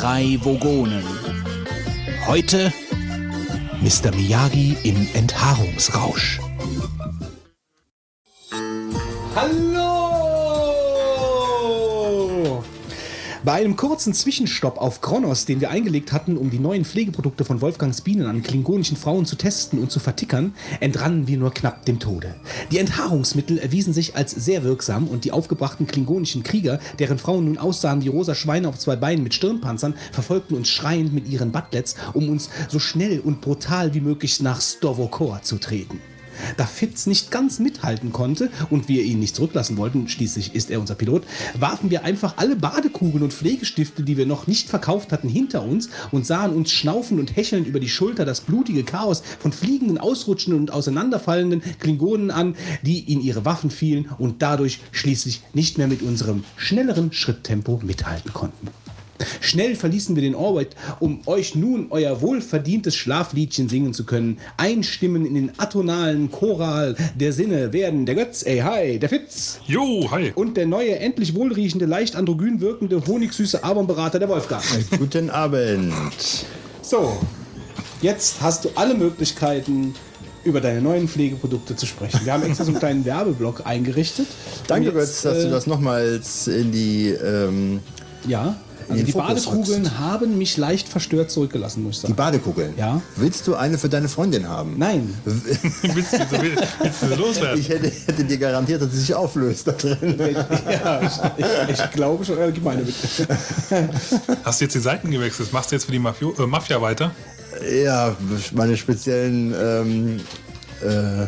drei Vogonen. Heute Mr. Miyagi im Enthaarungsrausch. Bei einem kurzen Zwischenstopp auf Kronos, den wir eingelegt hatten, um die neuen Pflegeprodukte von Wolfgangs Bienen an klingonischen Frauen zu testen und zu vertickern, entrannen wir nur knapp dem Tode. Die Enthaarungsmittel erwiesen sich als sehr wirksam und die aufgebrachten klingonischen Krieger, deren Frauen nun aussahen wie rosa Schweine auf zwei Beinen mit Stirnpanzern, verfolgten uns schreiend mit ihren Butlets, um uns so schnell und brutal wie möglich nach Stovokor zu treten. Da Fitz nicht ganz mithalten konnte und wir ihn nicht zurücklassen wollten, schließlich ist er unser Pilot, warfen wir einfach alle Badekugeln und Pflegestifte, die wir noch nicht verkauft hatten, hinter uns und sahen uns schnaufend und hechelnd über die Schulter das blutige Chaos von fliegenden, ausrutschenden und auseinanderfallenden Klingonen an, die in ihre Waffen fielen und dadurch schließlich nicht mehr mit unserem schnelleren Schritttempo mithalten konnten. Schnell verließen wir den Orbit, um euch nun euer wohlverdientes Schlafliedchen singen zu können. Einstimmen in den atonalen Choral der Sinne werden der Götz, ey, hi, der Fitz Jo, hi. und der neue, endlich wohlriechende, leicht androgyn wirkende, honigsüße Avon-Berater der Wolfgang. Guten Abend. So, jetzt hast du alle Möglichkeiten, über deine neuen Pflegeprodukte zu sprechen. Wir haben extra so einen kleinen Werbeblock eingerichtet. Danke, Und Götz, dass äh, du das nochmals in die. Ähm, Ja, also die Fokus Badekugeln rückst. haben mich leicht verstört zurückgelassen, muss ich die sagen. Badekugeln. Ja. Willst du eine für deine Freundin haben? Nein, willst, du, willst, willst du loswerden? Ich hätte, hätte dir garantiert, dass sie sich auflöst da drin. ja, ich, ich, ich glaube schon, äh, gib meine bitte. Hast du jetzt die Seiten gewechselt? Machst du jetzt für die Mafio äh, Mafia weiter? Ja, meine speziellen ähm, äh,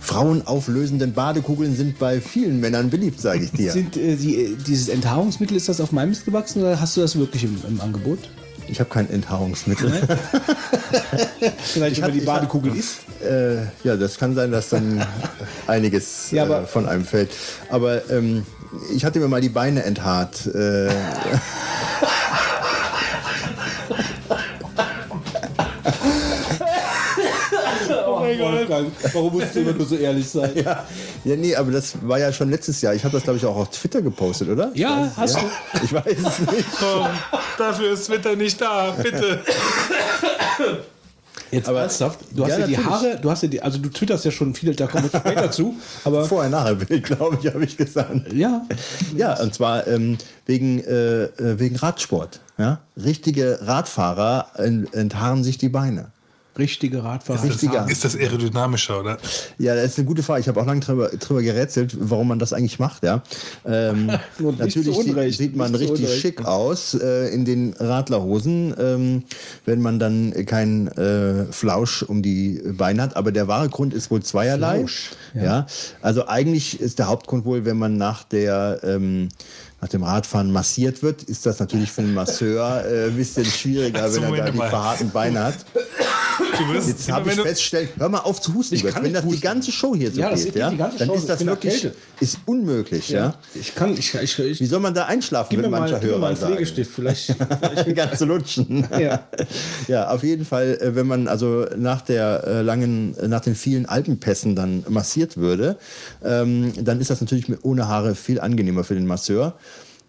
frauenauflösenden Badekugeln sind bei vielen Männern beliebt, sage ich dir. Sind äh, die, äh, dieses Enthaarungsmittel, ist das auf meinem Mist gewachsen oder hast du das wirklich im, im Angebot? Ich habe kein Enthaarungsmittel. Vielleicht, wenn hab- man die ich Badekugel isst? Äh, ja, das kann sein, dass dann einiges Ja, äh, von einem fällt. Aber ähm, ich hatte mir mal die Beine enthaart. Gott. Warum musst du immer nur so ehrlich sein? ja, ja, nee, aber das war ja schon letztes Jahr. Ich habe das, glaube ich, auch auf Twitter gepostet, oder? Ja, hast ja? Ich weiß es nicht. Komm, dafür ist Twitter nicht da, bitte. du. Jetzt Aber- ernsthaft? Du hast Ja, ja, die natürlich. Haare, du hast ja die, also du twitterst ja schon viel, da kommen wir später zu, aber Vorher, nachher glaube ich, habe ich gesagt. ja, Ja, und zwar ähm, wegen, äh, äh, wegen Radsport. Ja? Richtige Radfahrer ent- enthaaren sich die Beine. Richtige Radfahrer. Richtiger. Ist das aerodynamischer, oder? Ja, das ist eine gute Frage. Ich habe auch lange drüber, drüber gerätselt, warum man das eigentlich macht. Ja. Ähm, natürlich Unrecht, sieht man richtig Unrecht. schick aus äh, in den Radlerhosen, ähm, wenn man dann keinen äh, Flausch um die Beine hat. Aber der wahre Grund ist wohl zweierlei. Flausch, ja. Also eigentlich ist der Hauptgrund wohl, wenn man nach der ähm, nach dem Radfahren massiert wird, ist das natürlich für einen Masseur äh, ein bisschen schwieriger, Also wenn er da die mal. verharten Beine hat. Du wirst, Jetzt habe ich wenn du- festgestellt, hör mal auf zu husten, Ich kann wenn nicht das die husten. ganze Show hier so Ja, geht, ja, die dann ist das wirklich ist unmöglich. Ja. Ich kann, ich, ich, ich Wie soll man da einschlafen, wenn mal, mancher mal Hörer einen sagen? Pflegestift, vielleicht. Die ganze Lutschen. Ja. ja, auf jeden Fall, äh, wenn man also nach der äh, langen, äh, nach den vielen Alpenpässen dann massiert würde, ähm, dann ist das natürlich mit, ohne Haare viel angenehmer für den Masseur.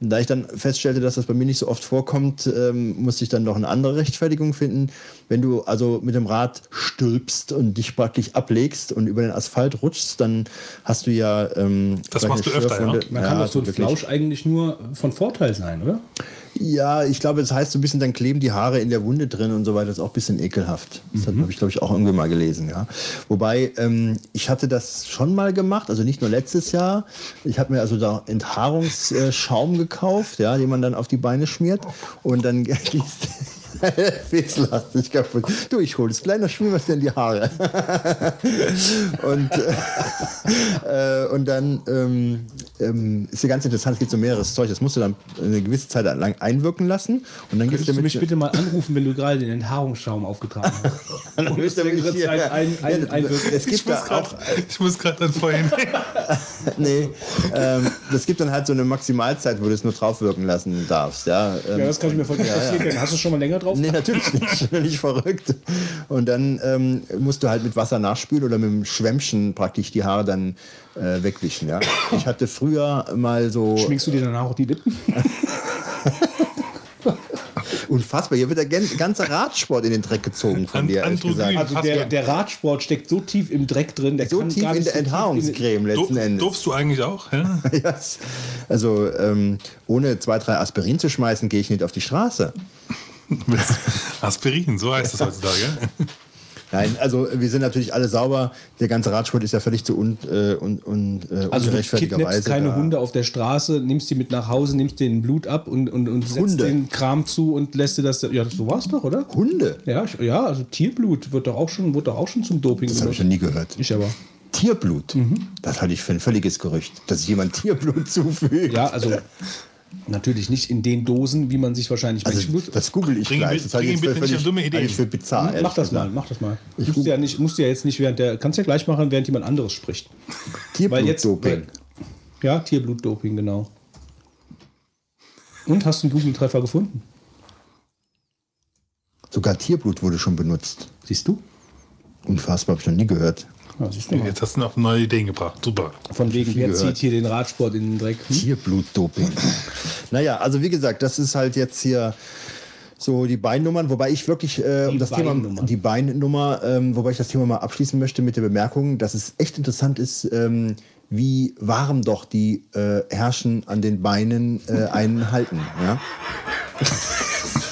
Und Da ich dann feststellte, dass das bei mir nicht so oft vorkommt, ähm, musste ich dann noch eine andere Rechtfertigung finden. Wenn du also mit dem Rad stülpst und dich praktisch ablegst und über den Asphalt rutschst, dann hast du ja. Ähm, Das machst du öfter, ja? Man kann doch so ein. Flausch eigentlich nur von Vorteil sein, oder? Ja, ich glaube, das heißt so ein bisschen, dann kleben die Haare in der Wunde drin und so weiter. Das ist auch ein bisschen ekelhaft. Das Mhm. habe ich, glaube ich, auch irgendwie mal gelesen. Ja. Wobei, ähm, ich hatte das schon mal gemacht, also nicht nur letztes Jahr. Ich habe mir also da Enthaarungsschaum gekauft, ja, den man dann auf die Beine schmiert und dann gießt. Fitz lacht sich kaputt. Du, ich hole das kleine Schmier was dir in die Haare. und, äh, äh, und dann ähm, ähm, ist ja ganz interessant, es gibt so mehreres Zeug. Das musst du dann eine gewisse Zeit lang einwirken lassen. Und dann Könntest du mich bitte mal anrufen, wenn du gerade den Enthaarungsschaum aufgetragen hast? Dann Und längere wirklich hier- Zeit ein- ein- Ja, einwirken. Es gibt Ich muss grad- auch, ich muss gerade an vorhin. nee, ähm, das gibt dann halt so eine Maximalzeit, wo du es nur draufwirken lassen darfst. Ja, Ja, das kann ich mir vorstellen. passieren. Hast du schon mal länger drauf? Nee, natürlich nicht. Nicht verrückt. Und dann ähm, musst du halt mit Wasser nachspülen oder mit dem Schwämmchen praktisch die Haare dann äh, wegwischen. Ja? Ich hatte früher mal so. Schminkst du dir danach auch die Lippen? Unfassbar. Hier wird der gan- ganze Radsport in den Dreck gezogen von dir, ehrlich gesagt. Also der, der Radsport steckt so tief im Dreck drin, der So kann tief gar in der so tief Enthaarungscreme Du, letzten Endes. durfst du eigentlich auch? Ja? Ja, also ähm, ohne zwei, drei Aspirin zu schmeißen, gehe ich nicht auf die Straße. Aspirin, so heißt es heutzutage. ja? Nein, also wir sind natürlich alle sauber. Der ganze Radsport ist ja völlig zu un, äh, un, un, äh, Also du ungerechtfertigerweise. kidnappst keine da. Hunde auf der Straße, nimmst die mit nach Hause, nimmst denen Blut ab und, und, und setzt Hunde? den Kram zu und lässt dir das. Ja, so war's doch, oder? Hunde? Ja, ich, ja, also Tierblut wird doch auch schon, wird doch auch schon zum Doping Das habe ich noch nie gehört. Ich aber. Tierblut? Das halte ich für ein völliges Gerücht, dass sich jemand Tierblut zufügt. Ja, also natürlich nicht in den Dosen, wie man sich wahrscheinlich Also das google ich Bring gleich. Das ich nicht völlig, auf dumme ich für bizarr. mach das mal, gesagt. mach das mal. Musst du ja nicht, musst du ja jetzt nicht während der, kannst ja gleich machen, während jemand anderes spricht. Tierblutdoping. ja, Tierblutdoping, genau. Und hast du einen Google-Treffer gefunden? Sogar Tierblut wurde schon benutzt. Siehst du? Unfassbar, habe ich noch nie gehört. Ja, siehst du mal. Jetzt hast du noch neue Ideen gebracht. Super. Von wegen, wer zieht hier den Radsport in den Dreck? Hm? Tierblutdoping. naja, also wie gesagt, das ist halt jetzt hier so die Beinnummern, wobei ich wirklich äh, um das Thema die Beinnummer, ähm, wobei ich das Thema mal abschließen möchte mit der Bemerkung, dass es echt interessant ist, ähm, wie warm doch die äh, Herrschen an den Beinen äh, einen halten. Ja?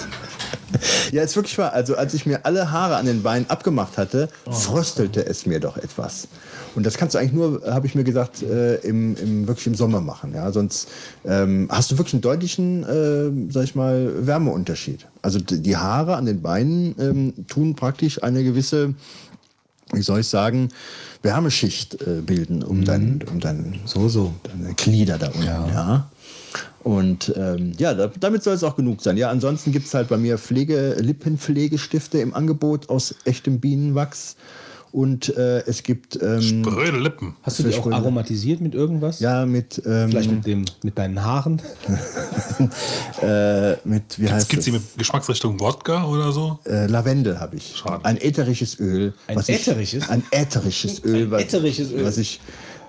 Ja, ist wirklich wahr. Also als ich mir alle Haare an den Beinen abgemacht hatte, fröstelte es mir doch etwas. Und das kannst du eigentlich nur, habe ich mir gesagt, äh, im, im, wirklich im Sommer machen. Ja? Sonst ähm, hast du wirklich einen deutlichen, äh, sag ich mal, Wärmeunterschied. Also die Haare an den Beinen ähm, tun praktisch eine gewisse, wie soll ich sagen, Wärmeschicht äh, bilden um, dein, um dein, so, so. deine Glieder da unten. Ja. Und ähm, ja, da, damit soll es auch genug sein. Ja, ansonsten gibt es halt bei mir Pflege, Lippenpflegestifte im Angebot aus echtem Bienenwachs. Und äh, es gibt ähm, Spröde Lippen. Hast du die auch aromatisiert mit irgendwas? ja mit, ähm, Vielleicht mit, dem, mit deinen Haaren? äh, mit wie heißt Gibt es die mit Geschmacksrichtung Wodka oder so? Äh, Lavendel habe ich. Schade. Ein ätherisches Öl. Ein was ich- ätherisches? Ein ätherisches Öl. was, ätherisches Öl. Was ich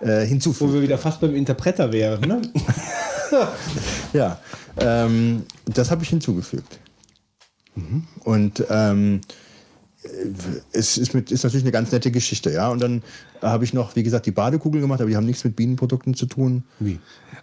äh, Wo wir wieder fast beim Interpreter wären, ne? Ja, ähm, das habe ich hinzugefügt. Und ähm, es ist, mit, ist natürlich eine ganz nette Geschichte, ja. Und dann habe ich noch, wie gesagt, die Badekugeln gemacht, aber die haben nichts mit Bienenprodukten zu tun. Wie?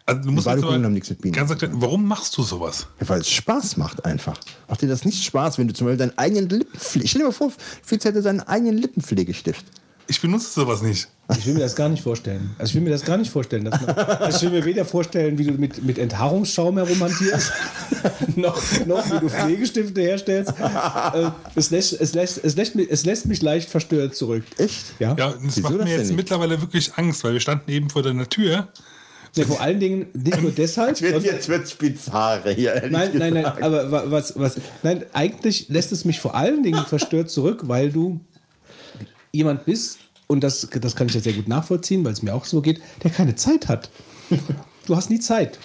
Also du musst jetzt Badekugeln haben nichts mit Bienen. Ganz erklären, warum machst du sowas? Ja, weil es Spaß macht einfach. Macht dir das nicht Spaß, wenn du zum Beispiel deinen eigenen Lippenpflege... Stell dir mal vor, Fitz hätte seinen eigenen Lippenpflegestift. Ich benutze sowas nicht. Ich will mir das gar nicht vorstellen. Also ich will mir das gar nicht vorstellen. Dass man, also ich will mir weder vorstellen, wie du mit, mit Enthaarungsschaum herumhantierst, noch, noch wie du Pflegestifte herstellst. Äh, es, lässt, es, lässt, es, lässt, mich- es lässt mich leicht verstört zurück. Echt? Ja? Ja, das Wieso macht das mir jetzt nicht? mittlerweile wirklich Angst, weil wir standen eben vor deiner Tür. Nee, vor allen Dingen nicht nur deshalb. sondern- wird es bizarre hier, ehrlich Nein, nein, nein, aber wa- was, was, nein, eigentlich lässt es mich vor allen Dingen verstört zurück, weil du jemand bist, und das, das kann ich jetzt sehr gut nachvollziehen, weil es mir auch so geht, der keine Zeit hat. Du hast nie Zeit.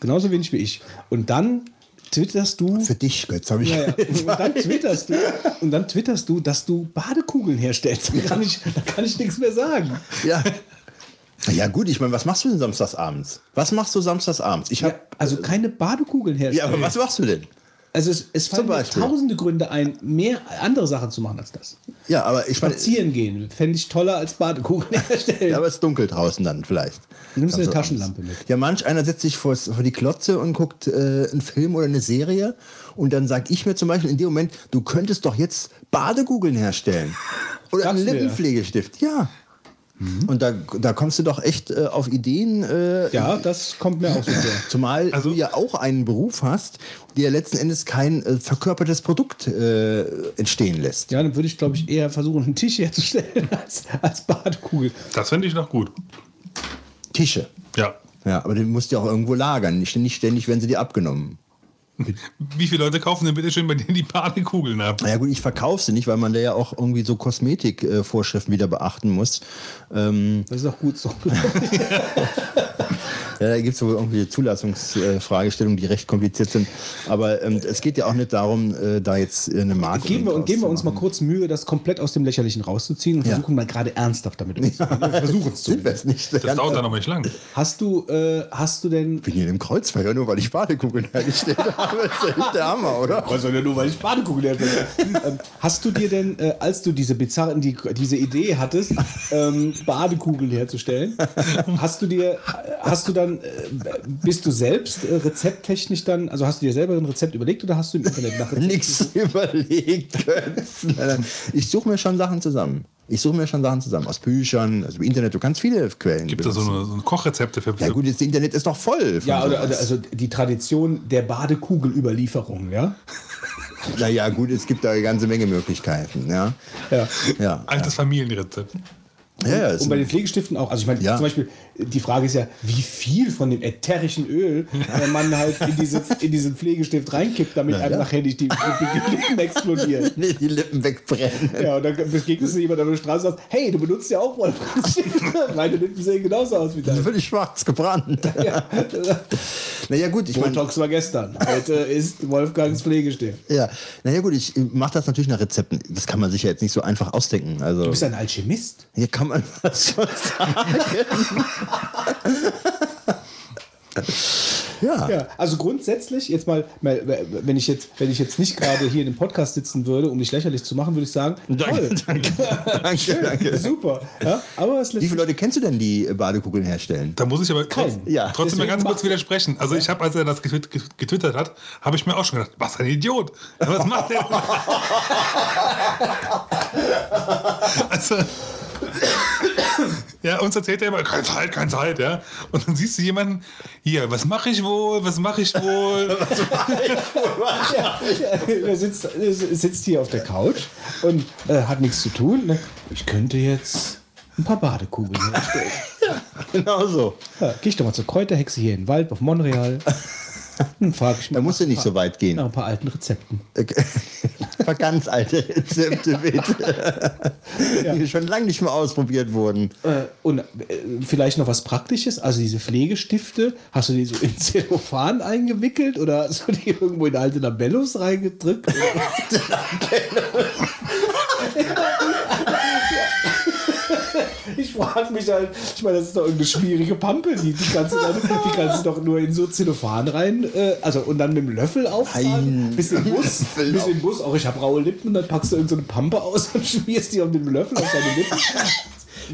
Genauso wenig wie ich. Und dann twitterst du. Für dich, Götz, habe ich... Ja, ja. Und dann twitterst du, und dann twitterst du, dass du Badekugeln herstellst. Da kann ich, da kann ich nichts mehr sagen. Ja. Ja gut, ich meine, was machst du denn samstagsabends? Was machst du samstagsabends? Ich Ja, habe also keine Badekugeln ja, herstellen. aber was machst du denn? Also es, es fallen tausende Gründe ein, mehr andere Sachen zu machen als das. Ja, aber ich meine, Spazieren gehen fände ich toller als Badekugeln herstellen. ja, aber es ist dunkel draußen dann vielleicht. Du nimmst eine Also Taschenlampe mit. Ja, manch einer setzt sich vor, vor die Klotze und guckt äh, einen Film oder eine Serie und dann sag ich mir zum Beispiel in dem Moment, du könntest doch jetzt Badekugeln herstellen. Oder einen? Lippenpflegestift. Ja. Und da, da kommst du doch echt äh, auf Ideen. Äh, Ja, das kommt mir auch so vor. Zumal Also- du ja auch einen Beruf hast, der letzten Endes kein äh, verkörpertes Produkt äh, entstehen lässt. Ja, dann würde ich, glaube ich, eher versuchen, einen Tisch herzustellen als, als Badekugel. Das finde ich noch gut. Tische. Ja. Ja, aber den musst du ja auch irgendwo lagern. Nicht, nicht ständig werden sie dir abgenommen. Wie viele Leute kaufen denn bitte schön bei dir die Badekugeln ab? Na ja gut, ich verkaufe sie nicht, weil man da ja auch irgendwie so Kosmetikvorschriften äh, Vorschriften wieder beachten muss. Ähm, Das ist auch gut so. Ja, da gibt es wohl irgendwelche Zulassungsfragestellungen, die recht kompliziert sind. Aber ähm, es geht ja auch nicht darum, äh, da jetzt eine Marke. Geben wir, und geben wir uns mal kurz Mühe, das komplett aus dem Lächerlichen rauszuziehen und Ja. versuchen mal gerade ernsthaft damit umzugehen. Wir versuchen es zu. es nicht? Das dauert dann noch nicht lang. Hast du, äh, hast du denn. Ich bin hier im Kreuzfeuer, nur weil ich Badekugeln hergestellt habe. Das ist echt der Hammer, oder? Ja nur, weil ich Badekugel hatte. ähm, hast du dir denn, äh, als du diese bizarren, die, diese Idee hattest, ähm, Badekugeln herzustellen, hast du dir, hast du dann, äh, bist du selbst äh, rezepttechnisch dann, also hast du dir selber ein Rezept überlegt oder hast du im Internet nach Nichts überlegt. Ich suche mir schon Sachen zusammen. Ich suche mir schon Sachen zusammen. Aus Büchern, also im Internet. Du kannst viele Quellen. Gibt es so, eine, so eine Kochrezepte für Ja, gut, das Internet ist doch voll. Ja, oder, sowas. oder also die Tradition der Badekugelüberlieferung, ja? Naja, gut, es gibt da eine ganze Menge Möglichkeiten. Ja, Ja. ja. altes Familienrezept. Ja, ja Und bei den Pflegestiften auch. Also ich meine, Ja. zum Beispiel, die Frage ist ja, wie viel von dem ätherischen Öl äh, man halt in, diese, in diesen Pflegestift reinkippt, damit Na einem ja. nachher nicht die, die Lippen explodieren. Nee, die Lippen wegbrennen. Ja, und dann begegnest du jemand auf der Straße und sagst, hey, du benutzt ja auch Wolfgangsstifte. Meine Lippen sehen genauso aus wie deine. Völlig schwarz gebrannt. Ja. Naja, gut, ich meine. Botox war gestern. Heute ist Wolfgangs Pflegestift. Ja, naja, gut, ich mache das natürlich nach Rezepten. Das kann man sich ja jetzt nicht so einfach ausdenken. Also, Du bist ein Alchemist. hier kann man das schon sagen. ja. Ja, also grundsätzlich, jetzt mal, wenn ich jetzt, wenn ich jetzt nicht gerade hier in dem Podcast sitzen würde, um dich lächerlich zu machen, würde ich sagen, Danke, toll, danke, danke, danke. super. Ja, aber Wie viele Leute kennst du denn, die Badekugeln herstellen? Da muss ich aber trotz. Ja. trotzdem mal ganz kurz widersprechen. Also ich habe, als er das getwitt- getwittert hat, habe ich mir auch schon gedacht, was ein Idiot. Was macht der? also, ja, uns erzählt er immer, keine Zeit, keine Zeit, ja. Und dann siehst du jemanden, hier, was mache ich wohl, was mache ich wohl? ja, er sitzt, sitzt hier auf der Couch und äh, hat nichts zu tun. Ne? Ich könnte jetzt ein paar Badekugeln herstellen. Genau so. Ja, geh ich doch mal zur Kräuterhexe hier in den Wald auf Monreal. Frage ich mal Da musst du nicht so weit gehen. nach ein paar alten Rezepten. Ein paar ganz alte Rezepte, bitte. Die schon lange nicht mehr ausprobiert wurden. Äh, und äh, vielleicht noch was Praktisches, also diese Pflegestifte, hast du die so in Zellophan eingewickelt oder hast du die irgendwo in alte Labellos reingedrückt? Ich frage mich halt, ich meine, das ist doch irgendeine schwierige Pampe, die, die, kannst du dann, die kannst du doch nur in so Zellophan rein, äh, also und dann mit dem Löffel auftragen, Nein. bis im Bus, bis im Bus, auch ich habe raue Lippen und dann packst du irgendeine so eine Pampe aus und schmierst die auf den Löffel auf deine Lippen.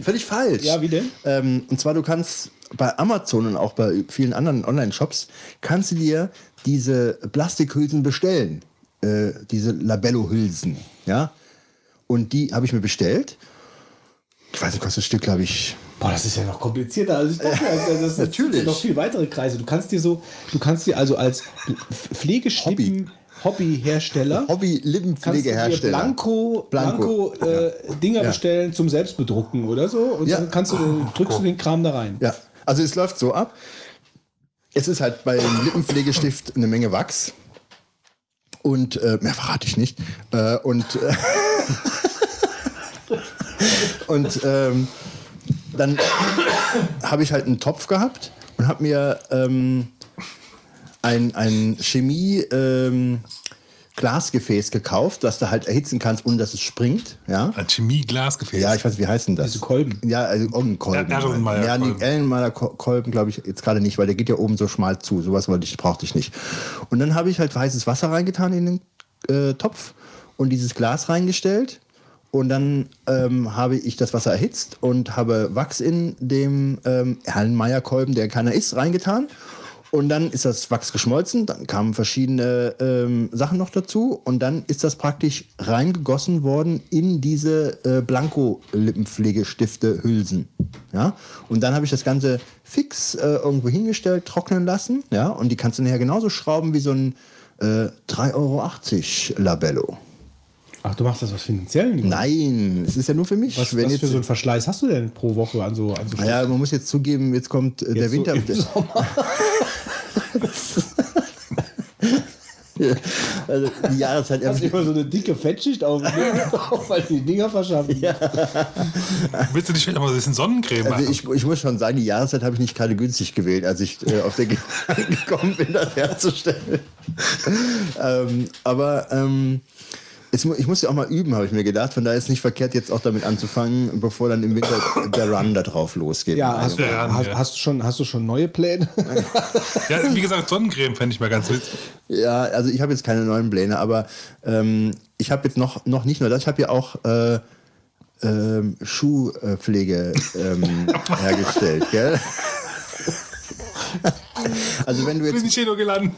Völlig falsch. Ja, wie denn? Ähm, und zwar, du kannst bei Amazon und auch bei vielen anderen Online-Shops, kannst du dir diese Plastikhülsen bestellen. Äh, diese Labello-Hülsen. Ja? Und die habe ich mir bestellt. Ich weiß nicht, kostet das Stück, glaube ich, Boah, das ist ja noch komplizierter als ich dachte. Also das Natürlich. sind ja noch viel weitere Kreise. Du kannst dir so, du kannst dir also als Pflegestippen Hobbyhersteller Hobby-Lippenpflegehersteller. Blanko, Blanko, Blanko, äh, Dinger Ja. bestellen zum Selbstbedrucken oder so und Ja. dann kannst du, den- drückst du den Kram da rein. Ja, also es läuft so ab. Es ist halt bei dem Lippenpflegestift eine Menge Wachs. Und äh, mehr verrate ich nicht. Äh, und äh, und ähm, dann habe ich halt einen Topf gehabt und habe mir ähm, ein, ein Chemie ähm, Glasgefäß gekauft, das du halt erhitzen kannst, ohne dass es springt. Ja, Ein Chemie-Glasgefäß. ja ich weiß, wie heißt denn das? Diese Kolben. Ja, also irgendein Kolben. Ja, Erlenmeyer Ja, die Kolben. Erlenmeyer Ko- Kolben, glaube ich, jetzt gerade nicht, weil der geht ja oben so schmal zu. Sowas wollte ich, brauchte ich nicht. Und dann habe ich halt heißes Wasser reingetan in den äh, Topf und dieses Glas reingestellt. Und dann ähm, habe ich das Wasser erhitzt und habe Wachs in dem ähm, Erlenmeyer Kolben, der keiner ist, reingetan. Und dann ist das Wachs geschmolzen, dann kamen verschiedene ähm, Sachen noch dazu und dann ist das praktisch reingegossen worden in diese äh, Blanko-Lippenpflegestifte-Hülsen. Ja? Und dann habe ich das Ganze fix äh, irgendwo hingestellt, trocknen lassen. Ja? Und die kannst du nachher genauso schrauben wie so ein äh, 3,80 Euro Labello. Ach, du machst das aus finanziellen? Nein, es ist ja nur für mich. Was, Wenn was jetzt, für so einen Verschleiß hast du denn pro Woche an so, an so naja, man muss jetzt zugeben, jetzt kommt äh, der Jetzt so Winter. im Sommer. Also die Jahreszeit Hast immer so eine dicke Fettschicht auf drauf, weil die Dinger verschaffen. Ja. Willst du nicht vielleicht mal ein bisschen Sonnencreme machen? Also ich, ich muss schon sagen, die Jahreszeit habe ich nicht gerade günstig gewählt, als ich äh, auf den Gedanken gekommen bin, das herzustellen. ähm, aber ähm, ich muss ja auch mal üben, habe ich mir gedacht. Von daher ist es nicht verkehrt, jetzt auch damit anzufangen, bevor dann im Winter der Run da drauf losgeht. Ja, hast, du, Ja, hast, ja. hast, du schon, hast du schon neue Pläne? ja, wie gesagt, Sonnencreme fände ich mal ganz witzig. Ja, also ich habe jetzt keine neuen Pläne, aber ähm, ich habe jetzt noch, noch nicht nur das, ich habe ja auch äh, ähm, Schuhpflege ähm, hergestellt, gell? Also wenn du Bin jetzt, ich hier nur gelandet.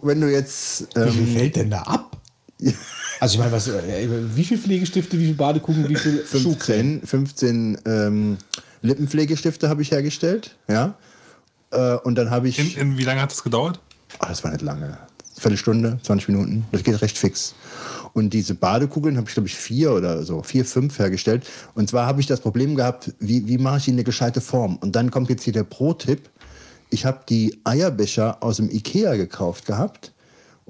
wenn du jetzt, Wie ähm, viel fällt denn da ab? Also ich meine, was, wie viel Pflegestifte, wie viel Badekuchen, wie viel Schuh? 15, 15 ähm, Lippenpflegestifte habe ich hergestellt, ja. Äh, und dann habe ich, In, in, wie lange hat das gedauert? Ah, das war nicht lange. Viertelstunde, 20 Minuten. Das geht recht fix. Und diese Badekugeln habe ich, glaube ich, vier oder so, vier, fünf hergestellt. Und zwar habe ich das Problem gehabt, wie, wie mache ich die in eine gescheite Form? Und dann kommt jetzt hier der Pro-Tipp. Ich habe die Eierbecher aus dem Ikea gekauft gehabt.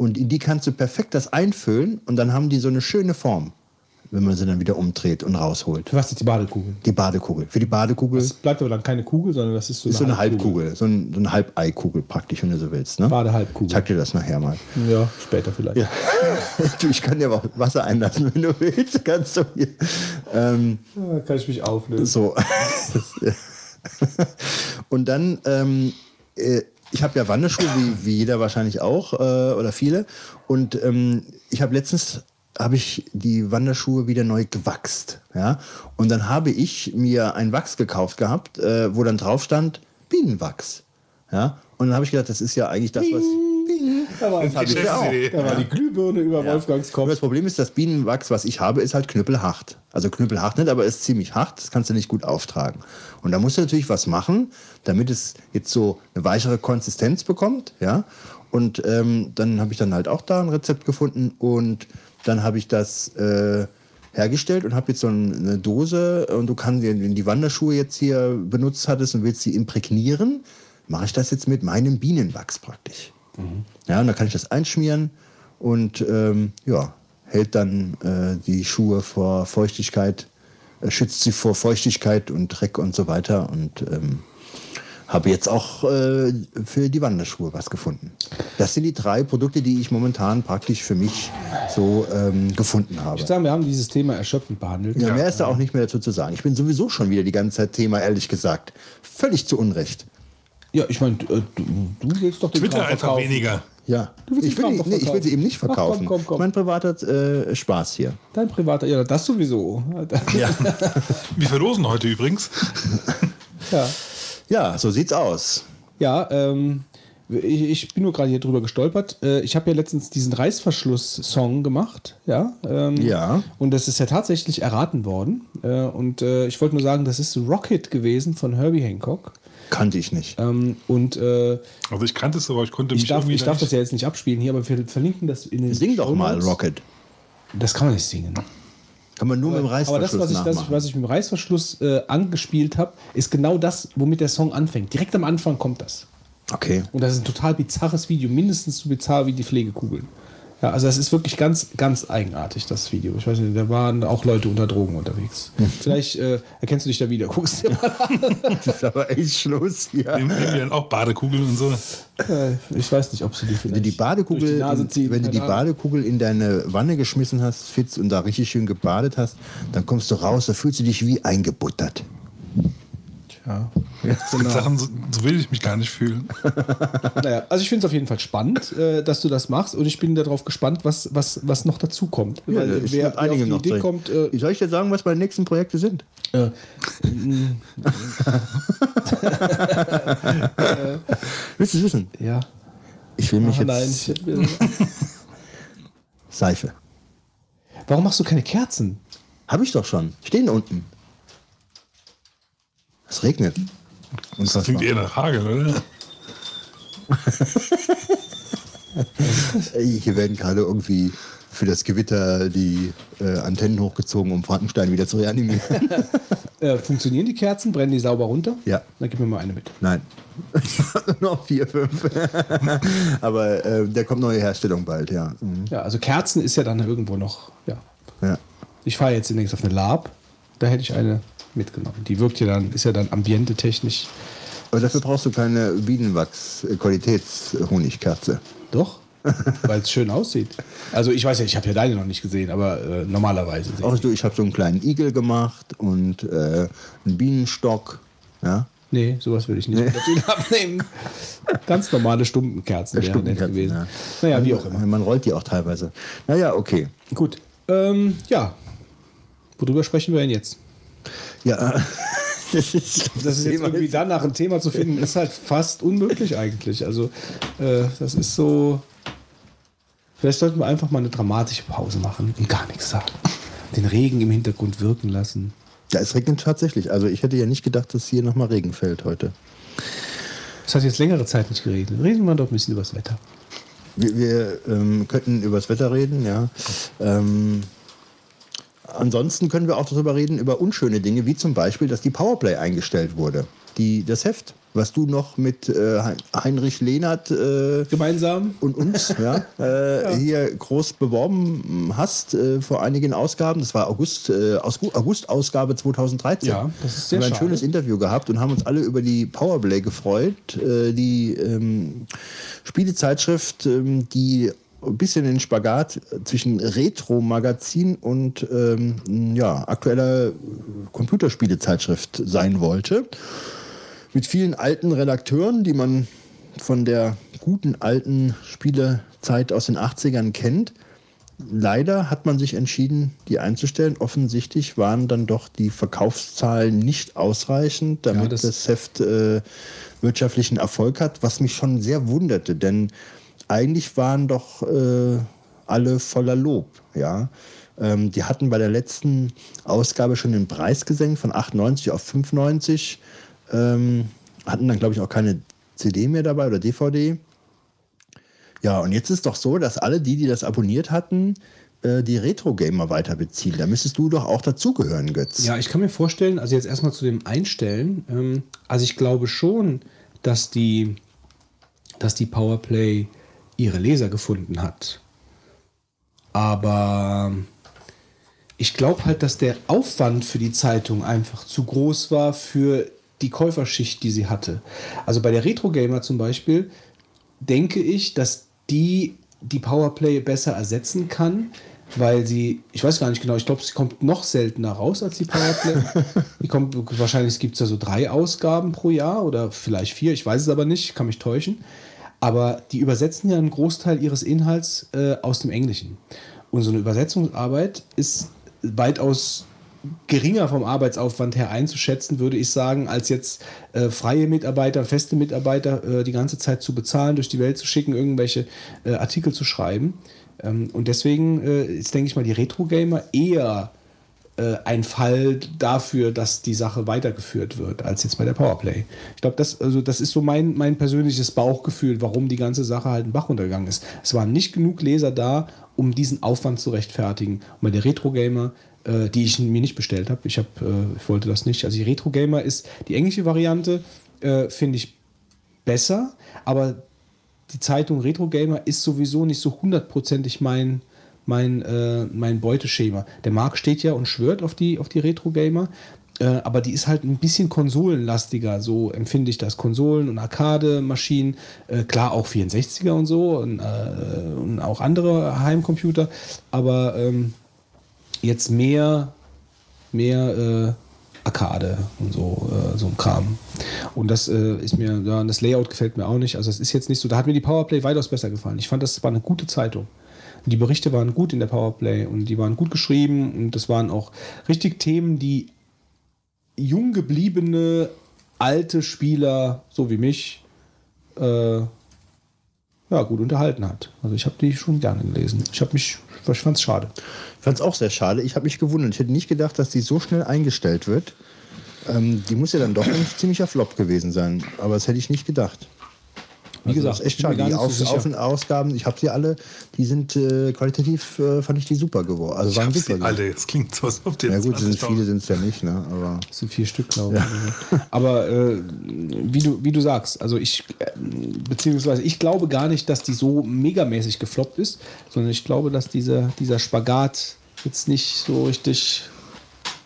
Und in die kannst du perfekt das einfüllen. Und dann haben die so eine schöne Form, wenn man sie dann wieder umdreht und rausholt. Für was ist die Badekugel? Die Badekugel. Für die Badekugel Es bleibt aber dann keine Kugel, sondern das ist so ist so eine Halbkugel. So, ein, so eine Halbeikugel praktisch, wenn du so willst. Ne? Badehalbkugel. Ich zeig dir das nachher mal. Ja, später vielleicht. Ja. Du, ich kann dir aber auch Wasser einlassen, wenn du willst. Kannst du hier. Ähm, Da kann ich mich auflösen. so. Und dann, ähm, äh, ich habe ja Wanderschuhe, wie, wie jeder wahrscheinlich auch, äh, oder viele. Und ähm, ich habe letztens habe ich die Wanderschuhe wieder neu gewachst. Ja? Und dann habe ich mir ein Wachs gekauft gehabt, äh, wo dann drauf stand Bienenwachs. Ja? Und dann habe ich gedacht, das ist ja eigentlich das, was. Da war, Das habe ich ja auch. Da war die Glühbirne über Wolfgangs Nur Kopf. das Problem ist, das Bienenwachs, was ich habe, ist halt knüppelhart. Also knüppelhart nicht, aber ist ziemlich hart. Das kannst du nicht gut auftragen. Und da musst du natürlich was machen, damit es jetzt so eine weichere Konsistenz bekommt. Ja. Und ähm, dann habe ich dann halt auch da ein Rezept gefunden und dann habe ich das äh, hergestellt und habe jetzt so ein- eine Dose und du kannst, wenn du die Wanderschuhe jetzt hier benutzt hattest und willst sie imprägnieren, mache ich das jetzt mit meinem Bienenwachs praktisch. Ja, und dann kann ich das einschmieren und ähm, ja, hält dann äh, die Schuhe vor Feuchtigkeit, äh, schützt sie vor Feuchtigkeit und Dreck und so weiter und ähm, habe jetzt auch äh, für die Wanderschuhe was gefunden. Das sind die drei Produkte, die ich momentan praktisch für mich so ähm, gefunden habe. Ich würde sagen, wir haben dieses Thema erschöpfend behandelt. Ja, mehr ist da auch nicht mehr dazu zu sagen. Ich bin sowieso schon wieder die ganze Zeit Thema, ehrlich gesagt. Völlig zu Unrecht. Ja, ich meine, du, du willst doch den Twitter Kram einfach verkaufen. weniger. Ja, Du willst ich will, die, nee, ich will verkaufen. sie eben nicht Ach, komm, verkaufen. komm, komm. Mein privater äh, Spaß hier. Dein privater, ja, das sowieso. Ja. Wir verlosen heute übrigens. ja. ja, so sieht's aus. Ja, ähm, ich, ich bin nur gerade hier drüber gestolpert. Äh, ich habe ja letztens diesen Reißverschluss-Song gemacht, ja. Ähm, Ja. Und das ist ja tatsächlich erraten worden. Äh, und äh, ich wollte nur sagen, das ist Rocket gewesen von Herbie Hancock. Kannte ich nicht. Ähm, und äh, Also ich kannte es, aber ich konnte mich ich darf, irgendwie ich darf da das ja jetzt nicht abspielen hier, aber wir verlinken das in den Sing doch mal. Rocket. Das kann man nicht singen. Kann man nur mit dem Aber das, Reißverschluss was ich, das, was ich mit dem Reißverschluss äh, angespielt habe, ist genau das, womit der Song anfängt. Direkt am Anfang kommt das. Okay. Und das ist ein total bizarres Video, mindestens so bizarr wie die Pflegekugeln. Ja, also das ist wirklich ganz, ganz eigenartig, das Video. Ich weiß nicht, da waren auch Leute unter Drogen unterwegs. Vielleicht äh, erkennst du dich da wieder, guckst dir mal an. Das ist aber echt Schluss hier. Nehmen nehmen wir dann auch Badekugeln und so. Äh, Ich weiß nicht, ob sie die vielleicht Wenn du die durch Badekugel, die Nase ziehen. wenn du die. Badekugel in deine Wanne geschmissen hast, Fitz, und da richtig schön gebadet hast, dann kommst du raus, da fühlst du dich wie eingebuttert. Ja. Es gibt Sachen, so, so will ich mich gar nicht fühlen. Naja, also ich finde es auf jeden Fall spannend, äh, dass du das machst und ich bin darauf gespannt, was, was, was noch dazu kommt. Ja, Weil, wer, wer die noch Idee drin. kommt, äh, Soll ich dir sagen, was meine nächsten Projekte sind? äh, Willst du es wissen? ja. Ich will mich Ach, nein. jetzt ich- Seife. Warum machst du keine Kerzen? Habe ich doch schon. Stehen unten. Es regnet. Das klingt eher nach Hagel, oder? Hier werden gerade irgendwie für das Gewitter die äh, Antennen hochgezogen, um Frankenstein wieder zu reanimieren. Äh, funktionieren die Kerzen? Brennen die sauber runter? Ja. Dann gib mir mal eine mit. Nein. noch vier, fünf. Aber äh, der kommt neue Herstellung bald, ja. Mhm. Ja, also Kerzen ist ja dann irgendwo noch, ja. ja. Ich fahre jetzt demnächst auf eine Lab, da hätte ich eine mitgenommen. Die wirkt ja dann, ist ja dann ambiente technisch. Aber dafür brauchst du keine Bienenwachs-Qualitätshonigkerze. Doch, weil es schön aussieht. Also ich weiß ja, ich habe ja deine noch nicht gesehen, aber äh, normalerweise. Auch du, ich habe so einen kleinen Igel gemacht und äh, einen Bienenstock. Ja. Nee, sowas würde ich nicht den abnehmen. Ganz normale Stumpenkerzen wären nett gewesen. ja. Naja, wie auch immer. Man rollt die auch teilweise. Naja, okay. Gut. Ähm, ja. Worüber sprechen wir denn jetzt? Ja, das ist, Das ist jetzt irgendwie danach ein Thema zu finden, ist halt fast unmöglich eigentlich. Also, äh, das ist so. Vielleicht sollten wir einfach mal eine dramatische Pause machen und gar nichts sagen. Den Regen im Hintergrund wirken lassen. Ja, es regnet tatsächlich. Also ich hätte ja nicht gedacht, dass hier nochmal Regen fällt heute. Es hat jetzt längere Zeit nicht geregnet. Reden wir doch ein bisschen über das Wetter. Wir, wir ähm, könnten über das Wetter reden, ja. Ähm, ansonsten können wir auch darüber reden, über unschöne Dinge, wie zum Beispiel, dass die Powerplay eingestellt wurde. Die, das Heft, was du noch mit äh, Hein- Heinrich Lehnert äh, Gemeinsam? und uns ja, äh, hier groß beworben hast äh, vor einigen Ausgaben. Das war August, äh, Aus- August-Ausgabe 2013. Ja, das ist sehr haben wir ein schade. schönes Interview gehabt und haben uns alle über die Powerplay gefreut. Äh, die ähm, Spielezeitschrift, ähm, die ein bisschen den Spagat zwischen Retro-Magazin und ähm, ja, aktueller Computerspielezeitschrift sein wollte mit vielen alten Redakteuren, die man von der guten alten Spielezeit aus den 80ern kennt. Leider hat man sich entschieden, die einzustellen. Offensichtlich waren dann doch die Verkaufszahlen nicht ausreichend, damit Ja, das- das, Heft äh, wirtschaftlichen Erfolg hat, was mich schon sehr wunderte, denn eigentlich waren doch äh, alle voller Lob. Ja? Ähm, die hatten bei der letzten Ausgabe schon den Preis gesenkt von 8,90 auf 5,90 ähm, hatten dann, glaube ich, auch keine CD mehr dabei oder DVD. Ja, und jetzt ist doch so, dass alle die, die das abonniert hatten, äh, die Retro-Gamer weiter beziehen. Da müsstest du doch auch dazugehören, Götz. Ja, ich kann mir vorstellen, also jetzt erstmal zu dem Einstellen, ähm, also ich glaube schon, dass die, dass die Powerplay ihre Leser gefunden hat. Aber ich glaube halt, dass der Aufwand für die Zeitung einfach zu groß war für die Käuferschicht, die sie hatte. Also bei der Retro Gamer zum Beispiel denke ich, dass die die Powerplay besser ersetzen kann, weil sie, ich weiß gar nicht genau, ich glaube, sie kommt noch seltener raus als die Powerplay. die kommt, wahrscheinlich gibt es da so drei Ausgaben pro Jahr oder vielleicht vier, ich weiß es aber nicht, kann mich täuschen. Aber die übersetzen ja einen Großteil ihres Inhalts äh, aus dem Englischen. Und so eine Übersetzungsarbeit ist weitaus geringer vom Arbeitsaufwand her einzuschätzen, würde ich sagen, als jetzt äh, freie Mitarbeiter, feste Mitarbeiter äh, die ganze Zeit zu bezahlen, durch die Welt zu schicken, irgendwelche äh, Artikel zu schreiben. Ähm, und deswegen äh, ist, denke ich mal, die Retro-Gamer eher äh, ein Fall dafür, dass die Sache weitergeführt wird, als jetzt bei der Powerplay. Ich glaube, das, also das ist so mein, mein persönliches Bauchgefühl, warum die ganze Sache halt einen Bach runtergegangen ist. Es waren nicht genug Leser da, um diesen Aufwand zu rechtfertigen. Und bei der Retro-Gamer, äh, die ich mir nicht bestellt habe, ich, hab, äh, ich wollte das nicht. Also die Retro-Gamer ist die englische Variante, äh, finde ich besser, aber die Zeitung Retro Gamer ist sowieso nicht so hundertprozentig mein, mein, äh, mein Beuteschema. Der Marc steht ja und schwört auf die, auf die Retro Gamer, äh, aber die ist halt ein bisschen konsolenlastiger, so empfinde ich das. Konsolen und Arcade-Maschinen, äh, klar auch 64er und so und, äh, und auch andere Heimcomputer, aber ähm, jetzt mehr, mehr äh, Arcade und so, äh, so ein Kram. Und das äh, ist mir, ja, das Layout gefällt mir auch nicht. Also es ist jetzt nicht so, da hat mir die Powerplay weitaus besser gefallen. Ich fand, das war eine gute Zeitung. Die Berichte waren gut in der Powerplay und die waren gut geschrieben und das waren auch richtig Themen, die jung gebliebene alte Spieler, so wie mich, äh, ja, gut unterhalten hat. Also ich habe die schon gerne gelesen. Ich habe mich, ich fand es schade. Ich fand es auch sehr schade. Ich habe mich gewundert. Ich hätte nicht gedacht, dass die so schnell eingestellt wird. Ähm, die muss ja dann doch ein ziemlicher Flop gewesen sein. Aber das hätte ich nicht gedacht. Wie gesagt, das ist echt schade. Die sicher. Auf Ausgaben, ich habe sie alle, die sind äh, qualitativ, äh, fand ich die super geworden. Also Ich waren super sie alle. Das klingt so, als ob die Ja gut, sind 20.000 viele sind es ja nicht, ne? Aber Das sind vier Stück, glaube ich. Aber äh, wie, du, wie du sagst, also ich, äh, beziehungsweise ich glaube gar nicht, dass die so megamäßig gefloppt ist, sondern ich glaube, dass dieser, dieser Spagat jetzt nicht so richtig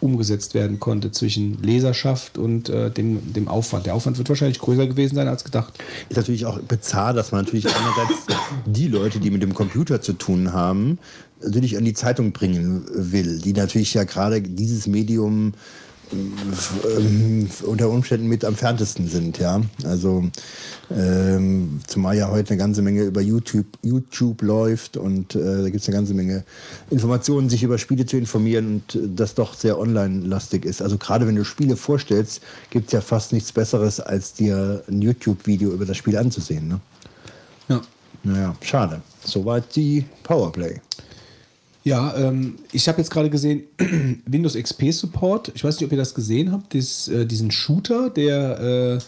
umgesetzt werden konnte zwischen Leserschaft und äh, dem, dem Aufwand. Der Aufwand wird wahrscheinlich größer gewesen sein als gedacht. ist natürlich auch bizarr, dass man natürlich einerseits die Leute, die mit dem Computer zu tun haben, natürlich an die Zeitung bringen will, die natürlich ja gerade dieses Medium unter Umständen mit am ferntesten sind, ja. Also ähm, zumal ja heute eine ganze Menge über YouTube, YouTube läuft und äh, da gibt es eine ganze Menge Informationen, sich über Spiele zu informieren und äh, das doch sehr online-lastig ist. Also gerade wenn du Spiele vorstellst, gibt es ja fast nichts Besseres, als dir ein YouTube-Video über das Spiel anzusehen. Ne? Ja. Naja, schade. Soweit die Powerplay. Ja, ähm, ich habe jetzt gerade gesehen, Windows XP Support. Ich weiß nicht, ob ihr das gesehen habt, dies, äh, diesen Shooter, der, äh,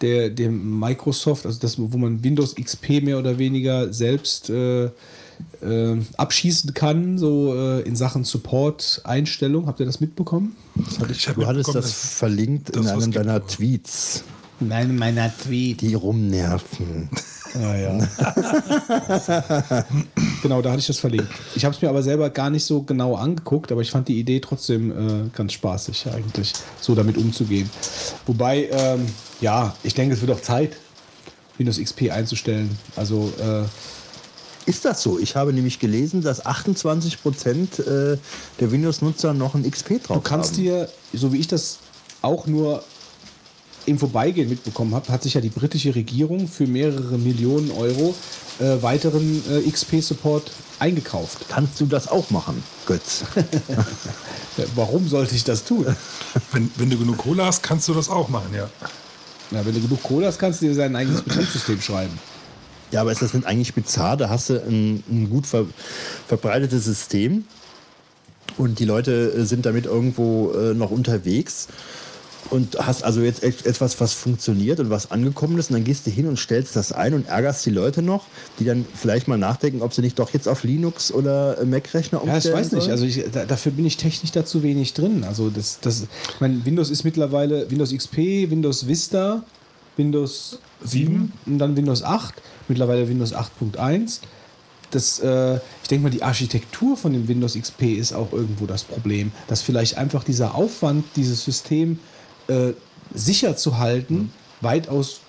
der, der Microsoft, also das, wo man Windows XP mehr oder weniger selbst äh, äh, abschießen kann, so äh, in Sachen Support-Einstellung. Habt ihr das mitbekommen? Ich hab Du hattest das verlinkt das in einem deiner Tweets, Nein, meiner Tweet. die rumnerven. Ja, ja. genau, da hatte ich das verlinkt. Ich habe es mir aber selber gar nicht so genau angeguckt, aber ich fand die Idee trotzdem äh, ganz spaßig eigentlich, so damit umzugehen. Wobei, ähm, ja, ich denke, es wird auch Zeit, Windows XP einzustellen. Also, äh, Ist das so? Ich habe nämlich gelesen, dass 28 Prozent äh, der Windows-Nutzer noch ein XP drauf du kannst haben. dir, so wie ich das auch nur im Vorbeigehen mitbekommen habe, hat sich ja die britische Regierung für mehrere Millionen Euro äh, weiteren äh, XP-Support eingekauft. Kannst du das auch machen, Götz? Warum sollte ich das tun? Wenn, wenn du genug Cola hast, kannst du das auch machen, ja. Ja, wenn du genug Kohle hast, kannst du dir sein eigenes Betriebssystem schreiben. Ja, aber ist das nicht eigentlich bizarr? Da hast du ein, ein gut ver verbreitetes System und die Leute äh, sind damit irgendwo äh, noch unterwegs und hast also jetzt et- etwas, was funktioniert und was angekommen ist und dann gehst du hin und stellst das ein und ärgerst die Leute noch, die dann vielleicht mal nachdenken, ob sie nicht doch jetzt auf Linux oder Mac-Rechner Ja, ich umstellen weiß nicht. Also ich, da, dafür bin ich technisch da zu wenig drin. Also das, das, ich meine, Windows ist mittlerweile Windows XP, Windows Vista, Windows 7 und dann Windows 8, mittlerweile Windows 8.1. Das, äh, ich denke mal, die Architektur von dem Windows XP ist auch irgendwo das Problem, dass vielleicht einfach dieser Aufwand, dieses System äh, sicher zu halten, weitaus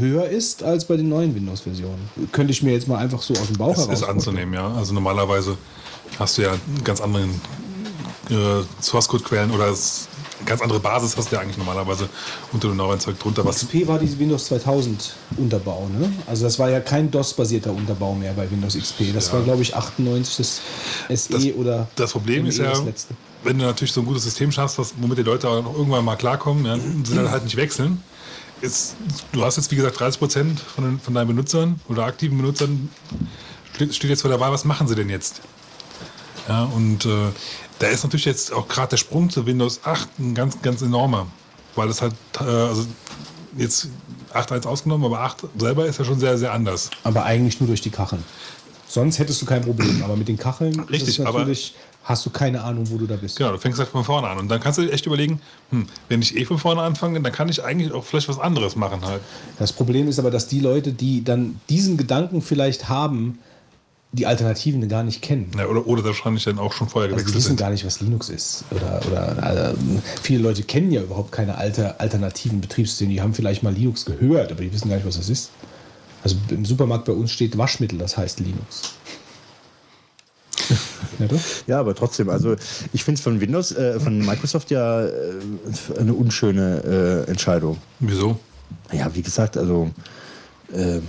höher ist als bei den neuen Windows-Versionen. Könnte ich mir jetzt mal einfach so aus dem Bauch Das heraus ist anzunehmen, ja. Also normalerweise hast du ja ganz anderen äh, Source-Code-Quellen oder es, eine ganz andere Basis hast du ja eigentlich normalerweise unter dem neuen Zeug drunter, was XP war die Windows 2000 Unterbau, ne? Also das war ja kein DOS-basierter Unterbau mehr bei Windows XP. Das war, glaube ich, 98 das SE Das- oder Das Problem ME ist ja, das letzte. Wenn du natürlich so ein gutes System schaffst, was, womit die Leute auch noch irgendwann mal klarkommen, ja, sie dann halt nicht wechseln. Ist, du hast jetzt, wie gesagt, 30 Prozent von, von deinen Benutzern oder aktiven Benutzern steht, jetzt vor der Wahl, was machen sie denn jetzt? Ja, und äh, da ist natürlich jetzt auch gerade der Sprung zu Windows 8 ein ganz, ganz enormer, weil es halt, äh, also jetzt 8.1 ausgenommen, aber 8 selber ist ja schon sehr, sehr anders. Aber eigentlich nur durch die Kacheln. Sonst hättest du kein Problem. Aber mit den Kacheln ist Richtig, es aber- natürlich, hast du keine Ahnung, wo du da bist. Genau, du fängst halt von vorne an. Und dann kannst du dir echt überlegen, hm, wenn ich eh von vorne anfange, dann kann ich eigentlich auch vielleicht was anderes machen halt. Das Problem ist aber, dass die Leute, die dann diesen Gedanken vielleicht haben, die Alternativen gar nicht kennen. Ja, oder, oder wahrscheinlich dann auch schon vorher Also die gewechselt wissen sind. gar nicht, was Linux ist. Oder, oder also, viele Leute kennen ja überhaupt keine alte, alternativen Betriebssysteme. Die haben vielleicht mal Linux gehört, aber die wissen gar nicht, was das ist. Also im Supermarkt bei uns steht Waschmittel, das heißt Linux. ja, aber trotzdem, also ich finde es von Windows, äh, von Microsoft ja äh, eine unschöne äh, Entscheidung. Wieso? Ja, wie gesagt, also äh,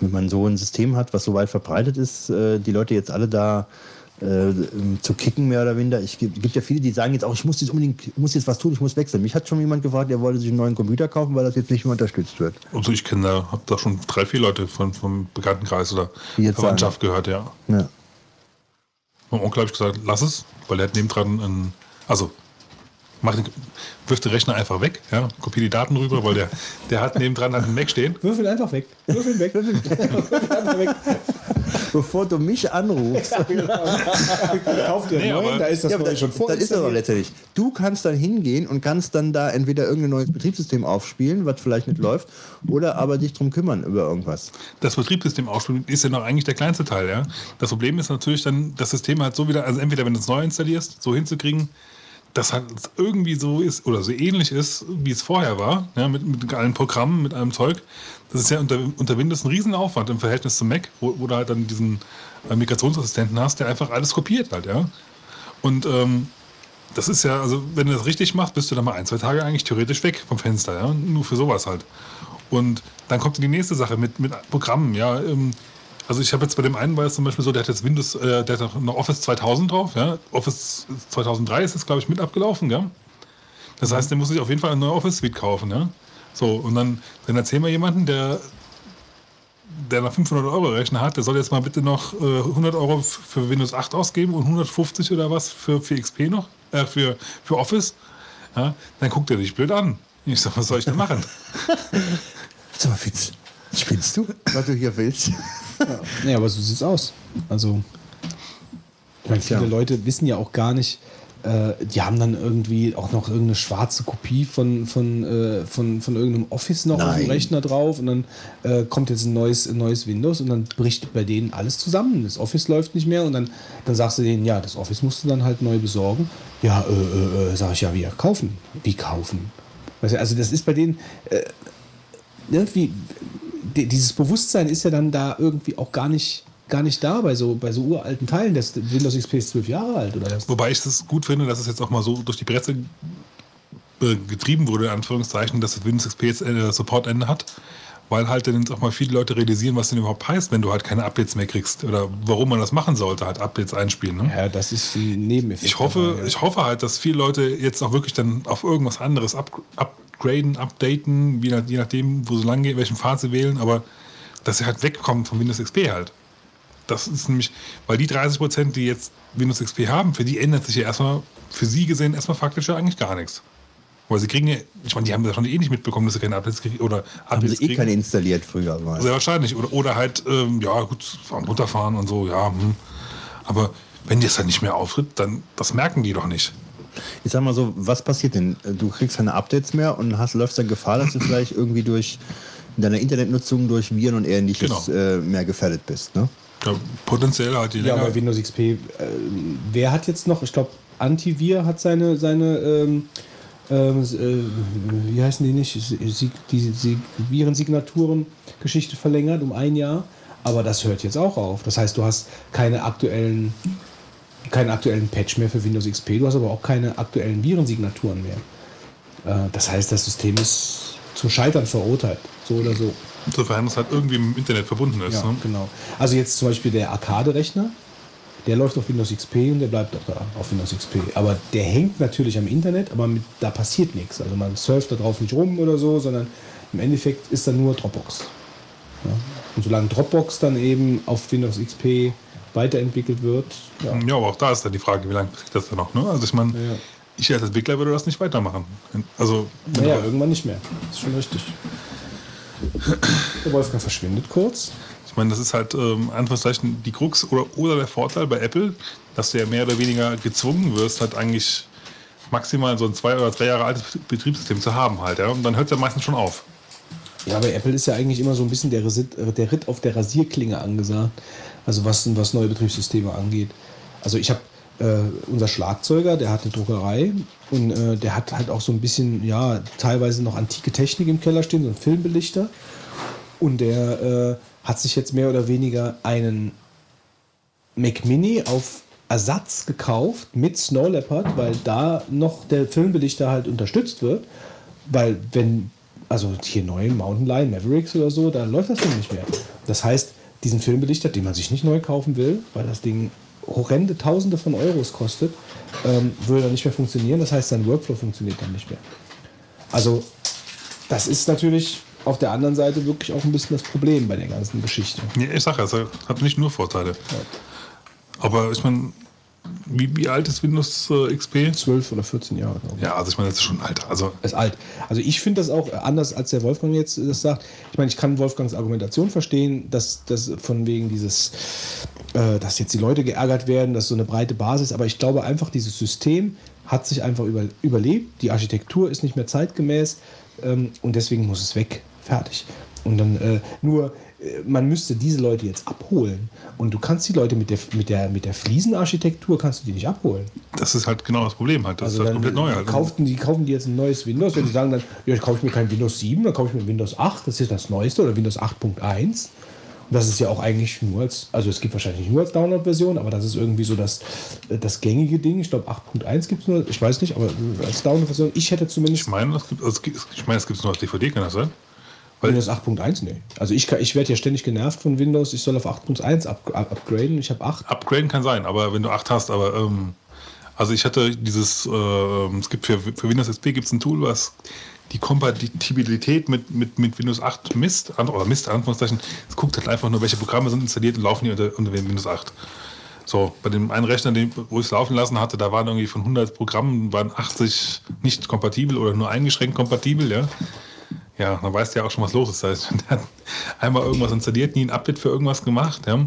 wenn man so ein System hat, was so weit verbreitet ist, äh, die Leute jetzt alle da äh, zu kicken, mehr oder weniger. Es gibt, gibt ja viele, die sagen jetzt auch, ich muss jetzt unbedingt, ich muss jetzt was tun, ich muss wechseln. Mich hat schon jemand gefragt, der wollte sich einen neuen Computer kaufen, weil das jetzt nicht mehr unterstützt wird. Also ich kenne da, habe da schon drei, vier Leute von, vom Bekanntenkreis oder Verwandtschaft gehört, ja. Ja. Mein Onkel habe ich gesagt, lass es, weil er hat nebendran ein, also mach den, wirf den Rechner einfach weg, ja, kopiere die Daten rüber, weil der, der hat nebendran halt einen Mac stehen. Würfel einfach weg. Würfel weg. Würfel einfach weg. Bevor du mich anrufst. Kauf dir Nee, neuen, da ist das Ja, das, schon vor. das ist das doch letztendlich. Du kannst dann hingehen und kannst dann da entweder irgendein neues Betriebssystem aufspielen, was vielleicht nicht läuft, oder aber dich drum kümmern über irgendwas. das Betriebssystem ausspielen, ist ja noch eigentlich der kleinste Teil. Ja? Das Problem ist natürlich dann, das System halt so wieder, also entweder wenn du es neu installierst, so hinzukriegen, dass halt irgendwie so ist oder so ähnlich ist, wie es vorher war, ja, mit, mit allen Programmen, mit allem Zeug. Das ist ja unter, unter Windows ein Riesenaufwand im Verhältnis zum Mac, wo, wo du halt dann diesen äh, Migrationsassistenten hast, der einfach alles kopiert halt, ja. Und ähm, das ist ja, also wenn du das richtig machst, bist du dann mal ein, zwei Tage eigentlich theoretisch weg vom Fenster, ja. Nur für sowas halt. Und dann kommt die nächste Sache mit, mit Programmen, ja. Ähm, also ich habe jetzt bei dem einen war es zum Beispiel so, der hat jetzt Windows, äh, der hat noch Office 2000 drauf, ja. Office 2003 ist das, glaube ich, mit abgelaufen, ja. Das heißt, der muss sich auf jeden Fall eine neue Office Suite kaufen, ja. So, und dann, dann erzähl mal jemanden, der, der noch 500 Euro Rechner hat, der soll jetzt mal bitte noch äh, 100 Euro für Windows 8 ausgeben und 150 oder was für, für XP noch, äh, für, für Office. Ja, dann guckt er dich blöd an. Ich sag, was soll ich denn machen? Sag mal, Fitz, spinnst du, was du hier willst? Nee, aber so sieht's aus. Also, ich meine, viele Ja. Leute wissen ja auch gar nicht, äh, die haben dann irgendwie auch noch irgendeine schwarze Kopie von, von, äh, von, von irgendeinem Office noch auf dem Nein. Rechner drauf und dann äh, kommt jetzt ein neues, ein neues Windows und dann bricht bei denen alles zusammen. Das Office läuft nicht mehr und dann, dann sagst du denen, ja, das Office musst du dann halt neu besorgen. Ja, äh, äh, äh, sag ich ja, wie kaufen. Wie kaufen? Also das ist bei denen, irgendwie, die- dieses Bewusstsein ist ja dann da irgendwie auch gar nicht, gar nicht da bei so, bei so uralten Teilen. Das Windows XP ist zwölf Jahre alt oder was? Wobei ich es gut finde, dass es jetzt auch mal so durch die Presse äh, getrieben wurde, in Anführungszeichen, dass das Windows XP jetzt äh, Supportende hat. Weil halt dann jetzt auch mal viele Leute realisieren, was denn überhaupt heißt, wenn du halt keine Updates mehr kriegst. Oder warum man das machen sollte, halt Updates einspielen. Ne? Ja, das ist ein Nebeneffekt. Ich hoffe, dabei, ja. ich hoffe halt, dass viele Leute jetzt auch wirklich dann auf irgendwas anderes up, upgraden, updaten, je nachdem, wo sie lang geht, welchen Pfad sie wählen, aber dass sie halt wegkommen von Windows XP halt. Das ist nämlich, weil die 30 Prozent, die jetzt Windows XP haben, für die ändert sich ja erstmal, für sie gesehen, erstmal faktisch ja eigentlich gar nichts. Weil sie kriegen ja, ich meine, die haben das schon eh nicht mitbekommen, dass sie keine Updates kriegen oder Haben Updates sie eh keine installiert früher mal. Sehr wahrscheinlich. Oder, oder halt, ähm, ja, gut, fahren, runterfahren und so, ja. Hm. Aber wenn das halt nicht mehr auftritt, dann das merken die doch nicht. Ich sag mal so, was passiert denn? Du kriegst keine Updates mehr und hast, läufst dann Gefahr, dass du vielleicht irgendwie durch deine Internetnutzung durch Viren und ähnliches Genau. äh, mehr gefährdet bist. Ne? Ja, potenziell halt die Ja, länger. bei Windows XP, äh, wer hat jetzt noch, ich glaube, Antivir hat seine, seine ähm, ähm, äh, wie heißen die nicht, Sie- die, die Virensignaturen-Geschichte verlängert um ein Jahr. Aber das hört jetzt auch auf. Das heißt, du hast keine aktuellen, keinen aktuellen Patch mehr für Windows XP, du hast aber auch keine aktuellen Virensignaturen mehr. Äh, das heißt, das System ist zum Scheitern verurteilt, so oder so. Sofern es halt irgendwie im Internet verbunden ist. Ja, Ne? genau. Also jetzt zum Beispiel der Arcade-Rechner, der läuft auf Windows XP und der bleibt auch da auf Windows XP. Aber der hängt natürlich am Internet, aber mit, da passiert nichts. Also man surft da drauf nicht rum oder so, sondern im Endeffekt ist da nur Dropbox. Ja. Und solange Dropbox dann eben auf Windows XP weiterentwickelt wird, ja, Ja, aber auch da ist dann die Frage, wie lange passiert das dann noch? Ne? Also ich meine, Ja. ich als Entwickler würde das nicht weitermachen. Also, naja, irgendwann nicht mehr. Das ist schon richtig. Der Wolfgang verschwindet kurz. ich meine, das ist halt ähm, Anführungszeichen die Krux oder, oder der Vorteil bei Apple, dass du ja mehr oder weniger gezwungen wirst, halt eigentlich maximal so ein zwei oder drei Jahre altes Betriebssystem zu haben halt. Ja? Und dann hört es ja meistens schon auf. Ja, bei Apple ist ja eigentlich immer so ein bisschen der, Resit, äh, der Ritt auf der Rasierklinge angesagt. Also was, was neue Betriebssysteme angeht. Also ich habe äh, unser Schlagzeuger, der hat eine Druckerei und äh, der hat halt auch so ein bisschen, ja, teilweise noch antike Technik im Keller stehen, so ein Filmbelichter. Und der äh, hat sich jetzt mehr oder weniger einen Mac Mini auf Ersatz gekauft mit Snow Leopard, weil da noch der Filmbelichter halt unterstützt wird. Weil wenn, also hier neue Mountain Lion, Mavericks oder so, da läuft das Ding nicht mehr. Das heißt, diesen Filmbelichter, den man sich nicht neu kaufen will, weil das Ding horrende Tausende von Euros kostet, ähm, würde dann nicht mehr funktionieren. Das heißt, sein Workflow funktioniert dann nicht mehr. Also, das ist natürlich auf der anderen Seite wirklich auch ein bisschen das Problem bei der ganzen Geschichte. Ja, ich sage, es hat nicht nur Vorteile. Aber ich meine, wie, wie alt ist Windows äh, XP? 12 oder 14 Jahre, glaube ich. Ja, also ich meine, das ist schon alt. Also ist alt. Also ich finde das auch anders, als der Wolfgang jetzt das sagt. Ich meine, ich kann Wolfgangs Argumentation verstehen, dass das von wegen dieses, äh, dass jetzt die Leute geärgert werden, dass so eine breite Basis, aber ich glaube einfach, dieses System hat sich einfach über, überlebt. Die Architektur ist nicht mehr zeitgemäß ähm, und deswegen muss es weg. Fertig. Und dann äh, nur, äh, man müsste diese Leute jetzt abholen. Und du kannst die Leute mit der, mit der, mit der Fliesenarchitektur kannst du die nicht abholen. das ist halt genau das Problem halt. Das Also ist halt komplett neu halt. kauften die, kaufen die jetzt ein neues Windows, wenn die sagen dann, ja, ich kaufe mir kein Windows 7, dann kaufe ich mir Windows 8, das ist das neueste, oder Windows 8.1. Und das ist ja auch eigentlich nur als, also es gibt wahrscheinlich nicht nur als Download-Version, aber das ist irgendwie so das, das gängige Ding. Ich glaube 8.1 gibt es nur, ich weiß nicht, aber als Download-Version, ich hätte zumindest Ich meine, es gibt, also, es ich meine, es gibt es nur als DVD, kann das sein? Windows 8.1, nee. Also ich, ich werde ja ständig genervt von Windows, ich soll auf 8.1 up, up, upgraden, ich habe 8. Upgraden kann sein, aber wenn du 8 hast, aber ähm, also ich hatte dieses, ähm, es gibt für, für Windows XP gibt es ein Tool, was die Kompatibilität mit, mit, mit Windows 8 misst, an, oder misst, Anführungszeichen, es guckt halt einfach nur, welche Programme sind installiert und laufen die unter, unter Windows 8. So, bei dem einen Rechner, den, wo ich es laufen lassen hatte, da waren irgendwie von 100 Programmen, waren 80 nicht kompatibel oder nur eingeschränkt kompatibel, ja. Ja, dann weißt du ja auch schon, was los ist. Das heißt, der hat einmal irgendwas installiert, nie ein Update für irgendwas gemacht, ja.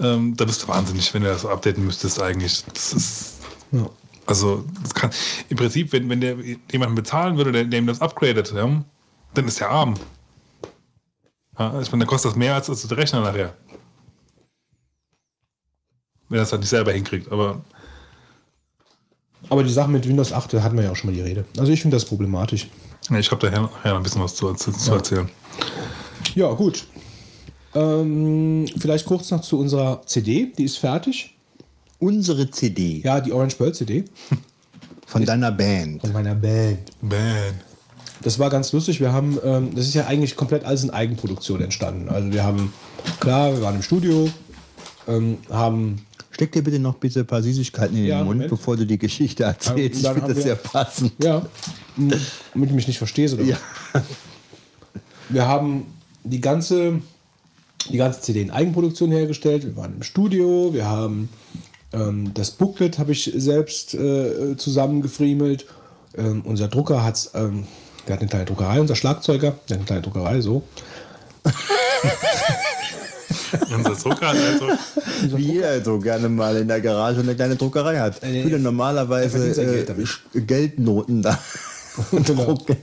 Ähm, da bist du wahnsinnig, wenn du das updaten müsstest eigentlich. Das ist, Ja. also, das kann, im Prinzip, wenn, wenn der jemanden bezahlen würde, der, der ihm das upgradet, ja, dann ist der arm. Ja, ich meine, dann kostet das mehr als, als der Rechner nachher. Wenn er es halt nicht selber hinkriegt, aber Aber die Sache mit Windows 8, da hatten wir ja auch schon mal die Rede. Also ich finde das problematisch. Ja, ich habe daher noch ein bisschen was zu, zu, zu erzählen. Ja, gut. Ähm, vielleicht kurz noch zu unserer CD, die ist fertig. Unsere CD Ja, die Orange Pearl CD von deiner Band. von meiner Band. Man. Das war ganz lustig. Wir haben, ähm, das ist ja eigentlich komplett alles in Eigenproduktion entstanden. Also wir haben, klar, wir waren im Studio, ähm, haben Steck dir bitte noch bitte ein paar Süßigkeiten in den Ja, Mund, Moment. bevor du die Geschichte erzählst. ich finde das sehr passend. Ja, damit du mich nicht verstehst. Oder Ja. Wir haben die ganze, die ganze CD in Eigenproduktion hergestellt. Wir waren im Studio. Wir haben ähm, das Booklet habe ich selbst äh, zusammengefriemelt. Ähm, unser Drucker hat ähm, der hat eine kleine Druckerei, unser Schlagzeuger, der hat eine kleine Druckerei, so. Unser Zucker hat also, Wie jeder so gerne mal in der Garage eine kleine Druckerei hat. Äh, Würde normalerweise Geld äh, Geldnoten da Genau. drucken.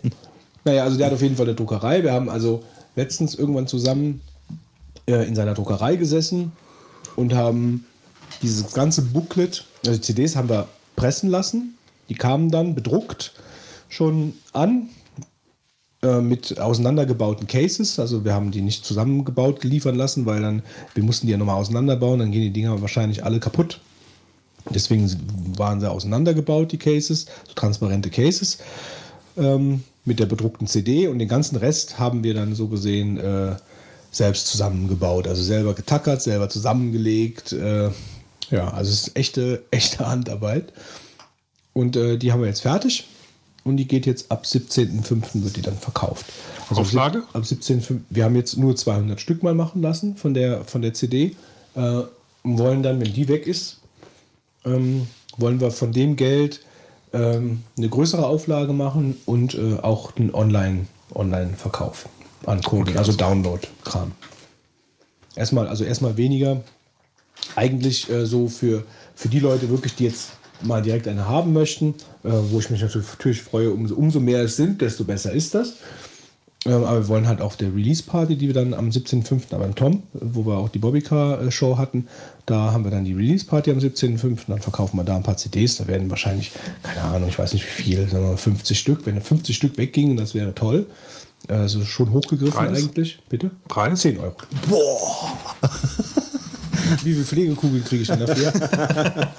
Naja, also der hat auf jeden Fall eine Druckerei. Wir haben also letztens irgendwann zusammen äh, in seiner Druckerei gesessen und haben dieses ganze Booklet, also die CDs haben wir pressen lassen. Die kamen dann bedruckt schon an äh, mit auseinandergebauten Cases. Also wir haben die nicht zusammengebaut geliefern lassen, weil dann, wir mussten die ja nochmal auseinanderbauen, dann gehen die Dinger wahrscheinlich alle kaputt. Deswegen waren sie auseinandergebaut, die Cases, so transparente Cases ähm, mit der bedruckten CD und den ganzen Rest haben wir dann so gesehen äh, selbst zusammengebaut, also selber getackert, selber zusammengelegt. Äh, ja, also es ist echte, echte Handarbeit. Und äh, die haben wir jetzt fertig und die geht jetzt ab 17.05. wird die dann verkauft. Also Auflage? Ab 17.05. Wir haben jetzt nur 200 Stück mal machen lassen von der, von der CD äh, und wollen dann, wenn die weg ist, ähm, wollen wir von dem Geld ähm, eine größere Auflage machen und äh, auch einen Online- Online-Verkauf an Kunden, also Download-Kram. Erstmal, also erstmal weniger. Eigentlich äh, so für, für die Leute wirklich, die jetzt mal direkt eine haben möchten, äh, wo ich mich natürlich, freue, umso, umso mehr es sind, desto besser ist das. Ähm, aber wir wollen halt auf der Release-Party, die wir dann am 17.05. beim Tom, wo wir auch die Bobbycar-Show hatten, da haben wir dann die Release-Party am 17.05. Dann verkaufen wir da ein paar CDs. Da werden wahrscheinlich, keine Ahnung, ich weiß nicht wie viel, sagen wir mal 50 Stück. Wenn 50 Stück weggingen, das wäre toll. Also schon hochgegriffen Preis? eigentlich. Bitte? Preis? 10 Euro. Boah! wie viele Pflegekugeln kriege ich denn dafür?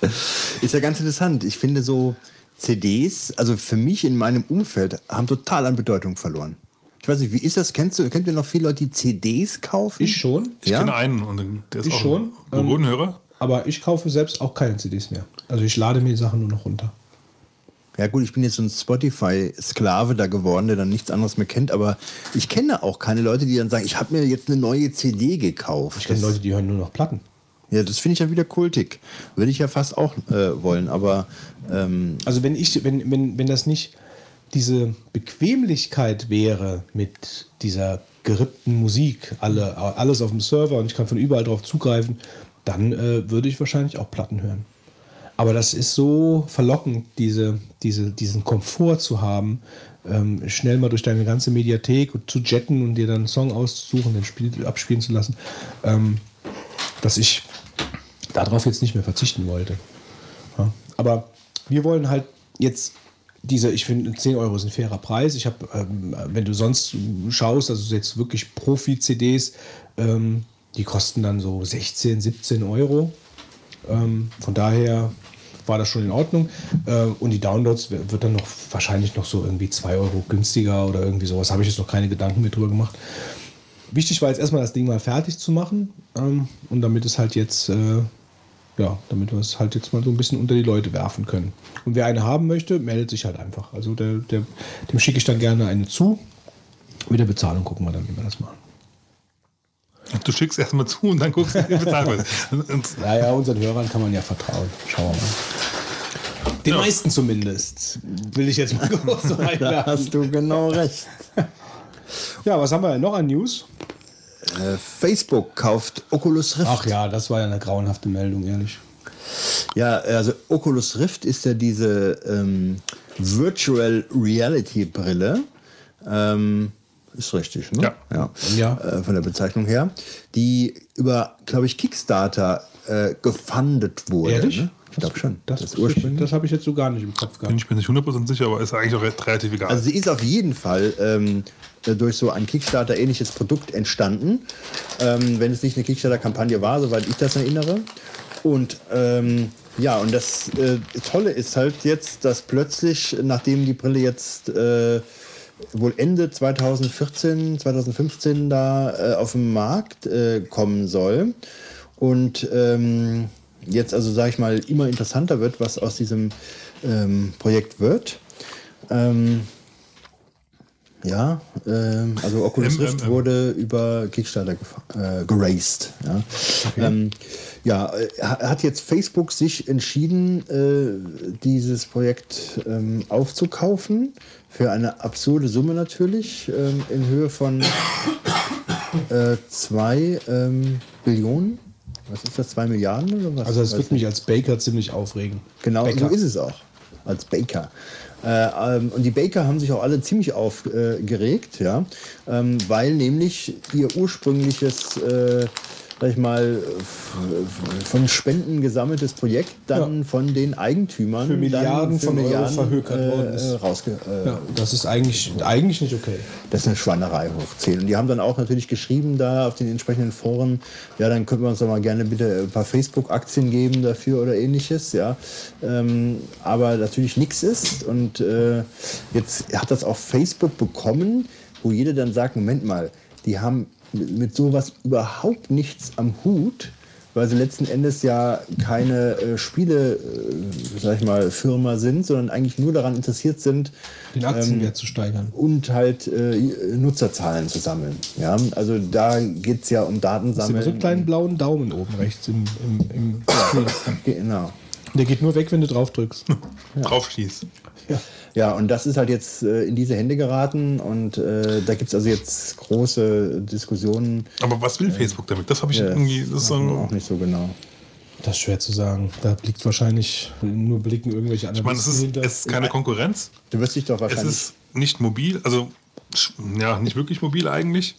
Ist ja ganz interessant. Ich finde so CDs, also für mich in meinem Umfeld, haben total an Bedeutung verloren. Ich weiß nicht, wie ist das? Kennst du, kennt ihr noch viele Leute, die CDs kaufen? ich schon. ich Ja? kenne einen und der ist Ich auch schon. ein Bodenhörer. Aber ich kaufe selbst auch keine CDs mehr. Also ich lade mir die Sachen nur noch runter. Ja gut, ich bin jetzt so ein Spotify-Sklave da geworden, der dann nichts anderes mehr kennt, aber ich kenne auch keine Leute, die dann sagen, ich habe mir jetzt eine neue CD gekauft. Ich kenne Leute, die hören nur noch Platten. Ja, das finde ich ja wieder kultig. Würde ich ja fast auch äh, wollen, aber ähm, Also wenn ich, wenn, wenn, wenn das nicht diese Bequemlichkeit wäre mit dieser gerippten Musik, alle, alles auf dem Server und ich kann von überall drauf zugreifen, dann äh, würde ich wahrscheinlich auch Platten hören. Aber das ist so verlockend, diese, diese, diesen Komfort zu haben, ähm, schnell mal durch deine ganze Mediathek zu jetten und dir dann einen Song auszusuchen, den Spiel, abspielen zu lassen, ähm, dass ich darauf jetzt nicht mehr verzichten wollte. Ja. Aber wir wollen halt jetzt diese, ich finde 10 Euro ist ein fairer Preis. Ich habe, ähm, wenn du sonst schaust, also jetzt wirklich Profi-CDs, ähm, die kosten dann so 16, 17 Euro. Ähm, von daher war das schon in Ordnung. Äh, und die Downloads wird dann noch wahrscheinlich noch so irgendwie 2 Euro günstiger oder irgendwie sowas. Habe ich jetzt noch keine Gedanken mehr drüber gemacht. Wichtig war jetzt erstmal das Ding mal fertig zu machen ähm, und damit es halt jetzt, äh, ja, damit wir es halt jetzt mal so ein bisschen unter die Leute werfen können. Und wer eine haben möchte, meldet sich halt einfach. Also der, der, dem schicke ich dann gerne eine zu. Mit der Bezahlung gucken wir dann, wie wir das machen. Du schickst erstmal zu und dann guckst du, wie bezahlt wird. Und- Ja, ja, unseren Hörern kann man ja vertrauen. Schauen wir mal. Den Ja. meisten zumindest. Will ich jetzt mal kurz so da hast du genau recht. Ja, was haben wir denn noch an News? Äh, Facebook kauft Oculus Rift. Ach ja, das war ja eine grauenhafte Meldung, ehrlich. Ja, also Oculus Rift ist ja diese ähm, Virtual Reality Brille. Ähm, ist richtig, ne? Ja. ja. Ja. Äh, von der Bezeichnung her. Die über, glaube ich, Kickstarter äh, gefundet wurde. Ehrlich? Ne? Ich glaube schon. Das, Das das, ursprünglich. das habe ich jetzt so gar nicht im Kopf bin gehabt. ich mir nicht 100% sicher, aber ist eigentlich auch re- relativ egal. Also sie ist auf jeden Fall ähm, äh, durch so ein Kickstarter-ähnliches Produkt entstanden, ähm, wenn es nicht eine Kickstarter-Kampagne war, soweit ich das erinnere. Und ähm, ja, und das äh, Tolle ist halt jetzt, dass plötzlich, nachdem die Brille jetzt äh, wohl Ende 2014, 2015 da äh, auf den Markt äh, kommen soll und ähm, jetzt also, sage ich mal, immer interessanter wird, was aus diesem ähm, Projekt wird. Ähm, ja, ähm, also Oculus M, Rift M, M. wurde über Kickstarter äh, geraced. Ja, ähm, ja äh, ha- hat jetzt Facebook sich entschieden, äh, dieses Projekt ähm, aufzukaufen für eine absurde Summe natürlich ähm, in Höhe von äh, zwei ähm, Billionen. Was ist das? Zwei Milliarden oder was? Also Weiß wird mich als Baker ziemlich aufregen. Genau, Bäcker. so ist es auch. Als Baker. Äh, ähm, und die Baker haben sich auch alle ziemlich aufgeregt, ja, ähm, weil nämlich ihr ursprüngliches, äh, sag ich mal, f- von Spenden gesammeltes Projekt dann Ja. von den Eigentümern Für Milliarden für von Euro Milliarden, verhökert worden ist. Äh, rausge äh, Ja, das ist eigentlich, eigentlich nicht okay. das ist eine Schweinerei hoch 10. Und die haben dann auch natürlich geschrieben da auf den entsprechenden Foren, ja, dann könnten wir uns doch mal gerne bitte ein paar Facebook-Aktien geben dafür oder ähnliches, ja. Ähm, aber natürlich nichts ist. Und äh, jetzt hat das auch Facebook bekommen, wo jeder dann sagt, Moment mal, die haben mit, mit sowas überhaupt nichts am Hut. Weil sie letzten Endes ja keine äh, Spiele, äh, sag ich mal, Firma sind, sondern eigentlich nur daran interessiert sind, Den Aktienwert zu steigern. und halt äh, Nutzerzahlen zu sammeln. Ja, also da geht es ja um Datensammeln. so einen kleinen blauen Daumen oben rechts im, im, im. Genau. Der geht nur weg, wenn du drauf drückst. Drauf schießt. Ja. Ja, und das ist halt jetzt äh, in diese Hände geraten und äh, da gibt es also jetzt große Diskussionen. Aber was will Facebook damit? Das habe ich Ja, irgendwie. Das ist auch nicht so genau. Das ist schwer zu sagen. Da liegt wahrscheinlich nur blicken irgendwelche ich meine, es ist, hinter. es ist keine Konkurrenz. Du wirst dich doch Es wahrscheinlich. ist nicht mobil, also ja, nicht wirklich mobil eigentlich.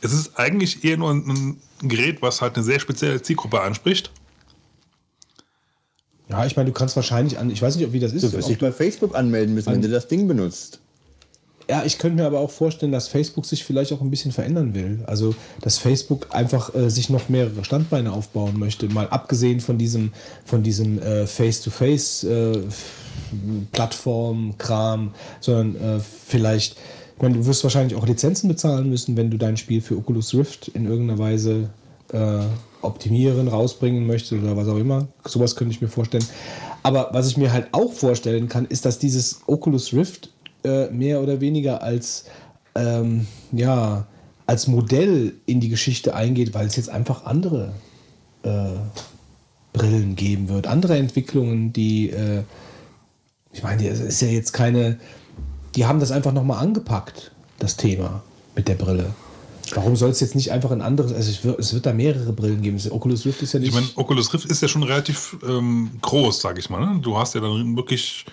Es ist eigentlich eher nur ein, ein Gerät, was halt eine sehr spezielle Zielgruppe anspricht. Ja, ich meine, du kannst wahrscheinlich an. Ich weiß nicht, ob wie das ist. du wirst dich bei Facebook anmelden müssen, wenn du das Ding benutzt. Ja, ich könnte mir aber auch vorstellen, dass Facebook sich vielleicht auch ein bisschen verändern will. Also, dass Facebook einfach äh, sich noch mehrere Standbeine aufbauen möchte. Mal abgesehen von diesem, von diesem äh, Face-to-Face äh, Plattform-Kram, sondern äh, vielleicht, ich meine, du wirst wahrscheinlich auch Lizenzen bezahlen müssen, wenn du dein Spiel für Oculus Rift in irgendeiner Weise äh, optimieren, rausbringen möchtest oder was auch immer. Sowas könnte ich mir vorstellen. Aber was ich mir halt auch vorstellen kann, ist, dass dieses Oculus Rift äh, mehr oder weniger als, ähm, ja, als Modell in die Geschichte eingeht, weil es jetzt einfach andere äh, Brillen geben wird. Andere Entwicklungen, die, äh, ich meine, es ist ja jetzt keine, die haben das einfach nochmal angepackt, das Thema mit der Brille. Warum soll es jetzt nicht einfach ein anderes, also es wird, es wird da mehrere Brillen geben. Oculus Rift ist ja nicht. Ich meine, Oculus Rift ist ja schon relativ ähm, groß, sag ich mal. Ne? Du hast ja dann wirklich,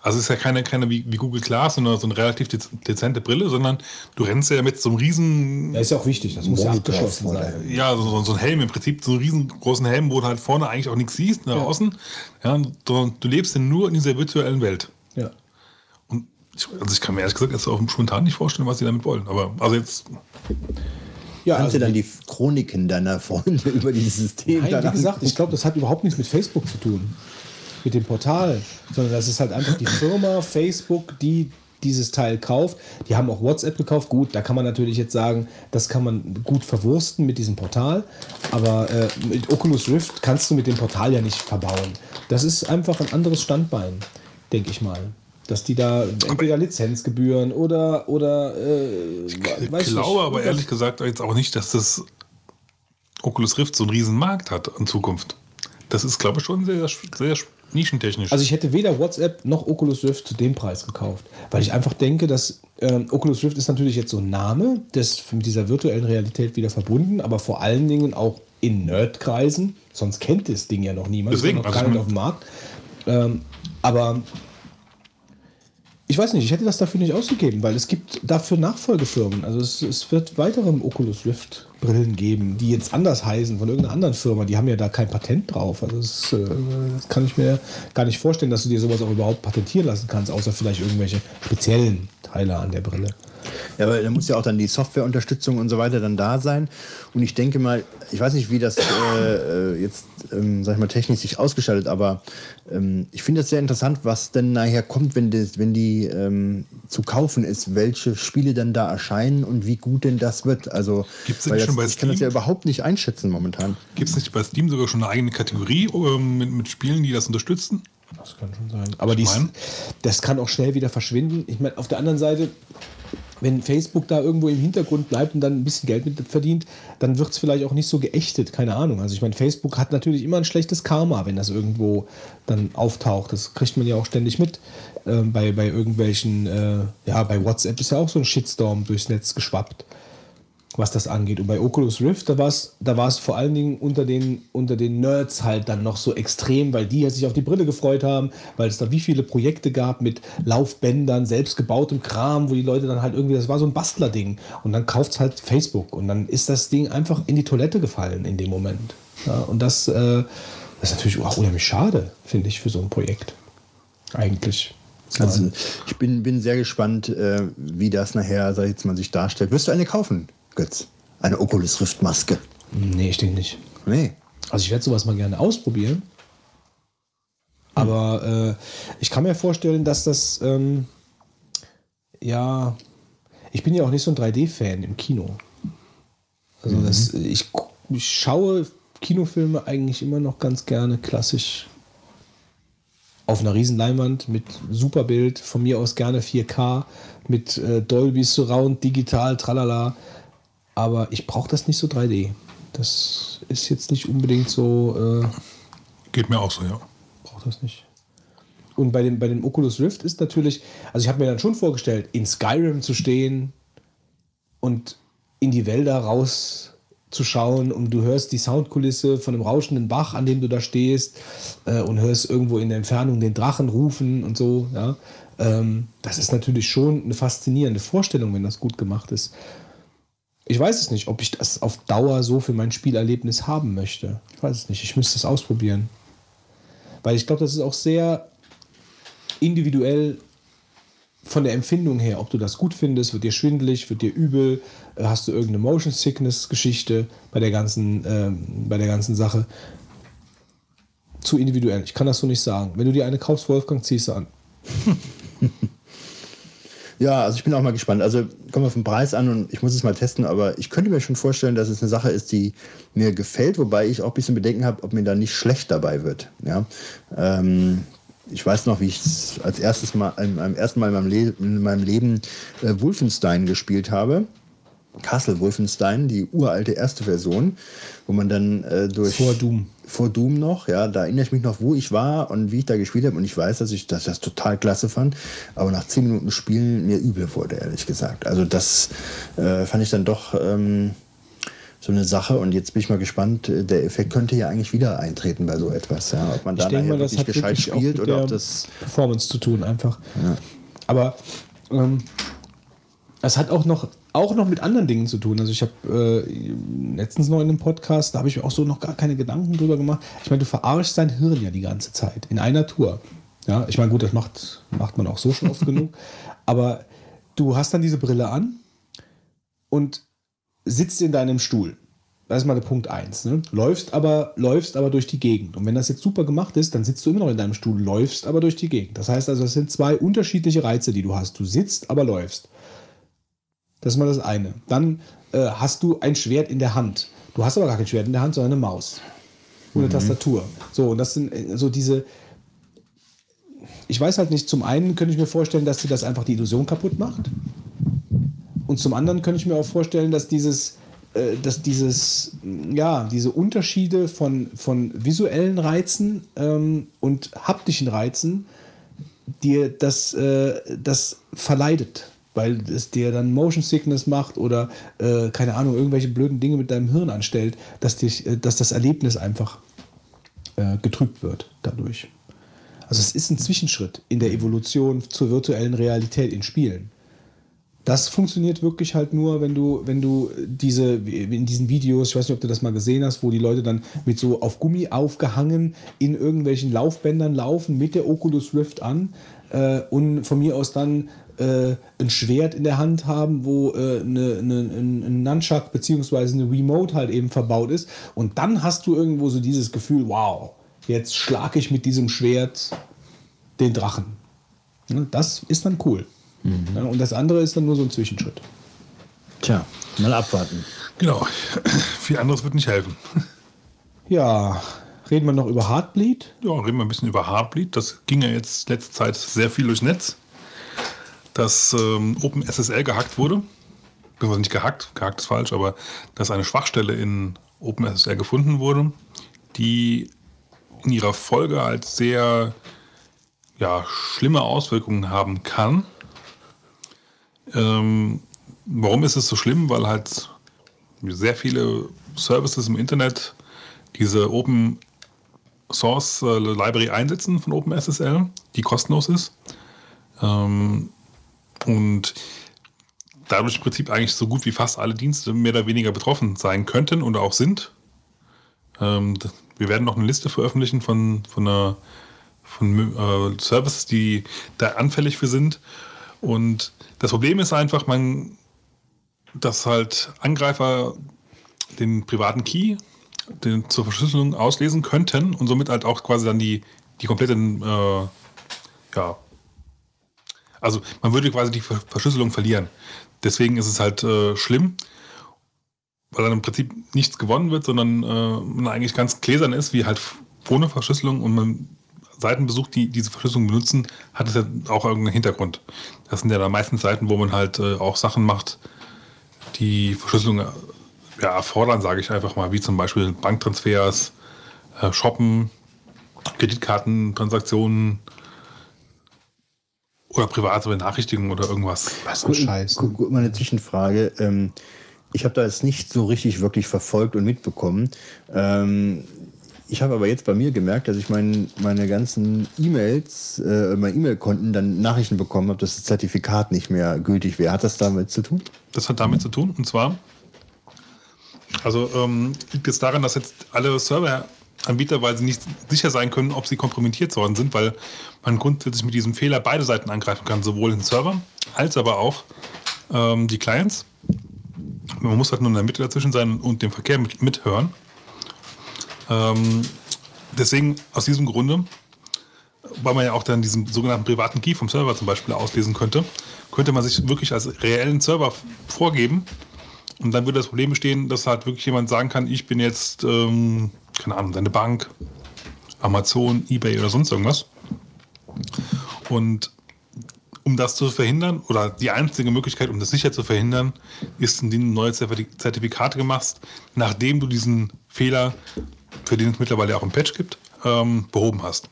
also es ist ja keine, keine wie, wie Google Glass, sondern so eine relativ dez dezente Brille, sondern du rennst ja mit so einem riesen, ja, ist ja auch wichtig, das muss ja abgeschlossen sein. ja, so, so ein Helm im Prinzip, so einen riesengroßen Helm, wo du halt vorne eigentlich auch nichts siehst, nach außen. Ja, du, du lebst ja nur in dieser virtuellen Welt. Ja. Ich, also ich kann mir ehrlich gesagt jetzt auch spontan nicht vorstellen, was sie damit wollen. Aber also jetzt, Ja, Kannst also du dann die Chroniken deiner Freunde über dieses System Nein, dann wie gesagt, ich glaube, das hat überhaupt nichts mit Facebook zu tun. Mit dem Portal. Sondern das ist halt einfach die Firma Facebook, die dieses Teil kauft. Die haben auch WhatsApp gekauft. Gut, da kann man natürlich jetzt sagen, das kann man gut verwursten mit diesem Portal. Aber äh, mit Oculus Rift kannst du mit dem Portal ja nicht verbauen. Das ist einfach ein anderes Standbein, denke ich mal. Dass die da entweder Lizenzgebühren oder, oder äh, ich glaube aber ehrlich gesagt jetzt auch nicht, dass das Oculus Rift so einen riesen Markt hat in Zukunft. Das ist, glaube ich, schon sehr, sehr nischentechnisch. Also ich hätte weder WhatsApp noch Oculus Rift zu dem Preis gekauft, weil ich einfach denke, dass ähm, Oculus Rift ist natürlich jetzt so ein Name, das ist mit dieser virtuellen Realität wieder verbunden, aber vor allen Dingen auch in Nerdkreisen, sonst kennt das Ding ja noch niemand, Deswegen, noch also gar ich nicht mein- auf dem Markt. Ähm, aber ich weiß nicht, ich hätte das dafür nicht ausgegeben, weil es gibt dafür Nachfolgefirmen. Also es, es wird weitere Oculus Rift Brillen geben, die jetzt anders heißen von irgendeiner anderen Firma. Die haben ja da kein Patent drauf. Also das, äh, das kann ich mir gar nicht vorstellen, dass du dir sowas auch überhaupt patentieren lassen kannst, außer vielleicht irgendwelche speziellen Teile an der Brille. Ja, aber da muss ja auch dann die Softwareunterstützung und so weiter dann da sein. Und ich denke mal, ich weiß nicht, wie das äh, äh, jetzt, ähm, sag ich mal, technisch sich ausgestaltet, aber ähm, ich finde es sehr interessant, was denn nachher kommt, wenn, das, wenn die ähm, zu kaufen ist, welche Spiele dann da erscheinen und wie gut denn das wird. Also, Gibt's denn schon das, bei ich kann das ja Steam? überhaupt nicht einschätzen momentan. Gibt es nicht bei Steam sogar schon eine eigene Kategorie ähm, mit, mit Spielen, die das unterstützen? Das kann schon sein. Aber dies, das kann auch schnell wieder verschwinden. Ich meine, auf der anderen Seite, wenn Facebook da irgendwo im Hintergrund bleibt und dann ein bisschen Geld mit verdient, dann wird es vielleicht auch nicht so geächtet. Keine Ahnung. Also ich meine, Facebook hat natürlich immer ein schlechtes Karma, wenn das irgendwo dann auftaucht. Das kriegt man ja auch ständig mit. Ähm, bei, bei irgendwelchen, äh, ja, bei WhatsApp ist ja auch so ein Shitstorm durchs Netz geschwappt was das angeht. Und bei Oculus Rift, da war es da war's vor allen Dingen unter den, unter den Nerds halt dann noch so extrem, weil die sich auf die Brille gefreut haben, weil es da wie viele Projekte gab mit Laufbändern, selbstgebautem Kram, wo die Leute dann halt irgendwie, das war so ein Bastler-Ding. Und dann kauft es halt Facebook und dann ist das Ding einfach in die Toilette gefallen in dem Moment. Ja, und das, äh, das ist natürlich auch unheimlich schade, finde ich, für so ein Projekt. Eigentlich. Also, ich bin, bin sehr gespannt, äh, wie das nachher, sag ich jetzt mal, sich darstellt. Wirst du eine kaufen, Götz? Eine Oculus Rift Maske? nee, ich denke nicht. Nee. Also ich werde sowas mal gerne ausprobieren. Aber äh, ich kann mir vorstellen, dass das, ähm, ja, ich bin ja auch nicht so ein 3D-Fan im Kino. Also das, ich, ich schaue Kinofilme eigentlich immer noch ganz gerne klassisch auf einer riesen Leinwand mit super Bild, von mir aus gerne 4K, mit äh, Dolby Surround, digital, tralala. Aber ich brauche das nicht so 3D. Das ist jetzt nicht unbedingt so, äh, Geht mir auch so, ja. braucht das nicht. Und bei dem, bei dem Oculus Rift ist natürlich, also ich habe mir dann schon vorgestellt, in Skyrim zu stehen und in die Wälder rauszuschauen und du hörst die Soundkulisse von einem rauschenden Bach, an dem du da stehst äh, und hörst irgendwo in der Entfernung den Drachen rufen und so. Ja. Ähm, das ist natürlich schon eine faszinierende Vorstellung, wenn das gut gemacht ist. Ich weiß es nicht, ob ich das auf Dauer so für mein Spielerlebnis haben möchte. Ich weiß es nicht. Ich müsste es ausprobieren. Weil ich glaube, das ist auch sehr individuell von der Empfindung her, ob du das gut findest, wird dir schwindelig, wird dir übel, äh, hast du irgendeine Motion Sickness Geschichte bei der ganzen, ähm, bei der ganzen Sache. Zu individuell. Ich kann das so nicht sagen. Wenn du dir eine kaufst, Wolfgang, ziehst du an. Ja, also ich bin auch mal gespannt. Also kommt auf den Preis an und ich muss es mal testen, aber ich könnte mir schon vorstellen, dass es eine Sache ist, die mir gefällt, wobei ich auch ein bisschen Bedenken habe, ob mir da nicht schlecht dabei wird. Ja? Ähm, ich weiß noch, wie ich es als erstes Mal, am ersten Mal in meinem, Le in meinem Leben äh, Wolfenstein gespielt habe. Castle Wolfenstein, die uralte erste Version, wo man dann äh, durch. Vor Doom. Vor Doom noch, ja. Da erinnere ich mich noch, wo ich war und wie ich da gespielt habe. Und ich weiß, dass ich ich das total klasse fand. Aber nach zehn Minuten Spielen mir übel wurde, ehrlich gesagt. Also, das äh, fand ich dann doch. Ähm, so eine Sache und jetzt bin ich mal gespannt, äh, der Effekt könnte ja eigentlich wieder eintreten bei so etwas, ja. Ob man da nachher mal, das wirklich gescheit wirklich spielt oder der ob das. Performance zu tun, einfach. Aber ähm, es hat auch noch, auch noch mit anderen Dingen zu tun. Also ich habe äh, letztens noch in einem Podcast, da habe ich mir auch so noch gar keine Gedanken drüber gemacht. Ich meine, du verarschst dein Hirn ja die ganze Zeit in einer Tour. Ja, ich meine, gut, das macht, macht man auch so schon oft genug. Aber du hast dann diese Brille an und sitzt in deinem Stuhl. Das ist mal der Punkt 1. Ne? Läufst, aber, läufst aber durch die Gegend. Und wenn das jetzt super gemacht ist, dann sitzt du immer noch in deinem Stuhl, läufst aber durch die Gegend. Das heißt also, das sind zwei unterschiedliche Reize, die du hast. Du sitzt, aber läufst. Das ist mal das eine. Dann äh, hast du ein Schwert in der Hand. Du hast aber gar kein Schwert in der Hand, sondern eine Maus. Und eine Tastatur. So, und das sind äh, so diese. Ich weiß halt nicht, zum einen könnte ich mir vorstellen, dass dir das einfach die Illusion kaputt macht. Und zum anderen könnte ich mir auch vorstellen, dass dieses, äh, dass dieses, ja, diese Unterschiede von, von visuellen Reizen ähm, und haptischen Reizen dir das, äh, das verleidet. Weil es dir dann Motion Sickness macht oder, äh, keine Ahnung, irgendwelche blöden Dinge mit deinem Hirn anstellt, dass, dich, äh, dass das Erlebnis einfach äh, getrübt wird dadurch. Also es ist ein Zwischenschritt in der Evolution zur virtuellen Realität in Spielen. Das funktioniert wirklich halt nur, wenn du, wenn du diese, in diesen Videos, ich weiß nicht, ob du das mal gesehen hast, wo die Leute dann mit so auf Gummi aufgehangen in irgendwelchen Laufbändern laufen mit der Oculus Rift an äh, und von mir aus dann äh, ein Schwert in der Hand haben, wo äh, eine, eine, ein, Nunchuck bzw. eine Remote halt eben verbaut ist. Und dann hast du irgendwo so dieses Gefühl, wow, jetzt schlage ich mit diesem Schwert den Drachen. Ne, Das ist dann cool. Ja, und das andere ist dann nur so ein Zwischenschritt. Tja, mal abwarten. Genau. Viel anderes wird nicht helfen. Ja, reden wir noch über Heartbleed. Ja, reden wir ein bisschen über Heartbleed. Das ging ja jetzt letzte Zeit sehr viel durchs Netz. Dass ähm, OpenSSL gehackt wurde. Beziehungsweise nicht gehackt, gehackt ist falsch, aber dass eine Schwachstelle in OpenSSL gefunden wurde, die in ihrer Folge als sehr ja, schlimme Auswirkungen haben kann. Ähm, warum ist es so schlimm? Weil halt sehr viele Services im Internet diese Open Source äh, Library einsetzen von OpenSSL, die kostenlos ist. Ähm, und dadurch im Prinzip eigentlich so gut wie fast alle Dienste mehr oder weniger betroffen sein könnten oder auch sind. Ähm, wir werden noch eine Liste veröffentlichen von, von, einer, von äh, Services, die da anfällig für sind. Und das Problem ist einfach, man, dass halt Angreifer den privaten Key den zur Verschlüsselung auslesen könnten und somit halt auch quasi dann die, die komplette, äh, ja, also man würde quasi die Ver- Verschlüsselung verlieren. Deswegen ist es halt äh, schlimm, weil dann im Prinzip nichts gewonnen wird, sondern äh, man eigentlich ganz gläsern ist, wie halt ohne Verschlüsselung und man Seiten besucht, die diese Verschlüsselung benutzen, hat es ja auch irgendeinen Hintergrund. Das sind ja dann meistens Seiten, wo man halt äh, auch Sachen macht, die Verschlüsselung äh, ja, erfordern, sage ich einfach mal, wie zum Beispiel Banktransfers, äh, Shoppen, Kreditkartentransaktionen oder private Benachrichtigungen oder irgendwas. Was ein Scheiß. Gu- gu- Mal eine Zwischenfrage. Ähm, ich habe da jetzt nicht so richtig wirklich verfolgt und mitbekommen. Ähm, ich habe aber jetzt bei mir gemerkt, dass ich mein, meine ganzen E-Mails, äh, meine E-Mail-Konten dann Nachrichten bekommen habe, dass das Zertifikat nicht mehr gültig wäre. Hat das damit zu tun? Das hat damit zu tun, und zwar, also ähm, liegt es daran, dass jetzt alle Serveranbieter, weil sie nicht sicher sein können, ob sie kompromittiert worden sind, weil man grundsätzlich mit diesem Fehler beide Seiten angreifen kann, sowohl den Server als aber auch ähm, die Clients. Man muss halt nur in der Mitte dazwischen sein und den Verkehr mit, mithören. Ähm, deswegen, aus diesem Grunde, weil man ja auch dann diesen sogenannten privaten Key vom Server zum Beispiel auslesen könnte, könnte man sich wirklich als reellen Server vorgeben. Und dann würde das Problem bestehen, dass halt wirklich jemand sagen kann, ich bin jetzt, ähm, keine Ahnung, deine Bank, Amazon, Ebay oder sonst irgendwas. Und um das zu verhindern, oder die einzige Möglichkeit, um das sicher zu verhindern, ist, indem du neue Zertif- Zertifikate machst, nachdem du diesen Fehler, für den es mittlerweile auch ein Patch gibt, ähm, behoben hast.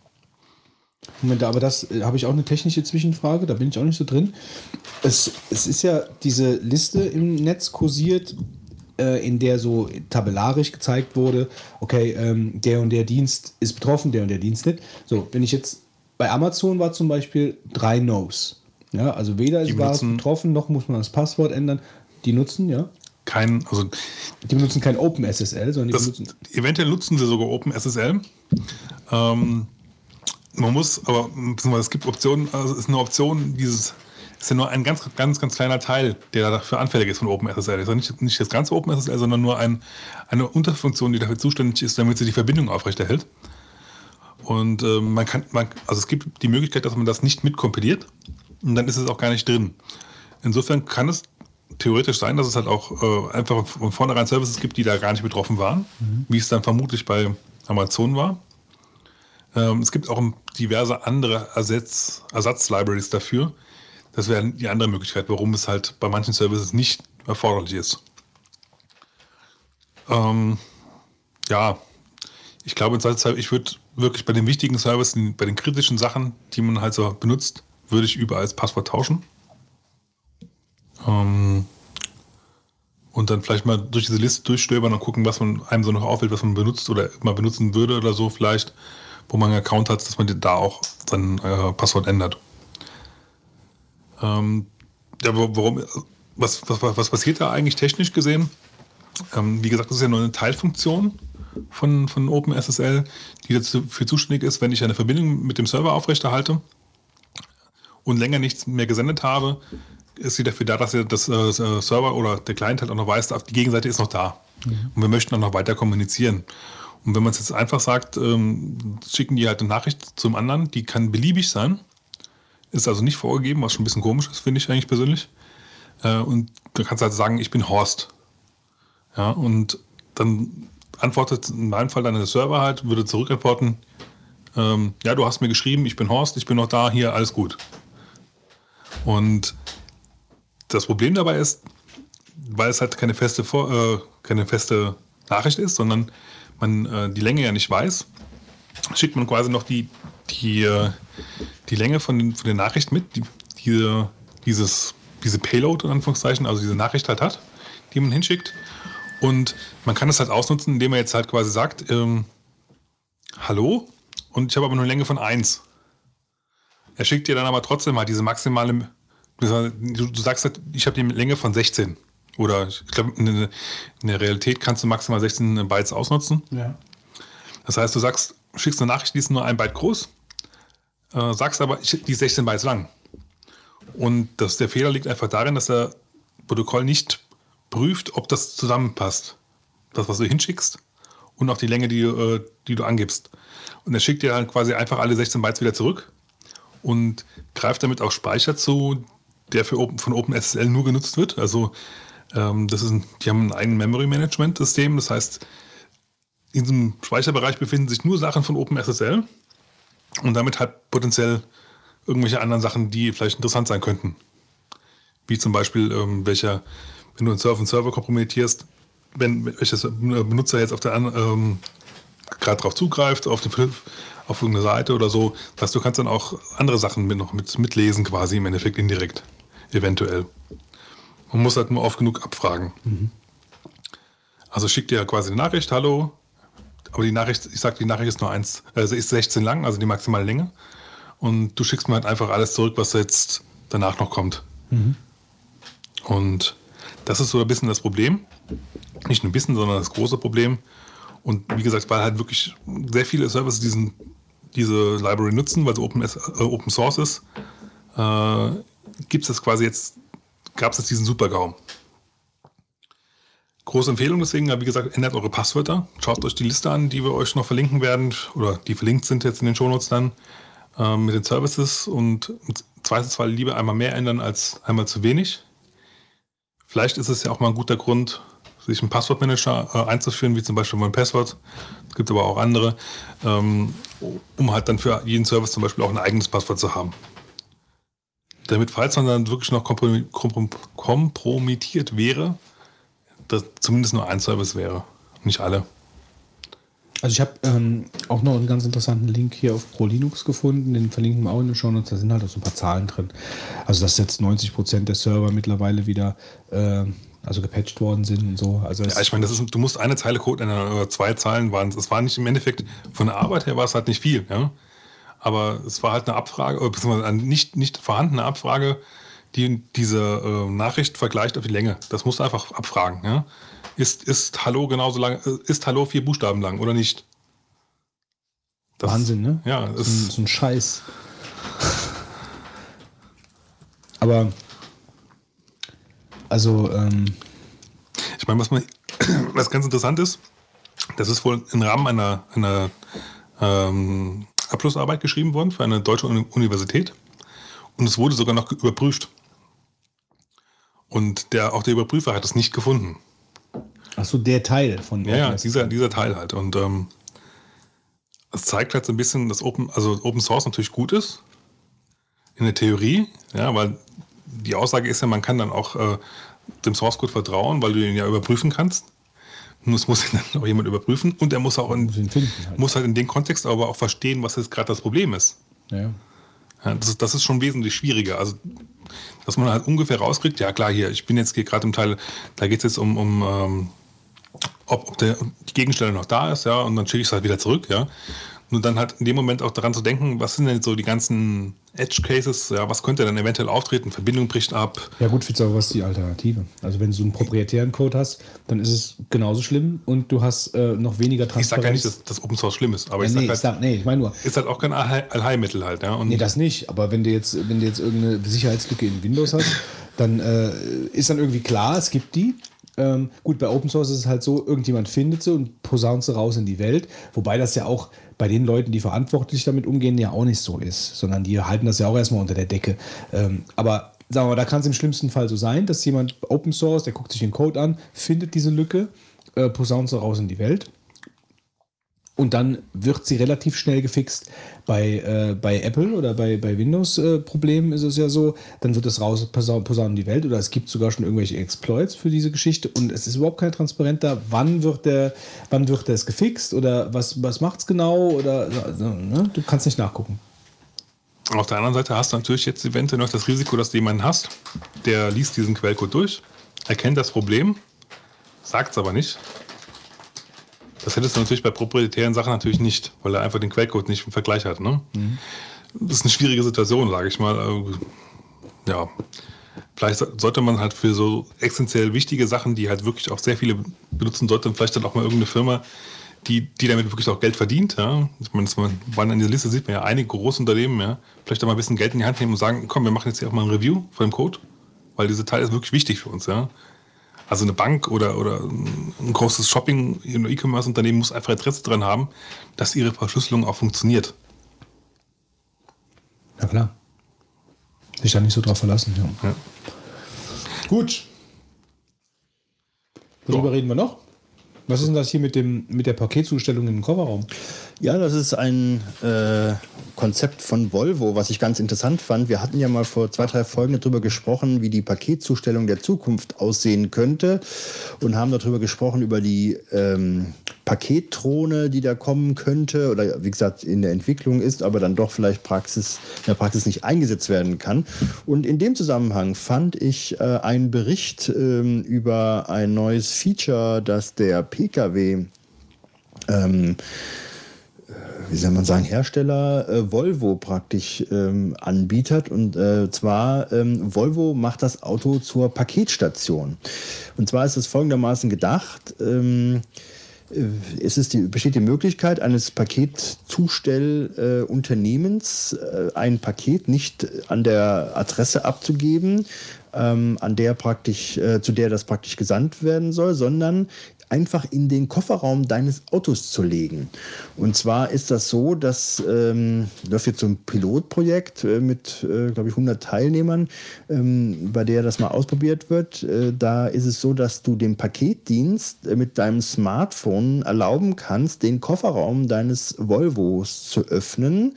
Moment, aber das äh, habe ich auch eine technische Zwischenfrage, da bin ich auch nicht so drin. Es, es ist ja diese Liste im Netz kursiert, in der so tabellarisch gezeigt wurde, okay, ähm, der und der Dienst ist betroffen, der und der Dienst nicht. So, wenn ich jetzt bei Amazon war zum Beispiel drei No's. Ja, also weder Die war betroffen, noch muss man das Passwort ändern. Die nutzen, ja. Kein, also Die benutzen kein OpenSSL, sondern die das, benutzen. eventuell nutzen sie sogar OpenSSL. Ähm, man muss, aber es gibt Optionen, also es ist eine Option, dieses ist ja nur ein ganz, ganz, ganz kleiner Teil, der dafür anfällig ist von OpenSSL. Ist ja nicht, nicht das ganze OpenSSL, sondern nur ein, eine Unterfunktion, die dafür zuständig ist, damit sie die Verbindung aufrechterhält. Und äh, man kann, man, also es gibt die Möglichkeit, dass man das nicht mitkompiliert und dann ist es auch gar nicht drin. Insofern kann es theoretisch sein, dass es halt auch äh, einfach von vornherein Services gibt, die da gar nicht betroffen waren, wie es dann vermutlich bei Amazon war. Ähm, es gibt auch diverse andere Ersatz, Ersatz-Libraries dafür. Das wäre die andere Möglichkeit, warum es halt bei manchen Services nicht erforderlich ist. Ähm, ja, ich glaube, ich würde wirklich bei den wichtigen Services, bei den kritischen Sachen, die man halt so benutzt, würde ich überall das Passwort tauschen. Ähm, und dann vielleicht mal durch diese Liste durchstöbern und gucken, was man einem so noch auffällt, was man benutzt oder mal benutzen würde oder so vielleicht, wo man einen Account hat, dass man da auch sein äh, Passwort ändert. Ähm, ja, warum, was, was, was passiert da eigentlich technisch gesehen? Ähm, wie gesagt, das ist ja nur eine Teilfunktion von, von OpenSSL, die dafür zuständig ist, wenn ich eine Verbindung mit dem Server aufrechterhalte und länger nichts mehr gesendet habe, ist sie dafür da, dass er das äh, Server oder der Client halt auch noch weiß, die Gegenseite ist noch da. Und wir möchten auch noch weiter kommunizieren. Und wenn man es jetzt einfach sagt, ähm, schicken die halt eine Nachricht zum anderen, die kann beliebig sein, ist also nicht vorgegeben, was schon ein bisschen komisch ist, finde ich eigentlich persönlich. Äh, und du kannst halt sagen, ich bin Horst. Ja, und dann antwortet in meinem Fall dann der Server halt, würde zurückantworten, ähm, ja, du hast mir geschrieben, ich bin Horst, ich bin noch da, hier, alles gut. Und das Problem dabei ist, weil es halt keine feste, äh, keine feste Nachricht ist, sondern man äh, die Länge ja nicht weiß, schickt man quasi noch die, die, äh, die Länge von, den, von der Nachricht mit, die diese, dieses, diese Payload in Anführungszeichen, also diese Nachricht halt hat, die man hinschickt. Und man kann das halt ausnutzen, indem man jetzt halt quasi sagt, ähm, hallo, und ich habe aber nur eine Länge von 1. Er schickt dir dann aber trotzdem halt diese maximale, du, du sagst halt, ich habe die Länge von 16. Oder ich glaube, in, der- in der Realität kannst du maximal 16 Bytes ausnutzen. Ja. Das heißt, du sagst, schickst eine Nachricht, die ist nur ein Byte groß, äh, sagst aber, die ist 16 Bytes lang. Und das, der Fehler liegt einfach darin, dass der Protokoll nicht prüft, ob das zusammenpasst. Das, was du hinschickst und auch die Länge, die, äh, die du angibst. Und er schickt dir dann quasi einfach alle 16 Bytes wieder zurück und greift damit auch Speicher zu, der für Open, von OpenSSL nur genutzt wird. Also ähm, das ist ein, die haben ein Memory Management System, das heißt, in diesem Speicherbereich befinden sich nur Sachen von OpenSSL und damit halt potenziell irgendwelche anderen Sachen, die vielleicht interessant sein könnten. Wie zum Beispiel, ähm, welcher, wenn du einen Server und Server kompromittierst, wenn welcher Benutzer jetzt auf der ähm, gerade drauf zugreift, auf, den, auf irgendeine Seite oder so. Das heißt, du kannst dann auch andere Sachen mit, noch mit, mitlesen, quasi im Endeffekt indirekt, eventuell. Man muss halt nur oft genug abfragen. Also schickt dir quasi eine Nachricht, hallo, aber die Nachricht, ich sag, die Nachricht ist nur eins, also ist 16 lang, also die maximale Länge. Und du schickst mir halt einfach alles zurück, was jetzt danach noch kommt. Und das ist so ein bisschen das Problem. Nicht nur ein bisschen, sondern das große Problem. Und wie gesagt, weil halt wirklich sehr viele Services diesen, diese Library nutzen, weil sie Open, äh, Open Source ist, äh, gibt es das quasi jetzt, gab es jetzt diesen Super-GAU. Große Empfehlung deswegen, wie gesagt, ändert eure Passwörter. Schaut euch die Liste an, die wir euch noch verlinken werden, oder die verlinkt sind jetzt in den Shownotes dann, ähm, mit den Services und im Zweifelsfall lieber einmal mehr ändern als einmal zu wenig. Vielleicht ist es ja auch mal ein guter Grund, sich einen Passwortmanager äh, einzuführen, wie zum Beispiel mein Passwort. Es gibt aber auch andere, ähm, um halt dann für jeden Service zum Beispiel auch ein eigenes Passwort zu haben. damit, falls man dann wirklich noch komprom komprom kompromittiert wäre, dass zumindest nur ein Service wäre. Nicht alle. Also ich habe ähm, auch noch einen ganz interessanten Link hier auf ProLinux gefunden, den verlinken wir auch in den Show Notes, da sind halt auch so ein paar Zahlen drin. Also dass jetzt 90% der Server mittlerweile wieder äh, also gepatcht worden sind und so. Also Ja, ich meine, du musst eine Zeile Code ändern oder zwei Zeilen waren es. Es war nicht im Endeffekt, von der Arbeit her war es halt nicht viel, ja. Aber es war halt eine Abfrage, oder beziehungsweise eine nicht, nicht vorhandene Abfrage, die diese äh, Nachricht vergleicht auf die Länge. Das musst du einfach abfragen, ja. Ist, ist Hallo genauso lang, äh, ist Hallo vier Buchstaben lang oder nicht? Das- Wahnsinn, ne? Ja, so, ein, ist, so ein Scheiß. Aber also ähm, Ich meine, was, man, was ganz interessant ist, das ist wohl im Rahmen einer, einer ähm, Abschlussarbeit geschrieben worden für eine deutsche Uni Universität. Und es wurde sogar noch überprüft. Und der, auch der Überprüfer hat es nicht gefunden. ach so der Teil von Ja, ja, dieser, dieser Teil halt. Und ähm, es zeigt halt so ein bisschen, dass Open, also Open Source natürlich gut ist. In der Theorie, ja, weil die Aussage ist ja, man kann dann auch äh, dem Source Code vertrauen, weil du ihn ja überprüfen kannst. Nur es muss ihn dann auch jemand überprüfen und er muss auch in, Muss halt. muss halt in dem Kontext aber auch verstehen, was jetzt gerade das Problem ist. Ja. Das, ist, das ist schon wesentlich schwieriger. Also, dass man halt ungefähr rauskriegt, ja klar, hier, ich bin jetzt hier gerade im Teil, da geht es jetzt um, um ähm, ob, ob der, die Gegenstelle noch da ist, ja, und dann schicke ich es halt wieder zurück, ja. Nur dann halt in dem Moment auch daran zu denken, was sind denn so die ganzen Edge-Cases, ja, was könnte dann eventuell auftreten, Verbindung bricht ab. Ja gut, Fitz, aber was ist die Alternative? Also wenn du so einen proprietären Code hast, dann ist es genauso schlimm und du hast äh, noch weniger Ich Transparenz. sage ja nicht, dass, dass Open Source schlimm ist, aber ja, ich nee, sage ich halt, sag, nee, ich meine nur, ist halt auch kein Allhei- Allheilmittel halt, ja. Und nee, das nicht. Aber wenn du jetzt, wenn du jetzt irgendeine Sicherheitslücke in Windows hast, dann äh, ist dann irgendwie klar, es gibt die. Ähm, gut, bei Open Source ist es halt so, irgendjemand findet sie und posaunt sie raus in die Welt. Wobei das ja auch bei den Leuten, die verantwortlich damit umgehen, ja auch nicht so ist, sondern die halten das ja auch erstmal unter der Decke. Ähm, aber sagen wir mal, da kann es im schlimmsten Fall so sein, dass jemand Open Source, der guckt sich den Code an, findet diese Lücke, äh, posaunt sie raus in die Welt. Und dann wird sie relativ schnell gefixt. Bei, äh, bei Apple oder bei, bei Windows-Problemen ist es ja so, dann wird es raus posaunen die Welt oder es gibt sogar schon irgendwelche Exploits für diese Geschichte und es ist überhaupt kein transparenter, wann wird der, wann wird das gefixt oder was, was macht es genau oder also, ne? du kannst nicht nachgucken. Auf der anderen Seite hast du natürlich jetzt eventuell noch das Risiko, dass du jemanden hast, der liest diesen Quellcode durch, erkennt das Problem, sagt es aber nicht. Das hättest du natürlich bei proprietären Sachen natürlich nicht, weil er einfach den Quellcode nicht im Vergleich hat. Ne? Das ist eine schwierige Situation, sage ich mal. Äh, Ja, vielleicht so- sollte man halt für so essentiell wichtige Sachen, die halt wirklich auch sehr viele benutzen sollten, vielleicht dann auch mal irgendeine Firma, die, die damit wirklich auch Geld verdient. Ja? Ich meine, man, in dieser Liste sieht man ja einige große Unternehmen, ja, vielleicht auch mal ein bisschen Geld in die Hand nehmen und sagen, komm, wir machen jetzt hier auch mal ein Review von dem Code, weil dieser Teil ist wirklich wichtig für uns. Ja? Also eine Bank oder, oder ein großes Shopping- oder E-Commerce-Unternehmen muss einfach Interesse daran haben, dass ihre Verschlüsselung auch funktioniert. Ja klar. Sich da nicht so drauf verlassen. Ja. Ja. Gut. Worüber Ja. reden wir noch? Was ist denn das hier mit, dem, mit der Paketzustellung den Kofferraum? Ja, das ist ein äh, Konzept von Volvo, was ich ganz interessant fand. Wir hatten ja mal vor zwei, drei Folgen darüber gesprochen, wie die Paketzustellung der Zukunft aussehen könnte und haben darüber gesprochen, über die ähm, Paketdrohne, die da kommen könnte oder wie gesagt in der Entwicklung ist, aber dann doch vielleicht Praxis, in der Praxis nicht eingesetzt werden kann. Und in dem Zusammenhang fand ich äh, einen Bericht ähm, über ein neues Feature, das der Pkw ähm, wie soll man sagen, Hersteller äh, Volvo praktisch ähm, anbietet. Und äh, zwar, ähm, Volvo macht das Auto zur Paketstation. Und zwar ist es folgendermaßen gedacht. Ähm, äh, es ist die, besteht die Möglichkeit eines Paketzustellunternehmens, äh, ein Paket nicht an der Adresse abzugeben, ähm, an der praktisch, äh, zu der das praktisch gesandt werden soll, sondern einfach in den Kofferraum deines Autos zu legen. Und zwar ist das so, dass ähm, läuft jetzt so ein Pilotprojekt äh, mit, äh, glaube ich, 100 Teilnehmern, ähm, bei der das mal ausprobiert wird. Äh, da ist es so, dass du dem Paketdienst äh, mit deinem Smartphone erlauben kannst, den Kofferraum deines Volvos zu öffnen.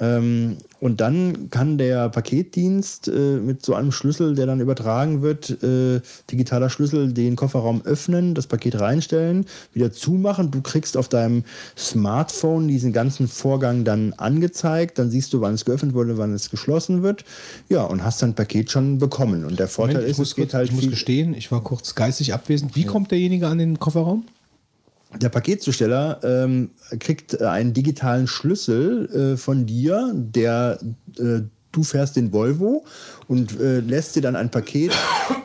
Ähm, und dann kann der Paketdienst äh, mit so einem Schlüssel, der dann übertragen wird, äh, digitaler Schlüssel, den Kofferraum öffnen, das Paket reinstellen, wieder zumachen. Du kriegst auf deinem Smartphone diesen ganzen Vorgang dann angezeigt. Dann siehst du, wann es geöffnet wurde, wann es geschlossen wird. Ja, und hast dein Paket schon bekommen. Und der Vorteil Moment, ich ist, muss, es geht kurz, halt ich muss gestehen, ich war kurz geistig abwesend. Wie kommt derjenige an den Kofferraum? Der Paketzusteller ähm, kriegt äh, einen digitalen Schlüssel äh, von dir, der äh, du fährst den Volvo und äh, lässt dir dann ein Paket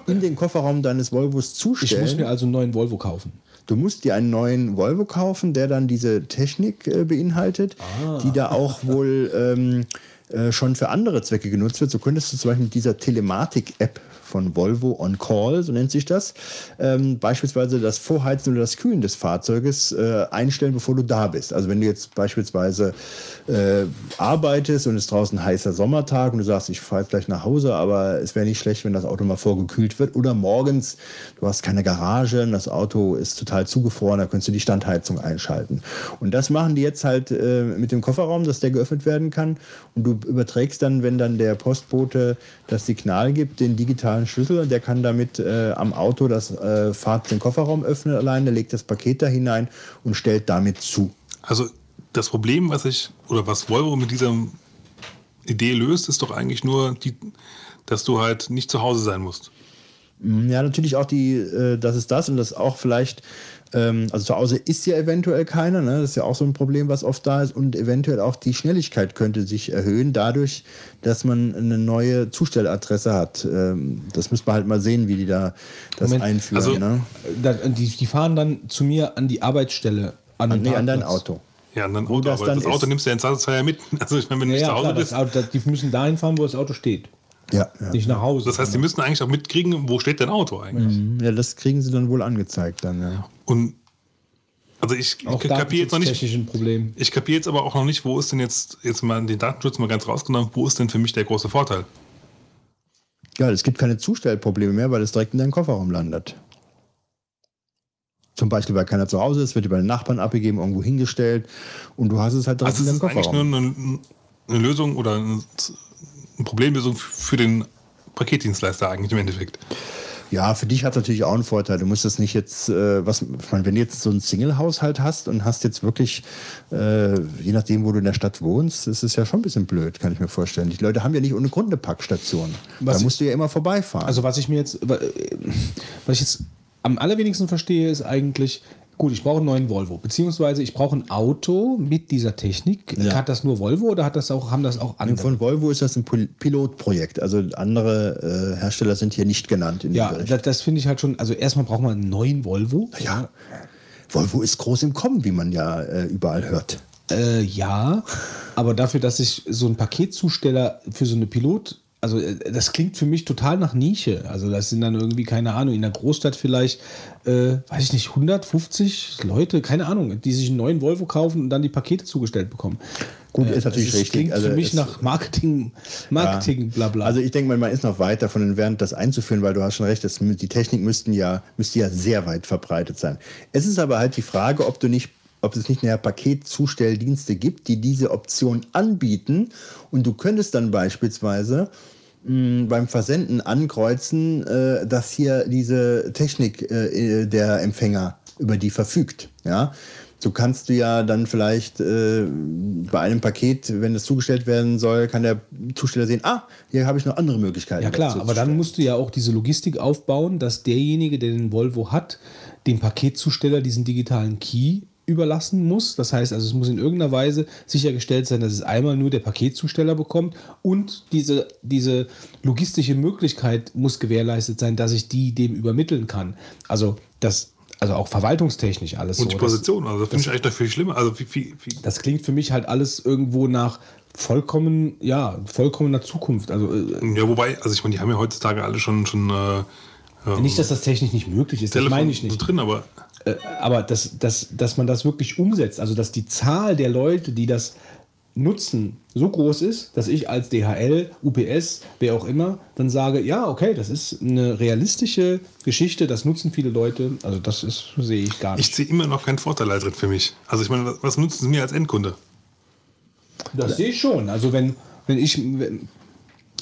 in den Kofferraum deines Volvos Ich zustellen. muss mir also einen neuen Volvo kaufen. Du musst dir einen neuen Volvo kaufen, der dann diese Technik äh, beinhaltet, die da auch wohl ähm, äh, schon für andere Zwecke genutzt wird. So könntest du zum Beispiel mit dieser Telematik-App von Volvo On Call, so nennt sich das, ähm, beispielsweise das Vorheizen oder das Kühlen des Fahrzeuges äh, einstellen, bevor du da bist. Also wenn du jetzt beispielsweise äh, arbeitest und es ist draußen heißer Sommertag und du sagst, ich fahre jetzt gleich nach Hause, aber es wäre nicht schlecht, wenn das Auto mal vorgekühlt wird. Oder morgens, du hast keine Garage und das Auto ist total zugefroren, da könntest du die Standheizung einschalten. Und das machen die jetzt halt äh, mit dem Kofferraum, dass der geöffnet werden kann. Und du überträgst dann, wenn dann der Postbote das Signal gibt, den digitalen Schlüssel und der kann damit äh, am Auto das äh, Fahrt den Kofferraum öffnen alleine, legt das Paket da hinein und stellt damit zu. Also das Problem, was ich oder was Volvo mit dieser Idee löst, ist doch eigentlich nur, die, dass du halt nicht zu Hause sein musst. Ja, natürlich auch die, äh, das ist das und das auch vielleicht, ähm, also zu Hause ist ja eventuell keiner, ne? das ist ja auch so ein Problem, was oft da ist und eventuell auch die Schnelligkeit könnte sich erhöhen dadurch, dass man eine neue Zustelladresse hat. Ähm, das müssen wir halt mal sehen, wie die da das Moment, einführen. also- ne? Da, die, die fahren dann zu mir an die Arbeitsstelle. An, den Nee, an dein. Auto. Ja, und dann Wo Auto, das aber dann das Auto ist- nimmst du ja ins Zweifelsfall ja mit. Also ich meine, wenn du Ja, nicht ja zu Hause das bist. Auto, das, die müssen dahin fahren, wo das Auto steht. Ja, ja. Nicht nach Hause. Das heißt, die müssen eigentlich auch mitkriegen, wo steht dein Auto eigentlich. ja, das kriegen sie dann wohl angezeigt dann. Ja. Und also ich auch kapiere jetzt noch nicht, datenschutztechnisch ein Problem. ich kapiere jetzt aber auch noch nicht, wo ist denn jetzt, jetzt mal den Datenschutz mal ganz rausgenommen, wo ist denn für mich der große Vorteil? ja, es gibt keine Zustellprobleme mehr, weil es direkt in deinem Kofferraum landet. Zum Beispiel, weil keiner zu Hause ist, wird über den Nachbarn abgegeben, irgendwo hingestellt und du hast es halt direkt Also in ist deinem eigentlich nur Kofferraum. eine, eine Lösung oder eine Problemlösung für den Paketdienstleister eigentlich im Endeffekt. Ja, für dich hat es natürlich auch einen Vorteil. Du musst das nicht jetzt, äh, was, ich meine, wenn du jetzt so einen Single-Haushalt hast und hast jetzt wirklich, äh, je nachdem, wo du in der Stadt wohnst, ist es ja schon ein bisschen blöd, kann ich mir vorstellen. Die Leute haben ja nicht ohne Grund eine Packstation. Was da ich- musst du ja immer vorbeifahren. Also was ich mir jetzt, äh, was ich jetzt am allerwenigsten verstehe, ist eigentlich, gut, ich brauche einen neuen Volvo, beziehungsweise ich brauche ein Auto mit dieser Technik. Ja. Hat das nur Volvo oder hat das auch, haben das auch andere? Von Volvo ist das ein Pil- Pilotprojekt. Also andere äh, Hersteller sind hier nicht genannt. Ja, das, das finde ich halt schon, also erstmal braucht man einen neuen Volvo. ja. Volvo ist groß im Kommen, wie man ja äh, überall hört. Äh, ja, aber dafür, dass ich so ein Paketzusteller für so eine Pilot, also äh, das klingt für mich total nach Nische. Also das sind dann irgendwie, keine Ahnung, in der Großstadt vielleicht, äh, weiß ich nicht, 150 Leute, keine Ahnung, die sich einen neuen Volvo kaufen und dann die Pakete zugestellt bekommen. Gut, Äh, ist natürlich also es richtig. klingt Also für mich nach Marketing, Marketing, bla bla. Also ich denke mal, man ist noch weit davon entfernt, das einzuführen, weil du hast schon recht, das, die Technik müssten ja, müsste ja sehr weit verbreitet sein. Es ist aber halt die Frage, ob du nicht ob es nicht mehr Paketzustelldienste gibt, die diese Option anbieten und du könntest dann beispielsweise mh, beim Versenden ankreuzen, äh, dass hier diese Technik äh, der Empfänger über die verfügt. Ja? So kannst du ja dann vielleicht äh, bei einem Paket, wenn es zugestellt werden soll, kann der Zusteller sehen, ah, hier habe ich noch andere Möglichkeiten. Ja klar, aber dann musst du ja auch diese Logistik aufbauen, dass derjenige, der den Volvo hat, dem Paketzusteller diesen digitalen Key überlassen muss. Das heißt also, es muss in irgendeiner Weise sichergestellt sein, dass es einmal nur der Paketzusteller bekommt und diese, diese logistische Möglichkeit muss gewährleistet sein, dass ich die dem übermitteln kann. Also das, also auch verwaltungstechnisch alles Und so. die Position, also das finde ich eigentlich noch viel schlimmer. Also wie, wie, wie, Das, das klingt für mich halt alles irgendwo nach vollkommen, ja, vollkommener Zukunft. Also äh, ja, wobei, also ich meine, die haben ja heutzutage alle schon, schon äh, ähm, nicht, dass das technisch nicht möglich ist, das Telefon meine ich so nicht. drin, aber aber dass, dass, dass man das wirklich umsetzt, also dass die Zahl der Leute, die das nutzen, so groß ist, dass ich als DHL, UPS, wer auch immer, dann sage, ja, okay, das ist eine realistische Geschichte, das nutzen viele Leute, also das ist, sehe ich gar ich nicht. sehe immer noch keinen Vorteil drin für mich. Also ich meine, was, nutzt es mir als Endkunde? Das sehe ich schon. Also wenn, wenn ich. Wenn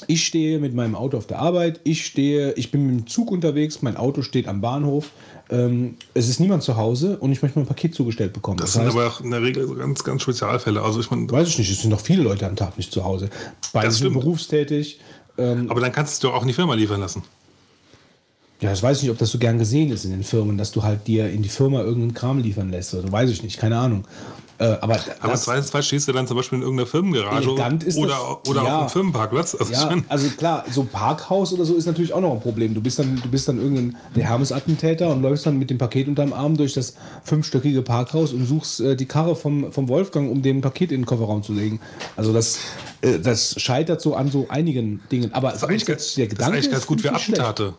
ich stehe mit meinem Auto auf der Arbeit, ich stehe, ich bin mit dem Zug unterwegs, mein Auto steht am Bahnhof, ähm, es ist niemand zu Hause und ich möchte mein Paket zugestellt bekommen. Das, sind aber auch in der Regel so ganz, ganz Spezialfälle. Also ich meine, weiß ich nicht, es sind noch viele Leute am Tag nicht zu Hause. Beide Das sind berufstätig. Ähm, aber dann kannst du auch in die Firma liefern lassen. ja, das weiß ich nicht, ob das so gern gesehen ist in den Firmen, dass du halt dir in die Firma irgendeinen Kram liefern lässt. Oder weiß ich nicht, keine Ahnung. Äh, aber Aber Zweifelsfall stehst du dann zum Beispiel in irgendeiner Firmengarage oder, das- oder ja. auf einem Firmenparkplatz. Also Ja, also klar, so Parkhaus oder so ist natürlich auch noch ein Problem. Du bist dann, du bist dann irgendein der Hermes-Attentäter und läufst dann mit dem Paket unterm Arm durch das fünfstöckige Parkhaus und suchst äh, die Karre vom, vom Wolfgang, um dem Paket in den Kofferraum zu legen. Also das, äh, das scheitert so an so einigen Dingen. Aber das ist eigentlich, grundsätzlich das ist eigentlich ganz gut für nicht schlecht.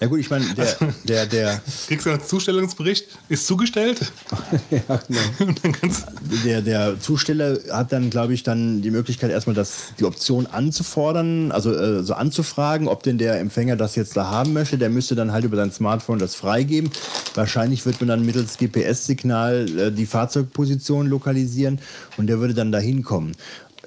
Ja gut, ich meine, der, der, der, Kriegst du einen Zustellungsbericht, ist zugestellt Ja, genau. der, der Zusteller hat dann, glaube ich, dann die Möglichkeit, erstmal das, die Option anzufordern, also äh, so anzufragen, ob denn der Empfänger das jetzt da haben möchte. Der müsste dann halt über sein Smartphone das freigeben. Wahrscheinlich wird man dann mittels GPS-Signal äh, die Fahrzeugposition lokalisieren und der würde dann da hinkommen.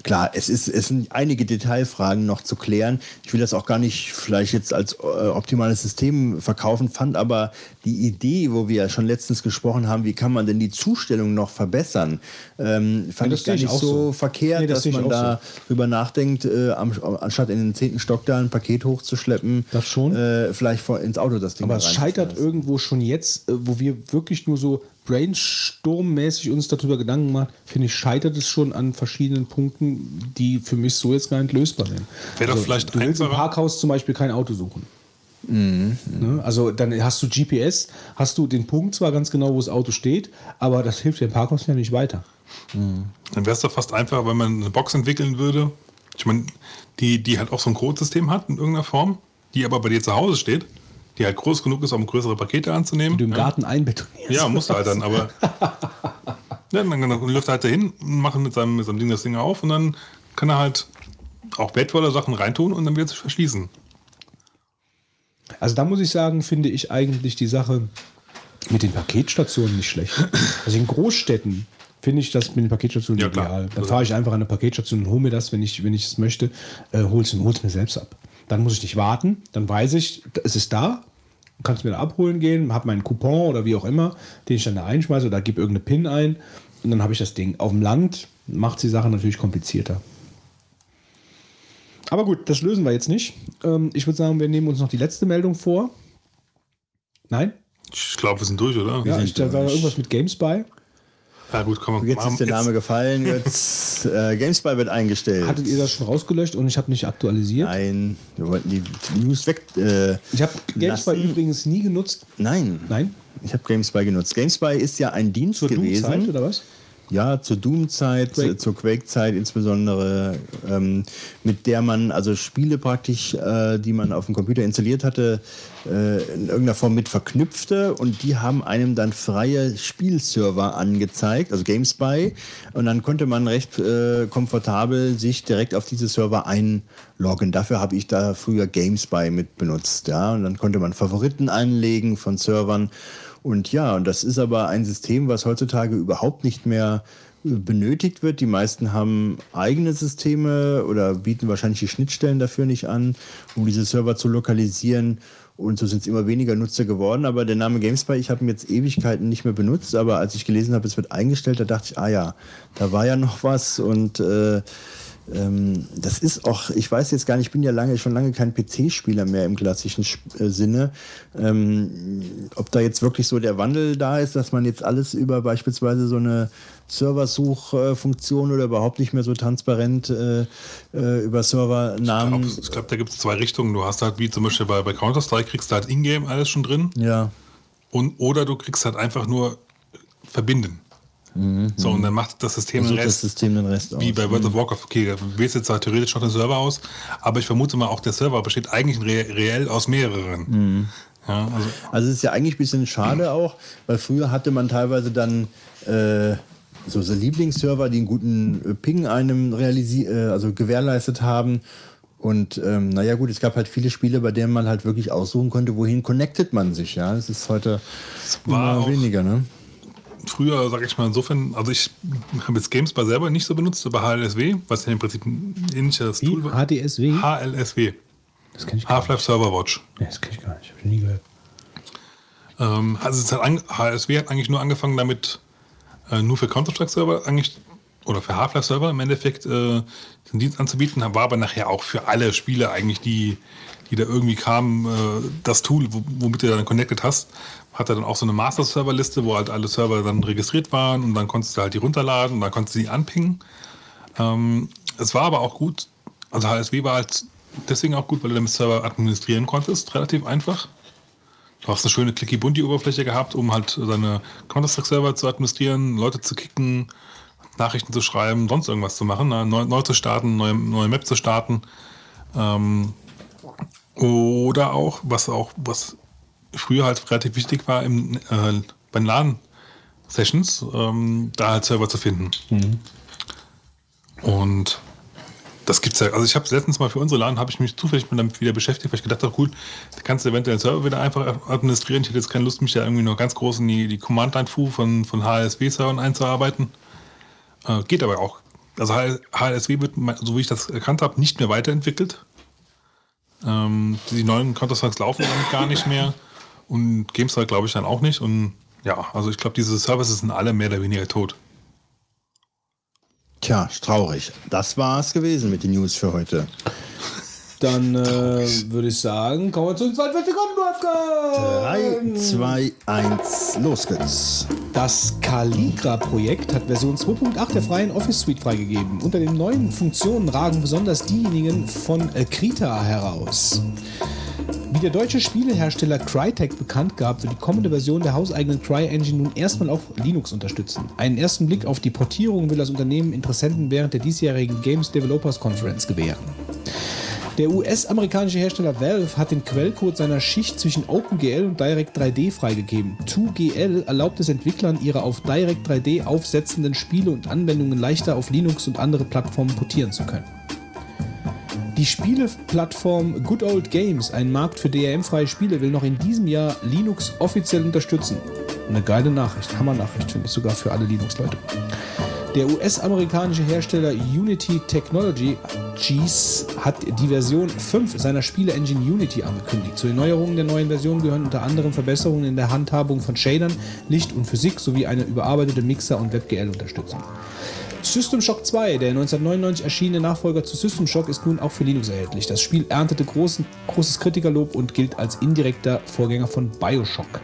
Klar, es, ist, es sind einige Detailfragen noch zu klären. Ich will das auch gar nicht vielleicht jetzt als äh, optimales System verkaufen, fand aber die Idee, wo wir ja schon letztens gesprochen haben, wie kann man denn die Zustellung noch verbessern, ähm, fand das ich gar ich nicht auch so, so. verkehrt, Nee, das dass ich man da drüber nachdenkt, äh, am, anstatt in den zehnten Stock da ein Paket hochzuschleppen, Das schon. Äh, vielleicht vor, ins Auto das Ding Aber es scheitert irgendwo schon jetzt, äh, wo wir wirklich nur so brainstormmäßig uns darüber Gedanken machen, finde ich, scheitert es schon an verschiedenen Punkten, die für mich so jetzt gar nicht lösbar sind. Wäre doch vielleicht du willst im Parkhaus zum Beispiel kein Auto suchen. Mhm. Also dann hast du GPS, hast du den Punkt zwar ganz genau, wo das Auto steht, aber das hilft dem Parkhaus ja nicht weiter. Dann wäre es doch fast einfacher, wenn man eine Box entwickeln würde. Ich meine, die, die halt auch so ein Codesystem hat in irgendeiner Form, die aber bei dir zu Hause steht, die halt groß genug ist, um größere Pakete anzunehmen. Du im ja. Garten einbetonierst. Ja, musst du halt dann, aber. ja, dann, dann läuft er halt dahin und macht mit seinem, mit seinem Ding das Ding auf und dann kann er halt auch wertvolle Sachen reintun und dann wird es sich verschließen. Also da muss ich sagen, finde ich eigentlich die Sache mit den Paketstationen nicht schlecht. Also in Großstädten finde ich das mit den Paketstationen Ja, klar. ideal. Dann fahre ich einfach an eine Paketstation und hole mir das, wenn ich, wenn ich es möchte, äh, hole es mir selbst ab. Dann muss ich nicht warten, dann weiß ich, es ist da, kann es mir da abholen gehen, habe meinen Coupon oder wie auch immer, den ich dann da einschmeiße oder gebe irgendeine PIN ein und dann habe ich das Ding. Auf dem Land macht die Sache natürlich komplizierter. Aber gut, das lösen wir jetzt nicht. Ähm, ich würde sagen, wir nehmen uns noch die letzte Meldung vor. Nein? Ich glaube, wir sind durch, oder? Ja, ich, da war irgendwas mit Games bei. Ja, gut, komm. Jetzt ist der Name gefallen, jetzt äh, GameSpy wird eingestellt. Hattet ihr das schon rausgelöscht und ich habe nicht aktualisiert? Nein, wir wollten die News weg. Äh, Ich habe Games bei lassen. übrigens nie genutzt. Nein. Nein? Ich habe GameSpy genutzt. GameSpy ist ja ein Dienst Zur gewesen. Doom-Zeit oder was? Ja, zur Doom-Zeit, Quake. äh, zur Quake-Zeit insbesondere, ähm, mit der man also Spiele praktisch, äh, die man auf dem Computer installiert hatte, äh, in irgendeiner Form mit verknüpfte und die haben einem dann freie Spielserver angezeigt, also GameSpy, und dann konnte man recht äh, komfortabel sich direkt auf diese Server einloggen. Dafür habe ich da früher GameSpy mit benutzt, ja, und dann konnte man Favoriten anlegen von Servern und ja, und das ist aber ein System, was heutzutage überhaupt nicht mehr äh, benötigt wird. Die meisten haben eigene Systeme oder bieten wahrscheinlich die Schnittstellen dafür nicht an, um diese Server zu lokalisieren. Und so sind es immer weniger Nutzer geworden. Aber der Name GameSpy, ich habe ihn jetzt Ewigkeiten nicht mehr benutzt. Aber als ich gelesen habe, es wird eingestellt, da dachte ich, ah ja, da war ja noch was. Und äh, ähm, das ist auch, ich weiß jetzt gar nicht, ich bin ja lange, schon lange kein PC-Spieler mehr im klassischen äh, Sinne. Ähm, ob da jetzt wirklich so der Wandel da ist, dass man jetzt alles über beispielsweise so eine Serversuchfunktion oder überhaupt nicht mehr so transparent äh, äh, über Ich Servernamen. glaube, glaub, da gibt es zwei Richtungen. Du hast halt, wie zum Beispiel bei, bei Counter-Strike, kriegst du halt Ingame alles schon drin. Ja. Und, oder du kriegst halt einfach nur verbinden. So, und dann macht das System den Sucht das Rest. System den Rest aus. Wie bei World of Warcraft. Okay, da wählst jetzt halt theoretisch noch den Server aus, aber ich vermute mal, auch der Server besteht eigentlich re reell aus mehreren. Ja, also, Also es ist ja eigentlich ein bisschen schade auch, weil früher hatte man teilweise dann äh, so, so Lieblingsserver, die einen guten äh, Ping einem realisi äh, also gewährleistet haben. Und ähm, naja gut, es gab halt viele Spiele, bei denen man halt wirklich aussuchen konnte, wohin connectet man sich. Ja, das ist heute war immer weniger. Ne? Früher, sage ich mal, insofern, also ich habe jetzt GameSpy selber nicht so benutzt, aber HLSW, was ja im Prinzip ein ähnliches Tool war. HDSW? HLSW, Das kenne ich gar nicht. Half-Life Server Watch. Nee, das kenne ich gar nicht. Habe ich nie gehört. Ähm, also es hat HSW hat eigentlich nur angefangen damit, äh, nur für Counter-Strike-Server eigentlich, oder für Half-Life-Server im Endeffekt, äh, den Dienst anzubieten, war aber nachher auch für alle Spiele eigentlich, die, die da irgendwie kamen, äh, das Tool, wo, womit du dann connected hast, hatte dann auch so eine Master-Server-Liste, wo halt alle Server dann registriert waren und dann konntest du halt die runterladen und dann konntest du die anpingen. Ähm, es war aber auch gut, also HSW war halt deswegen auch gut, weil du damit Server administrieren konntest, relativ einfach. Du hast eine schöne Clicky-Bunty-Oberfläche gehabt, um halt seine Counter-Strike-Server zu administrieren, Leute zu kicken, Nachrichten zu schreiben, sonst irgendwas zu machen, ne? neu, neu zu starten, neue, neue Map zu starten. Ähm, oder auch, was auch, was früher halt relativ wichtig war, im, äh, bei LAN-Sessions, ähm, da halt Server zu finden. Und das gibt's ja. Also ich habe letztens mal für unsere LAN habe ich mich zufällig mit damit wieder beschäftigt, weil ich gedacht habe, gut, da kannst du eventuell den Server wieder einfach administrieren. Ich hätte jetzt keine Lust, mich da irgendwie noch ganz groß in die, die Command-Line-Fu von, von HSW-Servern einzuarbeiten. Äh, geht aber auch. Also HSW wird, so wie ich das erkannt habe, nicht mehr weiterentwickelt. Ähm, die neuen Counter-Strikes laufen damit gar nicht mehr. Und GameStar glaube ich dann auch nicht. Und ja, also ich glaube, diese Services sind alle mehr oder weniger tot. Tja, traurig. Das war's gewesen mit den News für heute. Dann äh, würde ich sagen, kommen wir zu den 42 Sekunden, Wolfgang! 3, 2, 1, los geht's. Das Caligra-Projekt hat Version 2.8 der freien Office Suite freigegeben. Unter den neuen Funktionen ragen besonders diejenigen von äh, Krita heraus. Wie der deutsche Spielehersteller Crytek bekannt gab, wird die kommende Version der hauseigenen Cry-Engine nun erstmal auf Linux unterstützen. Einen ersten Blick auf die Portierung will das Unternehmen Interessenten während der diesjährigen Games Developers Conference gewähren. Der US-amerikanische Hersteller Valve hat den Quellcode seiner Schicht zwischen OpenGL und Direct 3D freigegeben. 2GL erlaubt es Entwicklern, ihre auf Direct 3D aufsetzenden Spiele und Anwendungen leichter auf Linux und andere Plattformen portieren zu können. Die Spieleplattform Good Old Games, ein Markt für DRM-freie Spiele, will noch in diesem Jahr Linux offiziell unterstützen. Eine geile Nachricht, Hammer-Nachricht finde ich sogar für alle Linux-Leute. Der US-amerikanische Hersteller Unity Technology Gs hat die Version 5 seiner Spiele-Engine Unity angekündigt. Zu den Neuerungen der neuen Version gehören unter anderem Verbesserungen in der Handhabung von Shadern, Licht und Physik sowie eine überarbeitete Mixer- und WebGL-Unterstützung. System Shock 2, der 1999 erschienene Nachfolger zu System Shock, ist nun auch für Linux erhältlich. Das Spiel erntete großen, großes Kritikerlob und gilt als indirekter Vorgänger von Bioshock.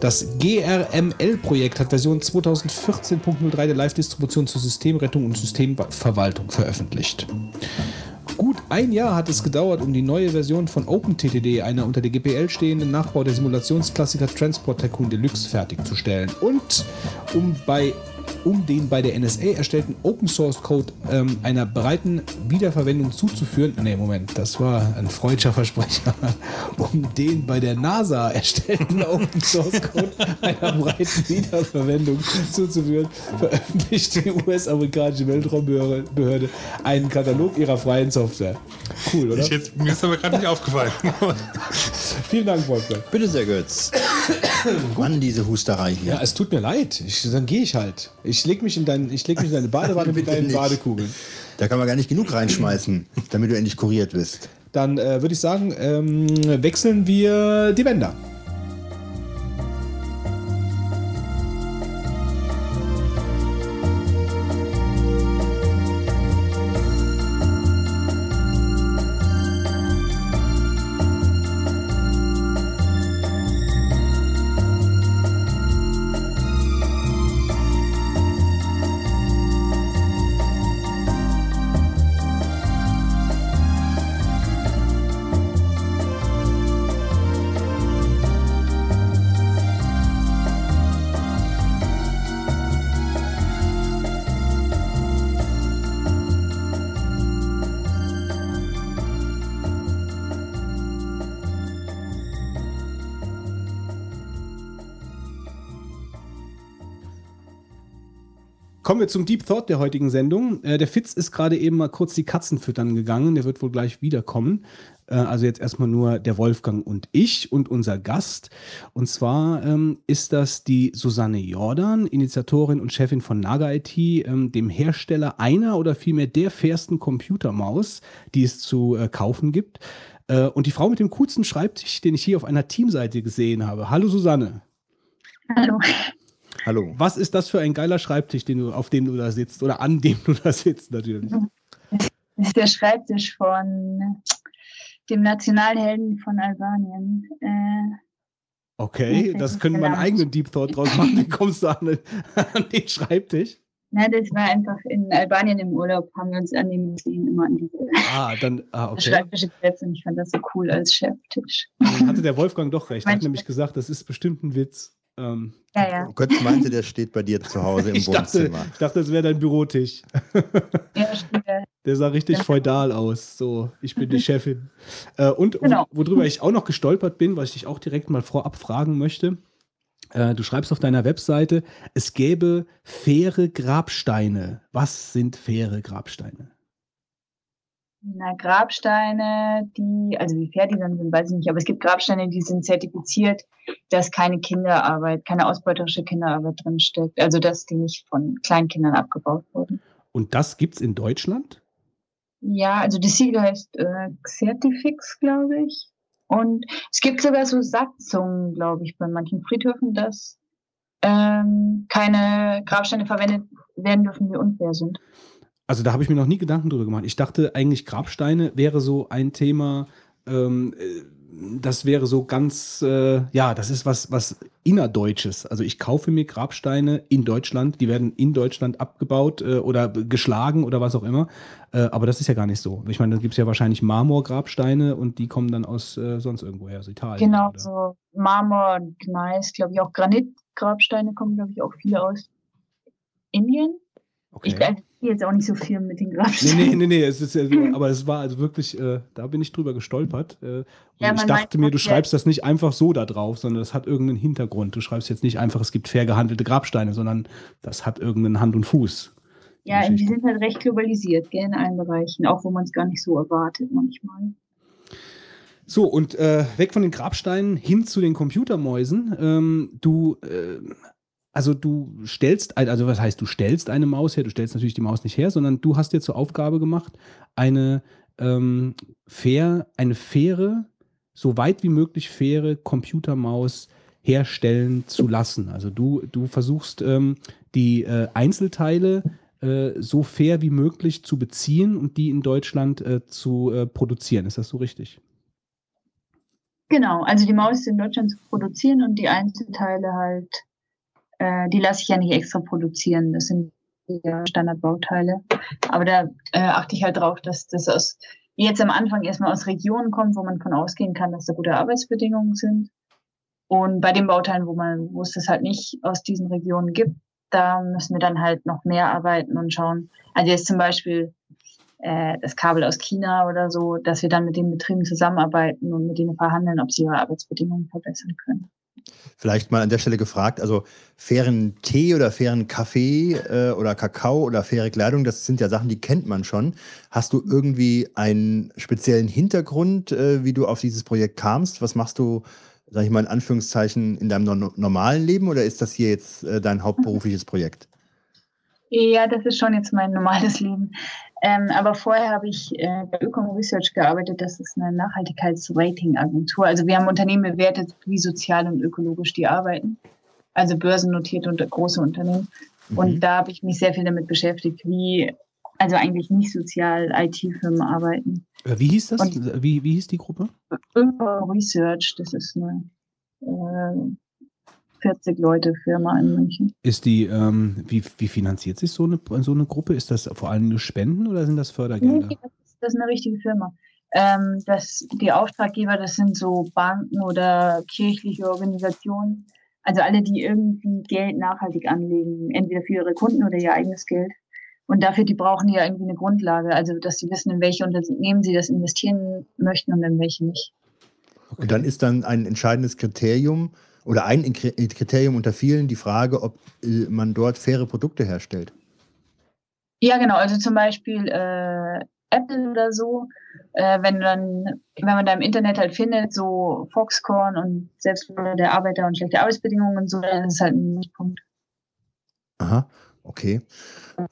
Das GRML-Projekt hat Version 2014.03 der Live-Distribution zur Systemrettung und Systemverwaltung veröffentlicht. Gut ein Jahr hat es gedauert, um die neue Version von OpenTTD, einer unter der GPL stehenden Nachbau der Simulationsklassiker Transport Tycoon Deluxe, fertigzustellen und um bei um den bei der NSA erstellten Open Source Code ähm, einer breiten Wiederverwendung zuzuführen. Ne, Moment, das war ein freudscher Versprecher. um den bei der NASA erstellten Open Source Code einer breiten Wiederverwendung zuzuführen, veröffentlicht die US-amerikanische Weltraumbehörde einen Katalog ihrer freien Software. Cool, oder? Ich jetzt, mir ist aber gerade nicht aufgefallen. Vielen Dank, Wolfgang. Bitte sehr, Götz. Mann, diese Husterei hier. Ja, es tut mir leid. Ich, dann gehe ich halt. Ich leg mich in, dein, ich leg mich in deine Badewanne mit deinen nicht. Badekugeln. Da kann man gar nicht genug reinschmeißen, damit du endlich kuriert bist. Dann äh, würde ich sagen, ähm, wechseln wir die Bänder. Zum Deep Thought der heutigen Sendung. Äh, der Fitz ist gerade eben mal kurz die Katzen füttern gegangen. Der wird wohl gleich wiederkommen. Äh, also jetzt erstmal nur der Wolfgang und ich und unser Gast. Und zwar ähm, ist das die Susanne Jordan, Initiatorin und Chefin von Naga IT, ähm, dem Hersteller einer oder vielmehr der fairsten Computermaus, die es zu äh, kaufen gibt. Äh, und die Frau mit dem coolsten Schreibtisch, den ich hier auf einer Teamseite gesehen habe. Hallo Susanne. Hallo. Hallo. Was ist das für ein geiler Schreibtisch, den du, auf dem du da sitzt oder an dem du da sitzt natürlich? Das ist der Schreibtisch von dem Nationalhelden von Albanien. Äh, Okay, das können wir einen eigenen Deep Thought draus machen. Wie kommst du an, an den Schreibtisch? na, das war einfach in Albanien im Urlaub, haben wir uns an dem Museum immer an diese Ah, dann, ah, okay. Schreibtische gesetzt und ich fand das so cool als Cheftisch. Dann hatte der Wolfgang doch recht. Er hat nämlich gesagt, das ist bestimmt ein Witz. Ähm, Ja, ja. Götz meinte, der steht bei dir zu Hause im ich, dachte, Wohnzimmer. ich dachte, das wäre dein Bürotisch. ja stimmt, ja. Der sah richtig Ja. feudal aus. So, ich bin die Chefin. Äh, und Genau. wo, worüber ich auch noch gestolpert bin, was ich dich auch direkt mal vorab fragen möchte. Äh, du schreibst auf deiner Webseite, es gäbe faire Grabsteine. Was sind faire Grabsteine? Na, Grabsteine, die, also wie fair die dann sind, weiß ich nicht, aber es gibt Grabsteine, die sind zertifiziert, dass keine Kinderarbeit, keine ausbeuterische Kinderarbeit drinsteckt. Also dass die nicht von Kleinkindern abgebaut wurden. Und das gibt's in Deutschland? Ja, also das Siegel heißt äh, Certifix, glaube ich. Und es gibt sogar so Satzungen, glaube ich, bei manchen Friedhöfen, dass ähm, keine Grabsteine verwendet werden dürfen, die unfair sind. Also da habe ich mir noch nie Gedanken drüber gemacht. Ich dachte eigentlich Grabsteine wäre so ein Thema, ähm, äh, das wäre so ganz, äh, ja, das ist was, was innerdeutsches. Also ich kaufe mir Grabsteine in Deutschland, die werden in Deutschland abgebaut äh, oder geschlagen oder was auch immer. Äh, aber das ist ja gar nicht so. Ich meine, da gibt es ja wahrscheinlich Marmorgrabsteine und die kommen dann aus äh, sonst irgendwoher, aus Italien. Genau, oder? so Marmor, Gneis, glaube ich, auch Granitgrabsteine kommen, glaube ich, auch viele aus Indien. Okay. Ich jetzt auch nicht so viel mit den Nee, Grabsteinen. nee, nee, nee, es ist aber es war also wirklich, äh, da bin ich drüber gestolpert. Äh, und Ja, ich dachte mir, du schreibst das nicht einfach so da drauf, sondern das hat irgendeinen Hintergrund. Du schreibst jetzt nicht einfach, es gibt fair gehandelte Grabsteine, sondern das hat irgendeinen Hand und Fuß. Ja, die sind halt recht globalisiert, gell, in allen Bereichen, auch wo man es gar nicht so erwartet manchmal. So, und äh, weg von den Grabsteinen hin zu den Computermäusen. Ähm, du, äh, also du stellst, also was heißt, du stellst eine Maus her, du stellst natürlich die Maus nicht her, sondern du hast dir zur Aufgabe gemacht, eine ähm, fair, eine faire, so weit wie möglich faire Computermaus herstellen zu lassen. Also du, du versuchst ähm, die äh, Einzelteile äh, so fair wie möglich zu beziehen und die in Deutschland äh, zu äh, produzieren. Ist das so richtig? Genau, also die Maus in Deutschland zu produzieren und die Einzelteile halt, äh, die lasse ich ja nicht extra produzieren. Das sind ja Standardbauteile. Aber da äh, achte ich halt drauf, dass das aus, wie jetzt am Anfang erstmal aus Regionen kommt, wo man von ausgehen kann, dass da gute Arbeitsbedingungen sind. Und bei den Bauteilen, wo man, wo es das halt nicht aus diesen Regionen gibt, da müssen wir dann halt noch mehr arbeiten und schauen. Also jetzt zum Beispiel äh, das Kabel aus China oder so, dass wir dann mit den Betrieben zusammenarbeiten und mit denen verhandeln, ob sie ihre Arbeitsbedingungen verbessern können. Vielleicht mal an der Stelle gefragt, also fairen Tee oder fairen Kaffee äh, oder Kakao oder faire Kleidung, das sind ja Sachen, die kennt man schon. Hast du irgendwie einen speziellen Hintergrund, äh, wie du auf dieses Projekt kamst? Was machst du, sag ich mal in Anführungszeichen, in deinem no normalen Leben oder ist das hier jetzt äh, dein hauptberufliches Projekt? Ja, das ist schon jetzt mein normales Leben. Ähm, aber vorher habe ich äh, bei Ökom Research gearbeitet. Das ist eine Nachhaltigkeitsrating-Agentur. Also wir haben Unternehmen bewertet, wie sozial und ökologisch die arbeiten. Also börsennotierte und große Unternehmen. Und Mhm. da habe ich mich sehr viel damit beschäftigt, wie also eigentlich nicht sozial IT-Firmen arbeiten. Äh, Wie hieß das? Und- Wie, wie hieß die Gruppe? Ökom Research, das ist eine äh, 40 Leute Firma in München. Ist die, ähm, wie, wie finanziert sich so eine, so eine Gruppe? Ist das vor allem nur Spenden oder sind das Fördergelder? Nee, das, ist, das ist eine richtige Firma. Ähm, das, die Auftraggeber, das sind so Banken oder kirchliche Organisationen. Also alle, die irgendwie Geld nachhaltig anlegen, entweder für ihre Kunden oder ihr eigenes Geld. Und dafür, die brauchen ja irgendwie eine Grundlage, also dass sie wissen, in welche Unternehmen sie das investieren möchten und in welche nicht. Okay. Und dann ist dann ein entscheidendes Kriterium oder ein Kri- Kriterium unter vielen die Frage, ob äh, man dort faire Produkte herstellt. Ja, genau. Also zum Beispiel äh, Apple oder so, äh, wenn dann, wenn man da im Internet halt findet, so Foxconn und selbst der Arbeiter und schlechte Arbeitsbedingungen und so, dann ist es halt ein Punkt. Aha, okay.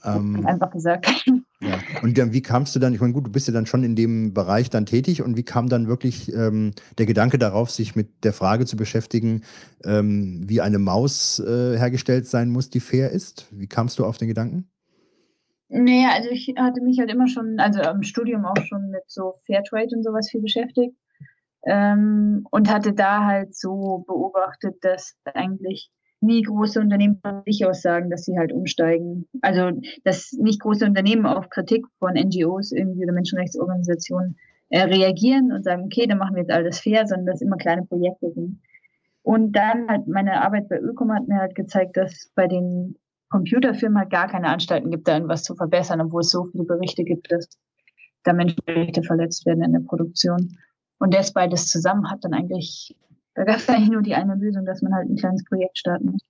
Ähm, Einfach gesagt. ja. Und dann, wie kamst du dann, ich meine, gut, du bist ja dann schon in dem Bereich dann tätig und wie kam dann wirklich ähm, der Gedanke darauf, sich mit der Frage zu beschäftigen, ähm, wie eine Maus äh, hergestellt sein muss, die fair ist? Wie kamst du auf den Gedanken? Naja, also ich hatte mich halt immer schon, also im Studium auch schon mit so Fairtrade und sowas viel beschäftigt. Ähm, und hatte da halt so beobachtet, dass eigentlich nie große Unternehmen von sich aus sagen, dass sie halt umsteigen. Also, dass nicht große Unternehmen auf Kritik von NGOs irgendwie oder Menschenrechtsorganisationen äh, reagieren und sagen, okay, dann machen wir jetzt alles fair, sondern dass immer kleine Projekte sind. Und dann halt meine Arbeit bei Ökom hat mir halt gezeigt, dass bei den Computerfirmen halt gar keine Anstalten gibt, da irgendwas zu verbessern, obwohl es so viele Berichte gibt, dass da Menschenrechte verletzt werden in der Produktion. Und das beides zusammen hat dann eigentlich, da gab es eigentlich nur die eine Lösung, dass man halt ein kleines Projekt starten muss.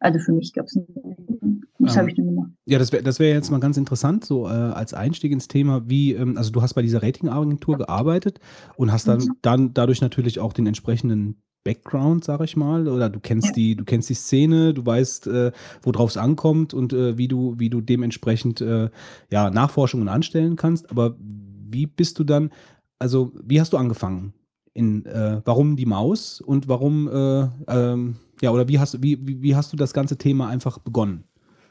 Also für mich gab es eine Lösung. Das Ähm, habe ich dann gemacht. Ja, das wäre das wär jetzt mal ganz interessant, so äh, als Einstieg ins Thema, wie, ähm, also du hast bei dieser Ratingagentur gearbeitet und hast dann, Mhm. dann dadurch natürlich auch den entsprechenden Background, sag ich mal, oder du kennst Ja. die, du kennst die Szene, du weißt, äh, worauf es ankommt und äh, wie du, wie du dementsprechend äh, ja, Nachforschungen anstellen kannst. Aber wie bist du dann, also wie hast du angefangen? In, äh, warum die Maus und warum, äh, ähm, ja, oder wie hast, du- wie, wie, wie hast du das ganze Thema einfach begonnen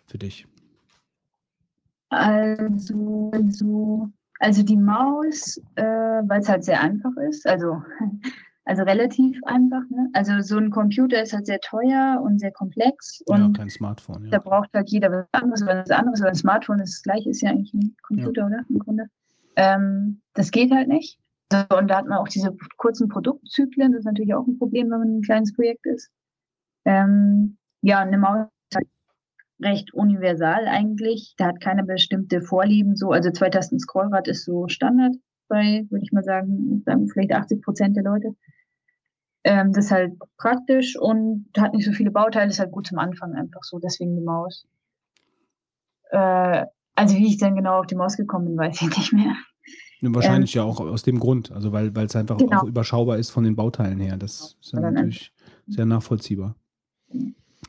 für dich? Also, also, also die Maus, äh, weil es halt sehr einfach ist, also, also relativ einfach. Ne? Also so ein Computer ist halt sehr teuer und sehr komplex ja, und kein Smartphone, da ja. braucht halt jeder was anderes, weil das anderes, weil ein Smartphone ist das gleiche, ist ja eigentlich ein Computer, oder? Im Grunde. Ähm, das geht halt nicht. Und da hat man auch diese kurzen Produktzyklen, das ist natürlich auch ein Problem, wenn man ein kleines Projekt ist. Ähm, ja, eine Maus ist halt recht universal eigentlich. Da hat keine bestimmte Vorlieben so. Also zwei Tasten Scrollrad ist so Standard bei, würde ich mal sagen, sagen vielleicht 80 Prozent der Leute. Ähm, das ist halt praktisch und hat nicht so viele Bauteile, ist halt gut zum Anfang einfach so, deswegen die Maus. Äh, also wie ich dann genau auf die Maus gekommen bin, weiß ich nicht mehr. Ja, wahrscheinlich ja auch aus dem Grund, also weil weil es einfach Genau. auch überschaubar ist von den Bauteilen her. Das ist ja natürlich sehr nachvollziehbar.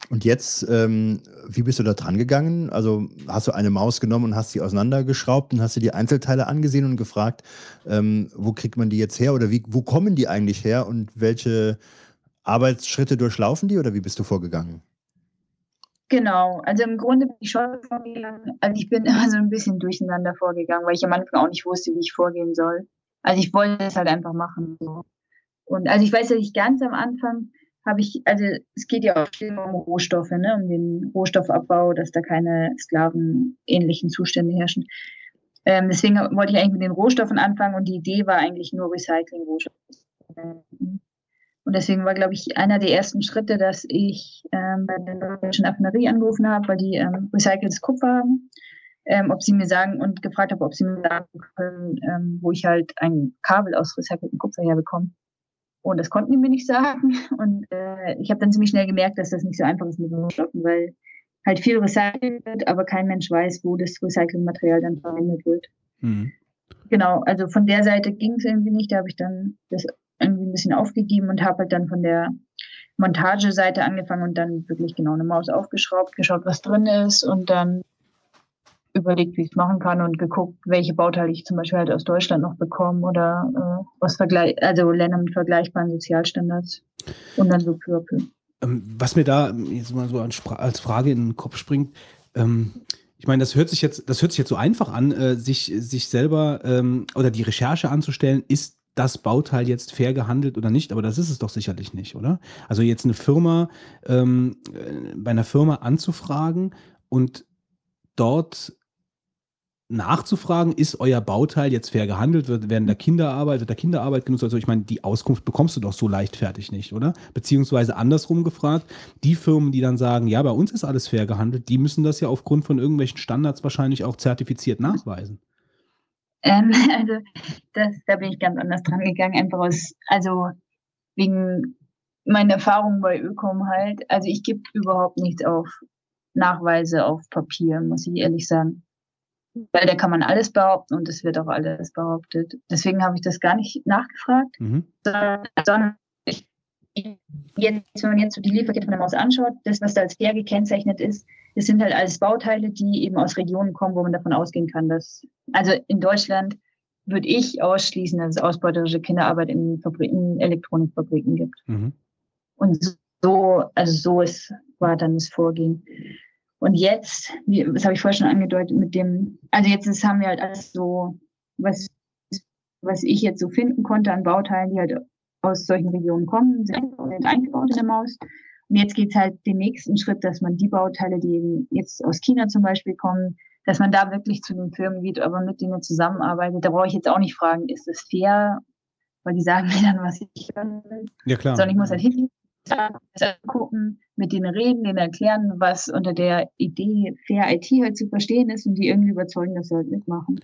Und jetzt, ähm, wie bist du da dran gegangen? Also hast du eine Maus genommen und hast sie auseinandergeschraubt und hast dir die Einzelteile angesehen und gefragt, ähm, wo kriegt man die jetzt her oder wie, wo kommen die eigentlich her und welche Arbeitsschritte durchlaufen die oder wie bist du vorgegangen? Genau, also im Grunde bin ich schon vorgegangen, also ich bin immer so ein bisschen durcheinander vorgegangen, weil ich am Anfang auch nicht wusste, wie ich vorgehen soll. Also ich wollte es halt einfach machen. Und also ich weiß, dass ich ganz am Anfang habe ich, also es geht ja auch viel um Rohstoffe, ne, um den Rohstoffabbau, dass da keine sklavenähnlichen Zustände herrschen. Ähm, deswegen wollte ich eigentlich mit den Rohstoffen anfangen und die Idee war eigentlich nur Recycling-Rohstoffe. Und deswegen war, glaube ich, einer der ersten Schritte, dass ich ähm, bei der Deutschen Affinerie angerufen habe, weil die ähm, recyceltes Kupfer haben, ähm, ob sie mir sagen und gefragt habe, ob sie mir sagen können, ähm, wo ich halt ein Kabel aus recyceltem Kupfer herbekomme. Und das konnten die mir nicht sagen. Und äh, ich habe dann ziemlich schnell gemerkt, dass das nicht so einfach ist mit Rohstoffen, weil halt viel recycelt wird, aber kein Mensch weiß, wo das Recyclingmaterial dann verwendet wird. Mhm. Genau, also von der Seite ging es irgendwie nicht. Da habe ich dann das irgendwie ein bisschen aufgegeben und habe halt dann von der Montageseite angefangen und dann wirklich genau eine Maus aufgeschraubt, geschaut, was drin ist und dann überlegt, wie ich es machen kann und geguckt, welche Bauteile ich zum Beispiel halt aus Deutschland noch bekomme oder äh, was vergleich, also Länder mit vergleichbaren Sozialstandards und dann so peu à. Ähm, was mir da jetzt mal so als Frage in den Kopf springt, ähm, ich meine, das hört sich jetzt, das hört sich jetzt so einfach an, äh, sich, sich selber ähm, oder die Recherche anzustellen, ist das Bauteil jetzt fair gehandelt oder nicht, aber das ist es doch sicherlich nicht, oder? Also jetzt eine Firma, ähm, äh, bei einer Firma anzufragen und dort nachzufragen, ist euer Bauteil jetzt fair gehandelt, wird während der Kinderarbeit, wird der Kinderarbeit genutzt? Also ich meine, die Auskunft bekommst du doch so leichtfertig nicht, oder? Beziehungsweise andersrum gefragt, die Firmen, die dann sagen, ja, bei uns ist alles fair gehandelt, die müssen das ja aufgrund von irgendwelchen Standards wahrscheinlich auch zertifiziert nachweisen. Ähm, also das, da bin ich ganz anders dran gegangen, einfach aus, also wegen meiner Erfahrungen bei Ökom halt. Also ich gebe überhaupt nichts auf Nachweise auf Papier, muss ich ehrlich sagen. weil da kann man alles behaupten und es wird auch alles behauptet. Deswegen habe ich das gar nicht nachgefragt, Mhm. sondern jetzt, wenn man jetzt so die Lieferkette von der Maus anschaut, das, was da als fair gekennzeichnet ist, das sind halt alles Bauteile, die eben aus Regionen kommen, wo man davon ausgehen kann, dass, also in Deutschland würde ich ausschließen, dass es ausbeuterische Kinderarbeit in, Fabriken, in Elektronikfabriken gibt. Mhm. Und so, also so ist, war dann das Vorgehen. Und jetzt, wie, das habe ich vorher schon angedeutet, mit dem, also jetzt ist, haben wir halt alles so, was, was ich jetzt so finden konnte an Bauteilen, die halt aus solchen Regionen kommen, sind eingebaut in der Maus. Und jetzt geht's halt den nächsten Schritt, dass man die Bauteile, die eben jetzt aus China zum Beispiel kommen, dass man da wirklich zu den Firmen geht, aber mit denen zusammenarbeitet. Da brauche ich jetzt auch nicht fragen, ist das fair? Weil die sagen mir dann, was ich hören will. Ja, klar. Sondern ich muss halt hingehen, das angucken, mit denen reden, denen erklären, was unter der Idee Fair IT halt zu verstehen ist und die irgendwie überzeugen, dass sie halt mitmachen.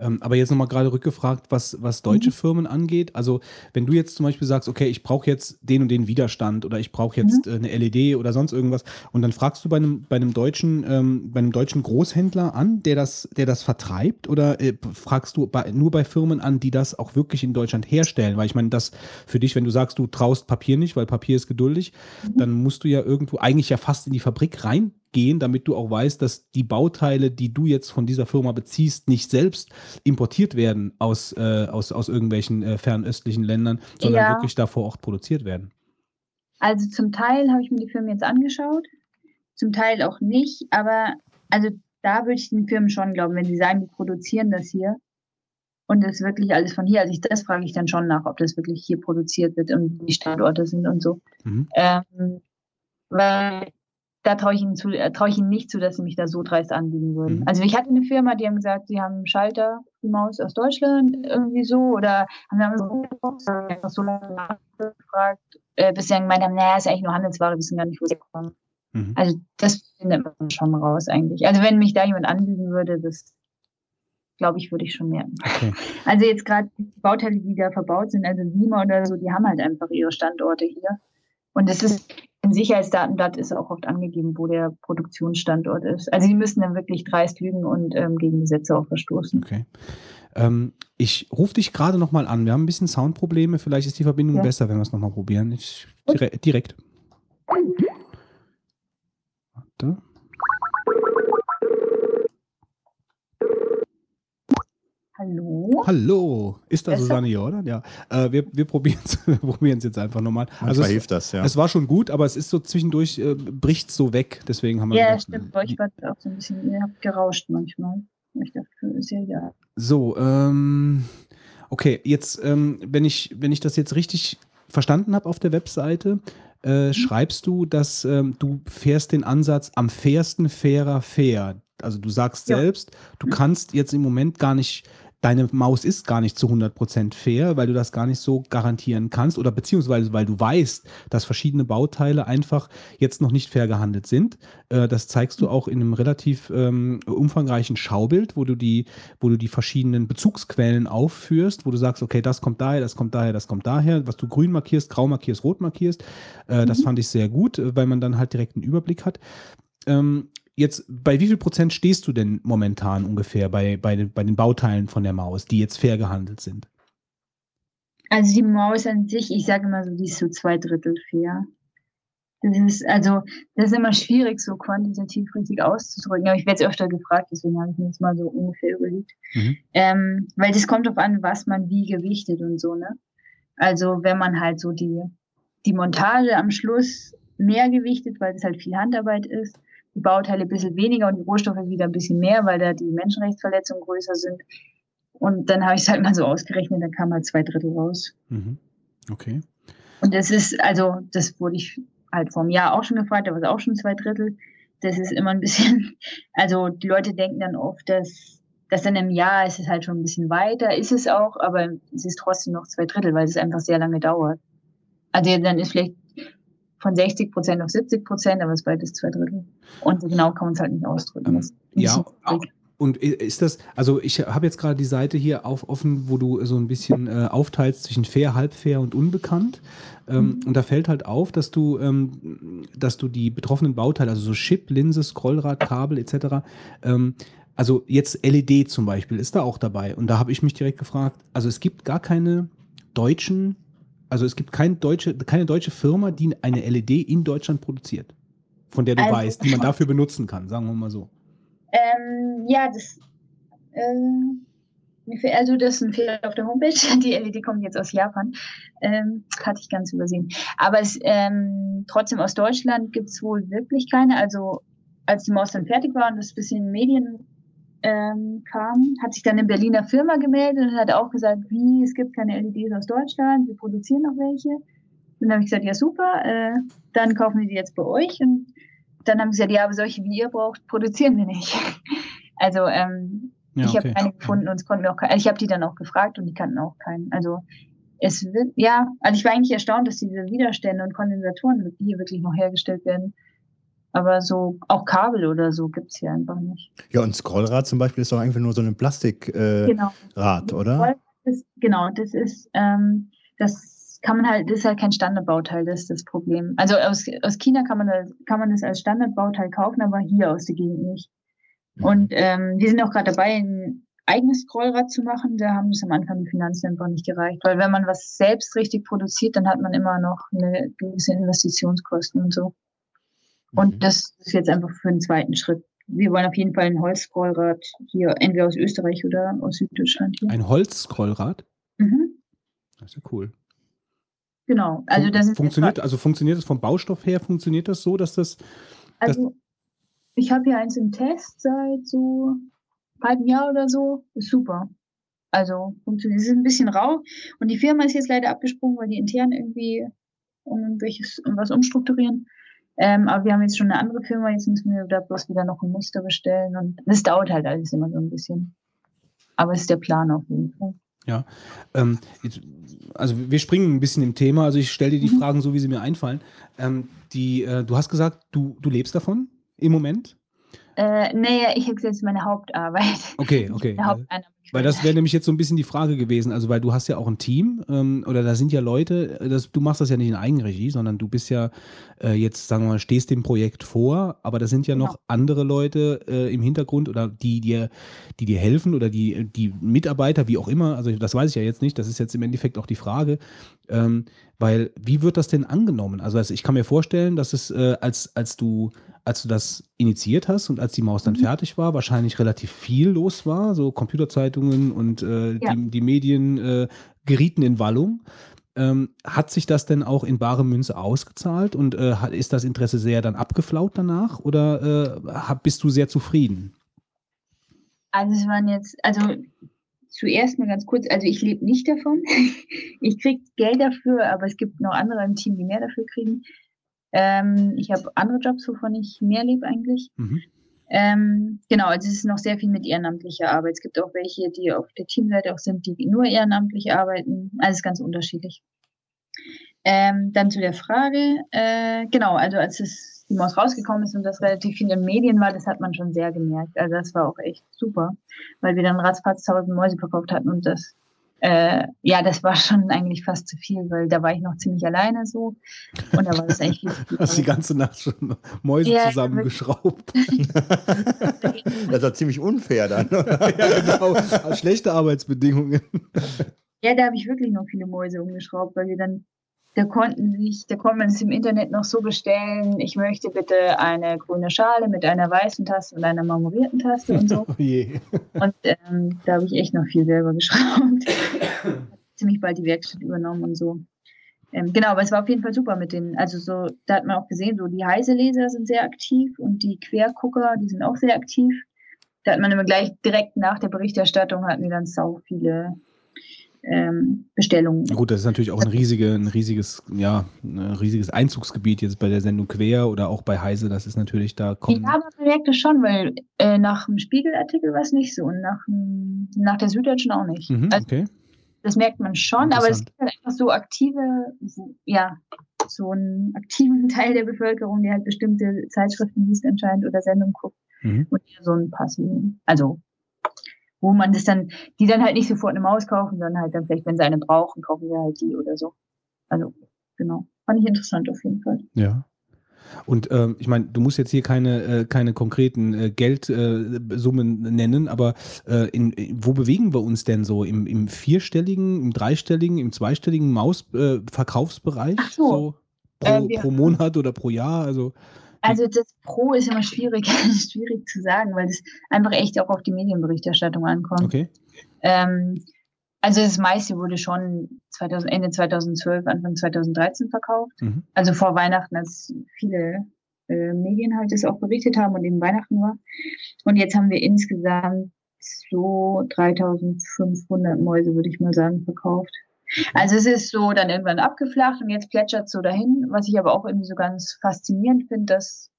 Ähm, aber jetzt nochmal gerade rückgefragt, was, was deutsche Mhm. Firmen angeht. Also, wenn du jetzt zum Beispiel sagst, okay, ich brauche jetzt den und den Widerstand oder ich brauche jetzt Mhm. äh, eine LED oder sonst irgendwas und dann fragst du bei einem, bei einem deutschen, ähm, bei einem deutschen Großhändler an, der das, der das vertreibt oder äh, fragst du bei, nur bei Firmen an, die das auch wirklich in Deutschland herstellen? Weil ich meine, das für dich, wenn du sagst, du traust Papier nicht, weil Papier ist geduldig, Mhm. dann musst du ja irgendwo eigentlich ja fast in die Fabrik reingehen, damit du auch weißt, dass die Bauteile, die du jetzt von dieser Firma beziehst, nicht selbst importiert werden aus, äh, aus, aus irgendwelchen äh, fernöstlichen Ländern, sondern Ja. wirklich da vor Ort produziert werden. Also zum Teil habe ich mir die Firmen jetzt angeschaut, zum Teil auch nicht, aber also da würde ich den Firmen schon glauben, wenn sie sagen, die produzieren das hier und das ist wirklich alles von hier. Also ich, das frage ich dann schon nach, ob das wirklich hier produziert wird und die Standorte sind und so. Mhm. Ähm, weil da traue ich äh, traue ich ihnen nicht zu, dass sie mich da so dreist anlügen würden. Mhm. Also ich hatte eine Firma, die haben gesagt, sie haben einen Schalter, die Maus aus Deutschland irgendwie so oder haben so, einfach so lange nachgefragt, äh, bis sie dann gemeint haben, naja, ist eigentlich nur Handelsware, wir wissen gar nicht, wo sie kommen. Mhm. Also das findet man schon raus eigentlich. Also wenn mich da jemand anlügen würde, das glaube ich, würde ich schon merken. Okay. Also jetzt gerade die Bauteile, die da verbaut sind, also Lima oder so, die haben halt einfach ihre Standorte hier. Und es ist im Sicherheitsdatenblatt ist auch oft angegeben, wo der Produktionsstandort ist. Also die müssen dann wirklich dreist lügen und ähm, gegen Gesetze auch verstoßen. Okay. Ähm, ich rufe dich gerade nochmal an. Wir haben ein bisschen Soundprobleme. Vielleicht ist die Verbindung Ja. besser, wenn wir es nochmal probieren. Ich, dire direkt. Warte. Hallo? Hallo. Ist da Besser? Susanne hier, oder? Ja. Äh, wir wir probieren es jetzt einfach nochmal. Also es, hilft das, ja. es war schon gut, aber es ist so zwischendurch, äh, bricht so weg. Deswegen haben wir Ja, gedacht, stimmt. Bei euch war auch so ein bisschen, ihr habt gerauscht manchmal. Ich dachte, ist ja ja. So, ähm, okay, jetzt, ähm, wenn ich, wenn ich das jetzt richtig verstanden habe auf der Webseite, äh, schreibst du, dass ähm, du fährst den Ansatz am fairsten fairer fair. Also du sagst Ja. selbst, du kannst jetzt im Moment gar nicht, deine Maus ist gar nicht zu 100% fair, weil du das gar nicht so garantieren kannst oder beziehungsweise weil du weißt, dass verschiedene Bauteile einfach jetzt noch nicht fair gehandelt sind. Äh, das zeigst du auch in einem relativ ähm, umfangreichen Schaubild, wo du die wo du die verschiedenen Bezugsquellen aufführst, wo du sagst, okay, das kommt daher, das kommt daher, das kommt daher, was du grün markierst, grau markierst, rot markierst. Äh, Das fand ich sehr gut, äh, weil man dann halt direkt einen Überblick hat. Ähm, jetzt, bei wie viel Prozent stehst du denn momentan ungefähr bei, bei, den, bei den Bauteilen von der Maus, die jetzt fair gehandelt sind? Also die Maus an sich, ich sage immer so, die ist so zwei Drittel fair. Das ist, also, das ist immer schwierig, so quantitativ richtig auszudrücken. Aber ich werde es öfter gefragt, deswegen habe ich mir jetzt mal so ungefähr überlegt. Mhm. Ähm, weil das kommt darauf an, was man wie gewichtet und so, ne? Also wenn man halt so die, die Montage am Schluss mehr gewichtet, weil es halt viel Handarbeit ist, die Bauteile ein bisschen weniger und die Rohstoffe wieder ein bisschen mehr, weil da die Menschenrechtsverletzungen größer sind. Und dann habe ich es halt mal so ausgerechnet, da kam halt zwei Drittel raus. Mhm. Okay. Und das ist, also, das wurde ich halt vor einem Jahr auch schon gefragt, da war es auch schon zwei Drittel. Das ist immer ein bisschen, also die Leute denken dann oft, dass, dass dann im Jahr ist es halt schon ein bisschen weiter, ist es auch, aber es ist trotzdem noch zwei Drittel, weil es einfach sehr lange dauert. Also dann ist vielleicht von 60 Prozent auf 70 Prozent, aber es ist beides zwei Drittel. Und so genau kann man es halt nicht ausdrücken. Ein Ja, schwierig. Und ist das, also ich habe jetzt gerade die Seite hier auf offen, wo du so ein bisschen äh, aufteilst zwischen fair, halbfair und unbekannt. Ähm, Und da fällt halt auf, dass du, ähm, dass du die betroffenen Bauteile, also so Chip, Linse, Scrollrad, Kabel etc., ähm, also jetzt LED zum Beispiel ist da auch dabei. Und da habe ich mich direkt gefragt, also es gibt gar keine deutschen, also es gibt kein deutsche, keine deutsche Firma, die eine LED in Deutschland produziert. Von der du Also- weißt, die man dafür benutzen kann, sagen wir mal so. Ähm, ja, das. Ähm, also, das ist ein Fehler auf der Homepage. Die LED kommt jetzt aus Japan. Ähm, hatte ich ganz übersehen. Aber es, ähm, trotzdem aus Deutschland gibt es wohl wirklich keine. Also, als die Maus dann fertig war und das ein bisschen Medien ähm, kam, hat sich dann eine Berliner Firma gemeldet und hat auch gesagt, wie, es gibt keine LEDs aus Deutschland, wir produzieren noch welche. Und dann habe ich gesagt, ja super, äh, dann kaufen wir die jetzt bei euch. Und dann haben sie gesagt, ja, aber solche wie ihr braucht, produzieren wir nicht. Also ähm, Ja, ich okay. habe keine gefunden und es konnten mir auch keine, also ich habe die dann auch gefragt und die kannten auch keinen. Also es wird, ja, also ich war eigentlich erstaunt, dass diese Widerstände und Kondensatoren hier wirklich noch hergestellt werden. Aber so auch Kabel oder so gibt's hier einfach nicht. Ja, und Scrollrad zum Beispiel ist doch einfach nur so ein Plastikrad, äh, Genau. Rad, oder? Das, genau, das ist, ähm, das kann man halt, das ist halt kein Standardbauteil, das ist das Problem. Also aus, aus China kann man, das, kann man das als Standardbauteil kaufen, aber hier aus der Gegend nicht. Und ähm, wir sind auch gerade dabei, ein eigenes Scrollrad zu machen. Da haben es am Anfang die Finanzen einfach nicht gereicht. Weil wenn man was selbst richtig produziert, dann hat man immer noch eine gewisse Investitionskosten und so. Und Mhm. das ist jetzt einfach für den zweiten Schritt. Wir wollen auf jeden Fall ein Holzscrollrad hier, entweder aus Österreich oder aus Süddeutschland hier. Ein Holzscrollrad? Mhm. Das ist ja cool. Genau. Also das ist funktioniert, also funktioniert das vom Baustoff her, funktioniert das so, dass das, Also, ich habe hier eins im Test seit so einem halben Jahr oder so. Ist super. Also, funktioniert. Es ist ein bisschen rau. Und die Firma ist jetzt leider abgesprungen, weil die intern irgendwie um welches, um was umstrukturieren. Ähm, aber wir haben jetzt schon eine andere Firma. Jetzt müssen wir da bloß wieder noch ein Muster bestellen. Und das dauert halt alles immer so ein bisschen. Aber es ist der Plan auf jeden Fall. ja. Ähm, also wir springen ein bisschen im Thema, also ich stelle dir die Mhm. Fragen so, wie sie mir einfallen. Ähm, die, äh, du hast gesagt, du, du lebst davon im Moment? Äh, nee, ich habe jetzt meine Hauptarbeit. Okay, okay. Der Haupteinnahmequelle. Weil das wäre nämlich jetzt so ein bisschen die Frage gewesen, also weil du hast ja auch ein Team ähm, oder da sind ja Leute, das, du machst das ja nicht in Eigenregie, sondern du bist ja äh, jetzt, sagen wir mal, stehst dem Projekt vor, aber da sind ja noch Genau. andere Leute äh, im Hintergrund oder die dir, die dir helfen oder die, die Mitarbeiter, wie auch immer, also das weiß ich ja jetzt nicht, das ist jetzt im Endeffekt auch die Frage, ähm, weil wie wird das denn angenommen? Also, also ich kann mir vorstellen, dass es, äh, als, als du als du das initiiert hast und als die Maus dann Mhm. fertig war, wahrscheinlich relativ viel los war, so Computerzeitungen und äh, Ja. die, die Medien äh, gerieten in Wallung. Ähm, hat sich das denn auch in bare Münze ausgezahlt und äh, ist das Interesse sehr dann abgeflaut danach oder äh, bist du sehr zufrieden? Also es waren jetzt, also zuerst mal ganz kurz, also ich lebe nicht davon. ich kriege Geld dafür, aber es gibt noch andere im Team, die mehr dafür kriegen. Ähm, ich habe andere Jobs, wovon ich mehr lebe eigentlich. Mhm. Ähm, genau, also es ist noch sehr viel mit ehrenamtlicher Arbeit. Es gibt auch welche, die auf der Teamseite auch sind, die nur ehrenamtlich arbeiten. Alles ganz unterschiedlich. Ähm, dann zu der Frage, äh, genau, also als es die Maus rausgekommen ist und das relativ viel in Medien war, das hat man schon sehr gemerkt. Also das war auch echt super, weil wir dann ratzfatz tausend Mäuse verkauft hatten und das, äh, ja, das war schon eigentlich fast zu viel, weil da war ich noch ziemlich alleine so und da war das eigentlich viel zu viel. Hast die ganze Nacht schon Mäuse Ja, zusammengeschraubt. Das doch ziemlich unfair dann. ja, genau. Schlechte Arbeitsbedingungen. Ja, da habe ich wirklich noch viele Mäuse umgeschraubt, weil wir dann, da konnten sich, da konnte man es im Internet noch so bestellen, ich möchte bitte eine grüne Schale mit einer weißen Taste und einer marmorierten Taste und so. Oh. Und ähm, da habe ich echt noch viel selber geschraubt. Ziemlich bald die Werkstatt übernommen und so. Ähm, genau, aber es war auf jeden Fall super mit den, also so, da hat man auch gesehen, so die Heise-Leser sind sehr aktiv und die Quergucker, die sind auch sehr aktiv. Da hat man immer gleich direkt nach der Berichterstattung hatten wir dann sau viele ähm, Bestellungen. Gut, das ist natürlich auch ein, riesige, ein riesiges, ja, ein riesiges Einzugsgebiet jetzt bei der Sendung Quer oder auch bei Heise. Das ist natürlich, da kommen. Ja, man merkt es schon, weil äh, nach dem Spiegelartikel war es nicht so und nach, nach der Süddeutschen auch nicht. Mhm, Also okay. das merkt man schon, aber es gibt halt einfach so aktive, ja, so einen aktiven Teil der Bevölkerung, der halt bestimmte Zeitschriften liest anscheinend oder Sendungen guckt Mhm. und so einen passiven, also wo man das dann, die dann halt nicht sofort eine Maus kaufen, sondern halt dann vielleicht, wenn sie eine brauchen, kaufen wir halt die oder so. Also, genau. Fand ich interessant auf jeden Fall. Ja. Und ähm, ich meine, du musst jetzt hier keine, äh, keine konkreten äh, Geldsummen äh, nennen, aber äh, in, wo bewegen wir uns denn so? Im, im vierstelligen, im dreistelligen, im zweistelligen Mausverkaufsbereich? Ach so. so pro, Äh, wir- pro Monat oder pro Jahr? Also, Also das Pro ist immer schwierig, schwierig zu sagen, weil es einfach echt auch auf die Medienberichterstattung ankommt. okay. Ähm, also das meiste wurde schon 2000, Ende 2012, Anfang 2013 verkauft. Mhm. Also vor Weihnachten, als viele äh, Medien halt das auch berichtet haben und eben Weihnachten war. Und jetzt haben wir insgesamt so 3500 Mäuse, würde ich mal sagen, verkauft. Also es ist so dann irgendwann abgeflacht und jetzt plätschert es so dahin, was ich aber auch irgendwie so ganz faszinierend finde, dass,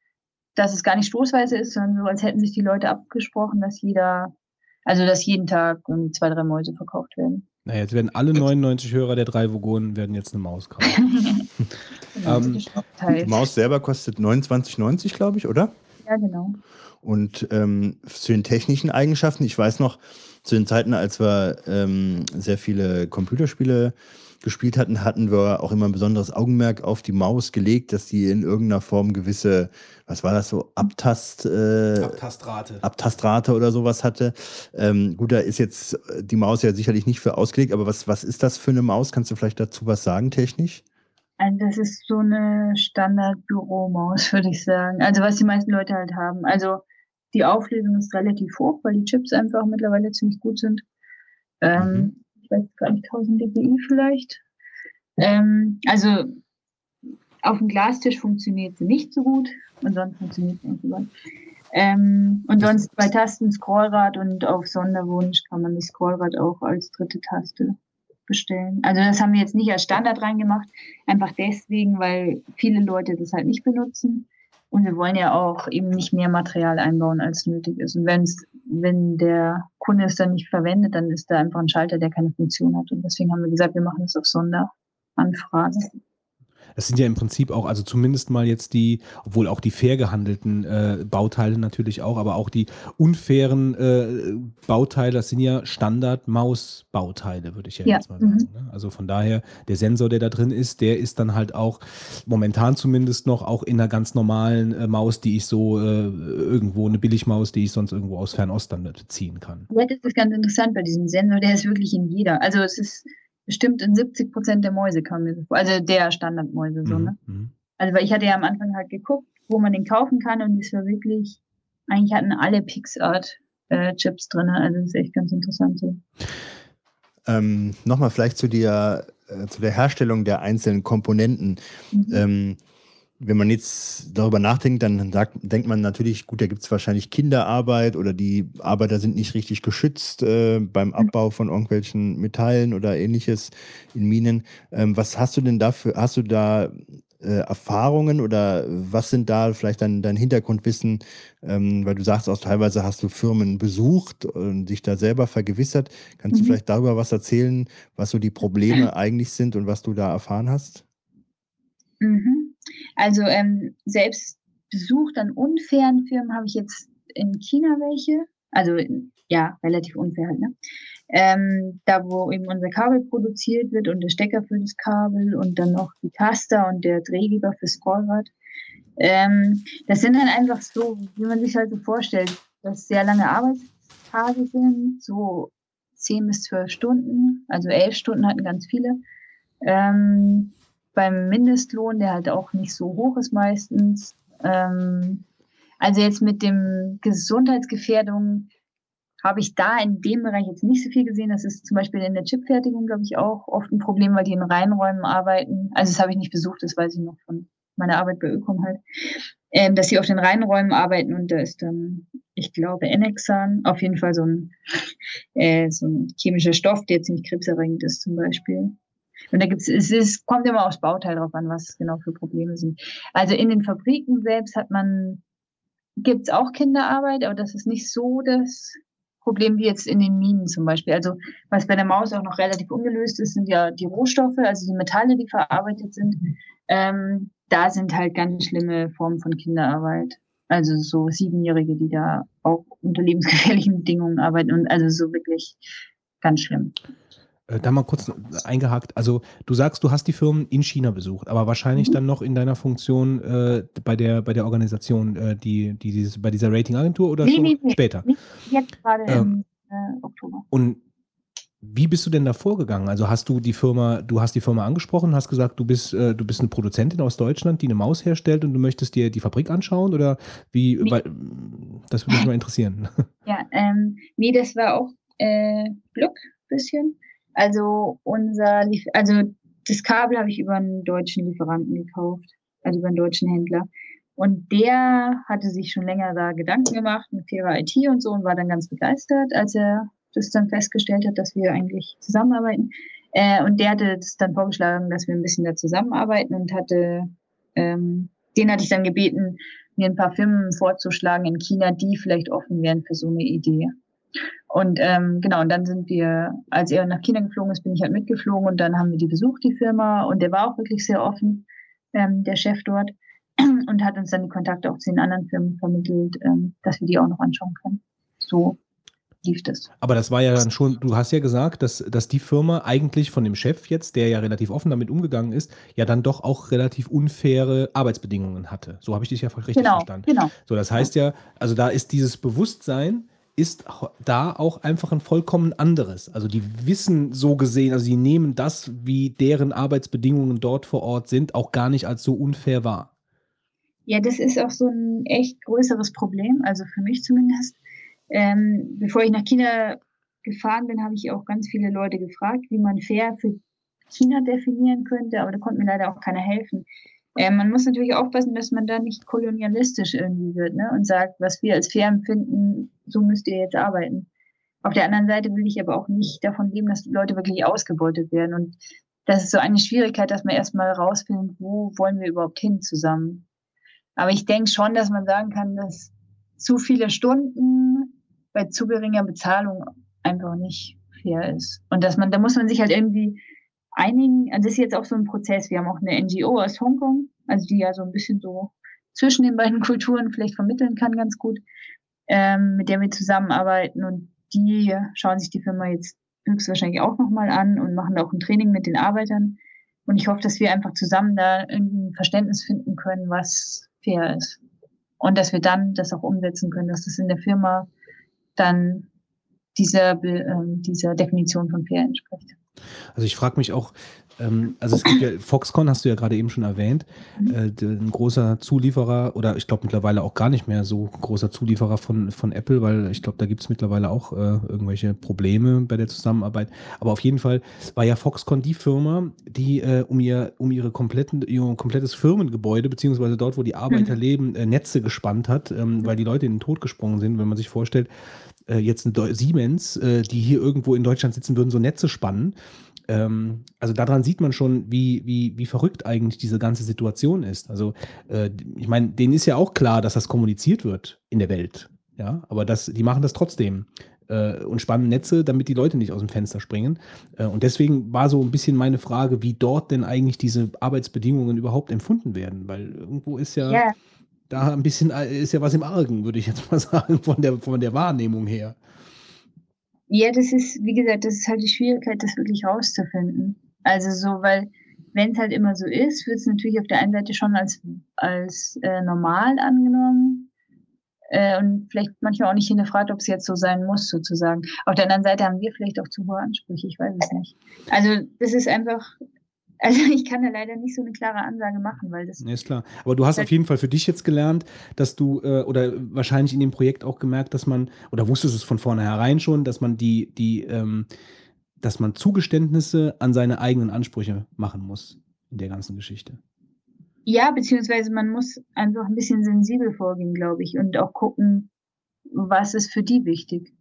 dass es gar nicht stoßweise ist, sondern so, als hätten sich die Leute abgesprochen, dass jeder, also dass jeden Tag zwei, drei Mäuse verkauft werden. Naja, jetzt werden alle 99 Hörer der drei Vogonen werden jetzt eine Maus kaufen. Genau, Ähm, Teils. Die Maus selber kostet 29,90, glaube ich, oder? Ja, genau. Und ähm, zu den technischen Eigenschaften, ich weiß noch, zu den Zeiten, als wir ähm, sehr viele Computerspiele gespielt hatten, hatten wir auch immer ein besonderes Augenmerk auf die Maus gelegt, dass die in irgendeiner Form gewisse, was war das so, Abtast, äh, Abtastrate. Abtastrate oder sowas hatte. Ähm, gut, da ist jetzt die Maus ja sicherlich nicht für ausgelegt, aber was, was ist das für eine Maus? Kannst du vielleicht dazu was sagen, technisch? Also das ist so eine Standard-Büromaus, würde ich sagen. Also was die meisten Leute halt haben. Also die Auflösung ist relativ hoch, weil die Chips einfach mittlerweile ziemlich gut sind. Ähm, Mhm. Ich weiß gar nicht, 1000 dpi vielleicht. Ähm, also auf dem Glastisch funktioniert sie nicht so gut und sonst funktioniert sie nicht so gut. Ähm, und sonst bei Tasten Scrollrad und auf Sonderwunsch kann man das Scrollrad auch als dritte Taste bestellen. Also das haben wir jetzt nicht als Standard reingemacht, einfach deswegen, weil viele Leute das halt nicht benutzen. Und wir wollen ja auch eben nicht mehr Material einbauen, als nötig ist. Und wenn's, wenn der Kunde es dann nicht verwendet, dann ist da einfach ein Schalter, der keine Funktion hat. Und deswegen haben wir gesagt, wir machen es auf Sonderanfrage. Es sind ja im Prinzip auch, also zumindest mal jetzt die, obwohl auch die fair gehandelten äh, Bauteile natürlich auch, aber auch die unfairen äh, Bauteile, das sind ja Standard-Maus-Bauteile, würde ich ja, Ja, jetzt mal sagen. mhm. Ne? Also von daher, der Sensor, der da drin ist, der ist dann halt auch momentan zumindest noch auch in einer ganz normalen äh, Maus, die ich so äh, irgendwo, eine Billigmaus, die ich sonst irgendwo aus Fernost dann beziehen kann. Ja, das ist ganz interessant bei diesem Sensor, der ist wirklich in jeder. Also es ist bestimmt in 70 Prozent der Mäuse kam mir so vor. Also der Standardmäuse so, ne? Mhm. Mhm. Also weil ich hatte ja am Anfang halt geguckt, wo man den kaufen kann und es war wirklich, eigentlich hatten alle PixArt äh, Chips drin. Also das ist echt ganz interessant so. Ähm, Nochmal vielleicht zu der, äh, zu der Herstellung der einzelnen Komponenten. Mhm. Ähm, wenn man jetzt darüber nachdenkt, dann sagt, denkt man natürlich, gut, da gibt es wahrscheinlich Kinderarbeit oder die Arbeiter sind nicht richtig geschützt äh, beim Abbau von irgendwelchen Metallen oder ähnliches in Minen. Ähm, was hast du denn dafür, hast du da äh, Erfahrungen oder was sind da vielleicht dein, dein Hintergrundwissen, ähm, weil du sagst auch teilweise hast du Firmen besucht und dich da selber vergewissert. Kannst du Mhm. vielleicht darüber was erzählen, was so die Probleme eigentlich sind und was du da erfahren hast? Mhm. Also ähm, selbst besucht an unfairen Firmen habe ich jetzt in China welche. Also ja, relativ unfair halt, ne? Ähm, da wo eben unser Kabel produziert wird und der Stecker für das Kabel und dann noch die Taster und der Drehgeber fürs Scrollrad. Ähm, das sind dann einfach so, wie man sich halt so vorstellt, dass sehr lange Arbeitstage sind, so 10 bis 12 Stunden, also 11 Stunden hatten ganz viele. Ähm, beim Mindestlohn, der halt auch nicht so hoch ist meistens. Ähm, also jetzt mit dem Gesundheitsgefährdung habe ich da in dem Bereich jetzt nicht so viel gesehen. Das ist zum Beispiel in der Chipfertigung, glaube ich, auch oft ein Problem, weil die in Reinräumen arbeiten. Also das habe ich nicht besucht, das weiß ich noch von meiner Arbeit bei Ökom halt. Ähm, dass sie auf den Reinräumen arbeiten und da ist dann, ich glaube, Enexan, auf jeden Fall so ein, äh, so ein chemischer Stoff, der ziemlich krebserregend ist zum Beispiel. Und da gibt's, es ist, kommt immer aufs Bauteil drauf an, was genau für Probleme sind. Also in den Fabriken selbst hat man, gibt's auch Kinderarbeit, aber das ist nicht so das Problem wie jetzt in den Minen zum Beispiel. Also was bei der Maus auch noch relativ ungelöst ist, sind ja die Rohstoffe, also die Metalle, die verarbeitet sind. Ähm, da sind halt ganz schlimme Formen von Kinderarbeit. Also so Siebenjährige, die da auch unter lebensgefährlichen Bedingungen arbeiten und also so wirklich ganz schlimm. Äh, da mal kurz eingehakt. Also du sagst, du hast die Firmen in China besucht, aber wahrscheinlich mhm. dann noch in deiner Funktion äh, bei, der, bei der Organisation, äh, die, die dieses, bei dieser Ratingagentur oder nee, schon nee, nee. später? Jetzt gerade ähm, im äh, Oktober. Und wie bist du denn da vorgegangen? Also hast du die Firma, du hast die Firma angesprochen, hast gesagt, du bist, äh, du bist eine Produzentin aus Deutschland, die eine Maus herstellt und du möchtest dir die Fabrik anschauen oder wie? Weil, das würde mich mal interessieren. Ja, ähm, nee, das war auch äh, Glück bisschen. Also unser, also das Kabel habe ich über einen deutschen Lieferanten gekauft, also über einen deutschen Händler. Und der hatte sich schon länger da Gedanken gemacht mit fairer IT und so und war dann ganz begeistert, als er das dann festgestellt hat, dass wir eigentlich zusammenarbeiten. Äh, und der hatte das dann vorgeschlagen, dass wir ein bisschen da zusammenarbeiten und hatte, ähm, den hatte ich dann gebeten, mir ein paar Firmen vorzuschlagen in China, die vielleicht offen wären für so eine Idee. Und ähm, genau, und dann sind wir, als er nach China geflogen ist, bin ich halt mitgeflogen und dann haben wir die besucht, die Firma, und der war auch wirklich sehr offen, ähm, der Chef dort, und hat uns dann die Kontakte auch zu den anderen Firmen vermittelt, ähm, dass wir die auch noch anschauen können. So lief das. Aber das war ja dann schon, du hast ja gesagt, dass, dass die Firma eigentlich von dem Chef jetzt, der ja relativ offen damit umgegangen ist, ja dann doch auch relativ unfaire Arbeitsbedingungen hatte. So habe ich dich ja richtig genau, verstanden. Genau. So, das heißt ja, also da ist dieses Bewusstsein, ist da auch einfach ein vollkommen anderes. Also die wissen so gesehen, also sie nehmen das, wie deren Arbeitsbedingungen dort vor Ort sind, auch gar nicht als so unfair wahr. Ja, das ist auch so ein echt größeres Problem, also für mich zumindest. Ähm, bevor ich nach China gefahren bin, habe ich auch ganz viele Leute gefragt, wie man fair für China definieren könnte, aber da konnte mir leider auch keiner helfen. Äh, man muss natürlich aufpassen, dass man da nicht kolonialistisch irgendwie wird ne? und sagt, was wir als fair empfinden, so müsst ihr jetzt arbeiten. Auf der anderen Seite will ich aber auch nicht davon leben, dass Leute wirklich ausgebeutet werden. Und das ist so eine Schwierigkeit, dass man erstmal rausfindet, wo wollen wir überhaupt hin zusammen. Aber ich denke schon, dass man sagen kann, dass zu viele Stunden bei zu geringer Bezahlung einfach nicht fair ist. Und dass man, da muss man sich halt irgendwie einigen, also das ist jetzt auch so ein Prozess. Wir haben auch eine NGO aus Hongkong, also die ja so ein bisschen so zwischen den beiden Kulturen vielleicht vermitteln kann ganz gut, ähm, mit der wir zusammenarbeiten und die schauen sich die Firma jetzt höchstwahrscheinlich auch nochmal an und machen auch ein Training mit den Arbeitern. Und ich hoffe, dass wir einfach zusammen da irgendwie ein Verständnis finden können, was fair ist. Und dass wir dann das auch umsetzen können, dass das in der Firma dann dieser, äh, dieser Definition von fair entspricht. Also ich frage mich auch, ähm, also es gibt ja, Foxconn hast du ja gerade eben schon erwähnt, mhm. äh, ein großer Zulieferer oder ich glaube mittlerweile auch gar nicht mehr so großer Zulieferer von, von Apple, weil ich glaube, da gibt es mittlerweile auch äh, irgendwelche Probleme bei der Zusammenarbeit. Aber auf jeden Fall war ja Foxconn die Firma, die äh, um ihr, um ihre kompletten, ihr komplettes Firmengebäude, beziehungsweise dort, wo die Arbeiter mhm. leben, äh, Netze gespannt hat, ähm, weil die Leute in den Tod gesprungen sind, wenn man sich vorstellt, äh, jetzt ein Siemens, äh, die hier irgendwo in Deutschland sitzen würden, so Netze spannen. Ähm, also daran sieht man schon, wie, wie, wie verrückt eigentlich diese ganze Situation ist. Also äh, ich meine, denen ist ja auch klar, dass das kommuniziert wird in der Welt. Ja, aber das, die machen das trotzdem äh, und spannen Netze, damit die Leute nicht aus dem Fenster springen. Äh, und deswegen war so ein bisschen meine Frage, wie dort denn eigentlich diese Arbeitsbedingungen überhaupt empfunden werden, weil irgendwo ist ja, ja da ein bisschen äh, ist ja was im Argen, würde ich jetzt mal sagen, von der, von der Wahrnehmung her. Ja, das ist, wie gesagt, das ist halt die Schwierigkeit, das wirklich rauszufinden. Also so, weil wenn es halt immer so ist, wird es natürlich auf der einen Seite schon als, als äh, normal angenommen äh, und vielleicht manchmal auch nicht hinterfragt, ob es jetzt so sein muss, sozusagen. Auf der anderen Seite haben wir vielleicht auch zu hohe Ansprüche, ich weiß es nicht. Also das ist einfach, also ich kann da leider nicht so eine klare Ansage machen, weil das. Nee, ist klar. Aber du hast auf jeden Fall für dich jetzt gelernt, dass du, äh, oder wahrscheinlich in dem Projekt auch gemerkt, dass man, oder wusstest es von vornherein schon, dass man die, die, ähm, dass man Zugeständnisse an seine eigenen Ansprüche machen muss in der ganzen Geschichte. Ja, beziehungsweise man muss einfach ein bisschen sensibel vorgehen, glaube ich, und auch gucken, was ist für die wichtig.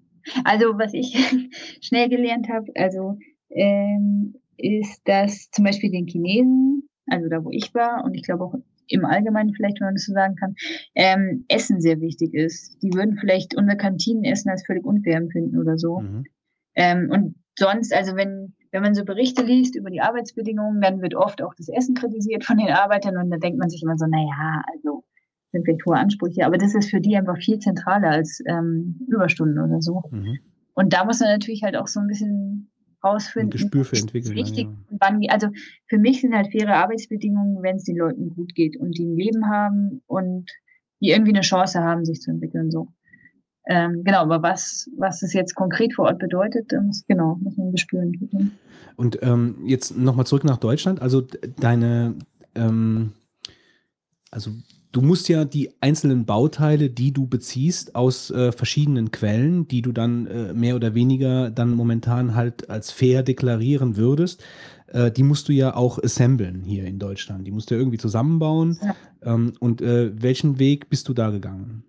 Also, was ich schnell gelernt habe, also ähm, ist, dass zum Beispiel den Chinesen, also da wo ich war, und ich glaube auch im Allgemeinen vielleicht, wenn man das so sagen kann, ähm, Essen sehr wichtig ist. Die würden vielleicht unser Kantinenessen als völlig unfair empfinden oder so. Mhm. Ähm, und sonst, also wenn, wenn man so Berichte liest über die Arbeitsbedingungen, dann wird oft auch das Essen kritisiert von den Arbeitern und da denkt man sich immer so, naja, also sind vielleicht hohe Ansprüche, aber das ist für die einfach viel zentraler als ähm, Überstunden oder so. Mhm. Und da muss man natürlich halt auch so ein bisschen Ein rausfinden, Gespür für entwickeln, wichtig ja. und wann, also für mich sind halt faire Arbeitsbedingungen, wenn es den Leuten gut geht und die ein Leben haben und die irgendwie eine Chance haben, sich zu entwickeln. So. Ähm, genau, aber was, was es jetzt konkret vor Ort bedeutet, muss, genau, muss man ein Gespür entwickeln. Und ähm, jetzt nochmal zurück nach Deutschland. Also deine, ähm, also du musst ja die einzelnen Bauteile, die du beziehst aus äh, verschiedenen Quellen, die du dann äh, mehr oder weniger dann momentan halt als fair deklarieren würdest, äh, die musst du ja auch assemblen hier in Deutschland. Die musst du ja irgendwie zusammenbauen. Ja. Ähm, und äh, welchen Weg bist du da gegangen?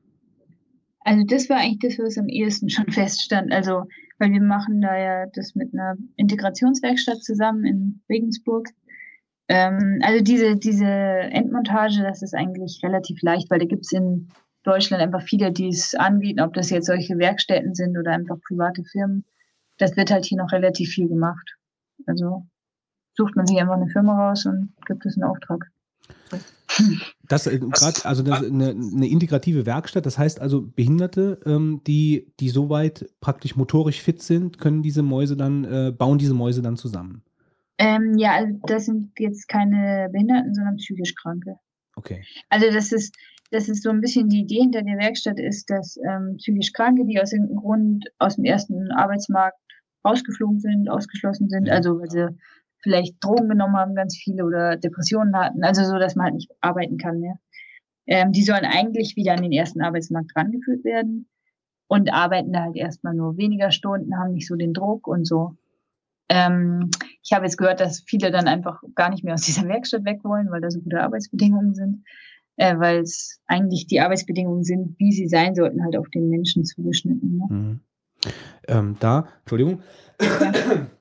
Also das war eigentlich das, was am ehesten schon feststand. Also, weil wir machen da ja das mit einer Integrationswerkstatt zusammen in Regensburg. Ähm, also diese, diese Endmontage, das ist eigentlich relativ leicht, weil da gibt's in Deutschland einfach viele, die es anbieten, ob das jetzt solche Werkstätten sind oder einfach private Firmen. Das wird halt hier noch relativ viel gemacht. Also sucht man sich einfach eine Firma raus und gibt es einen Auftrag. Das äh, gerade, also das, eine, eine integrative Werkstatt, das heißt also Behinderte, ähm, die, die soweit praktisch motorisch fit sind, können diese Mäuse dann, äh, bauen diese Mäuse dann zusammen. Ähm, ja, also das sind jetzt keine Behinderten, sondern psychisch Kranke. Okay. Also das ist, das ist so ein bisschen die Idee hinter der Werkstatt ist, dass ähm, psychisch Kranke, die aus irgendeinem Grund aus dem ersten Arbeitsmarkt rausgeflogen sind, ausgeschlossen sind, Ja. also weil sie vielleicht Drogen genommen haben, ganz viele oder Depressionen hatten, also so, dass man halt nicht arbeiten kann. Ja. Ähm, die sollen eigentlich wieder an den ersten Arbeitsmarkt rangeführt werden und arbeiten da halt erstmal nur weniger Stunden, haben nicht so den Druck und so. Ähm, ich habe jetzt gehört, dass viele dann einfach gar nicht mehr aus dieser Werkstatt weg wollen, weil da so gute Arbeitsbedingungen sind äh, weil es eigentlich die Arbeitsbedingungen sind, wie sie sein sollten, halt auf den Menschen zugeschnitten. Ne? Mhm. Ähm, da, Entschuldigung,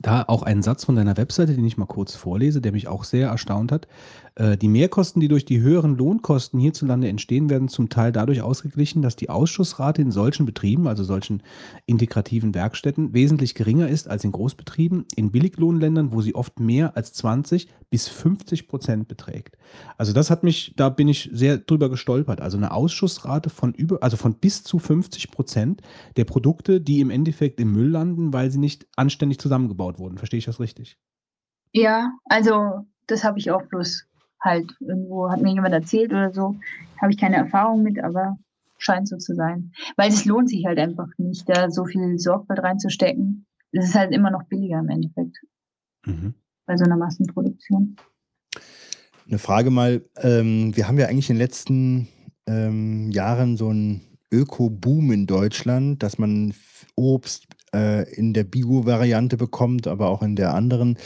da auch ein Satz von deiner Webseite, den ich mal kurz vorlese, der mich auch sehr erstaunt hat. Äh, die Mehrkosten, die durch die höheren Lohnkosten hierzulande entstehen, werden zum Teil dadurch ausgeglichen, dass die Ausschussrate in solchen Betrieben, also solchen integrativen Werkstätten, wesentlich geringer ist als in Großbetrieben, in Billiglohnländern, wo sie oft mehr als 20 bis 50 Prozent beträgt. Also das hat mich, da bin ich sehr drüber gestolpert. Also eine Ausschussrate von über, also von bis zu 50 Prozent der Produkte, die im Endeffekt im Müll landen, weil sie nicht anständig zusammengebaut wurden. Verstehe ich das richtig? Ja, also das habe ich auch bloß halt irgendwo, hat mir jemand erzählt oder so. Habe ich keine Erfahrung mit, aber scheint so zu sein. Weil es lohnt sich halt einfach nicht, da so viel Sorgfalt reinzustecken. Es ist halt immer noch billiger im Endeffekt Mhm. bei so einer Massenproduktion. Eine Frage mal, ähm, wir haben ja eigentlich in den letzten ähm, Jahren so einen Öko-Boom in Deutschland, dass man Obst äh, in der Bio-Variante bekommt, aber auch in der anderen,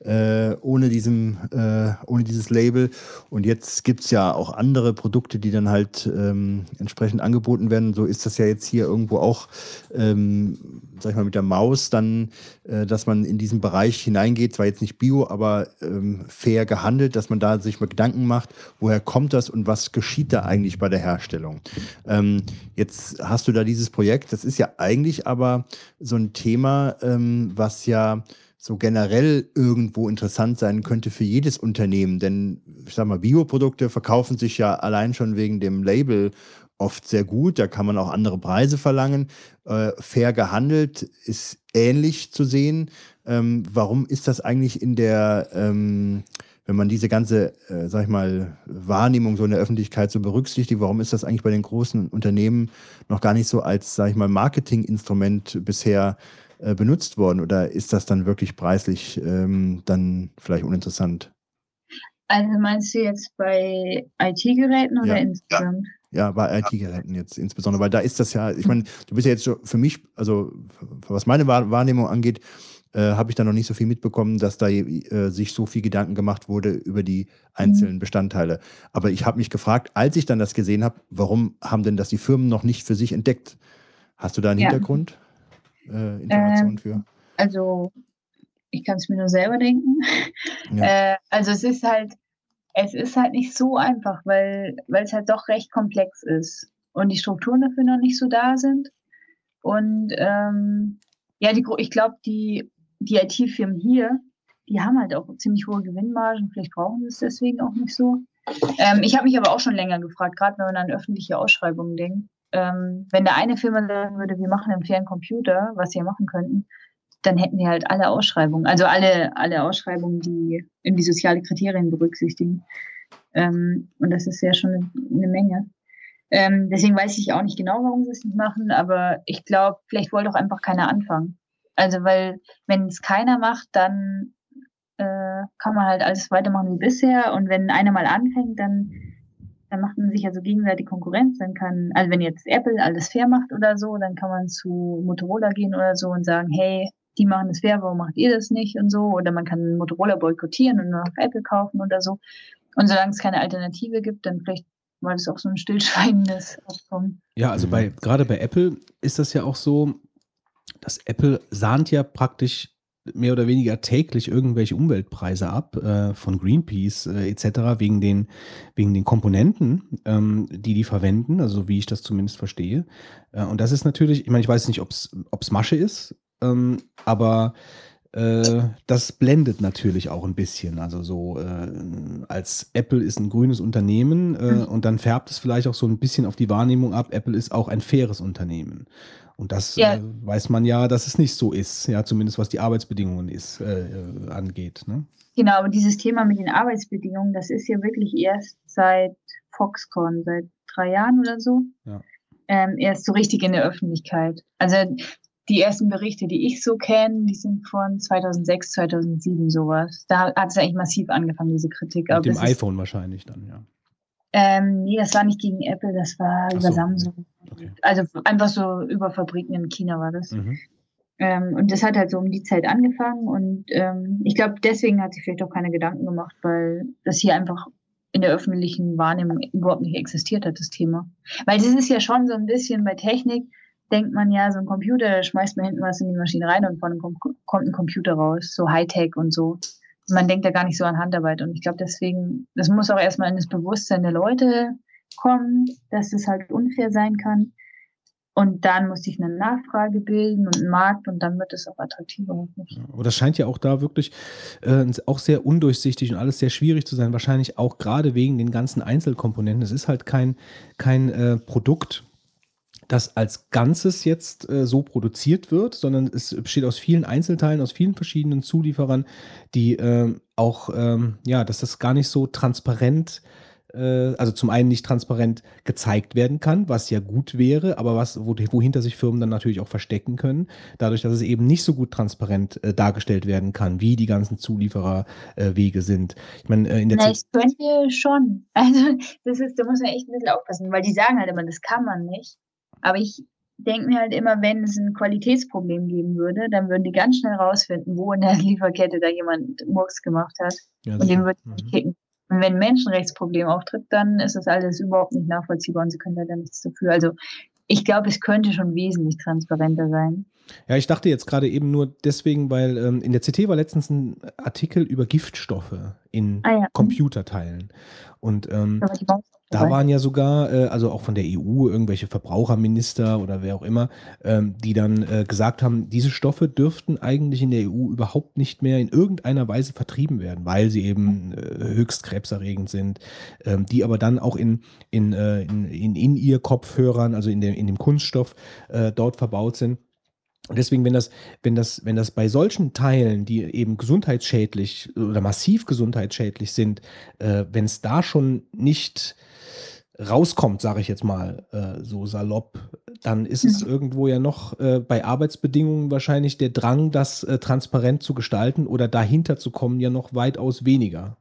äh, ohne, diesem, äh, ohne dieses Label. Und jetzt gibt es ja auch andere Produkte, die dann halt ähm, entsprechend angeboten werden. So ist das ja jetzt hier irgendwo auch, ähm, sag ich mal, mit der Maus dann, äh, dass man in diesen Bereich hineingeht, zwar jetzt nicht Bio, aber ähm, fair gehandelt, dass man da sich mal Gedanken macht, woher kommt das und was geschieht da eigentlich bei der Herstellung. Ähm, jetzt hast du da dieses Projekt, das ist ja eigentlich aber so ein Thema, ähm, was ja so generell irgendwo interessant sein könnte für jedes Unternehmen. Denn ich sag mal, Bioprodukte verkaufen sich ja allein schon wegen dem Label oft sehr gut. Da kann man auch andere Preise verlangen. Äh, fair gehandelt ist ähnlich zu sehen. Ähm, warum ist das eigentlich in der, ähm, wenn man diese ganze, äh, sag ich mal, Wahrnehmung so in der Öffentlichkeit so berücksichtigt, warum ist das eigentlich bei den großen Unternehmen noch gar nicht so als, sag ich mal, Marketinginstrument bisher äh, benutzt worden? Oder ist das dann wirklich preislich ähm, dann vielleicht uninteressant? Also meinst du jetzt bei IT-Geräten oder Ja. insgesamt? Ja, bei IT-Geräten jetzt insbesondere, weil da ist das ja, ich meine, du bist ja jetzt schon für mich, also was meine Wahr- Wahrnehmung angeht, äh, habe ich da noch nicht so viel mitbekommen, dass da äh, sich so viel Gedanken gemacht wurde über die einzelnen Bestandteile. Aber ich habe mich gefragt, als ich dann das gesehen habe, warum haben denn das die Firmen noch nicht für sich entdeckt? Hast du da einen Ja. Hintergrund? Äh, Informationen Ähm, für? Also ich kann es mir nur selber denken. Ja. Äh, also es ist halt, es ist halt nicht so einfach, weil, weil es halt doch recht komplex ist und die Strukturen dafür noch nicht so da sind. Und ähm, ja, die, ich glaube, die, die IT-Firmen hier, die haben halt auch ziemlich hohe Gewinnmargen. Vielleicht brauchen sie es deswegen auch nicht so. Ähm, ich habe mich aber auch schon länger gefragt, gerade wenn man an öffentliche Ausschreibungen denkt. Ähm, wenn da eine Firma sagen würde, wir machen einen fairen Computer, was ja machen könnten, dann hätten die halt alle Ausschreibungen, also alle, alle Ausschreibungen, die irgendwie soziale Kriterien berücksichtigen. Ähm, und das ist ja schon eine, eine Menge. Ähm, deswegen weiß ich auch nicht genau, warum sie es nicht machen, aber ich glaube, vielleicht wollte auch einfach keiner anfangen. Also, weil, wenn es keiner macht, dann äh, kann man halt alles weitermachen wie bisher. Und wenn einer mal anfängt, dann, dann macht man sich also gegenseitig Konkurrenz. Dann kann, also wenn jetzt Apple alles fair macht oder so, dann kann man zu Motorola gehen oder so und sagen, hey, die machen es fair, warum macht ihr das nicht und so? Oder man kann Motorola boykottieren und nur noch Apple kaufen oder so. Und solange es keine Alternative gibt, dann vielleicht war das auch so ein stillschweigendes Abkommen. Ja, also bei, gerade bei Apple ist das ja auch so, dass Apple sahnt ja praktisch mehr oder weniger täglich irgendwelche Umweltpreise ab äh, von Greenpeace äh, etc. wegen den, wegen den Komponenten, ähm, die die verwenden, also wie ich das zumindest verstehe. Äh, und das ist natürlich, ich meine, ich weiß nicht, ob es Masche ist, ähm, aber äh, das blendet natürlich auch ein bisschen. Also so äh, als Apple ist ein grünes Unternehmen äh, mhm. und dann färbt es vielleicht auch so ein bisschen auf die Wahrnehmung ab, Apple ist auch ein faires Unternehmen. Und das ja. äh, weiß man ja, dass es nicht so ist, ja, zumindest was die Arbeitsbedingungen ist, äh, angeht. Ne? Genau, aber dieses Thema mit den Arbeitsbedingungen, das ist ja wirklich erst seit Foxconn, seit drei Jahren oder so. Ja. Ähm, erst so richtig in der Öffentlichkeit. Also die ersten Berichte, die ich so kenne, die sind von 2006, 2007 sowas. Da hat es eigentlich massiv angefangen, diese Kritik. Mit dem iPhone wahrscheinlich dann, ja. Ähm, nee, das war nicht gegen Apple, das war Ach über so, Samsung. Okay. Also einfach so über Fabriken in China war das. Mhm. Ähm, und das hat halt so um die Zeit angefangen und ähm, ich glaube, deswegen hat sich vielleicht auch keine Gedanken gemacht, weil das hier einfach in der öffentlichen Wahrnehmung überhaupt nicht existiert hat, das Thema. Weil das ist ja schon so ein bisschen bei Technik, denkt man ja, so ein Computer, da schmeißt man hinten was in die Maschine rein und vorne kommt ein Computer raus, so Hightech und so. Man denkt da gar nicht so an Handarbeit. Und ich glaube, deswegen, das muss auch erstmal in das Bewusstsein der Leute kommen, dass es halt unfair sein kann. Und dann muss sich eine Nachfrage bilden und ein Markt und dann wird es auch attraktiver. Aber das scheint ja auch da wirklich äh, auch sehr undurchsichtig und alles sehr schwierig zu sein. Wahrscheinlich auch gerade wegen den ganzen Einzelkomponenten. Es ist halt kein, kein äh, Produkt, das als Ganzes jetzt äh, so produziert wird, sondern es besteht aus vielen Einzelteilen, aus vielen verschiedenen Zulieferern, die äh, auch, ähm, ja, dass das gar nicht so transparent äh, also zum einen nicht transparent gezeigt werden kann, was ja gut wäre, aber was, wo, wohinter sich Firmen dann natürlich auch verstecken können, dadurch, dass es eben nicht so gut transparent äh, dargestellt werden kann, wie die ganzen Zuliefererwege sind. Ich meine, äh, in der Na, ich könnte schon. Also, das ist, da muss man echt ein bisschen aufpassen, weil die sagen halt immer, das kann man nicht. Aber ich denke mir halt immer, wenn es ein Qualitätsproblem geben würde, dann würden die ganz schnell rausfinden, wo in der Lieferkette da jemand Murks gemacht hat. Ja, und den würden die mhm. kicken. Und wenn ein Menschenrechtsproblem auftritt, dann ist das alles überhaupt nicht nachvollziehbar und sie können da nichts dafür. Also ich glaube, es könnte schon wesentlich transparenter sein. Ja, ich dachte jetzt gerade eben nur deswegen, weil ähm, in der CT war letztens ein Artikel über Giftstoffe in ah, ja. Computerteilen. Und ähm, da waren ja sogar, äh, also auch von der EU, irgendwelche Verbraucherminister oder wer auch immer, ähm, die dann äh, gesagt haben, diese Stoffe dürften eigentlich in der EU überhaupt nicht mehr in irgendeiner Weise vertrieben werden, weil sie eben äh, höchst krebserregend sind, ähm, die aber dann auch in, in, äh, in, in, in ihr Kopfhörern, also in dem, in dem Kunststoff äh, dort verbaut sind. Und deswegen, wenn das, wenn das, wenn das bei solchen Teilen, die eben gesundheitsschädlich oder massiv gesundheitsschädlich sind, äh, wenn es da schon nicht rauskommt, sage ich jetzt mal äh, so salopp, dann ist es mhm. irgendwo ja noch äh, bei Arbeitsbedingungen wahrscheinlich der Drang, das äh, transparent zu gestalten oder dahinter zu kommen, ja noch weitaus weniger.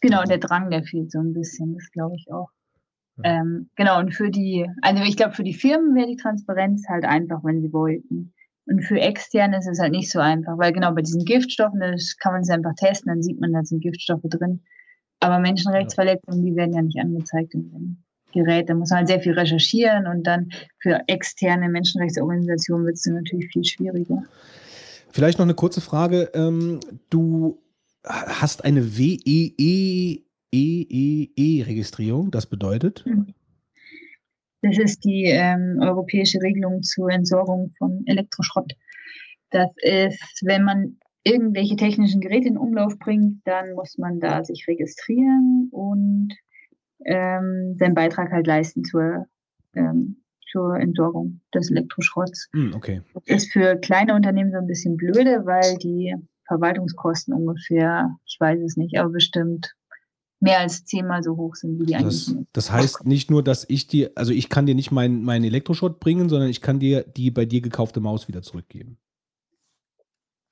Genau, der Drang, der fehlt so ein bisschen, das glaube ich auch. Ähm, genau, und für die, also ich glaube, für die Firmen wäre die Transparenz halt einfach, wenn sie wollten. Und für externe ist es halt nicht so einfach, weil genau bei diesen Giftstoffen, das kann man es einfach testen, dann sieht man, da sind Giftstoffe drin. Aber Menschenrechtsverletzungen, die werden ja nicht angezeigt in dem Gerät. Da muss man halt sehr viel recherchieren und dann für externe Menschenrechtsorganisationen wird es dann natürlich viel schwieriger. Vielleicht noch eine kurze Frage. Ähm, du hast eine WEEE-Registrierung, das bedeutet? Mhm. Das ist die ähm, europäische Regelung zur Entsorgung von Elektroschrott. Das ist, wenn man irgendwelche technischen Geräte in Umlauf bringt, dann muss man da sich registrieren und ähm, seinen Beitrag halt leisten zur, ähm, zur Entsorgung des Elektroschrotts. Hm, okay. Das ist für kleine Unternehmen so ein bisschen blöde, weil die Verwaltungskosten ungefähr, ich weiß es nicht, aber bestimmt mehr als zehnmal so hoch sind, wie die eigentlich Das, sind. das heißt nicht nur, dass ich dir, also ich kann dir nicht meinen meinen Elektroschrott bringen, sondern ich kann dir die bei dir gekaufte Maus wieder zurückgeben.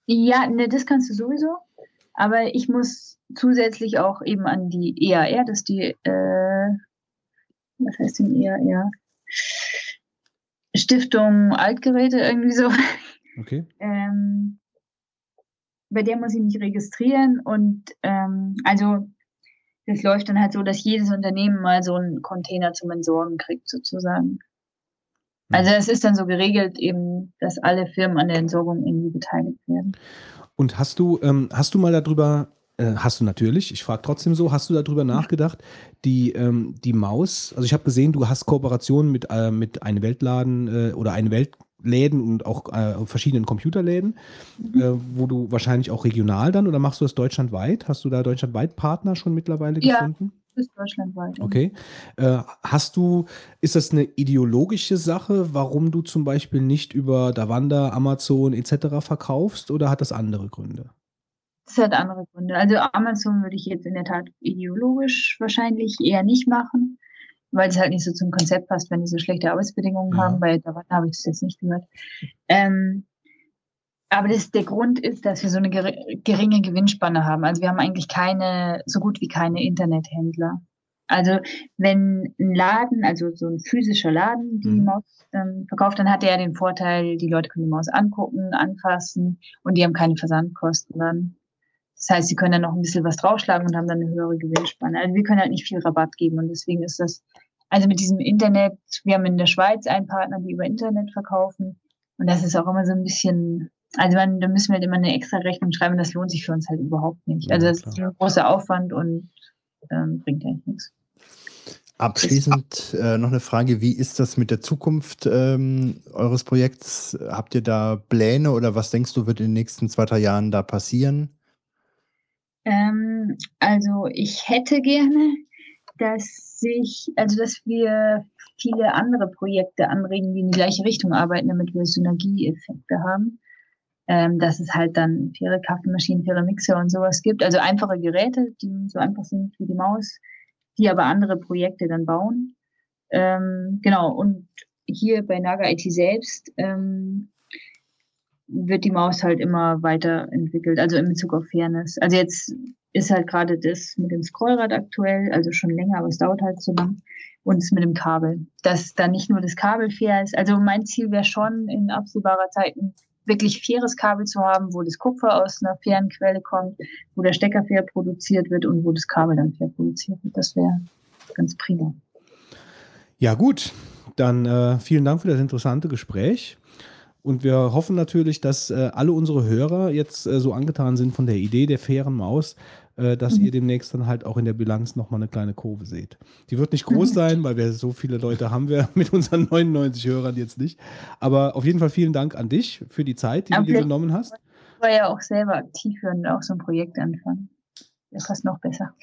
Ja, ne, das kannst du sowieso. Aber ich muss zusätzlich auch eben an die EAR, das ist die, äh, was heißt denn EAR? Stiftung Altgeräte, irgendwie so. Okay. Ähm, bei der muss ich mich registrieren und ähm, also das läuft dann halt so, dass jedes Unternehmen mal so einen Container zum Entsorgen kriegt, sozusagen. Also es ist dann so geregelt eben, dass alle Firmen an der Entsorgung irgendwie beteiligt werden. Und hast du, ähm, hast du mal darüber, äh, hast du natürlich, ich frage trotzdem so, hast du darüber nachgedacht, die, ähm, die Maus, also ich habe gesehen, du hast Kooperationen mit, äh, mit einem Weltladen äh, oder eine Weltläden und auch äh, verschiedenen Computerläden, äh, wo du wahrscheinlich auch regional dann oder machst du das deutschlandweit? Hast du da deutschlandweit Partner schon mittlerweile Ja. gefunden? Bis deutschlandweit. Okay. Äh, hast du, ist das eine ideologische Sache, warum du zum Beispiel nicht über Davanda, Amazon etc. verkaufst oder hat das andere Gründe? Das hat andere Gründe. Also Amazon würde ich jetzt in der Tat ideologisch wahrscheinlich eher nicht machen, weil es halt nicht so zum Konzept passt, wenn die so schlechte Arbeitsbedingungen Ja. haben. Bei Davanda habe ich das jetzt nicht gehört. Ähm, aber das, der Grund ist, dass wir so eine geringe Gewinnspanne haben. Also wir haben eigentlich keine, so gut wie keine Internethändler. Also wenn ein Laden, also so ein physischer Laden, die Mhm. Maus ähm, verkauft, dann hat er ja den Vorteil, die Leute können die Maus angucken, anfassen und die haben keine Versandkosten dann. Das heißt, sie können dann noch ein bisschen was draufschlagen und haben dann eine höhere Gewinnspanne. Also wir können halt nicht viel Rabatt geben und deswegen ist das, also mit diesem Internet, wir haben in der Schweiz einen Partner, die über Internet verkaufen und das ist auch immer so ein bisschen, also man, da müssen wir halt immer eine extra Rechnung schreiben, das lohnt sich für uns halt überhaupt nicht. Also das ist ein großer Aufwand und ähm, bringt eigentlich nichts. Abschließend äh, noch eine Frage, wie ist das mit der Zukunft ähm, eures Projekts? Habt ihr da Pläne oder was denkst du, wird in den nächsten zwei, drei Jahren da passieren? Ähm, also ich hätte gerne, dass sich, also dass wir viele andere Projekte anregen, die in die gleiche Richtung arbeiten, damit wir Synergieeffekte haben. Ähm, dass es halt dann faire Kaffeemaschinen, faire Mixer und sowas gibt. Also einfache Geräte, die so einfach sind wie die Maus, die aber andere Projekte dann bauen. Ähm, genau, und hier bei Naga IT selbst ähm, wird die Maus halt immer weiterentwickelt, also in Bezug auf Fairness. Also jetzt ist halt gerade das mit dem Scrollrad aktuell, also schon länger, aber es dauert halt so lang. Und es mit dem Kabel. Dass dann nicht nur das Kabel fair ist. Also mein Ziel wäre schon in absehbarer Zeit ein wirklich faires Kabel zu haben, wo das Kupfer aus einer fairen Quelle kommt, wo der Stecker fair produziert wird und wo das Kabel dann fair produziert wird. Das wäre ganz prima. Ja, gut. Dann äh, vielen Dank für das interessante Gespräch. Und wir hoffen natürlich, dass äh, alle unsere Hörer jetzt äh, so angetan sind von der Idee der fairen Maus, äh, dass Mhm. ihr demnächst dann halt auch in der Bilanz nochmal eine kleine Kurve seht. Die wird nicht groß Mhm. sein, weil wir so viele Leute haben wir mit unseren 99 Hörern jetzt nicht. Aber auf jeden Fall vielen Dank an dich für die Zeit, die Ja, du dir genommen hast. Ich war ja auch selber aktiv und auch so ein Projekt anfangen. Das passt noch besser.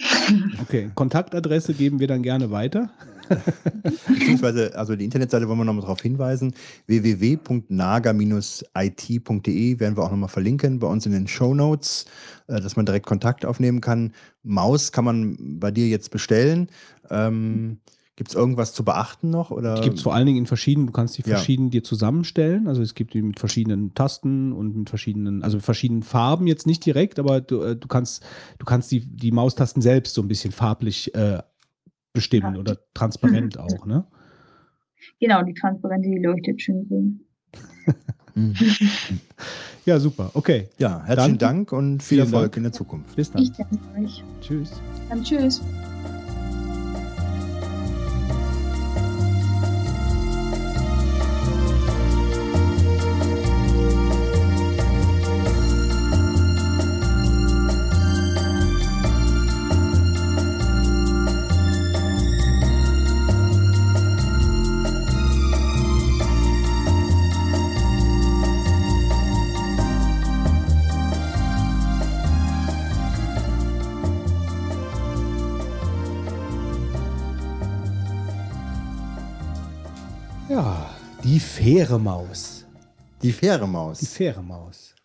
Okay, Kontaktadresse geben wir dann gerne weiter. Beziehungsweise, also die Internetseite wollen wir nochmal darauf hinweisen. www.naga-it.de werden wir auch nochmal verlinken bei uns in den Show Notes, äh, dass man direkt Kontakt aufnehmen kann. Maus kann man bei dir jetzt bestellen. Ähm, Gibt es irgendwas zu beachten noch? Oder? Die gibt es vor allen Dingen in verschiedenen, du kannst die Ja. verschieden dir zusammenstellen. Also es gibt die mit verschiedenen Tasten und mit verschiedenen, also mit verschiedenen Farben jetzt nicht direkt, aber du, äh, du kannst, du kannst die, die Maustasten selbst so ein bisschen farblich äh, bestimmen Ja. oder transparent Mhm. auch, ne? Genau, die Transparente, die leuchtet schön grün. Ja, super. Okay. Ja, herzlichen Dann Dank und viel Erfolg Dank. in der Zukunft. Bis dann. Ich danke euch. Tschüss. Dann tschüss. Faire Maus. Die faire Maus. Die faire Maus.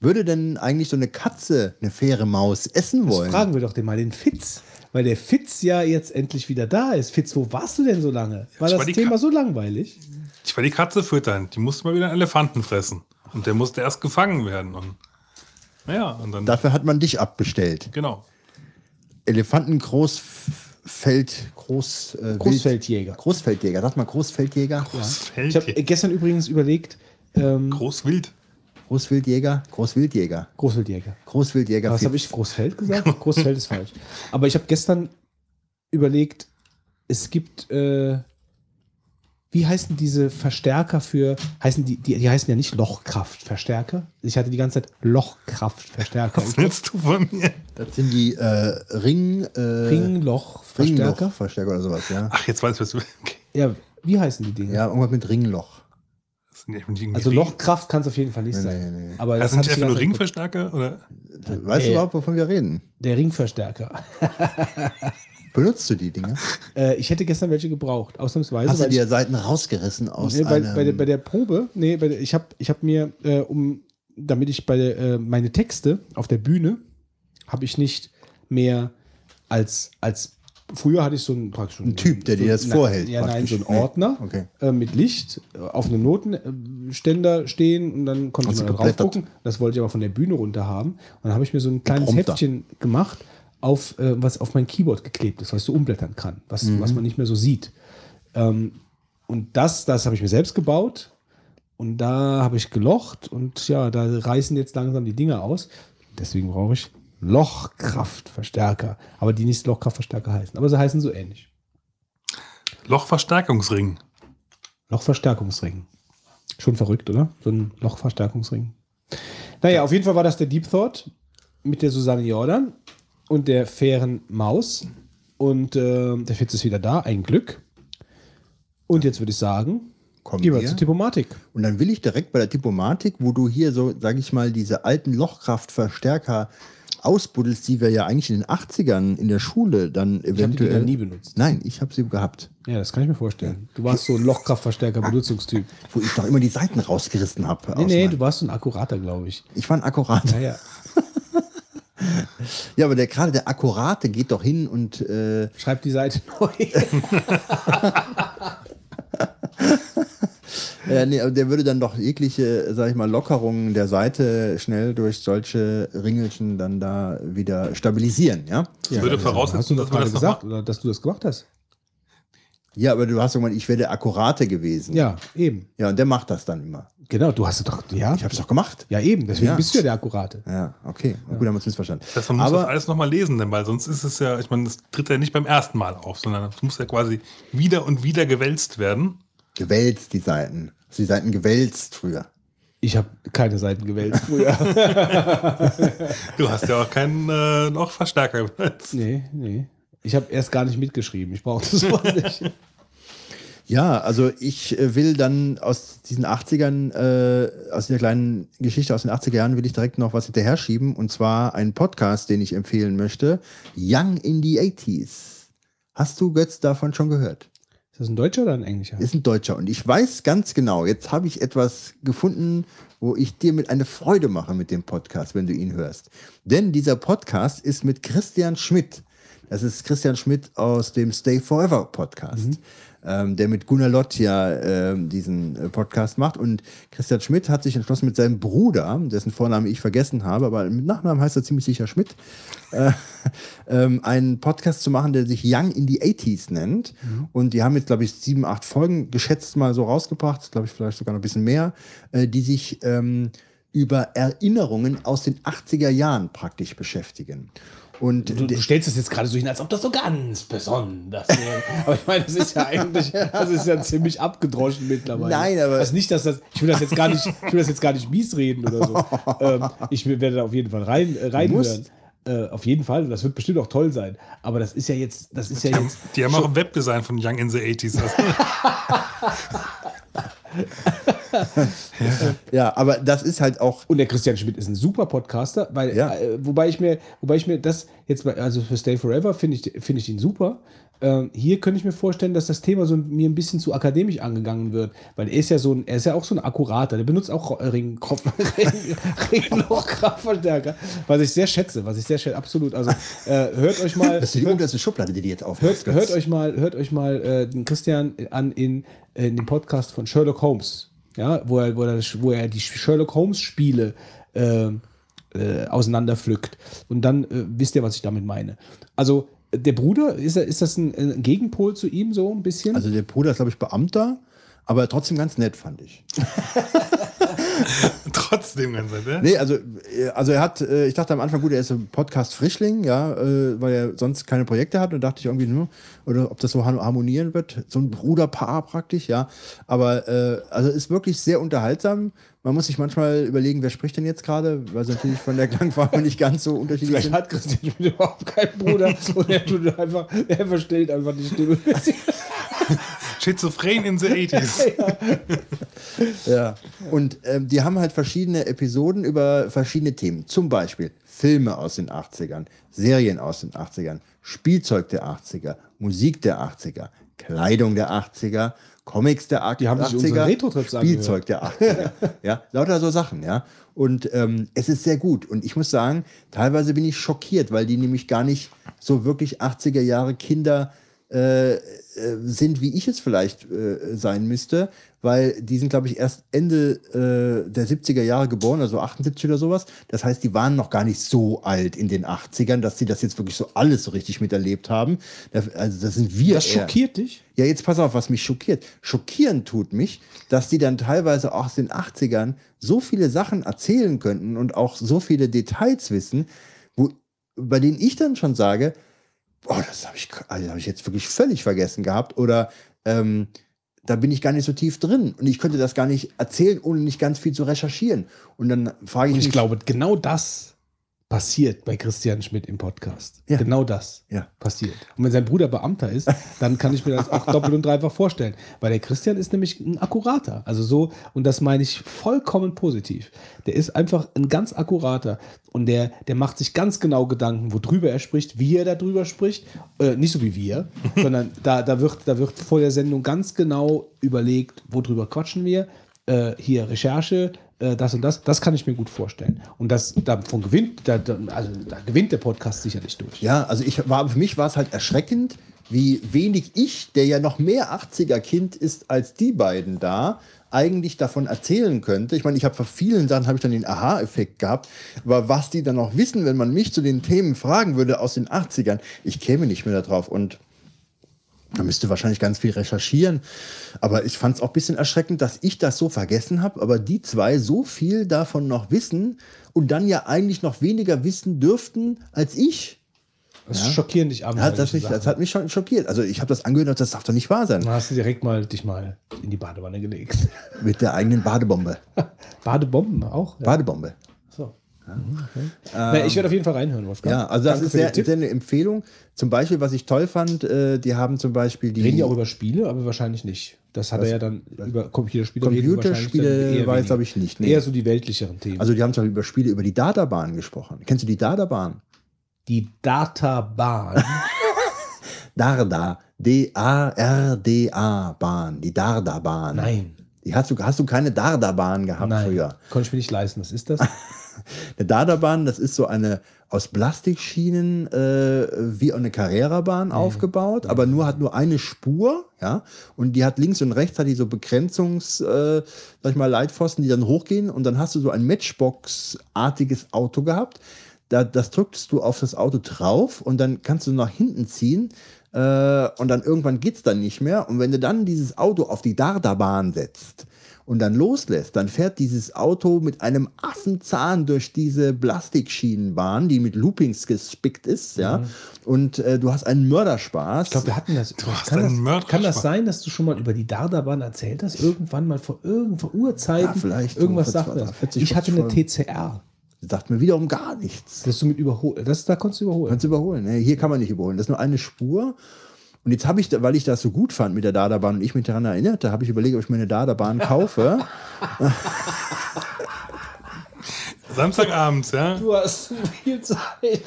Würde denn eigentlich so eine Katze eine faire Maus essen Das wollen? fragen wir doch den mal den Fitz. Weil der Fitz ja jetzt endlich wieder da ist. Fitz, wo warst du denn so lange? War Ich das war Thema Ka- so langweilig? Ich war die Katze füttern. Die musste mal wieder einen Elefanten fressen. Und der musste erst gefangen werden. Und, naja, und dann. Dafür hat man dich abbestellt. genau. Elefanten Großfeld, Groß, äh, Großfeldjäger. Großfeldjäger. Sag mal Großfeldjäger. Großfeld, Ich habe gestern übrigens überlegt, ähm, Großwild. Großwildjäger. Großwildjäger. Großfeldjäger. Großwildjäger. Was habe ich? Großfeld gesagt? Großfeld ist falsch. Aber ich habe gestern überlegt, es gibt, äh, wie heißen diese Verstärker für, heißen die, die, die heißen ja nicht Lochkraftverstärker. Ich hatte die ganze Zeit Lochkraftverstärker. Was willst du von mir? Das sind die äh, Ring, äh, Ringlochverstärker. Ringlochverstärker oder sowas, ja. Ach, jetzt weiß ich, was du. Okay. Ja, wie heißen die Dinge? Ja, irgendwas mit Ringloch. Also Lochkraft kann es auf jeden Fall nicht Nee, sein. nee, nee. Aber Das das sind einfach nur Ringverstärker? Oder? Weißt du überhaupt, wovon wir reden? Der Ringverstärker. Benutzt du die Dinge? Äh, ich hätte gestern welche gebraucht, ausnahmsweise. Hast du dir Seiten rausgerissen aus Nee, bei, einem... bei, der, bei der Probe, nee, bei der, ich habe ich hab mir, äh, um, damit ich bei der, äh, meine Texte auf der Bühne, habe ich nicht mehr als, als früher hatte ich so einen, praktisch so Ein Typ, der dir das so, vorhält, Ja, nein, praktisch. so einen. Ordner Okay. äh, mit Licht äh, auf einem Notenständer stehen und dann konnte Hast ich mal drauf gucken. Das wollte ich aber von der Bühne runter haben. Und dann habe ich mir so ein kleines Prompter. Heftchen gemacht, auf, äh, was auf mein Keyboard geklebt ist, was du umblättern kann, was, Mhm. was man nicht mehr so sieht. Ähm, und das, das habe ich mir selbst gebaut. Und da habe ich gelocht und ja, da reißen jetzt langsam die Dinger aus. Deswegen brauche ich Lochkraftverstärker. Aber die nicht Lochkraftverstärker heißen. Aber sie heißen so ähnlich. Lochverstärkungsring. Lochverstärkungsring. Schon verrückt, oder? So ein Lochverstärkungsring. Naja, auf jeden Fall war das der Deep Thought mit der Susanne Jordan und der fairen Maus. Und äh, der Fitz ist wieder da, ein Glück. Und jetzt würde ich sagen, Kommen gehen wir zur Typomatik. Und dann will ich direkt bei der Typomatik, wo du hier so, sage ich mal, diese alten Lochkraftverstärker ausbuddelst, die wir ja eigentlich in den 80ern in der Schule dann Ich habe die eventuell... Nie benutzt. Nein, ich habe sie gehabt. Ja, das kann ich mir vorstellen. Du warst so ein Lochkraftverstärker-Benutzungstyp. Wo ich doch immer die Seiten rausgerissen habe. Nee, nee, du warst so ein Akkurater, glaube ich. ich war ein Akkurat. Ja, ja. Aber der, gerade der Akkurate geht doch hin und äh, Schreib die Seite neu. äh, nee, aber der würde dann doch jegliche, sag ich mal, Lockerungen der Seite schnell durch solche Ringelchen dann da wieder stabilisieren, ja? Ja, würde ja, voraussetzen, hast du dass das gesagt, oder dass du das gemacht hast? Ja, aber du hast doch gemeint, ich wäre der Akkurate gewesen. Ja, eben. Ja, und der macht das dann immer. Genau, du hast es doch, ja. Ich habe es doch gemacht. Ja, eben, deswegen Ja. bist du ja der Akkurate. Ja, okay. Gut, haben wir uns missverstanden. Das heißt, man muss das Aber alles nochmal lesen, denn weil sonst ist es ja, ich meine, das tritt ja nicht beim ersten Mal auf, sondern es muss ja quasi wieder und wieder gewälzt werden. gewälzt die Seiten. Hast du die Seiten gewälzt früher? Ich habe keine Seiten gewählt früher. Du hast ja auch keinen äh, Lochverstärker benutzt. nee, nee. Ich habe erst gar nicht mitgeschrieben. Ich brauchte sowas nicht. Ja, also ich äh, will dann aus diesen 80ern, äh, aus der kleinen Geschichte aus den 80er Jahren, will ich direkt noch was hinterher schieben. Und zwar einen Podcast, den ich empfehlen möchte. Young in the 80s. Hast du, Götz, davon schon gehört? Ist das ein Deutscher oder ein Englischer? Ist ein Deutscher. Und ich weiß ganz genau, jetzt habe ich etwas gefunden, wo ich dir mit eine Freude mache mit dem Podcast, wenn du ihn hörst. Denn dieser Podcast ist mit Christian Schmidt. Das ist Christian Schmidt aus dem Stay Forever Podcast, ähm, der mit Gunnar Lott ja ähm, diesen äh, Podcast macht. Und Christian Schmidt hat sich entschlossen, mit seinem Bruder, dessen Vorname ich vergessen habe, aber mit Nachnamen heißt er ziemlich sicher Schmidt, äh, ähm, einen Podcast zu machen, der sich Young in the 80s nennt. Und die haben jetzt, glaube ich, sieben, acht Folgen geschätzt mal so rausgebracht, glaube ich, vielleicht sogar noch ein bisschen mehr, äh, die sich ähm, über Erinnerungen aus den 80er Jahren praktisch beschäftigen. Und Du, du stellst das jetzt gerade so hin, als ob das so ganz besonders wäre. aber ich meine, das ist ja eigentlich, das ist ja ziemlich abgedroschen mittlerweile. Nein, aber- Also nicht, dass das, ich will das jetzt gar nicht, ich will das jetzt gar nicht mies reden oder so. ähm, ich werde da auf jeden Fall rein, äh, reinhören. Äh, auf jeden Fall, das wird bestimmt auch toll sein. Aber das ist ja jetzt, das ist ja Die haben, jetzt. die haben auch ein Webdesign von Young in the 80s. Also, ja, aber das ist halt auch. Und der Christian Schmidt ist ein super Podcaster, weil, Ja. äh, wobei ich mir, wobei ich mir das jetzt bei, also für Stay Forever finde ich, finde ich ihn super. Ähm, hier könnte ich mir vorstellen, dass das Thema so mir ein bisschen zu akademisch angegangen wird, weil er ist ja so ein, er ist ja auch so ein Akkurater, der benutzt auch Ringkopf, Ringlochkraftverstärker, was ich sehr schätze, was ich sehr schätze, absolut. Also äh, hört euch mal, Das ist die hört, Schublade, die die jetzt hört, aufmacht. hört euch mal, hört euch mal äh, den Christian an in, in dem Podcast von Sherlock Holmes, ja, wo er, wo er, wo er die Sherlock Holmes Spiele äh, äh, auseinanderpflückt. Und dann äh, wisst ihr, was ich damit meine. Also der Bruder, ist, er, ist das ein, ein Gegenpol zu ihm so ein bisschen? Also der Bruder ist, glaube ich, Beamter, aber trotzdem ganz nett, fand ich. Trotzdem ganz nett, ne? Nee, also, äh, also er hat, äh, ich dachte am Anfang, gut, er ist ein Podcast-Frischling, ja, äh, weil er sonst keine Projekte hat und dachte ich irgendwie nur, oder ob das so har- harmonieren wird, so ein Bruderpaar praktisch, ja. Aber äh, also ist wirklich sehr unterhaltsam. Man muss sich manchmal überlegen, wer spricht denn jetzt gerade, weil sie natürlich von der Klangfarbe nicht ganz so unterschiedlich Vielleicht sind. hat Christian Schmidt überhaupt keinen Bruder und er tut einfach, er verstellt einfach die Stimme. Schizophren in the 80s. Ja. Und ähm, die haben halt verschiedene Episoden über verschiedene Themen. Zum Beispiel Filme aus den 80ern, Serien aus den 80ern, Spielzeug der 80er, Musik der 80er, Kleidung der 80er, Comics der 80er, Die haben sich unsere Retro-Trips Spielzeug der 80er. ja, lauter so Sachen, ja. Und ähm, es ist sehr gut. Und ich muss sagen, teilweise bin ich schockiert, weil die nämlich gar nicht so wirklich 80er Jahre Kinder äh, sind, wie ich es vielleicht äh, sein müsste, weil die sind, glaube ich, erst Ende äh, der 70er Jahre geboren, also 78 oder sowas. Das heißt, die waren noch gar nicht so alt in den 80ern, dass sie das jetzt wirklich so alles so richtig miterlebt haben. Das, also das sind wir. Das eher. schockiert dich? Ja, jetzt pass auf, was mich schockiert. Schockieren tut mich, dass die dann teilweise auch aus den 80ern so viele Sachen erzählen könnten und auch so viele Details wissen, wo, bei denen ich dann schon sage, boah, das habe ich, also hab ich jetzt wirklich völlig vergessen gehabt oder ähm, da bin ich gar nicht so tief drin und ich könnte das gar nicht erzählen, ohne nicht ganz viel zu recherchieren. Und dann frage ich Und mich, ich glaube, genau das passiert bei Christian Schmidt im Podcast. Ja. Genau das Ja. passiert. Und wenn sein Bruder Beamter ist, dann kann ich mir das auch doppelt und dreifach vorstellen. Weil der Christian ist nämlich ein Akkurater. Also so, und das meine ich vollkommen positiv. Der ist einfach ein ganz Akkurater. Und der, der macht sich ganz genau Gedanken, worüber er spricht, wie er darüber spricht. Äh, nicht so wie wir, sondern da, da, wird, da wird vor der Sendung ganz genau überlegt, worüber quatschen wir. Äh, hier Recherche, äh, das und das, das kann ich mir gut vorstellen. Und das davon gewinnt, da, also da gewinnt der Podcast sicherlich durch. Ja, also ich war, für mich war es halt erschreckend, wie wenig ich, der ja noch mehr 80er-Kind ist als die beiden da, eigentlich davon erzählen könnte. Ich meine, ich habe vor vielen Sachen habe ich dann den Aha-Effekt gehabt, aber was die dann noch wissen, wenn man mich zu den Themen fragen würde aus den 80ern, ich käme nicht mehr darauf und man müsste wahrscheinlich ganz viel recherchieren. Aber ich fand es auch ein bisschen erschreckend, dass ich das so vergessen habe, aber die zwei so viel davon noch wissen und dann ja eigentlich noch weniger wissen dürften als ich. Das schockieren dich an. Ja, das, mich, das hat mich schon schockiert. Also ich habe das angehört, das darf doch nicht wahr sein. Dann hast du direkt mal dich mal in die Badewanne gelegt. Mit der eigenen Badebombe. Badebomben auch? Ja. Badebombe. So. Na, ich werde auf jeden Fall reinhören, Wolfgang. Ja, also das Danke ist sehr, sehr eine Empfehlung. Zum Beispiel, was ich toll fand, äh, die haben zum Beispiel die Reden die auch über Spiele, aber wahrscheinlich nicht. Das hat er ja dann über Computerspiele Computerspiele weiß, weniger. glaube ich, nicht, nee. Eher so die weltlicheren Themen. also die haben zum Beispiel über Spiele über die Databahn gesprochen. Kennst du die Databahn? die Databahn. Darda. D-A-R-D-A Bahn. Die Darda-Bahn. Nein. Die hast, du, hast du keine Darda-Bahn gehabt Nein. früher? Konnte ich mir nicht leisten. Was ist das? Eine Dardabahn, das ist so eine aus Plastikschienen äh, wie eine Carrera-Bahn aufgebaut, aber nur hat nur eine Spur, ja, und die hat links und rechts hat die so Begrenzungs, äh, sag ich mal, Leitpfosten, die dann hochgehen und dann hast du so ein Matchbox-artiges Auto gehabt. Da, das drückst du auf das Auto drauf und dann kannst du nach hinten ziehen äh, und dann irgendwann geht's dann nicht mehr. Und wenn du dann dieses Auto auf die Dardabahn setzt und dann loslässt, dann fährt dieses Auto mit einem Affenzahn durch diese Plastikschienenbahn, die mit Loopings gespickt ist, ja. Und äh, du hast einen Mörderspaß. Ich glaube, wir hatten das. hast kann, das einen Mörder- kann das sein, dass du schon mal über die Dardabahn erzählt hast? Irgendwann mal vor, irgend, vor Urzeiten? Ja, vielleicht Irgendwas das. 40, Ich hatte 50 eine TCR. Das sagt mir wiederum gar nichts. Das du mit überholen. Das, da konntest du überholen. Kannst du überholen. Ne? Hier kann man nicht überholen. Das ist nur eine Spur. Und jetzt habe ich, weil ich das so gut fand mit der Dardabahn und ich mich daran erinnerte, habe ich überlegt, ob ich mir eine Dardabahn kaufe. Samstagabends, ja. Du hast zu viel Zeit.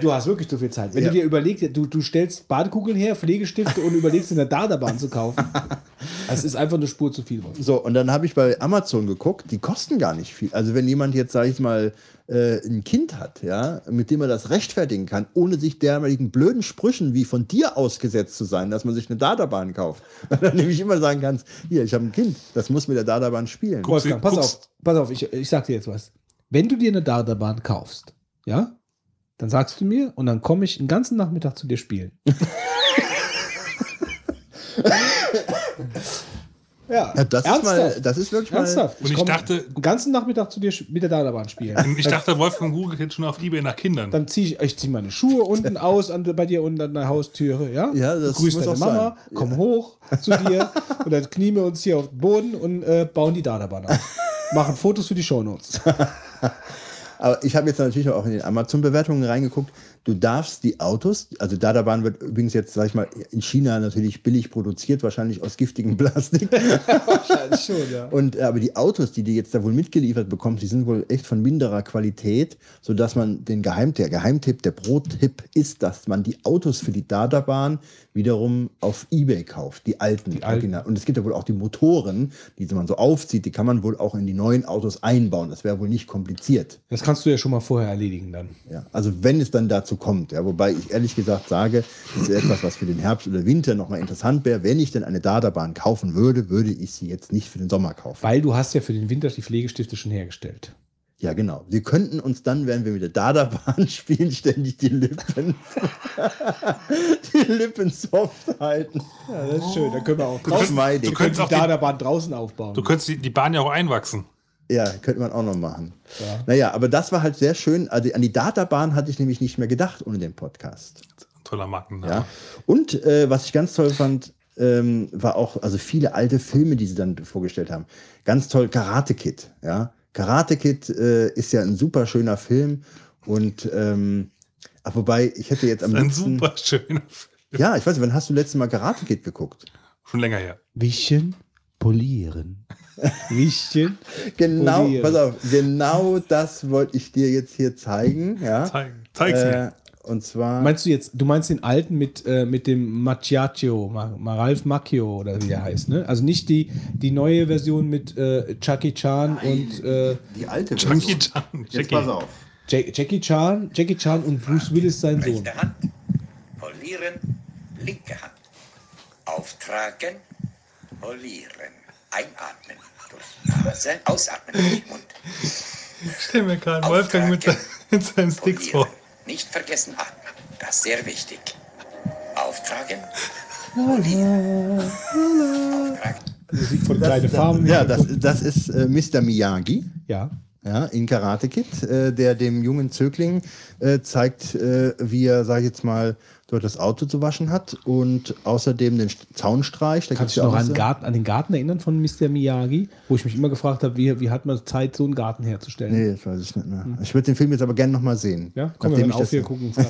Du hast wirklich zu viel Zeit. Wenn Ja. du dir überlegst, du, du stellst Badekugeln her, Pflegestifte und überlegst, in der Dardabahn zu kaufen. Das ist einfach eine Spur zu viel. Wolf. So, und dann habe ich bei Amazon geguckt, die kosten gar nicht viel. Also wenn jemand jetzt, sage ich mal, äh, ein Kind hat, ja, mit dem er das rechtfertigen kann, ohne sich dermaligen blöden Sprüchen wie von dir ausgesetzt zu sein, dass man sich eine Dardabahn kauft. Dann nämlich immer sagen kannst, hier, ich habe ein Kind, das muss mit der Dardabahn spielen. Wolfgang, pass guckst- auf, pass auf, ich, ich sag dir jetzt was. Wenn du dir eine Dardabahn kaufst, ja, dann sagst du mir und dann komme ich den ganzen Nachmittag zu dir spielen. ja, Ja, das, ist mal, das ist wirklich ernsthaft. Und ich komm dachte- den ganzen Nachmittag zu dir mit der Dardabahn spielen. Ich dachte, Wolfgang googelt jetzt schon auf Ebay nach Kindern. Dann ziehe ich, ich zieh meine Schuhe unten aus an, bei dir unten an der Haustüre, ja? Ja, das Grüß muss deine auch Mama, sein. komm hoch zu dir und dann knien wir uns hier auf den Boden und äh, bauen die Dardabahn auf. Machen Fotos für die Shownotes. mal. Aber ich habe jetzt natürlich auch in den Amazon-Bewertungen reingeguckt. Du darfst die Autos, also Dardabahn wird übrigens jetzt, sag ich mal, in China natürlich billig produziert, wahrscheinlich aus giftigem Plastik. Wahrscheinlich schon, ja. Und äh, aber die Autos, die du jetzt da wohl mitgeliefert bekommst, die sind wohl echt von minderer Qualität, sodass man den Geheim, der Geheimtipp, der Pro-Tipp ist, dass man die Autos für die Dardabahn wiederum auf Ebay kauft, die alten. alten. Original. Und es gibt ja wohl auch die Motoren, die man so aufzieht, die kann man wohl auch in die neuen Autos einbauen. Das wäre wohl nicht kompliziert. Das kannst du ja schon mal vorher erledigen dann. Ja, also wenn es dann dazu kommt, ja, wobei ich ehrlich gesagt sage, das ist etwas, was für den Herbst oder Winter nochmal interessant wäre. Wenn ich denn eine Dardabahn kaufen würde, würde ich sie jetzt nicht für den Sommer kaufen. Weil du hast ja für den Winter die Pflegestifte schon hergestellt. Ja, genau. Wir könnten uns dann, wenn wir mit der Dardabahn spielen, ständig die Lippen, die Lippen soft halten. Ja, das ist schön. Da können wir auch könntest- Geschmeidig. du könntest die auch die, Dardabahn draußen aufbauen. du könntest die, die Bahn ja auch einwachsen. Ja, könnte man auch noch machen. Naja, aber das war halt sehr schön. Also an die Databahn hatte ich nämlich nicht mehr gedacht ohne den Podcast. Toller Markenname. Ja. Und äh, was ich ganz toll fand, ähm, war auch, also viele alte Filme, die sie dann vorgestellt haben. Ganz toll, Karate Kid. Ja? Karate Kid äh, ist ja ein super schöner Film. Und ähm, ach, wobei, ich hätte jetzt am Ein liebsten. super schöner Film. Ja, ich weiß nicht, wann hast du letztes Mal Karate Kid geguckt? Schon länger her. Wischen, polieren. Wischen. Genau, Polieren. pass auf, genau das wollte ich dir jetzt hier zeigen. Ja? Zeig, zeig's Äh, mir. und zwar. Meinst du jetzt, du meinst den alten mit, äh, mit dem Macchiaccio, Ma- Ma- Ralph Macchio oder wie der heißt, ne? Also nicht die, die neue Version mit äh, Chucky Chan und äh, die alte Jackie Version. Chan. Jetzt Jackie. pass auf. Ja- Jackie Chan, Jackie Chan und Bruce Willis sein Sohn. Rechte Hand. Polieren. Linke Hand. Auftragen. Polieren. Einatmen durch Nase. Ausatmen durch Mund. Stell mir gerade Wolfgang mit, seinen Sticks vor. Nicht vergessen atmen. Das ist sehr wichtig. Auftragen. Polieren. Auftragen. Musik von Kleine Farben. Ja, das, das ist äh, Mr. Miyagi. ja. ja, in Karate Kid, äh, der dem jungen Zögling äh, zeigt, äh, wie er, sag ich jetzt mal, dort das Auto zu waschen hat und außerdem den St- Zaun streicht. Da Kannst du dich noch auch an, Garten, an den Garten erinnern von Mr. Miyagi? Wo ich mich immer gefragt habe, wie, wie hat man Zeit, so einen Garten herzustellen? Nee, das weiß ich nicht mehr. Ich würde den Film jetzt aber gerne nochmal sehen. Hm. Ja, komm, wir ich auf, das- wir gucken.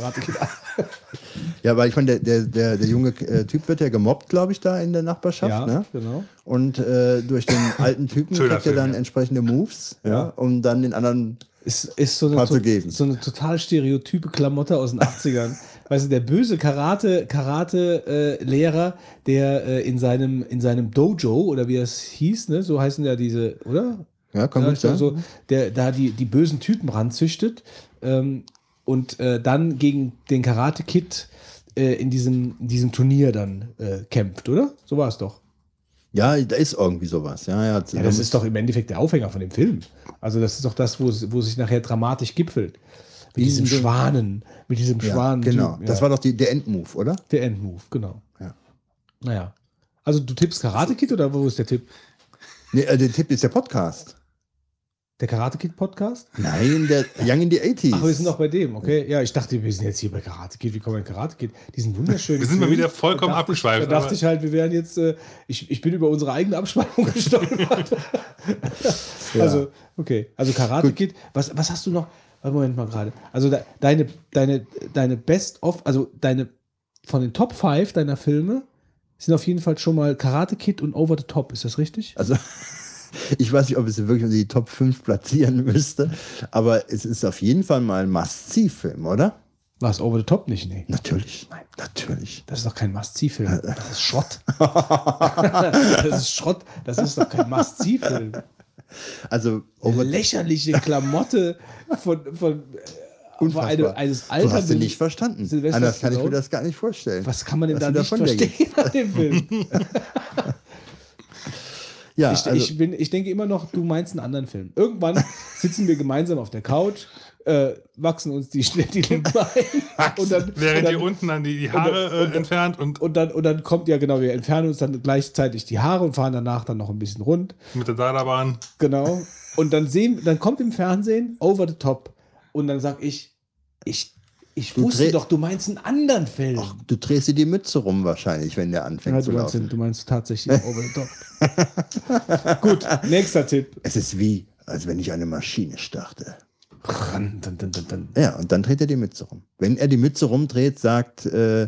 Ja, weil ich meine, der, der, der, junge äh, Typ wird ja gemobbt, glaube ich, da in der Nachbarschaft. Ja, ne? genau. Und äh, durch den alten Typen kriegt er dann ja. entsprechende Moves, ja. um dann den anderen. Ist, ist so, eine, Mal zu to- geben. so eine total stereotype Klamotte aus den 80ern. Weißt du, der böse Karate, Karate-Lehrer, der äh, in, seinem, in seinem Dojo, oder wie das hieß, ne? so heißen ja diese, oder? Ja, kann Ja, gut sein. so, der da die, die bösen Typen ranzüchtet ähm, und äh, dann gegen den Karate Kid äh, in, diesem, in diesem Turnier dann äh, kämpft, oder? So war es doch. Ja, da ist irgendwie sowas. Ja, ja, Ja, das ist doch im Endeffekt der Aufhänger von dem Film. Also das ist doch das, wo, wo sich nachher dramatisch gipfelt. Mit diesem Schwanen, mit diesem ja, Schwanen. Genau. Das war doch die, der Endmove, oder? der Endmove, genau. Ja. Naja. Also du tippst Karate Kid oder wo ist der Tipp? Nee, äh, der Tipp ist der Podcast. Der Karate Kid Podcast? Nein, der Young in the 80s. Ach, wir sind noch bei dem, okay. Ja, ich dachte, wir sind jetzt hier bei Karate Kid. Wie kommen wir in Karate Kid? Die sind wunderschön. Wir sind mal wieder vollkommen Da dachte ich- abgeschweift, Da dachte ich halt, wir wären jetzt, äh, ich, ich bin über unsere eigene Abschweifung gestolpert. Also, okay. Also Karate Kid. Was, was hast du noch? Warte, Moment mal gerade. Also de, deine, deine, deine Best-of, also deine von den Top 5 deiner Filme sind auf jeden Fall schon mal Karate Kid und Over the Top. Ist das richtig? Also, ich weiß nicht, ob ich es wirklich unter die Top 5 platzieren müsste, aber es ist auf jeden Fall mal ein Must-See-Film, oder? War es Over the Top nicht? Nee. Natürlich. Natürlich. Das ist doch kein Must-See-Film. Das ist Schrott. das ist Schrott. Das ist doch kein Must-See-Film. Also, over Lächerliche Klamotte von, von äh, Unfassbar. eine, eines du hast alternden. ihn nicht verstanden. Anders kann ich mir das gar nicht vorstellen. Was kann man denn da du nicht davon verstehen an dem Film? Ja, Ich, also, ich, bin, ich denke immer noch, du meinst einen anderen Film. Irgendwann sitzen wir gemeinsam auf der Couch, äh, wachsen uns die, die Lippen ein und dann, Während und dann, ihr unten dann die, die Haare und- und- äh, entfernt und und dann, und dann kommt, ja genau, wir entfernen uns dann gleichzeitig die Haare und fahren danach dann noch ein bisschen rund. mit der Dalabahn. Genau. Und dann sehen, dann kommt im Fernsehen Over the Top. Und dann sag ich, ich, ich Du wusste doch, du meinst einen anderen Film. du drehst dir die Mütze rum wahrscheinlich, wenn der anfängt ja, zu meinst, laufen. du meinst tatsächlich Over the Top. Gut, nächster Tipp. Es ist wie, als wenn ich eine Maschine starte. Dun, dun, dun, dun, dun. Ja, und dann dreht er die Mütze rum. Wenn er die Mütze rumdreht, sagt, äh,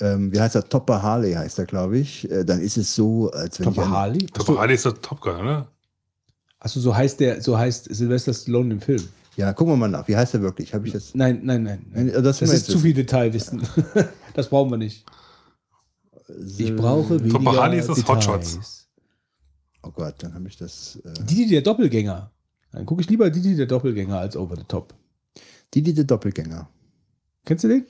ähm, wie heißt er, Topper Harley heißt er, glaube ich, äh, dann ist es so, als wenn Topper Harley? Top Harley ist der Top Gun, oder? Achso, so heißt der, so heißt Sylvester Stallone im Film. Ja, gucken wir mal nach. Wie heißt er wirklich? Habe ich das? Nein, nein, nein. nein. Das Das, ist zu viel Detailwissen. das brauchen wir nicht. Ich brauche weniger Topper Harley ist das Details. Hotshots. Oh Gott, dann habe ich das. Äh, Didi der Doppelgänger. Dann gucke ich lieber Didi der Doppelgänger als Over the Top. die, die der Doppelgänger. Kennst du den?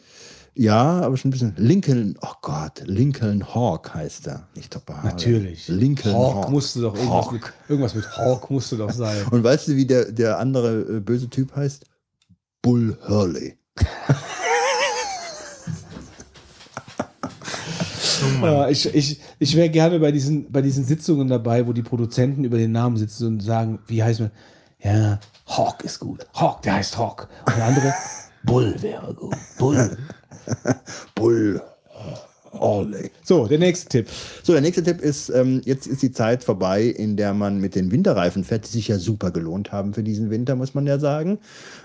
Ja, aber schon ein bisschen. Lincoln, oh Gott, Lincoln Hawk heißt er. Nicht Topper. Natürlich. Lincoln Hawk, Hawk. musste doch irgendwas Hawk. mit, irgendwas mit Hawk musste doch sein. Und weißt du, wie der, der andere äh, böse Typ heißt? Bull Hurley. Ja, ich ich, ich wäre gerne bei diesen, bei diesen Sitzungen dabei, wo die Produzenten über den Namen sitzen und sagen, wie heißt man? Ja, Hawk ist gut. Hawk, der heißt Hawk. Und der andere, Bull wäre gut. Bull. Bull Hurley. So, der nächste Tipp. So, der nächste Tipp ist, ähm, jetzt ist die Zeit vorbei, in der man mit den Winterreifen fährt, die sich ja super gelohnt haben für diesen Winter, muss man ja sagen.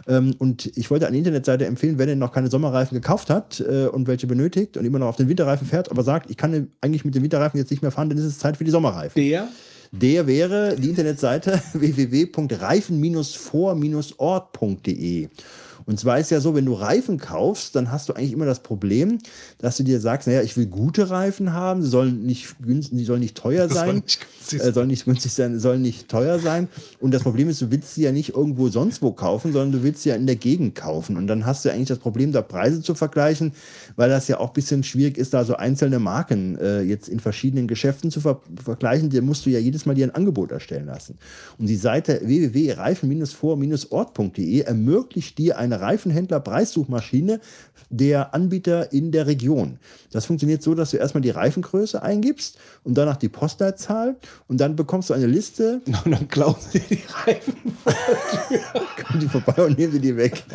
Ähm, und ich wollte eine Internetseite empfehlen, wenn ihr noch keine Sommerreifen gekauft hat äh, und welche benötigt und immer noch auf den Winterreifen fährt, aber sagt, ich kann eigentlich mit den Winterreifen jetzt nicht mehr fahren, dann ist es Zeit für die Sommerreifen. Der Der wäre die Internetseite www.reifen-vor-ort.de. Und zwar ist ja so, wenn du Reifen kaufst, dann hast du eigentlich immer das Problem, dass du dir sagst, naja, ich will gute Reifen haben, sie sollen nicht günstig, die sollen nicht teuer sein, nicht günstig äh, sollen nicht günstig sein, sollen nicht teuer sein. Und das Problem ist, du willst sie ja nicht irgendwo sonst wo kaufen, sondern du willst sie ja in der Gegend kaufen. Und dann hast du eigentlich das Problem, da Preise zu vergleichen, weil das ja auch ein bisschen schwierig ist, da so einzelne Marken äh, jetzt in verschiedenen Geschäften zu ver vergleichen. Da musst du ja jedes Mal dir ein Angebot erstellen lassen. Und die Seite www.reifen-vor-ort.de ermöglicht dir eine Reifenhändler-Preissuchmaschine der Anbieter in der Region. Das funktioniert so, dass du erstmal die Reifengröße eingibst und danach die Postleitzahl und dann bekommst du eine Liste, und dann klauen sie die Reifen. kommen die vorbei und nehmen sie die weg.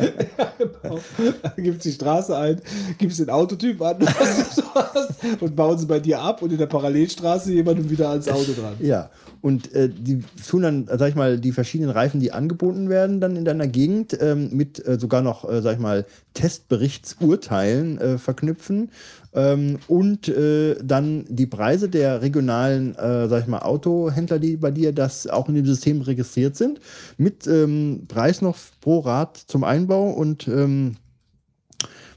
Genau. Dann gibst die Straße ein, gibst den Autotyp an, und bauen sie bei dir ab und in der Parallelstraße jemandem wieder ans Auto dran. Ja, und äh, die tun dann, äh, sag ich mal, die verschiedenen Reifen, die angeboten werden, dann in deiner Gegend ähm, mit äh, sogar noch, äh, sag ich mal, Testberichtsurteilen äh, verknüpfen ähm, und äh, dann die Preise der regionalen, äh, sag ich mal, Autohändler, die bei dir das auch in dem System registriert sind, mit ähm, Preis noch pro Rad zum Einbau und ähm,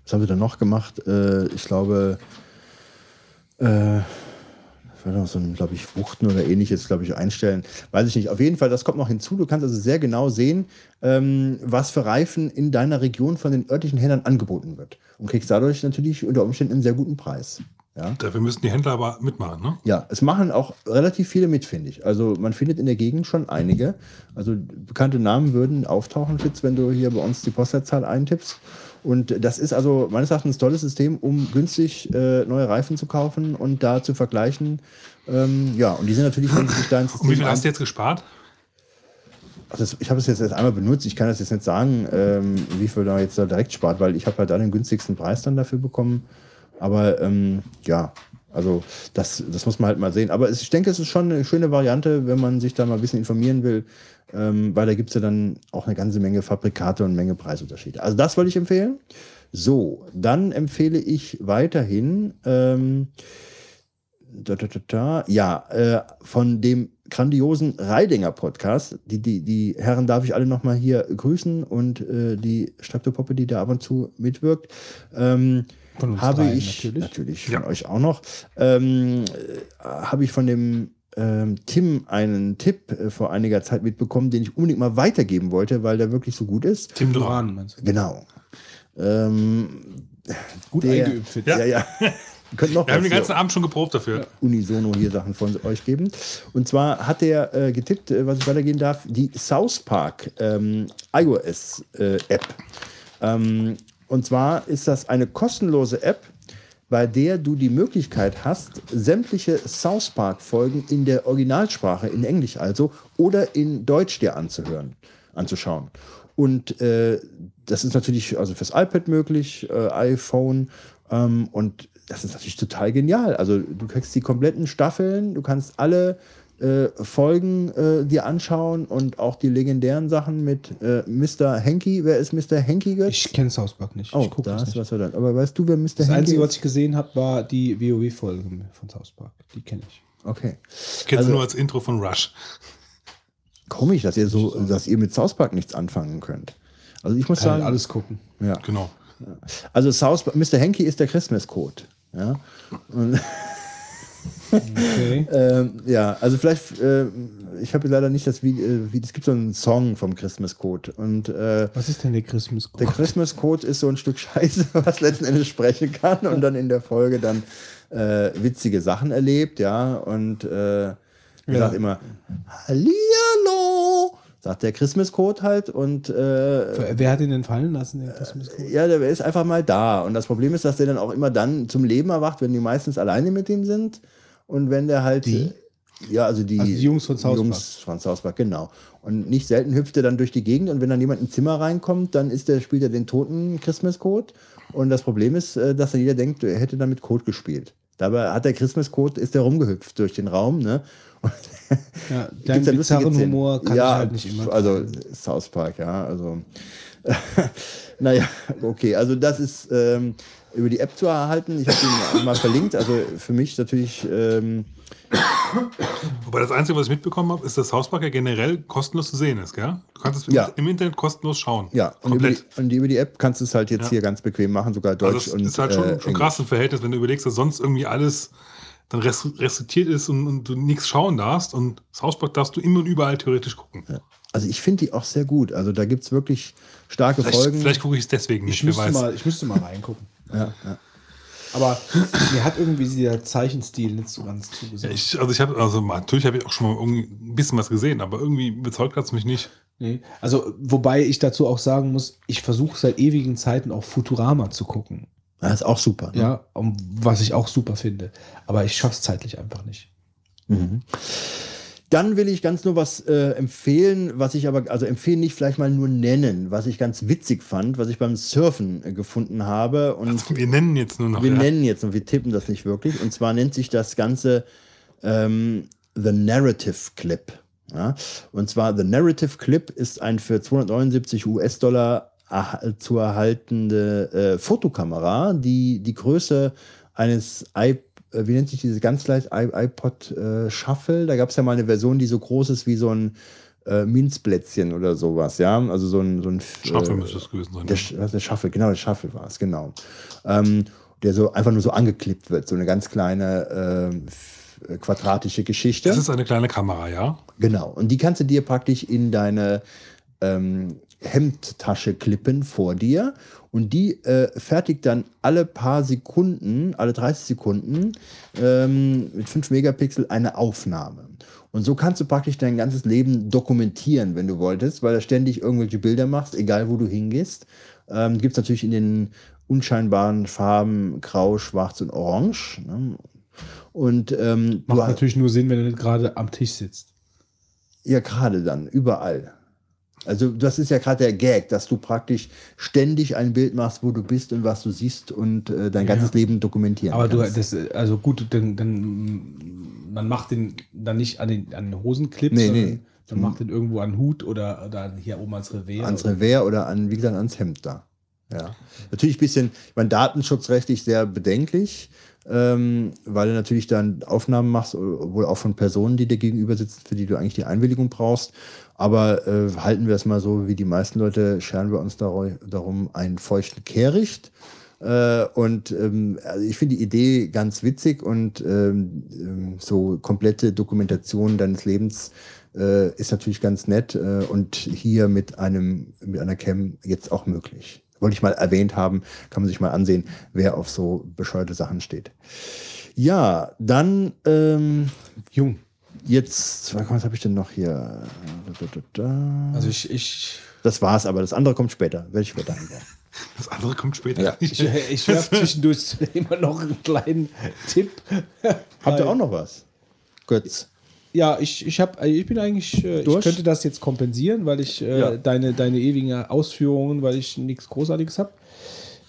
was haben sie dann noch gemacht? Äh, ich glaube, werde noch so ein, glaube ich, Wuchten oder ähnliches, glaube ich, einstellen. Weiß ich nicht. Auf jeden Fall, das kommt noch hinzu. Du kannst also sehr genau sehen, ähm, was für Reifen in deiner Region von den örtlichen Händlern angeboten wird. Und kriegst dadurch natürlich unter Umständen einen sehr guten Preis. Ja, Dafür müssten die Händler aber mitmachen, ne? ja es machen auch relativ viele mit, finde ich. Also man findet in der Gegend schon einige. Also bekannte Namen würden auftauchen, Fitz, wenn du hier bei uns die Postleitzahl eintippst. Und das ist also meines Erachtens ein tolles System, um günstig äh, neue Reifen zu kaufen und da zu vergleichen. Ähm, ja, und die sind natürlich, sich da ins System Und wie viel hast du jetzt gespart? also ich habe es jetzt erst einmal benutzt. Ich kann das jetzt nicht sagen, ähm, wie viel da jetzt da direkt spart, weil ich habe halt da den günstigsten Preis dann dafür bekommen. Aber ähm, ja, also das, das muss man halt mal sehen. Aber es, ich denke, es ist schon eine schöne Variante, wenn man sich da mal ein bisschen informieren will, ähm, weil da gibt es ja dann auch eine ganze Menge Fabrikate und eine Menge Preisunterschiede. Also das wollte ich empfehlen. So, dann empfehle ich weiterhin, ähm, da, da, da, da, ja, äh, von dem grandiosen Reidinger Podcast. Die, die, die Herren darf ich alle nochmal hier grüßen und äh, die Streptopoppe, die da ab und zu mitwirkt. Ähm, Von uns habe dreien ich natürlich. natürlich Ja. von euch auch noch, ähm, äh, habe ich von dem ähm, Tim einen Tipp äh, vor einiger Zeit mitbekommen, den ich unbedingt mal weitergeben wollte, weil der wirklich so gut ist. Tim Duran. Meinst du? Genau. Ähm, Gut Der- eingeübt, Ja. ja, ja. Wir haben den ganzen Abend schon geprobt dafür. unisono hier Sachen von euch geben. Und zwar hat er äh, getippt, äh, was ich weitergehen darf, die South Park ähm, iOS äh, App. Ähm, und zwar ist das eine kostenlose App, bei der du die Möglichkeit hast, sämtliche South Park Folgen in der Originalsprache, in Englisch also, oder in Deutsch dir anzuhören, anzuschauen. Und äh, das ist natürlich also fürs iPad möglich, äh, iPhone ähm, und das ist natürlich total genial. Also du kriegst die kompletten Staffeln, du kannst alle äh, Folgen äh, dir anschauen und auch die legendären Sachen mit äh, Mr. Henky. Wer ist Mr. Henky? Götz? Ich kenne South Park nicht. oh, ich gucke da das nicht. du was verdammt. Aber weißt du, wer Mr. Das Henky Einzige, was ist? ich gesehen habe, war die WoW-Folge von South Park. Die kenne ich. Okay. Ich kenne Also- sie nur als Intro von Rush. Komisch, dass ihr so, dass ihr mit South Park nichts anfangen könnt. Also ich muss Kann sagen, ich alles gucken. ja. Genau. Also South Park, Mr. Henky ist der Christmas Code. Ja. Und, Okay. ähm, ja, also vielleicht, äh, ich habe leider nicht das Video, äh, wie, es gibt so einen Song vom Christmas Code und äh, Was ist denn der Christmas Der Christmas Code ist so ein Stück Scheiße, was letzten Endes sprechen kann und dann in der Folge dann äh, witzige Sachen erlebt, ja. Und äh, er Ja. sagt immer Hallihallo, sagt der Christmas Code halt und äh, Wer hat ihn denn fallen lassen, den Christmas Code? ja, der ist einfach mal da. Und das Problem ist, dass der dann auch immer dann zum Leben erwacht, wenn die meistens alleine mit ihm sind. Und wenn der halt. Die? Ja, also die, Also die Jungs von South Jungs von South Park, genau. Und nicht selten hüpft er dann durch die Gegend und wenn dann jemand ins Zimmer reinkommt, dann ist der, spielt er den toten Christmas Code. Und das Problem ist, äh, dass dann jeder denkt, er hätte damit Code gespielt. Dabei hat der Christmas Code, ist der rumgehüpft durch den Raum, ne? Und Ja, lustige bizarren. Humor kann ja, ich halt nicht immer. Also South Park, ja, also. naja, okay, also das ist ähm, über die App zu erhalten. Ich habe ihn mal verlinkt. Also für mich natürlich, ähm, Wobei das Einzige, was ich mitbekommen habe, ist, dass Hauspark ja generell kostenlos zu sehen ist, gell? Du kannst es Ja. im Internet kostenlos schauen. ja, und über, die, und über die App kannst du es halt jetzt Ja. hier ganz bequem machen, sogar Deutsch also das und ist halt schon, äh, schon krass im Verhältnis, wenn du überlegst, dass sonst irgendwie alles dann res- restriktiert ist und, und du nichts schauen darfst. Und das Hauspark darfst du immer und überall theoretisch gucken. Also ich finde die auch sehr gut. Also da gibt es wirklich starke Vielleicht, Folgen. vielleicht gucke ich es deswegen nicht, ich, müsste mal, ich müsste mal reingucken. Ja, ja. Aber mir hat irgendwie dieser Zeichenstil nicht so ganz zugesagt. Ich, also ich habe, also natürlich habe ich auch schon mal ein bisschen was gesehen, aber irgendwie überzeugt hat es mich nicht. Nee. Also, wobei ich dazu auch sagen muss, ich versuche seit ewigen Zeiten auch Futurama zu gucken. Das ist auch super. ne? Ja, um, was ich auch super finde. Aber ich schaffe es zeitlich einfach nicht. Mhm. Dann will ich ganz nur was äh, empfehlen, was ich aber, also empfehlen nicht vielleicht mal nur nennen, was ich ganz witzig fand, was ich beim Surfen äh, gefunden habe. Und Also wir nennen jetzt nur noch. wir ja. nennen jetzt und wir tippen das nicht wirklich. Und zwar nennt sich das Ganze ähm, The Narrative Clip. Ja? Und zwar The Narrative Clip ist ein für 279 US-Dollar zu erhaltende äh, Fotokamera, die die Größe eines iP äh, wie nennt sich diese ganz leicht iPod äh, Shuffle? Da gab es ja mal eine Version, die so groß ist wie so ein äh, Minzplätzchen oder sowas, ja. Also so ein, so ein Schaffel äh, müsste es gewesen sein. der, was, der Shuffle, genau, der Shuffle war es, genau. Ähm, der so einfach nur so angeklippt wird, so eine ganz kleine äh, quadratische Geschichte. Das ist eine kleine Kamera, ja. Genau. Und die kannst du dir praktisch in deine ähm, Hemdtasche klippen vor dir. Und die äh, fertigt dann alle paar Sekunden, alle 30 Sekunden ähm, mit 5 Megapixel eine Aufnahme. Und so kannst du praktisch dein ganzes Leben dokumentieren, wenn du wolltest, weil du ständig irgendwelche Bilder machst, egal wo du hingehst. Ähm, Gibt es natürlich in den unscheinbaren Farben Grau, Schwarz und Orange. Ne? Und ähm, Macht natürlich nur Sinn, wenn du nicht gerade am Tisch sitzt. ja, gerade dann, überall. Also das ist ja gerade der Gag, dass du praktisch ständig ein Bild machst, wo du bist und was du siehst und äh, dein ganzes Leben dokumentieren Aber du, kannst. das, also gut, dann, dann man macht den dann nicht an den, an den Hosenclip, Nee, sondern nee. man macht den irgendwo an den Hut oder, oder hier oben als Revier. ans Revers oder an, wie gesagt, ans Hemd da. Ja. Natürlich ein bisschen, ich meine, datenschutzrechtlich sehr bedenklich, ähm, weil du natürlich dann Aufnahmen machst, wohl auch von Personen, die dir gegenüber sitzen, für die du eigentlich die Einwilligung brauchst. Aber äh, halten wir es mal so, wie die meisten Leute scheren wir uns dar darum, einen feuchten Kehricht. Äh, und ähm, also ich finde die Idee ganz witzig und ähm, ähm, so komplette Dokumentation deines Lebens äh, ist natürlich ganz nett äh, und hier mit einem mit einer Cam jetzt auch möglich. Wollte ich mal erwähnt haben, kann man sich mal ansehen, wer auf so bescheuerte Sachen steht. Ja, dann ähm, Jung. jetzt, was habe ich denn noch hier? Da, da, da. Also ich, ich, Das war's, aber das andere kommt später. Werde ich später einbauen. Das andere kommt später. Ja. ich, ich werfe zwischendurch immer noch einen kleinen Tipp. Habt ihr auch noch was? Götz. Ja, ich, ich, hab, ich bin eigentlich, äh, ich Durch? könnte das jetzt kompensieren, weil ich äh, Ja. deine, deine ewigen Ausführungen, weil ich nichts Großartiges habe.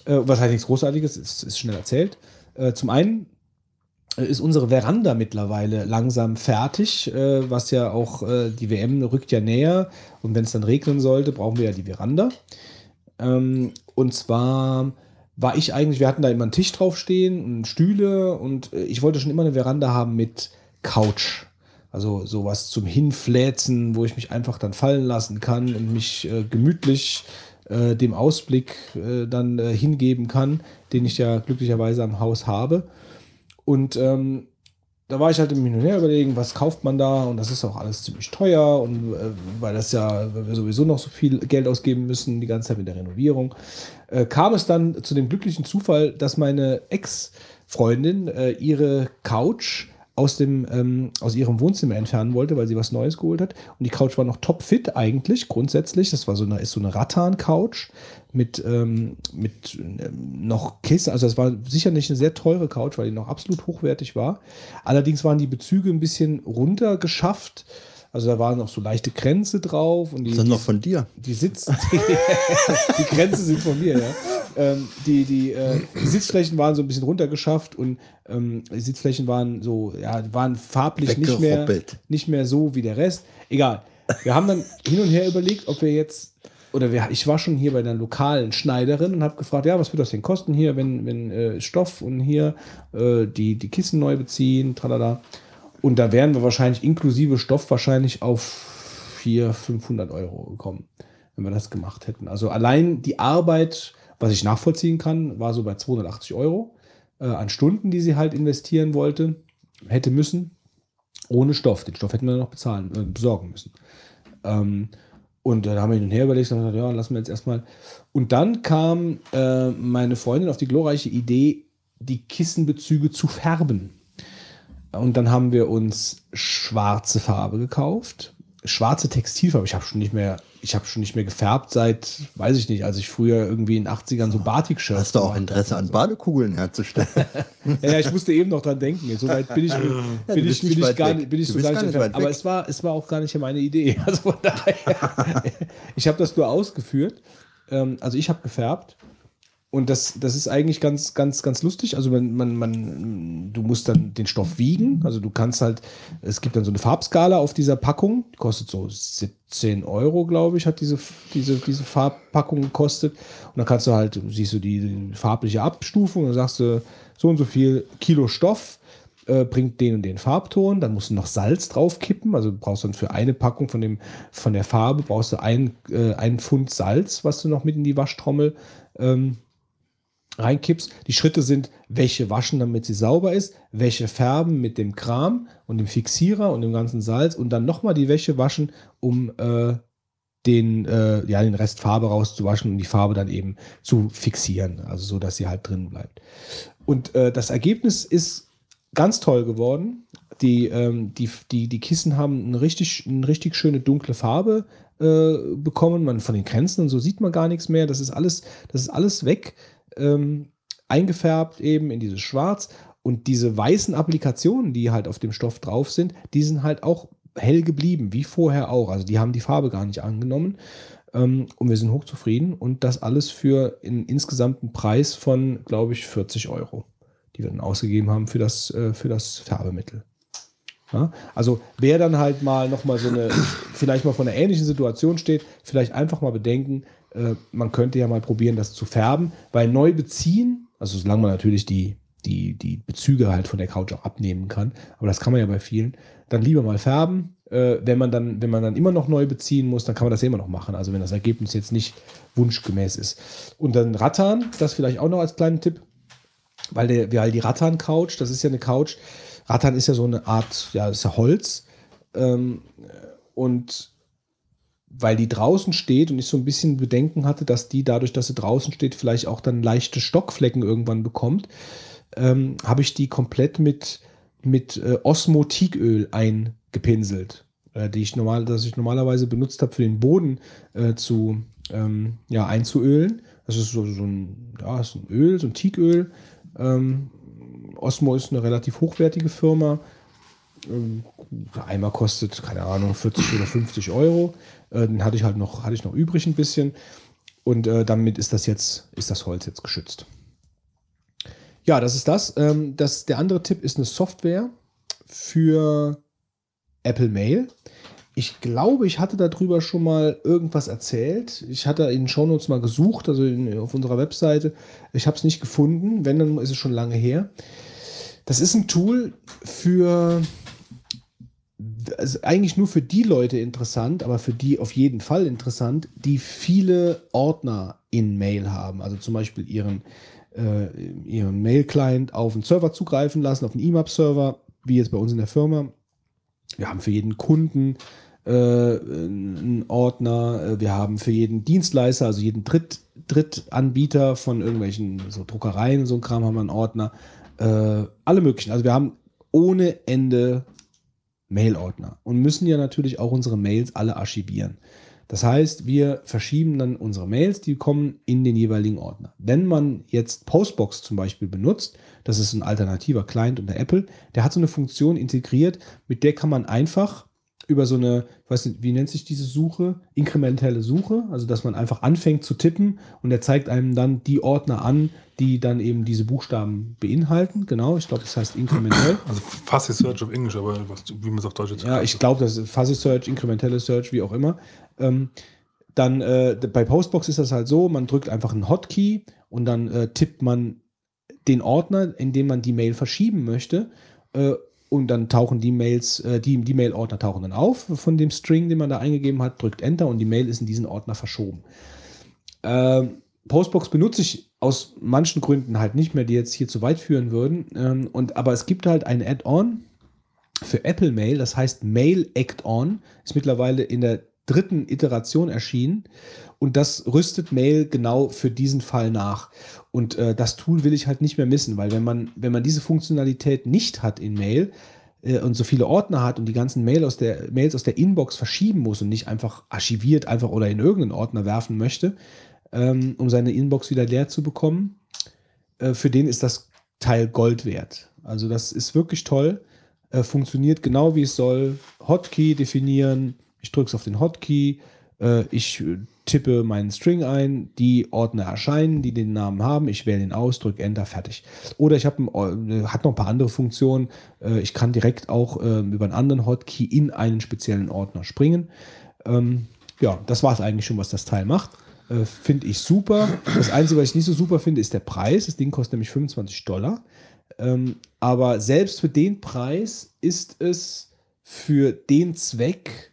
Äh, was heißt nichts Großartiges, ist, ist schnell erzählt. Äh, zum einen äh, ist unsere Veranda mittlerweile langsam fertig, äh, was ja auch äh, die WM rückt ja näher und wenn es dann regnen sollte, brauchen wir ja die Veranda. Ähm, und zwar war ich eigentlich, wir hatten da immer einen Tisch draufstehen und Stühle und äh, ich wollte schon immer eine Veranda haben mit Couch. Also sowas zum Hinfläzen, wo ich mich einfach dann fallen lassen kann und mich äh, gemütlich äh, dem Ausblick äh, dann äh, hingeben kann, den ich ja glücklicherweise am Haus habe. Und ähm, da war ich halt im Her überlegen, was kauft man da und das ist auch alles ziemlich teuer und äh, weil das ja, weil wir sowieso noch so viel Geld ausgeben müssen, die ganze Zeit mit der Renovierung, äh, kam es dann zu dem glücklichen Zufall, dass meine Ex-Freundin ihre Couch aus, dem, ähm, aus ihrem Wohnzimmer entfernen wollte, weil sie was Neues geholt hat. Und die Couch war noch topfit eigentlich, grundsätzlich. Das war so eine, ist so eine Rattan-Couch mit, ähm, mit ähm, noch Kissen. Also das war sicher nicht eine sehr teure Couch, weil die noch absolut hochwertig war. Allerdings waren die Bezüge ein bisschen runtergeschafft. Also da waren noch so leichte Kränze drauf. Und die, die, noch von dir? die Sitz... die Grenze sind von mir, ja. Ähm, die, die, äh, die Sitzflächen waren so ein bisschen runtergeschafft und ähm, die Sitzflächen waren so, ja, waren farblich nicht mehr, nicht mehr so wie der Rest. Egal. Wir haben dann hin und her überlegt, ob wir jetzt, oder wir, ich war schon hier bei einer lokalen Schneiderin und habe gefragt, ja, was wird das denn kosten hier, wenn, wenn äh, Stoff und hier äh, die, die Kissen neu beziehen, tralala. Und da wären wir wahrscheinlich inklusive Stoff wahrscheinlich auf 400, 500 Euro gekommen, wenn wir das gemacht hätten. Also allein die Arbeit, was ich nachvollziehen kann, war so bei 280 Euro äh, an Stunden, die sie halt investieren wollte, hätte müssen, ohne Stoff. Den Stoff hätten wir noch bezahlen, äh, besorgen müssen. Ähm, und äh, da haben wir hin und her überlegt und gesagt, ja, lassen wir jetzt erstmal. Und dann kam äh, meine Freundin auf die glorreiche Idee, die Kissenbezüge zu färben. Und dann haben wir uns schwarze Farbe gekauft. Schwarze Textilfarbe. Ich habe schon nicht mehr, ich habe schon nicht mehr gefärbt seit, weiß ich nicht, als ich früher irgendwie in den 80ern so Batik-Shirts Hast du auch Interesse an Badekugeln herzustellen? Ja, ja, ich musste eben noch dran denken. So weit bin ich, bin du ich, bin ich gar nicht, bin ich so gar gar nicht nicht Aber es war, es war auch gar nicht meine Idee. Also von daher, ich habe das nur ausgeführt. Ähm, Also ich habe gefärbt. Und das, das ist eigentlich ganz, ganz, ganz lustig. Also man, man, man, du musst dann den Stoff wiegen. Also du kannst halt, es gibt dann so eine Farbskala auf dieser Packung, die kostet so 17 Euro, glaube ich, hat diese, diese, diese Farbpackung gekostet. Und dann kannst du halt, siehst du die, farbliche Abstufung dann sagst du, so und so viel Kilo Stoff äh, bringt den und den Farbton, dann musst du noch Salz draufkippen, also du brauchst dann für eine Packung von, dem, von der Farbe, brauchst du ein, äh, ein Pfund Salz, was du noch mit in die Waschtrommel ähm, reinkippst. Die Schritte sind, welche waschen, damit sie sauber ist, welche färben mit dem Kram und dem Fixierer und dem ganzen Salz und dann nochmal die Wäsche waschen, um äh, den, äh, ja, den Rest Farbe rauszuwaschen und die Farbe dann eben zu fixieren, also so, dass sie halt drin bleibt. Und äh, das Ergebnis ist ganz toll geworden. Die, ähm, die, die, die Kissen haben eine richtig, eine richtig schöne dunkle Farbe äh, bekommen. Man, von den Grenzen und so sieht man gar nichts mehr. Das ist alles, das ist alles weg. Ähm, eingefärbt eben in dieses Schwarz. Und diese weißen Applikationen, die halt auf dem Stoff drauf sind, die sind halt auch hell geblieben, wie vorher auch. Also die haben die Farbe gar nicht angenommen. Ähm, und wir sind hochzufrieden. Und das alles für einen insgesamten Preis von, glaube ich, 40 Euro, die wir dann ausgegeben haben für das, äh, für das Färbemittel. Ja, also wer dann halt mal noch mal so eine, vielleicht mal vor einer ähnlichen Situation steht, vielleicht einfach mal bedenken, äh, man könnte ja mal probieren, das zu färben, weil neu beziehen, also solange man natürlich die, die, die Bezüge halt von der Couch auch abnehmen kann, aber das kann man ja bei vielen, dann lieber mal färben. Äh, wenn, man dann, wenn man dann immer noch neu beziehen muss, dann kann man das ja immer noch machen. Also wenn das Ergebnis jetzt nicht wunschgemäß ist. Und dann Rattan, das vielleicht auch noch als kleinen Tipp, weil, der, weil die Rattan-Couch, das ist ja eine Couch, Rattan ist ja so eine Art, ja, ist ja Holz. Ähm, und weil die draußen steht und ich so ein bisschen Bedenken hatte, dass die dadurch, dass sie draußen steht, vielleicht auch dann leichte Stockflecken irgendwann bekommt, ähm, habe ich die komplett mit, mit äh, Osmotiköl eingepinselt, äh, die ich normal, das ich normalerweise benutzt habe für den Boden äh, zu ähm, ja, einzuölen. Das ist so, so ein, ja, ist ein Öl, so ein Teaköl. Ähm, Osmo ist eine relativ hochwertige Firma. Eimer kostet, keine Ahnung, 40 oder 50 Euro. Äh, den hatte ich halt noch, hatte ich noch übrig ein bisschen. Und äh, damit ist das jetzt, ist das Holz jetzt geschützt. Ja, das ist das. Ähm, das. Der andere Tipp ist eine Software für Apple Mail. Ich glaube, ich hatte darüber schon mal irgendwas erzählt. Ich hatte in Shownotes mal gesucht, also in, auf unserer Webseite. Ich habe es nicht gefunden. Wenn, dann ist es schon lange her. Das ist ein Tool für also eigentlich nur für die Leute interessant, aber für die auf jeden Fall interessant, die viele Ordner in Mail haben. Also zum Beispiel ihren, äh, ihren Mail-Client auf einen Server zugreifen lassen, auf einen EMAP-Server, wie jetzt bei uns in der Firma. Wir haben für jeden Kunden äh, einen Ordner, wir haben für jeden Dienstleister, also jeden Dritt, Drittanbieter von irgendwelchen so Druckereien so ein Kram haben wir einen Ordner. Äh, alle möglichen. Also wir haben ohne Ende Mail-Ordner und müssen ja natürlich auch unsere Mails alle archivieren. Das heißt, wir verschieben dann unsere Mails, die kommen in den jeweiligen Ordner. Wenn man jetzt Postbox zum Beispiel benutzt, das ist ein alternativer Client unter Apple, der hat so eine Funktion integriert, mit der kann man einfach über so eine, weiß nicht, wie nennt sich diese Suche? Inkrementelle Suche, also dass man einfach anfängt zu tippen und er zeigt einem dann die Ordner an, die dann eben diese Buchstaben beinhalten. Genau, ich glaube, das heißt inkrementell. Also Fuzzy Search auf Englisch, aber was, wie man es auf Deutsch jetzt Ja, ich glaube, das ist Fuzzy Search, inkrementelle Search, wie auch immer. Ähm, dann äh, bei Postbox ist das halt so, man drückt einfach einen Hotkey und dann äh, tippt man den Ordner, in dem man die Mail verschieben möchte. Äh, und dann tauchen die Mails, äh, die, die Mail-Ordner tauchen dann auf von dem String, den man da eingegeben hat, drückt Enter und die Mail ist in diesen Ordner verschoben. Ähm, Postbox benutze ich aus manchen Gründen halt nicht mehr, die jetzt hier zu weit führen würden. Ähm, und, aber es gibt halt ein Add-on für Apple Mail, das heißt Mail Act-On, ist mittlerweile in der dritten Iteration erschienen und das rüstet Mail genau für diesen Fall nach. Und äh, das Tool will ich halt nicht mehr missen, weil wenn man, wenn man diese Funktionalität nicht hat in Mail äh, und so viele Ordner hat und die ganzen Mail aus der, Mails aus der Inbox verschieben muss und nicht einfach archiviert einfach oder in irgendeinen Ordner werfen möchte, ähm, um seine Inbox wieder leer zu bekommen, äh, für den ist das Teil Gold wert. Also das ist wirklich toll. Äh, funktioniert genau wie es soll. Hotkey definieren. Ich drücke es auf den Hotkey. Äh, ich tippe meinen String ein, die Ordner erscheinen, die den Namen haben, ich wähle ihn aus, drücke Enter, fertig. Oder ich habe äh, hat noch ein paar andere Funktionen. Äh, ich kann direkt auch äh, über einen anderen Hotkey in einen speziellen Ordner springen. Ähm, ja, das war es eigentlich schon, was das Teil macht. Äh, finde ich super. Das Einzige, was ich nicht so super finde, ist der Preis. Das Ding kostet nämlich 25 Dollar. Ähm, aber selbst für den Preis ist es für den Zweck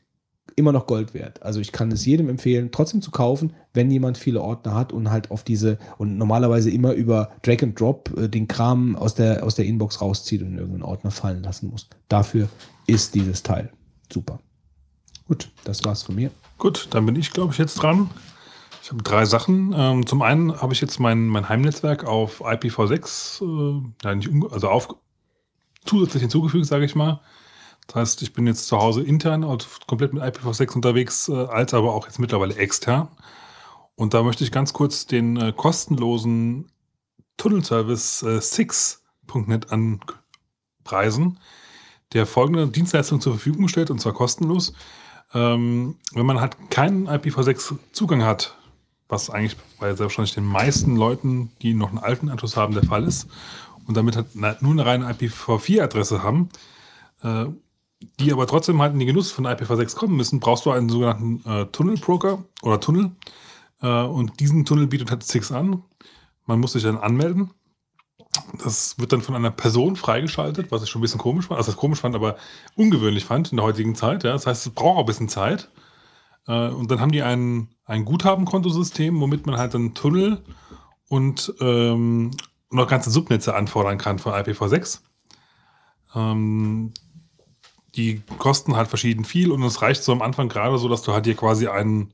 immer noch Gold wert. Also ich kann es jedem empfehlen, trotzdem zu kaufen, wenn jemand viele Ordner hat und halt auf diese und normalerweise immer über Drag and Drop äh, den Kram aus der, aus der Inbox rauszieht und in irgendeinen Ordner fallen lassen muss. Dafür ist dieses Teil super. Gut, das war's von mir. Gut, dann bin ich, glaube ich, jetzt dran. Ich habe drei Sachen. Ähm, zum einen habe ich jetzt mein, mein Heimnetzwerk auf IPv6, äh, nicht also auf, zusätzlich hinzugefügt, sage ich mal. Das heißt, ich bin jetzt zu Hause intern, also komplett mit IPv6 unterwegs, äh, als aber auch jetzt mittlerweile extern. Und da möchte ich ganz kurz den äh, kostenlosen Tunnelservice äh, Six.net anpreisen, der folgende Dienstleistung zur Verfügung stellt, und zwar kostenlos. Ähm, wenn man halt keinen IPv6-Zugang hat, was eigentlich bei wahrscheinlich den meisten Leuten, die noch einen alten Anschluss haben, der Fall ist, und damit halt nur eine reine IPv4-Adresse haben, äh, die aber trotzdem halt in den Genuss von IPv6 kommen müssen, brauchst du einen sogenannten äh, Tunnelbroker oder Tunnel. Äh, und diesen Tunnel bietet halt Six an. Man muss sich dann anmelden. Das wird dann von einer Person freigeschaltet, was ich schon ein bisschen komisch fand. Also das komisch fand, aber ungewöhnlich fand in der heutigen Zeit. Ja. Das heißt, es braucht auch ein bisschen Zeit. Äh, und dann haben die ein, ein Guthabenkontosystem, womit man halt einen Tunnel und ähm, noch ganze Subnetze anfordern kann von IPv6. Ähm, die kosten halt verschieden viel und es reicht so am Anfang gerade so, dass du halt hier quasi einen,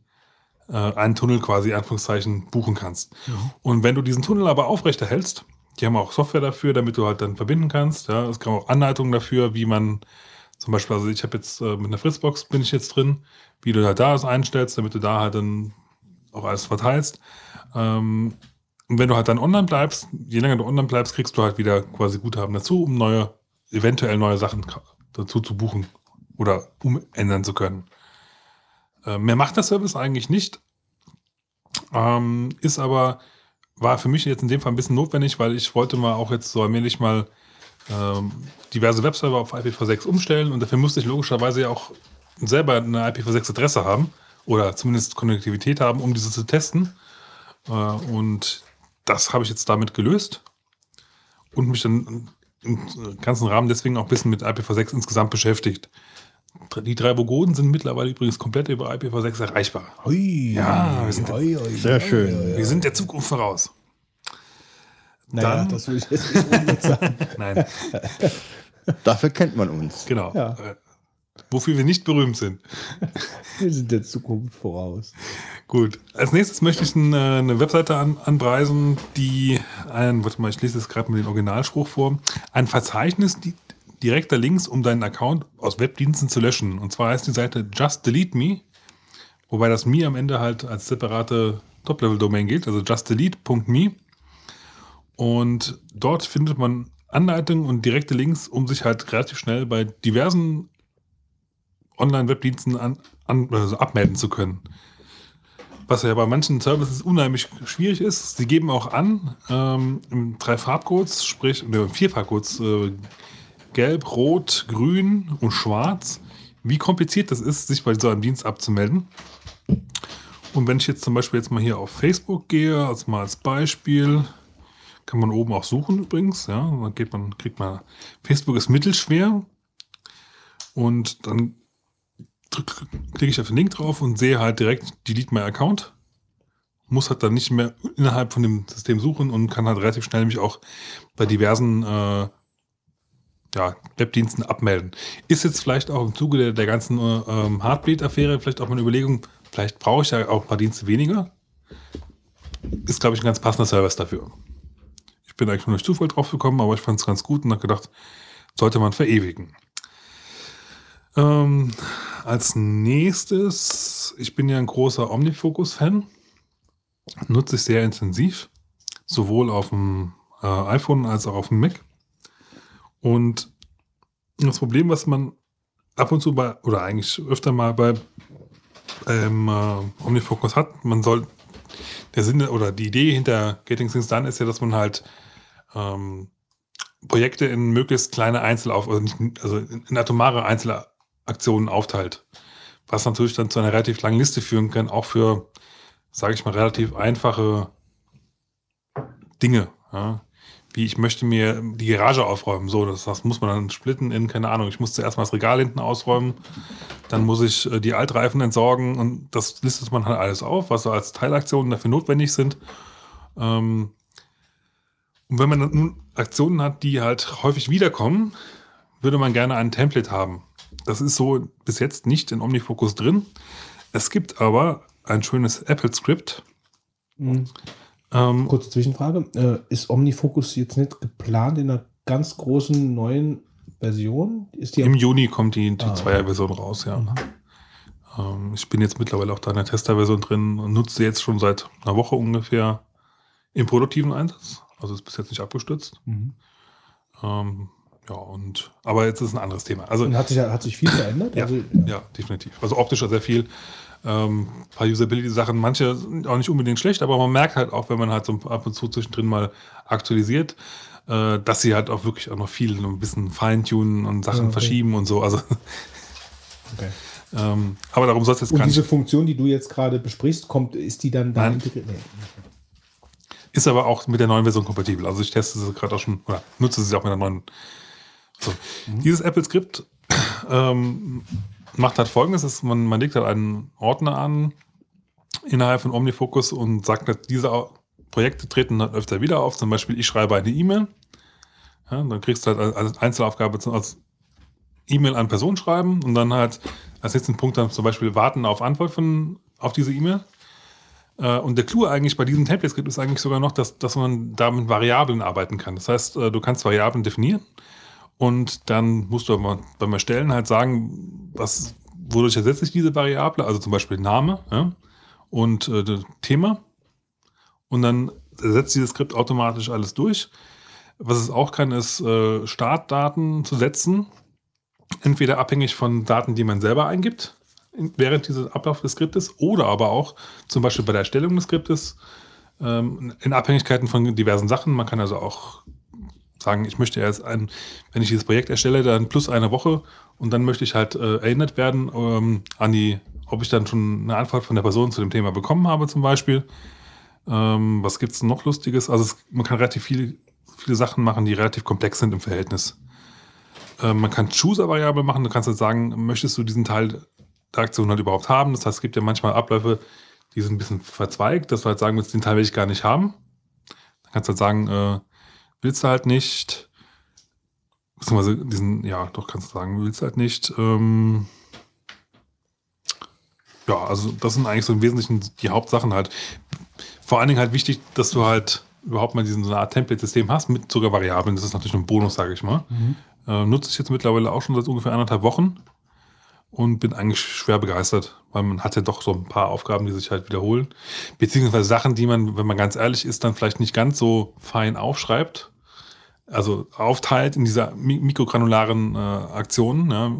äh, einen Tunnel quasi, in Anführungszeichen, buchen kannst. Und wenn du diesen Tunnel aber aufrechterhältst, die haben auch Software dafür, damit du halt dann verbinden kannst. Ja, es gibt auch Anleitungen dafür, wie man zum Beispiel, also ich habe jetzt äh, mit einer Fritzbox bin ich jetzt drin, wie du halt da das einstellst, damit du da halt dann auch alles verteilst. Ähm, und wenn du halt dann online bleibst, je länger du online bleibst, kriegst du halt wieder quasi Guthaben dazu, um neue, eventuell neue Sachen dazu zu buchen oder umändern zu können. Äh, mehr macht der Service eigentlich nicht. Ähm, ist aber, war für mich jetzt in dem Fall ein bisschen notwendig, weil ich wollte mal auch jetzt so allmählich mal ähm, diverse Webserver auf IPv6 umstellen und dafür musste ich logischerweise ja auch selber eine IPv6-Adresse haben oder zumindest Konnektivität haben, um diese zu testen. Äh, und das habe ich jetzt damit gelöst und mich dann im ganzen Rahmen deswegen auch ein bisschen mit IPv6 insgesamt beschäftigt. Die drei Bogoden sind mittlerweile übrigens komplett über IPv6 erreichbar. Hui. Ja, wir sind, Hui, hui, Sehr schön. wir sind der Zukunft voraus. Naja, Dann- das würde ich jetzt nicht sagen. Nein, Dafür kennt man uns. genau. Ja. Wofür wir nicht berühmt sind. Wir sind der Zukunft voraus. Gut. Als nächstes möchte ich äh, eine Webseite an, anpreisen, die ein, warte mal, ich lese jetzt gerade mal den Originalspruch vor, ein Verzeichnis di direkter Links, um deinen Account aus Webdiensten zu löschen. Und zwar heißt die Seite Just Delete Me, wobei das Me am Ende halt als separate Top-Level-Domain gilt, also justdelete.me. Und dort findet man Anleitungen und direkte Links, um sich halt relativ schnell bei diversen Online-Webdiensten an, an, also abmelden zu können. Was ja bei manchen Services unheimlich schwierig ist. Sie geben auch an, ähm, im drei Farbcodes, sprich, oder vier Farbcodes, äh, gelb, rot, grün und schwarz, wie kompliziert das ist, sich bei so einem Dienst abzumelden. Und wenn ich jetzt zum Beispiel jetzt mal hier auf Facebook gehe, als mal als Beispiel, kann man oben auch suchen übrigens, ja, dann geht man, kriegt man, Facebook ist mittelschwer und dann klicke ich auf den Link drauf und sehe halt direkt Delete My Account. Muss halt dann nicht mehr innerhalb von dem System suchen und kann halt relativ schnell mich auch bei diversen äh, ja, Webdiensten abmelden. Ist jetzt vielleicht auch im Zuge der, der ganzen äh, ähm, Heartbleed-Affäre vielleicht auch mal eine Überlegung, vielleicht brauche ich ja auch ein paar Dienste weniger. Ist, glaube ich, ein ganz passender Service dafür. Ich bin eigentlich nur durch Zufall drauf gekommen, aber ich fand es ganz gut und habe gedacht, sollte man verewigen. Ähm, als nächstes, ich bin ja ein großer Omnifocus-Fan. Nutze ich sehr intensiv. Sowohl auf dem äh, iPhone als auch auf dem Mac. Und das Problem, was man ab und zu bei, oder eigentlich öfter mal bei ähm, äh, Omnifocus hat, man soll, der Sinn oder die Idee hinter Getting Things Done ist ja, dass man halt ähm, Projekte in möglichst kleine Einzelauf, also, nicht, also in, atomare Einzelaktionen aufteilt. Was natürlich dann zu einer relativ langen Liste führen kann, auch für, sage ich mal, relativ einfache Dinge. Ja. Wie ich möchte mir die Garage aufräumen. So, das, das muss man dann splitten in, keine Ahnung, ich muss zuerst mal das Regal hinten ausräumen, dann muss ich äh, die Altreifen entsorgen und das listet man halt alles auf, was so als Teilaktionen dafür notwendig sind. Ähm, und wenn man nun Aktionen hat, die halt häufig wiederkommen, würde man gerne ein Template haben. Das ist so bis jetzt nicht in OmniFocus drin. Es gibt aber ein schönes Apple-Script. Mhm. Ähm, Kurze Zwischenfrage. Äh, ist Omnifocus jetzt nicht geplant in einer ganz großen neuen Version? Ist die Im Juni kommt die, die Ah, Zweier-Version raus, ja. Mhm. Ähm, ich bin jetzt mittlerweile auch da in der Tester-Version drin und nutze sie jetzt schon seit einer Woche ungefähr im produktiven Einsatz. Also ist bis jetzt nicht abgestürzt. Mhm. Ähm, ja, und aber jetzt ist ein anderes Thema. Also Und hat sich, hat sich viel verändert? Ja, Also, ja, definitiv. Also optisch sehr viel. Ähm, paar Usability-Sachen, manche sind auch nicht unbedingt schlecht, aber man merkt halt auch, wenn man halt so ab und zu zwischendrin mal aktualisiert, äh, dass sie halt auch wirklich auch noch viel ein bisschen feintunen und Sachen Ja, okay. verschieben und so. Also Okay. Ähm, aber darum soll es jetzt Und gar diese nicht. Funktion, die du jetzt gerade besprichst, kommt, ist die dann da integriert? Nee. Ist aber auch mit der neuen Version kompatibel. Also ich teste sie gerade auch schon, oder nutze sie auch mit der neuen. So. Dieses Apple-Skript ähm, macht halt folgendes: ist, man, man legt halt einen Ordner an innerhalb von OmniFocus und sagt, halt, diese Projekte treten dann öfter wieder auf. Zum Beispiel, ich schreibe eine E-Mail. Ja, dann kriegst du halt als- Einzelaufgabe als E-Mail an Person schreiben und dann halt als nächsten Punkt dann zum Beispiel warten auf Antwort von, auf diese E-Mail. Äh, Und der Clou eigentlich bei diesem Template-Skript ist eigentlich sogar noch, dass, dass man da mit Variablen arbeiten kann. Das heißt, äh, du kannst Variablen definieren und dann musst du aber beim Erstellen halt sagen, was, wodurch ersetze ich diese Variable, also zum Beispiel Name ja, und äh, Thema. Und dann ersetzt dieses Skript automatisch alles durch. Was es auch kann, ist äh, Startdaten zu setzen. Entweder abhängig von Daten, die man selber eingibt in- während dieses Ablauf des Skriptes oder aber auch zum Beispiel bei der Erstellung des Skriptes ähm, in Abhängigkeiten von diversen Sachen. Man kann also auch sagen, ich möchte erst ein, wenn ich dieses Projekt erstelle, dann plus eine Woche und dann möchte ich halt äh, erinnert werden ähm, an die, ob ich dann schon eine Antwort von der Person zu dem Thema bekommen habe zum Beispiel. Ähm, was gibt es noch Lustiges? Also es, man kann relativ viele, viele Sachen machen, die relativ komplex sind im Verhältnis. Ähm, man kann Chooser-Variable machen. Du kannst halt sagen, möchtest du diesen Teil der Aktion halt überhaupt haben? Das heißt, es gibt ja manchmal Abläufe, die sind ein bisschen verzweigt, dass du halt sagen den Teil will ich gar nicht haben. Dann kannst du halt sagen, äh, willst du halt nicht, beziehungsweise diesen, ja, doch kannst du sagen, willst du halt nicht. Ähm, ja, also das sind eigentlich so im Wesentlichen die Hauptsachen halt. Vor allen Dingen halt wichtig, dass du halt überhaupt mal diesen so eine Art Template-System hast mit sogar Variablen. Das ist natürlich ein Bonus, sage ich mal. Äh, nutze ich jetzt mittlerweile auch schon seit ungefähr anderthalb Wochen und bin eigentlich schwer begeistert, weil man hat ja doch so ein paar Aufgaben, die sich halt wiederholen. Beziehungsweise Sachen, die man, wenn man ganz ehrlich ist, dann vielleicht nicht ganz so fein aufschreibt. Also aufteilt in dieser mi- mikrogranularen äh, Aktionen, ja,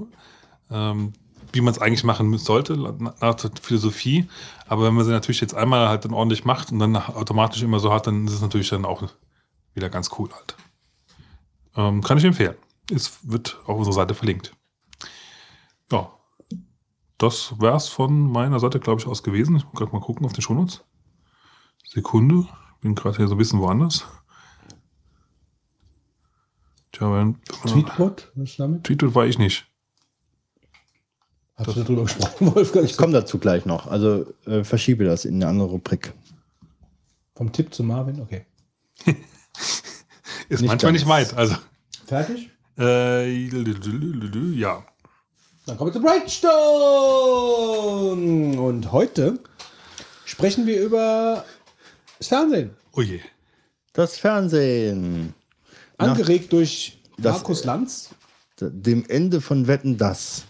ähm, wie man es eigentlich machen sollte, nach der Philosophie. Aber wenn man sie natürlich jetzt einmal halt dann ordentlich macht und dann automatisch immer so hat, dann ist es natürlich dann auch wieder ganz cool halt. Ähm, kann ich empfehlen. Es wird auf unserer Seite verlinkt. Ja, das wär's von meiner Seite, glaube ich, aus gewesen. Ich muss gerade mal gucken auf die Shownotes. Sekunde, bin gerade hier so ein bisschen woanders. Tja, wenn, Tweetbot, was ist damit? Tweetbot war ich nicht. Hast du darüber gesprochen, Wolfgang? Ich komme dazu gleich noch. Also äh, verschiebe das in eine andere Rubrik. Vom Tipp zu Marvin, okay. Ist Nicht manchmal ganz. nicht weit. Also, Fertig? äh, ja. Dann kommen wir zu Brightstone. Und heute sprechen wir über das Fernsehen. Oh je. Das Fernsehen. Angeregt durch Das- Markus Lanz. dem Ende von Wetten das.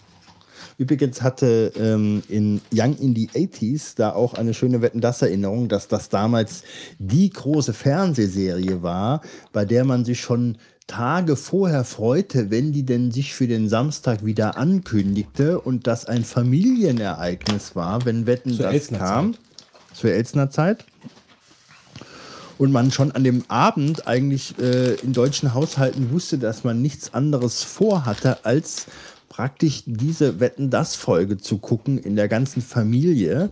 Übrigens hatte ähm, in Young in the 80s da auch eine schöne Wetten das Erinnerung, dass das damals die große Fernsehserie war, bei der man sich schon Tage vorher freute, wenn die denn sich für den Samstag wieder ankündigte und das ein Familienereignis war, wenn Wetten Zur das Elsner kam. Zur Elsner Zeit. Und man schon an dem Abend eigentlich äh, in deutschen Haushalten wusste, dass man nichts anderes vorhatte, als praktisch diese Wetten das Folge zu gucken in der ganzen Familie.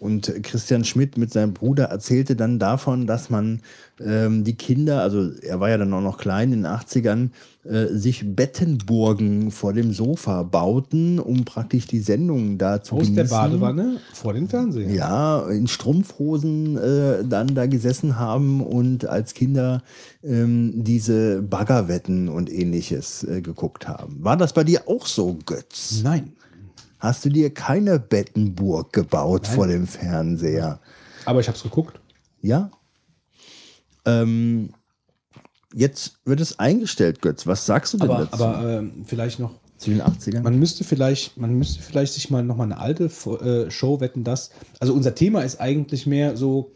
Und Christian Schmidt mit seinem Bruder erzählte dann davon, dass man ähm, die Kinder, also er war ja dann auch noch klein in den 80ern, äh, sich Bettenburgen vor dem Sofa bauten, um praktisch die Sendungen da zu Aus genießen. der Badewanne vor den Fernseher. Ja, in Strumpfhosen äh, dann da gesessen haben und als Kinder ähm, diese Baggerwetten und ähnliches äh, geguckt haben. War das bei dir auch so, Götz? Nein. Hast du dir keine Bettenburg gebaut Nein. vor dem Fernseher? Aber ich habe es geguckt. Ja? Ähm, jetzt wird es eingestellt, Götz. Was sagst du denn Aber, dazu? aber ähm, vielleicht noch. zu den 80ern? Man müsste vielleicht, man müsste vielleicht sich mal nochmal eine alte äh, Show wetten, das. Also unser Thema ist eigentlich mehr so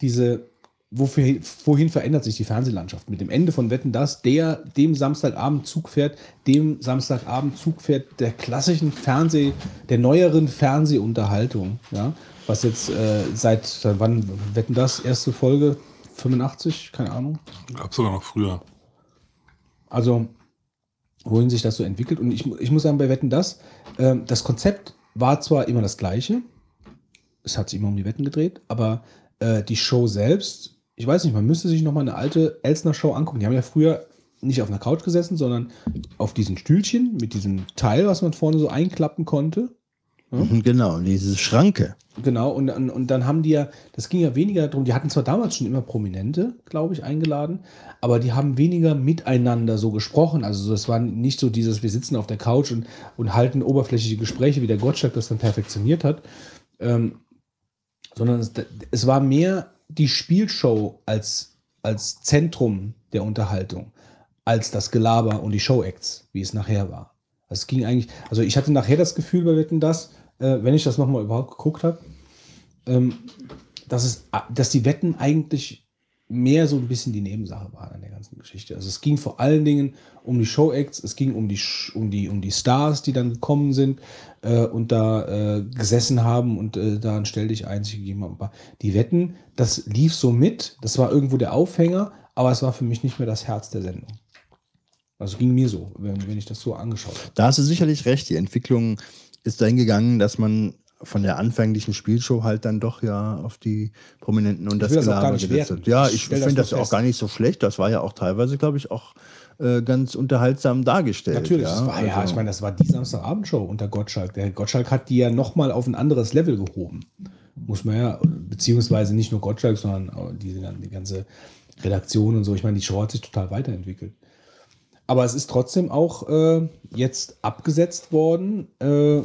diese, wofür, wohin verändert sich die Fernsehlandschaft? Mit dem Ende von Wetten das, der dem Samstagabend Zug fährt, dem Samstagabend Zug fährt, der klassischen Fernseh, der neueren Fernsehunterhaltung, ja. Was jetzt äh, seit, seit wann Wetten das? Erste Folge? 85? Keine Ahnung. Glaube sogar noch früher. Also, wohin sich das so entwickelt. Und ich, ich muss sagen, bei Wetten das, ähm, das Konzept war zwar immer das Gleiche, es hat sich immer um die Wetten gedreht, aber äh, die Show selbst, ich weiß nicht, man müsste sich noch mal eine alte Elsner Show angucken. Die haben ja früher nicht auf einer Couch gesessen, sondern auf diesen Stühlchen mit diesem Teil, was man vorne so einklappen konnte. Mhm, Genau, diese Schranke. Genau, und, und, und dann haben die ja, das ging ja weniger darum, die hatten zwar damals schon immer Prominente, glaube ich, eingeladen, aber die haben weniger miteinander so gesprochen. Also es war nicht so dieses, wir sitzen auf der Couch und, und halten oberflächliche Gespräche, wie der Gottschalk das dann perfektioniert hat, ähm, sondern es, es war mehr die Spielshow als, als Zentrum der Unterhaltung, als das Gelaber und die Show-Acts, wie es nachher war. Also es ging eigentlich, also ich hatte nachher das Gefühl bei Wetten das, äh, wenn ich das nochmal überhaupt geguckt habe, ähm, dass, es, dass die Wetten eigentlich mehr so ein bisschen die Nebensache waren an der ganzen Geschichte. Also es ging vor allen Dingen um die Show-Acts, es ging um die, um die, um die Stars, die dann gekommen sind äh, und da äh, gesessen haben und äh, da ein Stell dich einzig gegeben haben. Aber die Wetten, das lief so mit, das war irgendwo der Aufhänger, aber es war für mich nicht mehr das Herz der Sendung. Also ging mir so, wenn, wenn ich das so angeschaut habe. Da hast du sicherlich recht. Die Entwicklung ist dahin gegangen, dass man von der anfänglichen Spielshow halt dann doch ja auf die Prominenten und das will das Gelaber gesetzt hat. Ja, Ich ich das finde nur das auch gar nicht so schlecht. Das war ja auch teilweise, glaube ich, auch äh, ganz unterhaltsam dargestellt. Natürlich, ja, das war, ja, Also- ich meine, das war die Samstagabendshow unter Gottschalk. Der Gottschalk hat die ja nochmal auf ein anderes Level gehoben. Muss man ja, beziehungsweise nicht nur Gottschalk, sondern die, die ganze Redaktion und so. Ich meine, die Show hat sich total weiterentwickelt. Aber es ist trotzdem auch äh, jetzt abgesetzt worden, äh,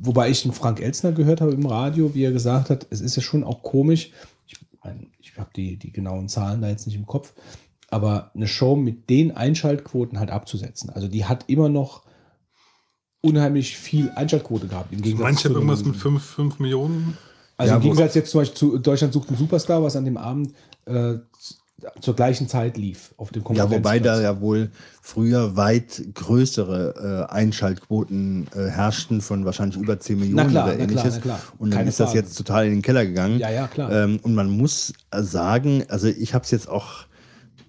wobei ich den Frank Elzner gehört habe im Radio, wie er gesagt hat, es ist ja schon auch komisch. Ich, ich habe die, die genauen Zahlen da jetzt nicht im Kopf, aber eine Show mit den Einschaltquoten halt abzusetzen. Also die hat immer noch unheimlich viel Einschaltquote gehabt. Im Gegensatz Manche zu haben irgendwas mit 5, 5 Millionen. also Ja, im Gegensatz jetzt zum Beispiel zu Deutschland sucht einen Superstar, was an dem Abend äh, zur gleichen Zeit lief auf dem Ja, wobei da ja wohl früher weit größere äh, Einschaltquoten äh, herrschten von wahrscheinlich über 10 Millionen klar, oder na klar, ähnliches. na klar. Und dann Keine ist das Frage. jetzt total in den Keller gegangen. Ja, ja, klar. Ähm, und man muss sagen, also ich habe es jetzt auch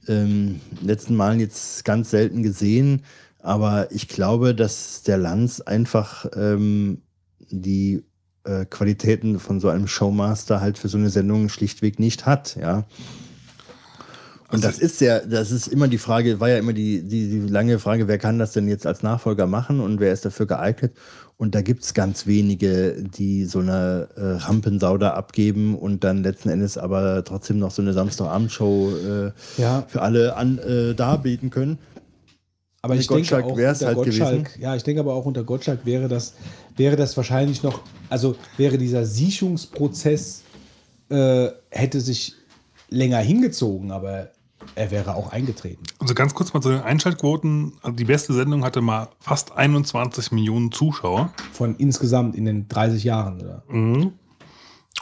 ähm, letzten Malen jetzt ganz selten gesehen, aber ich glaube, dass der Lanz einfach ähm, die äh, Qualitäten von so einem Showmaster halt für so eine Sendung schlichtweg nicht hat, ja. Und das ist ja, das ist immer die Frage, war ja immer die, die, die lange Frage, wer kann das denn jetzt als Nachfolger machen und wer ist dafür geeignet? Und da gibt es ganz wenige, die so eine äh, Rampensau da abgeben und dann letzten Endes aber trotzdem noch so eine Samstagabendshow äh, Ja. für alle an, äh, darbieten können. Aber ich denke Gottschalk auch wär's unter halt Gottschalk, gewesen. ja, ich denke aber auch unter Gottschalk wäre das, wäre das wahrscheinlich noch, also wäre dieser Siechungsprozess, äh, hätte sich länger hingezogen, aber er wäre auch eingetreten. Also ganz kurz mal zu den Einschaltquoten. Also die beste Sendung hatte mal fast 21 Millionen Zuschauer. Von insgesamt in den 30 Jahren, oder? Mhm.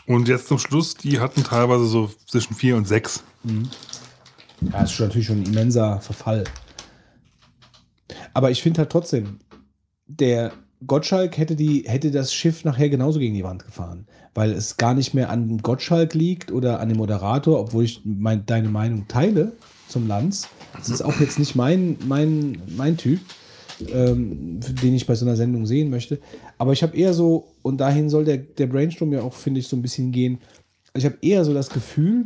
Und jetzt zum Schluss, die hatten teilweise so zwischen 4 und 6. Ja, das ist natürlich schon ein immenser Verfall. Aber ich finde halt trotzdem, der Gottschalk hätte, die, hätte das Schiff nachher genauso gegen die Wand gefahren, weil es gar nicht mehr an Gottschalk liegt oder an dem Moderator, obwohl ich mein, deine Meinung teile zum Lanz. Das ist auch jetzt nicht mein, mein, mein Typ, ähm, den ich bei so einer Sendung sehen möchte. Aber ich habe eher so, und dahin soll der, der Brainstorm ja auch, finde ich, so ein bisschen gehen. Ich habe eher so das Gefühl,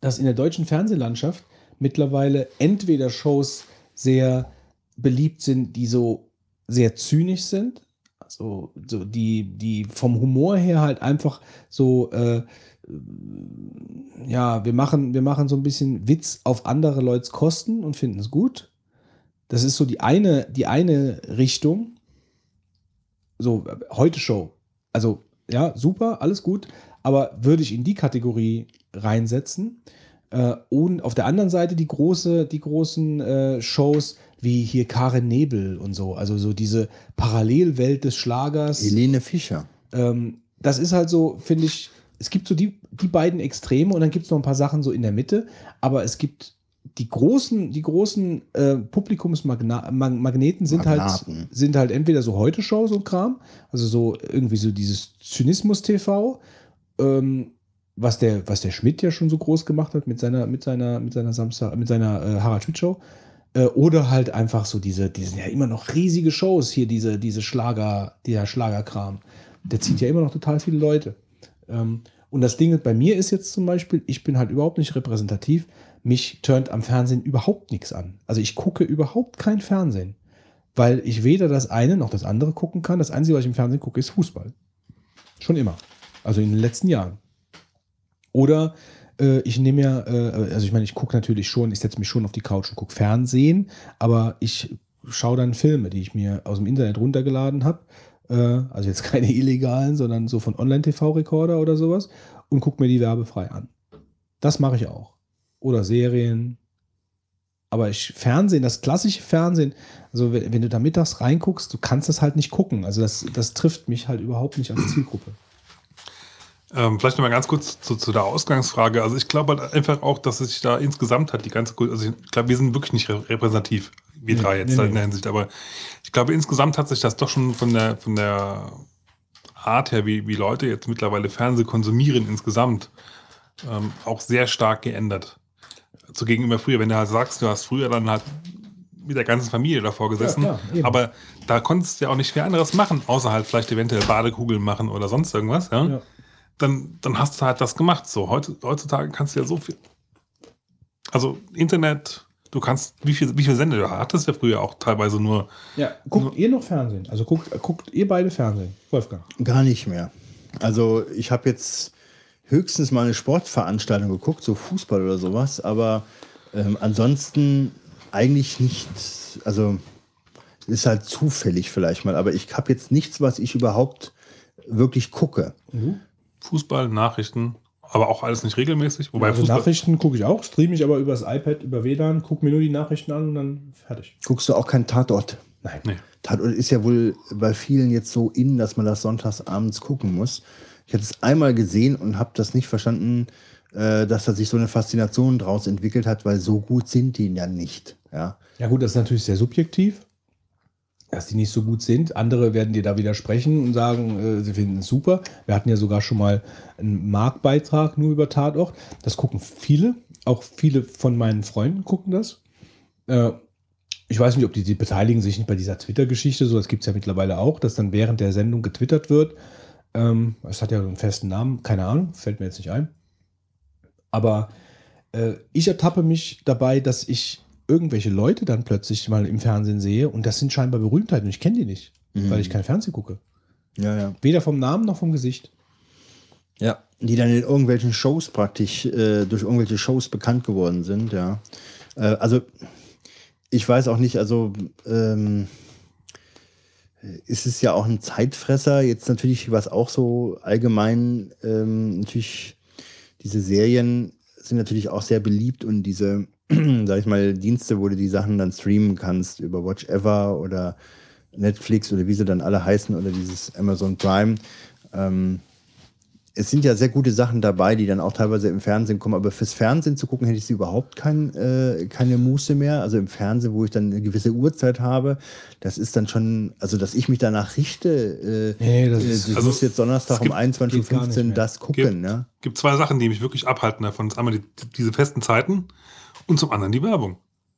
dass in der deutschen Fernsehlandschaft mittlerweile entweder Shows sehr beliebt sind, die so sehr zynisch sind, also so die, die vom Humor her halt einfach so, äh, ja, wir machen, wir machen so ein bisschen Witz auf andere Leute's Kosten und finden es gut. Das ist so die eine, die eine Richtung. So, heute Show. Also, ja, super, alles gut. Aber würde ich in die Kategorie reinsetzen. Äh, und auf der anderen Seite die, große, die großen äh, Shows wie hier Karen Nebel und so. Also so diese Parallelwelt des Schlagers. Helene Fischer. Ähm, das ist halt so, finde ich, es gibt so die, die beiden Extreme und dann gibt es noch ein paar Sachen so in der Mitte, aber es gibt die großen, die großen äh, Publikumsmagneten sind halt, sind halt entweder so Heute-Show, so ein Kram, also so irgendwie so dieses Zynismus-TV, ähm, was der, was der Schmidt ja schon so groß gemacht hat mit seiner, mit seiner, mit seiner Samstag, mit seiner äh, Harald Schmidt-Show. Äh, oder halt einfach so diese, die sind ja immer noch riesige Shows hier, diese, diese Schlager, der Schlagerkram. Der zieht ja immer noch total viele Leute. Ähm, und das Ding bei mir ist jetzt zum Beispiel, ich bin halt überhaupt nicht repräsentativ. Mich turnt am Fernsehen überhaupt nichts an. Also ich gucke überhaupt kein Fernsehen, weil ich weder das eine noch das andere gucken kann. Das Einzige, was ich im Fernsehen gucke, ist Fußball. Schon immer. Also in den letzten Jahren. Oder äh, ich nehme ja, äh, also ich meine, ich gucke natürlich schon, ich setze mich schon auf die Couch und gucke Fernsehen, aber ich schaue dann Filme, die ich mir aus dem Internet runtergeladen habe. Äh, also jetzt keine illegalen, sondern so von Online-TV-Rekorder oder sowas und gucke mir die werbefrei an. Das mache ich auch. Oder Serien. Aber ich, Fernsehen, das klassische Fernsehen, also wenn, wenn du da mittags reinguckst, du kannst das halt nicht gucken. Also das, das trifft mich halt überhaupt nicht als Zielgruppe. Ähm, vielleicht nochmal ganz kurz zu, zu, der Ausgangsfrage. Also ich glaube halt einfach auch, dass sich da insgesamt hat, die ganze also ich glaube, wir sind wirklich nicht repräsentativ, wir nee, drei jetzt nee, in der Hinsicht, aber ich glaube, insgesamt hat sich das doch schon von der, von der Art her, wie, wie Leute jetzt mittlerweile Fernseh konsumieren insgesamt, ähm, auch sehr stark geändert. Zu gegenüber früher, wenn du halt sagst, du hast früher dann halt mit der ganzen Familie davor gesessen, ja, klar, aber da konntest du ja auch nicht viel anderes machen, außer halt vielleicht eventuell Badekugeln machen oder sonst irgendwas, ja. ja dann, dann hast du halt das gemacht. So, heutzutage kannst du ja so viel. Also Internet, du kannst, wie viel, wie viel Sender du hattest ja früher auch teilweise nur. Ja, guckt nur, ihr noch Fernsehen? Also guckt, guckt ihr beide Fernsehen, Wolfgang? Gar nicht mehr. Also ich habe jetzt höchstens mal eine Sportveranstaltung geguckt, so Fußball oder sowas, aber ähm, ansonsten eigentlich nicht. Also ist halt zufällig vielleicht mal, aber ich habe jetzt nichts, was ich überhaupt wirklich gucke. Mhm. Fußball, Nachrichten, aber auch alles nicht regelmäßig. Wobei also Nachrichten gucke ich auch, streame ich aber übers iPad, über WLAN, gucke mir nur die Nachrichten an und dann fertig. Guckst du auch keinen Tatort? Nein. Nee. Tatort ist ja wohl bei vielen jetzt so in, dass man das sonntags abends gucken muss. Ich hatte es einmal gesehen und habe das nicht verstanden, äh, dass da sich so eine Faszination draus entwickelt hat, weil so gut sind die ja nicht. Ja, ja gut, das ist natürlich sehr subjektiv dass die nicht so gut sind. Andere werden dir da widersprechen und sagen, äh, sie finden es super. Wir hatten ja sogar schon mal einen Marktbeitrag nur über Tatort. Das gucken viele. Auch viele von meinen Freunden gucken das. Äh, ich weiß nicht, ob die, die beteiligen sich nicht bei dieser Twitter-Geschichte. So, das gibt es ja mittlerweile auch, dass dann während der Sendung getwittert wird. Ähm, es hat ja einen festen Namen, keine Ahnung, fällt mir jetzt nicht ein. Aber äh, ich ertappe mich dabei, dass ich irgendwelche Leute dann plötzlich mal im Fernsehen sehe und das sind scheinbar Berühmtheiten und ich kenne die nicht, mhm. weil ich kein Fernsehen gucke. Ja, ja. Weder vom Namen noch vom Gesicht. Ja, die dann in irgendwelchen Shows praktisch äh, durch irgendwelche Shows bekannt geworden sind, ja. Äh, also ich weiß auch nicht, also ähm, ist es ja auch ein Zeitfresser. Jetzt natürlich, was auch so allgemein ähm, natürlich diese Serien sind natürlich auch sehr beliebt und diese sag ich mal, Dienste, wo du die Sachen dann streamen kannst über Watch Ever oder Netflix oder wie sie dann alle heißen oder dieses Amazon Prime. Ähm, es sind ja sehr gute Sachen dabei, die dann auch teilweise im Fernsehen kommen, aber fürs Fernsehen zu gucken, hätte ich sie überhaupt kein, äh, keine Muße mehr. Also im Fernsehen, wo ich dann eine gewisse Uhrzeit habe, das ist dann schon, also dass ich mich danach richte, äh, nee, das äh, ist, also muss jetzt Donnerstag um 21.15 Uhr das gucken. Gibt, ja? gibt zwei Sachen, die mich wirklich abhalten davon. Das ist einmal die, diese festen Zeiten und zum anderen die Werbung.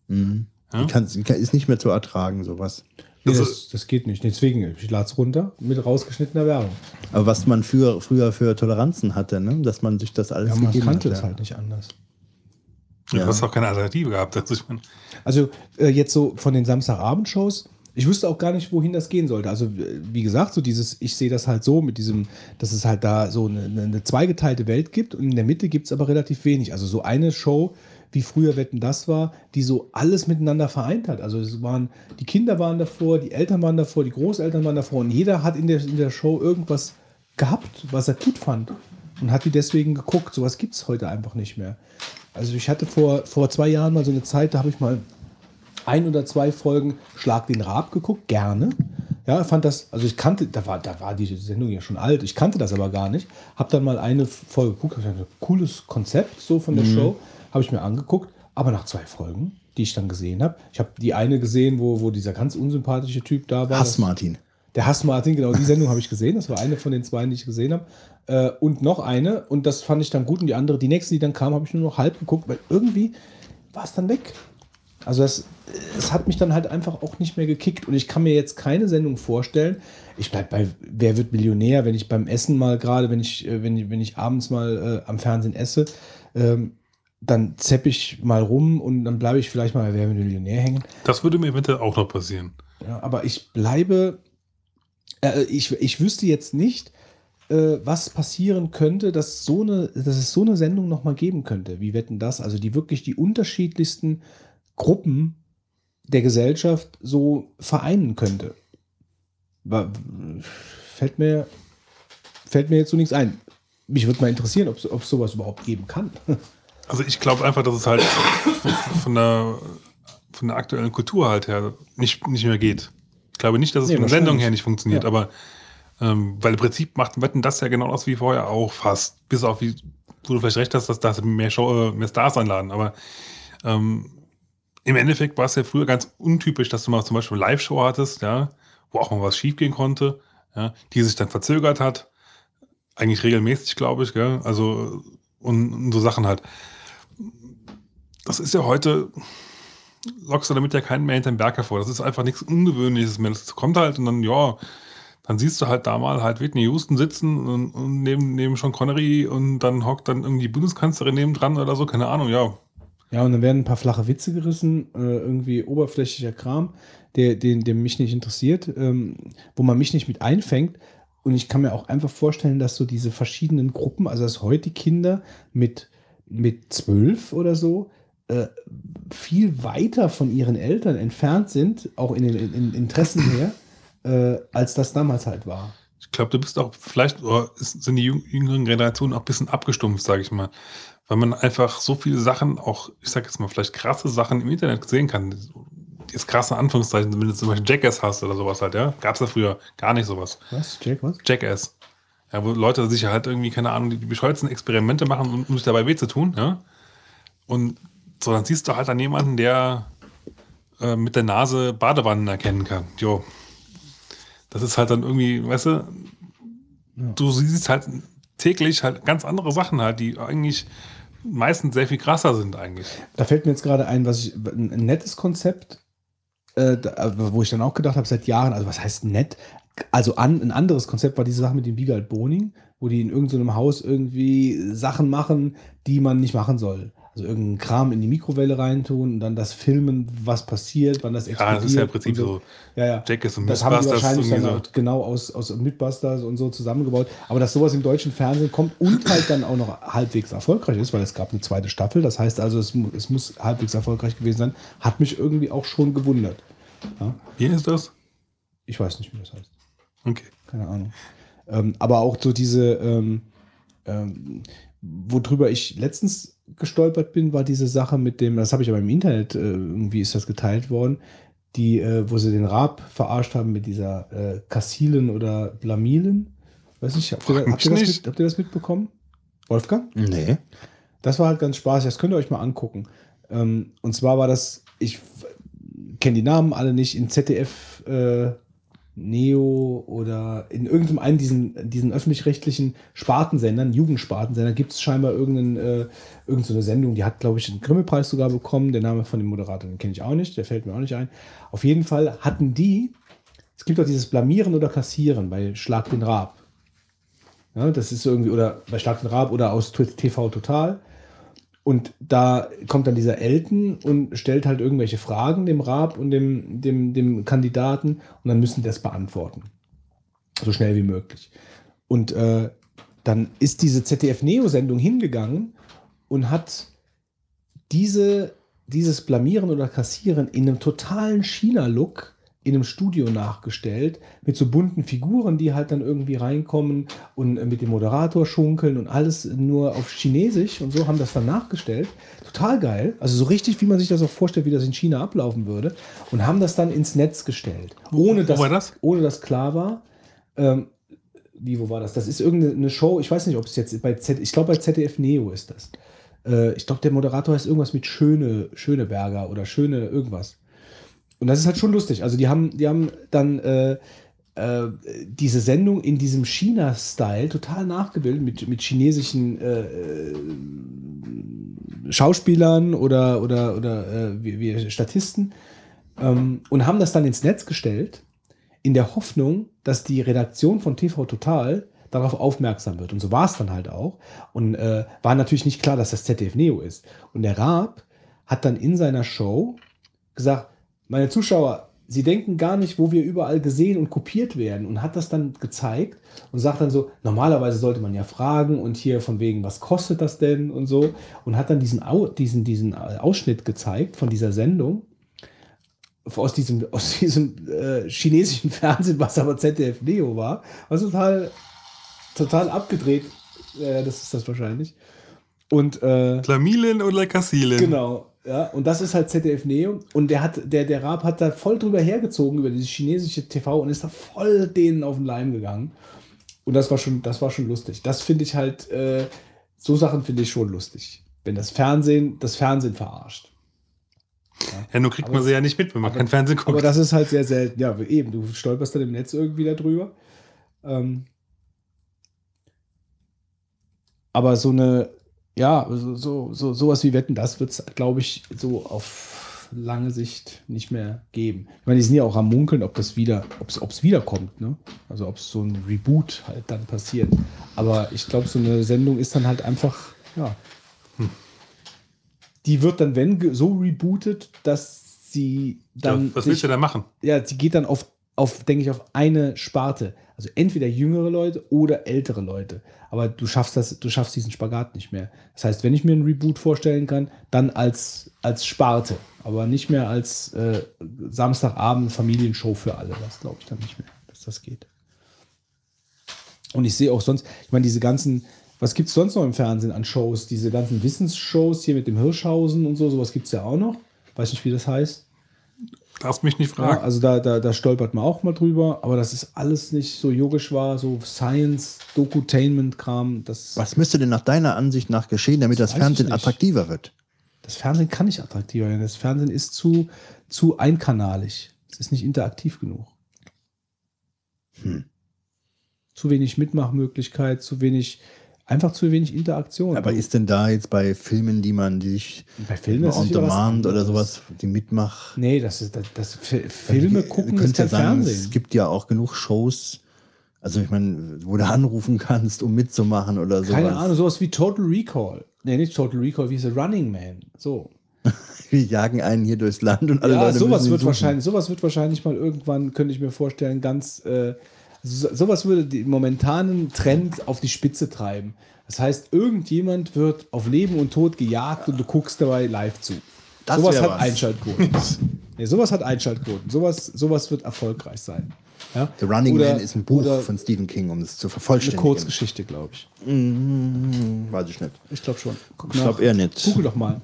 Mhm. Ja? Kann, ist nicht mehr zu ertragen, sowas. Nee, das, das, geht nicht. Deswegen, ich lade es runter mit rausgeschnittener Werbung. Aber was man für, früher für Toleranzen hatte, ne? dass man sich das alles ja, man kannte es halt nicht anders. Ja. Du hast auch keine Alternative gehabt. Also, ich mein also äh, jetzt so von den Samstagabendshows, ich wusste auch gar nicht, wohin das gehen sollte. Also, wie gesagt, so dieses, ich sehe das halt so mit diesem, dass es halt da so eine, eine zweigeteilte Welt gibt und in der Mitte gibt es aber relativ wenig. Also so eine Show, wie früher Wetten das war, die so alles miteinander vereint hat. Also es waren, die Kinder waren davor, die Eltern waren davor, die Großeltern waren davor und jeder hat in der, in der Show irgendwas gehabt, was er gut fand und hat die deswegen geguckt. Sowas gibt es heute einfach nicht mehr. Also ich hatte vor, vor zwei Jahren mal so eine Zeit, da habe ich mal ein oder zwei Folgen Schlag den Rab geguckt, gerne. Ja, fand das, also ich kannte, da war, da war die Sendung ja schon alt, ich kannte das aber gar nicht. Hab dann mal eine Folge geguckt, cooles Konzept so von der mhm. Show. Habe ich mir angeguckt, aber nach zwei Folgen, die ich dann gesehen habe. Ich habe die eine gesehen, wo, wo dieser ganz unsympathische Typ da war. Hass Martin. Der Hass Martin, genau, die Sendung habe ich gesehen. Das war eine von den zwei, die ich gesehen habe. Äh, und noch eine, und das fand ich dann gut. Und die andere, die nächste, die dann kam, habe ich nur noch halb geguckt, weil irgendwie war es dann weg. Also das, es hat mich dann halt einfach auch nicht mehr gekickt und ich kann mir jetzt keine Sendung vorstellen. Ich bleib bei Wer wird Millionär, wenn ich beim Essen mal gerade, wenn ich, äh, wenn, ich- wenn ich abends mal äh, am Fernsehen esse, ähm, dann zepp ich mal rum und dann bleibe ich vielleicht mal bei Wer wird Millionär hängen. Das würde mir eventuell auch noch passieren. Ja, aber ich bleibe, äh, ich, ich wüsste jetzt nicht, äh, was passieren könnte, dass, so eine, dass es so eine Sendung nochmal geben könnte. Wie wetten das? Also die wirklich die unterschiedlichsten Gruppen der Gesellschaft so vereinen könnte. Wa- Fällt mir, fällt mir jetzt so nichts ein. Mich würde mal interessieren, ob es sowas überhaupt geben kann. Also ich glaube einfach, dass es halt von der, von der aktuellen Kultur halt her nicht, nicht mehr geht. Ich glaube nicht, dass es Nee, von der Sendung her nicht funktioniert, Ja. aber ähm, weil im Prinzip macht Wetten das ja genau das wie vorher auch fast. Bis auf wie, wo du vielleicht recht hast, dass da mehr, Show, äh, mehr Stars einladen. Aber ähm, im Endeffekt war es ja früher ganz untypisch, dass du mal zum Beispiel eine Live-Show hattest, ja, wo auch mal was schiefgehen konnte, ja, die sich dann verzögert hat. Eigentlich regelmäßig, glaube ich, gell? Also und, und so Sachen halt. Das ist ja heute, lockst du damit ja keinen mehr hinterm Berg hervor. Das ist einfach nichts Ungewöhnliches mehr. Das kommt halt und dann, ja, dann siehst du halt da mal halt Whitney Houston sitzen und, und neben, neben Sean Connery und dann hockt dann irgendwie die Bundeskanzlerin neben dran oder so, keine Ahnung, ja. Ja, und dann werden ein paar flache Witze gerissen, äh, irgendwie oberflächlicher Kram, der, den, der mich nicht interessiert, ähm, wo man mich nicht mit einfängt. Und ich kann mir auch einfach vorstellen, dass so diese verschiedenen Gruppen, also dass heute Kinder mit, mit zwölf oder so, äh, viel weiter von ihren Eltern entfernt sind, auch in den in, in Interessen her, äh, als das damals halt war. Ich glaube, du bist auch vielleicht, oder ist, sind die jüng- jüngeren Generationen auch ein bisschen abgestumpft, sage ich mal. Weil man einfach so viele Sachen, auch, ich sag jetzt mal, vielleicht krasse Sachen im Internet sehen kann. Jetzt krasse Anführungszeichen, wenn du zum Beispiel Jackass hast oder sowas halt, ja. Gab es ja früher gar nicht sowas. Was, Jack, was? Jackass. Ja, wo Leute sich halt irgendwie, keine Ahnung, die, die bescheuertsten Experimente machen, um, um sich dabei weh zu tun, ja. Und so, dann siehst du halt an jemanden, der äh, mit der Nase Badewannen erkennen kann. Jo. Das ist halt dann irgendwie, weißt du, du siehst halt täglich halt ganz andere Sachen halt, die eigentlich meistens sehr viel krasser sind eigentlich. Da fällt mir jetzt gerade ein, was ich, ein, nettes Konzept, äh, da, wo ich dann auch gedacht habe, seit Jahren, also was heißt nett? Also an, ein anderes Konzept war diese Sache mit dem Wiegald Boning, wo die in irgendeinem Haus irgendwie Sachen machen, die man nicht machen soll. Also irgendeinen Kram in die Mikrowelle reintun und dann das filmen, was passiert, wann das Ja, das ist ja im Prinzip so. Ja, ja. Jackass und Das haben die wahrscheinlich dann so. genau aus, aus Mythbusters und so zusammengebaut. Aber dass sowas im deutschen Fernsehen kommt und halt dann auch noch halbwegs erfolgreich ist, weil es gab eine zweite Staffel. Das heißt also, es, es muss halbwegs erfolgreich gewesen sein, hat mich irgendwie auch schon gewundert. Ja? Wie ist das? Ich weiß nicht, wie das heißt. Okay. Keine Ahnung. Ähm, aber auch so diese, ähm, ähm, worüber ich letztens gestolpert bin, war diese Sache mit dem, das habe ich aber im Internet, äh, irgendwie ist das geteilt worden, die, äh, wo sie den Raab verarscht haben mit dieser äh, Kassilen oder Blamilen. Weiß nicht, habt ihr, habt, ihr das mit, habt ihr das mitbekommen? Wolfgang? Nee. Das war halt ganz spaßig, das könnt ihr euch mal angucken. Ähm, und zwar war das, ich kenne die Namen alle nicht, in ZDF äh, Neo oder in irgendeinem einen diesen, diesen öffentlich-rechtlichen Spartensendern, Jugendspartensendern, gibt es scheinbar irgendeinen, äh, irgendeine Sendung, die hat, glaube ich, einen Grimme-Preis sogar bekommen. Der Name von dem Moderator, den kenne ich auch nicht, der fällt mir auch nicht ein. Auf jeden Fall hatten die, es gibt auch dieses Blamieren oder Kassieren bei Schlag den Raab. Ja, das ist irgendwie, oder bei Schlag den Raab oder aus TV Total. Und da kommt dann dieser Elton und stellt halt irgendwelche Fragen dem Raab und dem, dem, dem Kandidaten und dann müssen die das beantworten. So schnell wie möglich. Und äh, dann ist diese ZDF-Neo-Sendung hingegangen und hat diese, dieses Blamieren oder Kassieren in einem totalen China-Look in einem Studio nachgestellt, mit so bunten Figuren, die halt dann irgendwie reinkommen und äh, mit dem Moderator schunkeln und alles nur auf Chinesisch und so haben das dann nachgestellt. Total geil. Also so richtig, wie man sich das auch vorstellt, wie das in China ablaufen würde. Und haben das dann ins Netz gestellt. Ohne wo dass, war das? Ohne dass klar war. Ähm, wie, wo war das? Das ist irgendeine Show, ich weiß nicht, ob es jetzt bei Z, ich glaube bei ZDF Neo ist das. Äh, ich glaube, der Moderator heißt irgendwas mit Schöne, Schöneberger oder Schöne irgendwas. Und das ist halt schon lustig. Also die haben, die haben dann äh, äh, diese Sendung in diesem China-Style total nachgebildet mit, mit chinesischen äh, äh, Schauspielern oder, oder, oder äh, wie, wie Statisten ähm, und haben das dann ins Netz gestellt, in der Hoffnung, dass die Redaktion von TV Total darauf aufmerksam wird. Und so war es dann halt auch. Und äh, war natürlich nicht klar, dass das ZDF Neo ist. Und der Raab hat dann in seiner Show gesagt, meine Zuschauer, sie denken gar nicht, wo wir überall gesehen und kopiert werden. Und hat das dann gezeigt und sagt dann so, normalerweise sollte man ja fragen und hier von wegen, was kostet das denn und so. Und hat dann diesen, diesen, diesen Ausschnitt gezeigt von dieser Sendung. Aus diesem, aus diesem äh, chinesischen Fernsehen, was aber ZDF Neo war, was total, total abgedreht, äh, das ist das wahrscheinlich. Und äh, Klamilen oder Kassilen? Genau, ja, und das ist halt ZDF Neo. Und der hat, der, der Raab hat da voll drüber hergezogen über dieses chinesische TV und ist da voll denen auf den Leim gegangen. Und das war schon, das war schon lustig. Das finde ich halt, äh, so Sachen finde ich schon lustig. Wenn das Fernsehen das Fernsehen verarscht. Ja, nur kriegt Aber man sie ja nicht mit, wenn man aber- kein Fernsehen guckt. Aber das ist halt sehr selten. Ja, eben, du stolperst dann im Netz irgendwie darüber. Ähm, aber so eine, ja, so, so, so, sowas wie Wetten, das wird es, glaube ich, so auf lange Sicht nicht mehr geben. Ich meine, die sind ja auch am Munkeln, ob das wieder, ob es wiederkommt, ne? Also ob es so ein Reboot halt dann passiert. Aber ich glaube, so eine Sendung ist dann halt einfach, ja. Die wird dann, wenn so rebootet, dass sie dann. ja, was sich- willst du da machen? ja, sie geht dann auf, auf denke ich, auf eine Sparte. Also entweder jüngere Leute oder ältere Leute. Aber du schaffst das, du schaffst diesen Spagat nicht mehr. Das heißt, wenn ich mir einen Reboot vorstellen kann, dann als, als Sparte, aber nicht mehr als äh, Samstagabend Familienshow für alle. Das glaube ich dann nicht mehr, dass das geht. Und ich sehe auch sonst, ich meine, diese ganzen, was gibt es sonst noch im Fernsehen an Shows? Diese ganzen Wissensshows hier mit dem Hirschhausen und so, sowas gibt es ja auch noch. Weiß nicht, wie das heißt. Darfst mich nicht Ja, fragen. also da, da, da stolpert man auch mal drüber, aber das ist alles nicht so yogisch war, so Science, Dokutainment-Kram. Das, Was müsste denn nach deiner Ansicht nach geschehen, damit das, Das Fernsehen attraktiver wird? das Fernsehen kann nicht attraktiver werden. Das Fernsehen ist zu, zu einkanalig. Es ist nicht interaktiv genug. Hm. Zu wenig Mitmachmöglichkeit, zu wenig, einfach zu wenig Interaktion. Aber ist denn da jetzt bei Filmen, die man die sich Bei Filmen on demand oder sowas, die mitmach. Nee, das ist das, das Fi- Filme gucken ist könnte kein sagen, Fernsehen. Es gibt ja auch genug Shows, also ich meine, wo du anrufen kannst, um mitzumachen oder sowas. Keine Ahnung, sowas wie Total Recall. Nee, nicht Total Recall, wie es? Running Man. So. Wir jagen einen hier durchs Land und alle ja, Leute sowas wird suchen. wahrscheinlich, sowas wird wahrscheinlich mal irgendwann, könnte ich mir vorstellen, ganz, äh, so, sowas würde den momentanen Trend auf die Spitze treiben. Das heißt, irgendjemand wird auf Leben und Tod gejagt und du guckst dabei live zu. Das sowas hat was. Einschaltquoten. nee, sowas hat Einschaltquoten. Sowas, sowas wird erfolgreich sein. Ja? The Running Oder- Man ist ein Buch von Stephen King, um es zu eine vervollständigen. Kurzgeschichte, glaube ich. Weiß ich nicht. Ich glaube schon. Guck Ich glaube eher nicht. Google doch mal.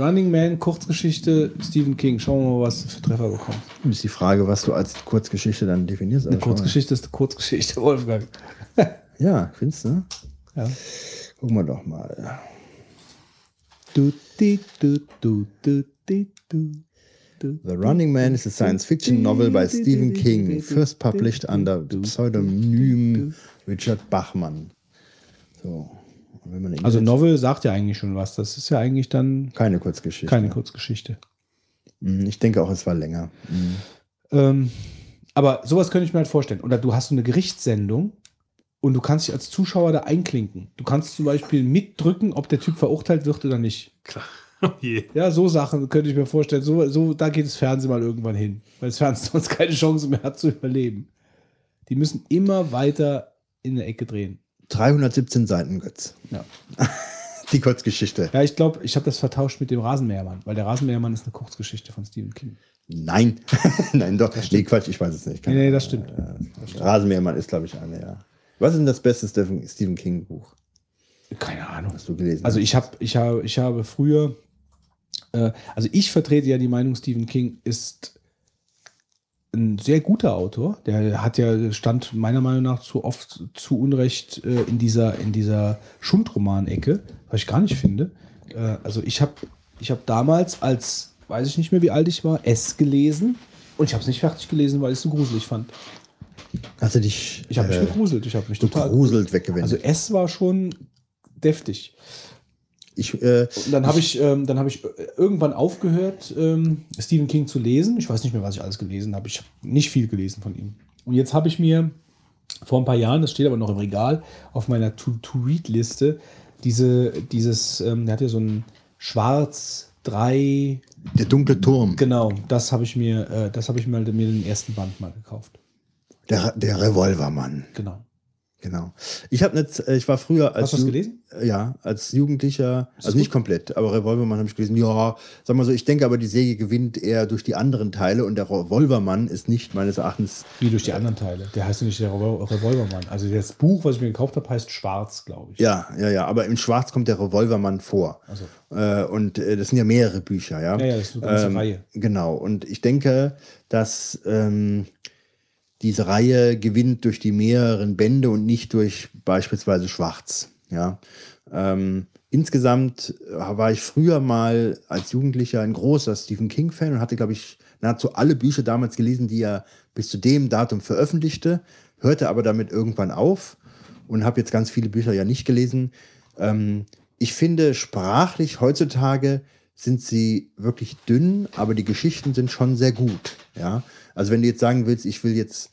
Running Man, Kurzgeschichte, Stephen King. Schauen wir mal, was du für Treffer bekommst. Ist die Frage, was du als Kurzgeschichte dann definierst. Eine. Kurzgeschichte ist eine Kurzgeschichte, Wolfgang. Ja, findest du? Ja. Gucken wir doch mal. Du, di, du, du, du, di, du, du. The Running Man is a science fiction novel by Stephen King, first published under Pseudonym Richard Bachmann. So. Wenn man Also Novel sagt ja eigentlich schon was. Das ist ja eigentlich dann keine Kurzgeschichte. keine Kurzgeschichte. Mhm, Ich denke auch, es war länger. Mhm. Ähm, aber sowas könnte ich mir halt vorstellen. Oder du hast so eine Gerichtssendung und du kannst dich als Zuschauer da einklinken. Du kannst zum Beispiel mitdrücken, ob der Typ verurteilt wird oder nicht. Klar. Oh je. Ja, so Sachen könnte ich mir vorstellen. So, so, da geht das Fernsehen mal irgendwann hin. Weil das Fernsehen sonst keine Chance mehr hat zu überleben. Die müssen immer weiter in der Ecke drehen. 317 Seiten, Götz. Ja. Die Kurzgeschichte. Ja, ich glaube, ich habe das vertauscht mit dem Rasenmähermann, weil der Rasenmähermann ist eine Kurzgeschichte von Stephen King. Nein. Nein, doch. Nee, Quatsch, ich weiß es nicht. Nee, nee, das stimmt. Rasenmähermann ist, glaube ich, eine, ja. Was ist denn das beste Stephen Stephen King Buch, Keine Ahnung. was du gelesen Also hast? ich habe ich habe ich habe früher äh, also ich vertrete ja die Meinung Stephen King ist ein sehr guter Autor, der hat ja stand meiner Meinung nach zu oft zu Unrecht äh, in dieser in dieser Schundroman-Ecke, was ich gar nicht finde. Äh, also ich habe ich habe damals als weiß ich nicht mehr wie alt ich war S gelesen und ich habe es nicht fertig gelesen, weil ich es so gruselig fand. Du dich Ich habe mich äh, gegruselt, ich habe mich total gruselt weggewendet? Also S war schon deftig. Ich, äh, Und dann habe ich, ähm, dann habe ich irgendwann aufgehört, ähm, Stephen King zu lesen. Ich weiß nicht mehr, was ich alles gelesen habe. Ich habe nicht viel gelesen von ihm. Und jetzt habe ich mir vor ein paar Jahren, das steht aber noch im Regal, auf meiner To-Read-Liste, diese, dieses, ähm, der hat ja so ein Schwarz 3, der dunkle Turm, genau, das habe ich mir, äh, das habe ich mal, mir den ersten Band mal gekauft. der, der Revolvermann. Genau. Genau. Ich habe nicht, äh, ich war früher als Hast du das gelesen? Ja, als Jugendlicher, also nicht gut? komplett, aber Revolvermann habe ich gelesen. Ja, sag mal so, ich denke aber, die Serie gewinnt eher durch die anderen Teile und der Revolvermann ist nicht meines Erachtens. Wie durch die anderen Teile. Der heißt ja nicht der Revol- Revolvermann. Also das Buch, was ich mir gekauft habe, heißt Schwarz, glaube ich. Ja, ja, ja, aber im Schwarz kommt der Revolvermann vor. Also, Äh, und äh, das sind ja mehrere Bücher, ja. ja, ja, das ist eine ganze Ähm, Reihe. Genau. Und ich denke, dass ähm, diese Reihe gewinnt durch die mehreren Bände und nicht durch beispielsweise Schwarz. Ja. Ähm, insgesamt äh, war ich früher mal als Jugendlicher ein großer Stephen King-Fan und hatte, glaube ich, nahezu alle Bücher damals gelesen, die er bis zu dem Datum veröffentlichte, hörte aber damit irgendwann auf und habe jetzt ganz viele Bücher ja nicht gelesen. Ähm, ich finde, sprachlich heutzutage sind sie wirklich dünn, aber die Geschichten sind schon sehr gut. Ja? Also wenn du jetzt sagen willst, ich will jetzt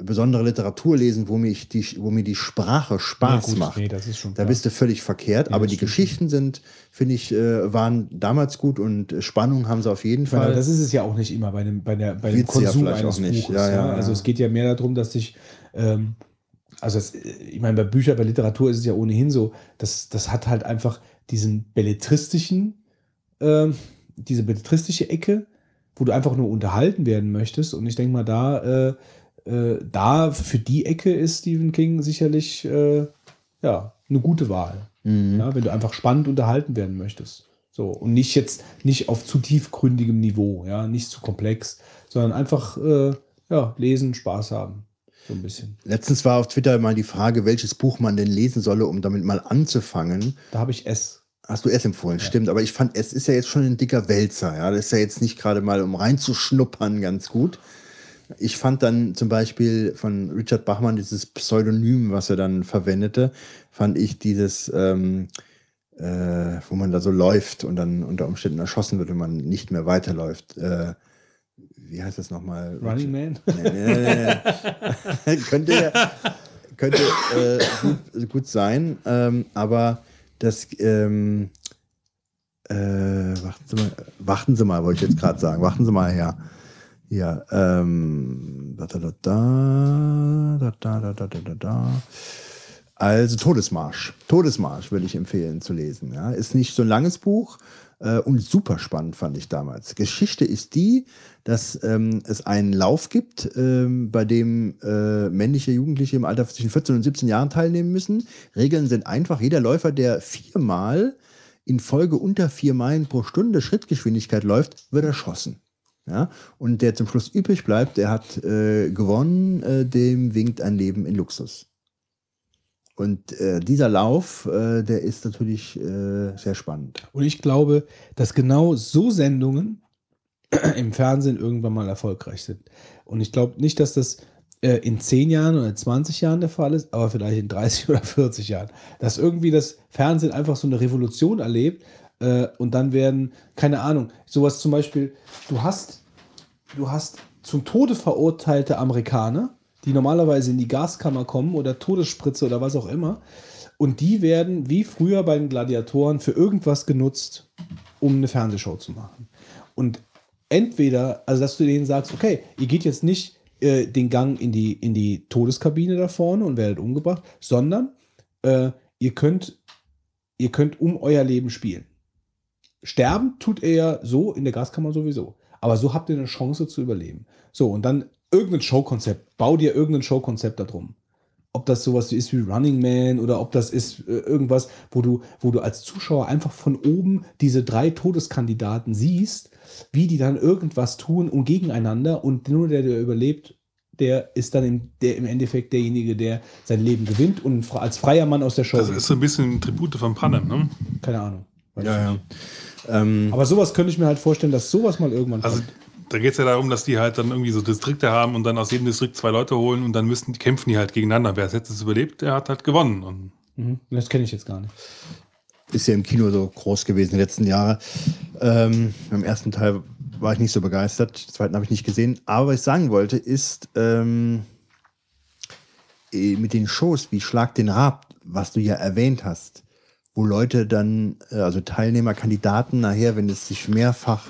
besondere Literatur lesen, wo, mich die, wo mir die Sprache Spaß Nee, gut, macht, nee, das ist schon da klar. bist du völlig verkehrt. Ja, aber das die. Geschichten sind, finde ich, äh, waren damals gut und Spannung haben sie auf jeden Ich meine, Fall. das ist es ja auch nicht immer bei, einem, bei, der, bei dem ja Konsum vielleicht eines auch nicht. Buches. Ja, Ja, ja, ja. Also es geht ja mehr darum, dass sich, ähm, also es, ich meine, bei Büchern, bei Literatur ist es ja ohnehin so, dass das hat halt einfach diesen belletristischen, ähm, diese belletristische Ecke, wo du einfach nur unterhalten werden möchtest. Und ich denke mal, da, äh, äh, da für die Ecke ist Stephen King sicherlich äh, ja, eine gute Wahl. Mhm. Ja, wenn du einfach spannend unterhalten werden möchtest. So, und nicht jetzt nicht auf zu tiefgründigem Niveau, ja, nicht zu komplex, sondern einfach äh, ja, lesen, Spaß haben. So ein bisschen. Letztens war auf Twitter mal die Frage, welches Buch man denn lesen solle, um damit mal anzufangen. Da habe ich S. Hast du es empfohlen, stimmt. Aber ich fand, es ist ja jetzt schon ein dicker Wälzer. Ja? Das ist ja jetzt nicht gerade mal, um reinzuschnuppern, ganz gut. Ich fand dann zum Beispiel von Richard Bachmann dieses Pseudonym, was er dann verwendete, fand ich dieses, ähm, äh, wo man da so läuft und dann unter Umständen erschossen wird und man nicht mehr weiterläuft. Äh, wie heißt das nochmal? Running Man? Nee, nee, nee, könnte ja, könnte äh, gut, gut sein, ähm, aber das, ähm, äh, warten Sie mal, warten Sie mal, wollte ich jetzt gerade sagen, warten Sie mal her. Ja, ähm, da, da, da, da, da, da, da, da, da, da. Also Todesmarsch. Todesmarsch würde ich empfehlen zu lesen. Ja. Ist nicht so ein langes Buch äh, und super spannend fand ich damals. Geschichte ist die, dass ähm, es einen Lauf gibt, ähm, bei dem äh, männliche Jugendliche im Alter zwischen 14 und 17 Jahren teilnehmen müssen. Regeln sind einfach. Jeder Läufer, der viermal in Folge unter vier Meilen pro Stunde Schrittgeschwindigkeit läuft, wird erschossen. Ja? Und der zum Schluss übrig bleibt, der hat äh, gewonnen, äh, dem winkt ein Leben in Luxus. Und äh, dieser Lauf, äh, der ist natürlich äh, sehr spannend. Und ich glaube, dass genau so Sendungen im Fernsehen irgendwann mal erfolgreich sind. Und ich glaube nicht, dass das äh, in 10 Jahren oder 20 Jahren der Fall ist, aber vielleicht in 30 oder 40 Jahren. Dass irgendwie das Fernsehen einfach so eine Revolution erlebt äh, und dann werden, keine Ahnung, sowas zum Beispiel, du hast, du hast zum Tode verurteilte Amerikaner, die normalerweise in die Gaskammer kommen oder Todesspritze oder was auch immer. Und die werden wie früher bei den Gladiatoren für irgendwas genutzt, um eine Fernsehshow zu machen. Und entweder, also dass du denen sagst, okay, ihr geht jetzt nicht äh, den Gang in die, in die Todeskabine da vorne und werdet umgebracht, sondern äh, ihr könnt, ihr könnt um euer Leben spielen. Sterben tut er ja so in der Gaskammer sowieso. Aber so habt ihr eine Chance zu überleben. So, und dann irgendein Showkonzept. Bau dir irgendein Showkonzept darum. Ob das sowas ist wie Running Man oder ob das ist äh, irgendwas, wo du, wo du als Zuschauer einfach von oben diese drei Todeskandidaten siehst, wie die dann irgendwas tun und gegeneinander und nur der, der überlebt, der ist dann im, der, im Endeffekt derjenige, der sein Leben gewinnt und als freier Mann aus der Show. Das ist so ein bisschen Tribute von Panem, ne? Keine Ahnung. Ja, ja. Ähm, Aber sowas könnte ich mir halt vorstellen, dass sowas mal irgendwann Also kommt. Da geht es ja darum, dass die halt dann irgendwie so Distrikte haben und dann aus jedem Distrikt zwei Leute holen und dann müssten, kämpfen die halt gegeneinander. Wer es jetzt überlebt, der hat halt gewonnen. Und Mhm. Das kenne ich jetzt gar nicht. ist ja im Kino so groß gewesen die letzten Jahre. Ähm, Im ersten Teil war ich nicht so begeistert, den zweiten habe ich nicht gesehen. Aber was ich sagen wollte, ist ähm, eh, mit den Shows wie Schlag den Rab, was du ja erwähnt hast, wo Leute dann, äh, also Teilnehmer, Kandidaten nachher, wenn es sich mehrfach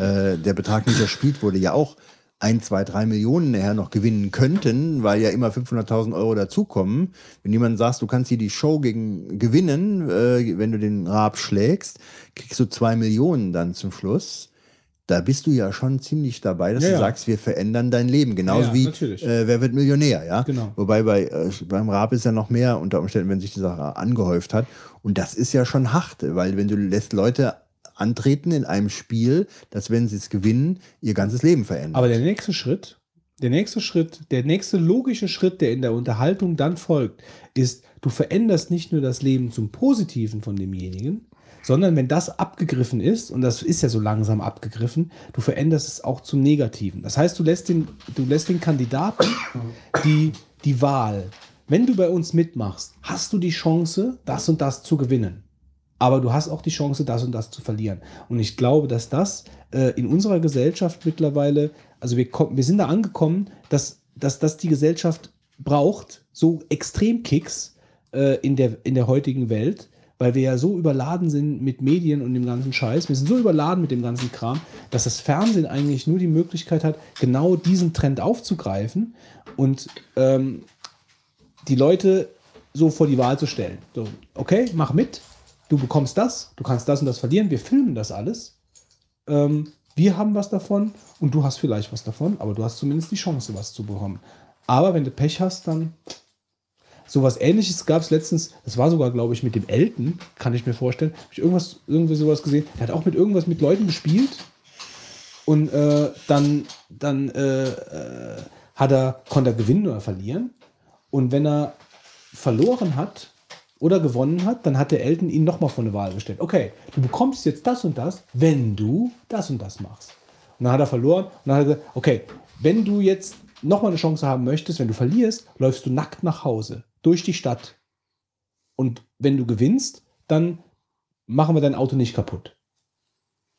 äh, der Betrag nicht erspielt wurde, ja auch ein, zwei, drei Millionen nachher noch gewinnen könnten, weil ja immer 500.000 Euro dazukommen. Wenn jemand sagt, du kannst hier die Show gegen gewinnen, äh, wenn du den Rab schlägst, kriegst du zwei Millionen dann zum Schluss. Da bist du ja schon ziemlich dabei, dass Ja, du ja. sagst, wir verändern dein Leben. Genauso Ja, wie äh, Wer wird Millionär, ja? Genau. Wobei bei, äh, beim Rab ist ja noch mehr unter Umständen, wenn sich die Sache angehäuft hat. Und das ist ja schon hart, weil wenn du lässt Leute antreten in einem Spiel, dass wenn sie es gewinnen, ihr ganzes Leben verändern. Aber der nächste Schritt, der nächste Schritt, der nächste logische Schritt, der in der Unterhaltung dann folgt, ist, du veränderst nicht nur das Leben zum Positiven von demjenigen, sondern wenn das abgegriffen ist, und das ist ja so langsam abgegriffen, du veränderst es auch zum Negativen. Das heißt, du lässt den, du lässt den Kandidaten die, die Wahl. Wenn du bei uns mitmachst, hast du die Chance, das und das zu gewinnen. Aber du hast auch die Chance, das und das zu verlieren. Und ich glaube, dass das äh, in unserer Gesellschaft mittlerweile, also wir, wir sind da angekommen, dass, dass das die Gesellschaft braucht, so Extremkicks äh, in, der, in der heutigen Welt, weil wir ja so überladen sind mit Medien und dem ganzen Scheiß. Wir sind so überladen mit dem ganzen Kram, dass das Fernsehen eigentlich nur die Möglichkeit hat, genau diesen Trend aufzugreifen und ähm, die Leute so vor die Wahl zu stellen. So, okay, mach mit, du bekommst das, du kannst das und das verlieren, wir filmen das alles. Ähm, wir haben was davon und du hast vielleicht was davon, aber du hast zumindest die Chance, was zu bekommen. Aber wenn du Pech hast, dann sowas ähnliches gab es letztens, das war sogar, glaube ich, mit dem Elton, kann ich mir vorstellen. Habe ich irgendwas, irgendwie sowas gesehen. Der hat auch mit irgendwas mit Leuten gespielt und äh, dann, dann äh, äh, hat er, konnte er gewinnen oder verlieren. Und wenn er verloren hat oder gewonnen hat, dann hat der Elton ihn nochmal vor eine Wahl gestellt. Okay, du bekommst jetzt das und das, wenn du das und das machst. Und dann hat er verloren und dann hat er gesagt, okay, wenn du jetzt nochmal eine Chance haben möchtest, wenn du verlierst, läufst du nackt nach Hause, durch die Stadt. Und wenn du gewinnst, dann machen wir dein Auto nicht kaputt.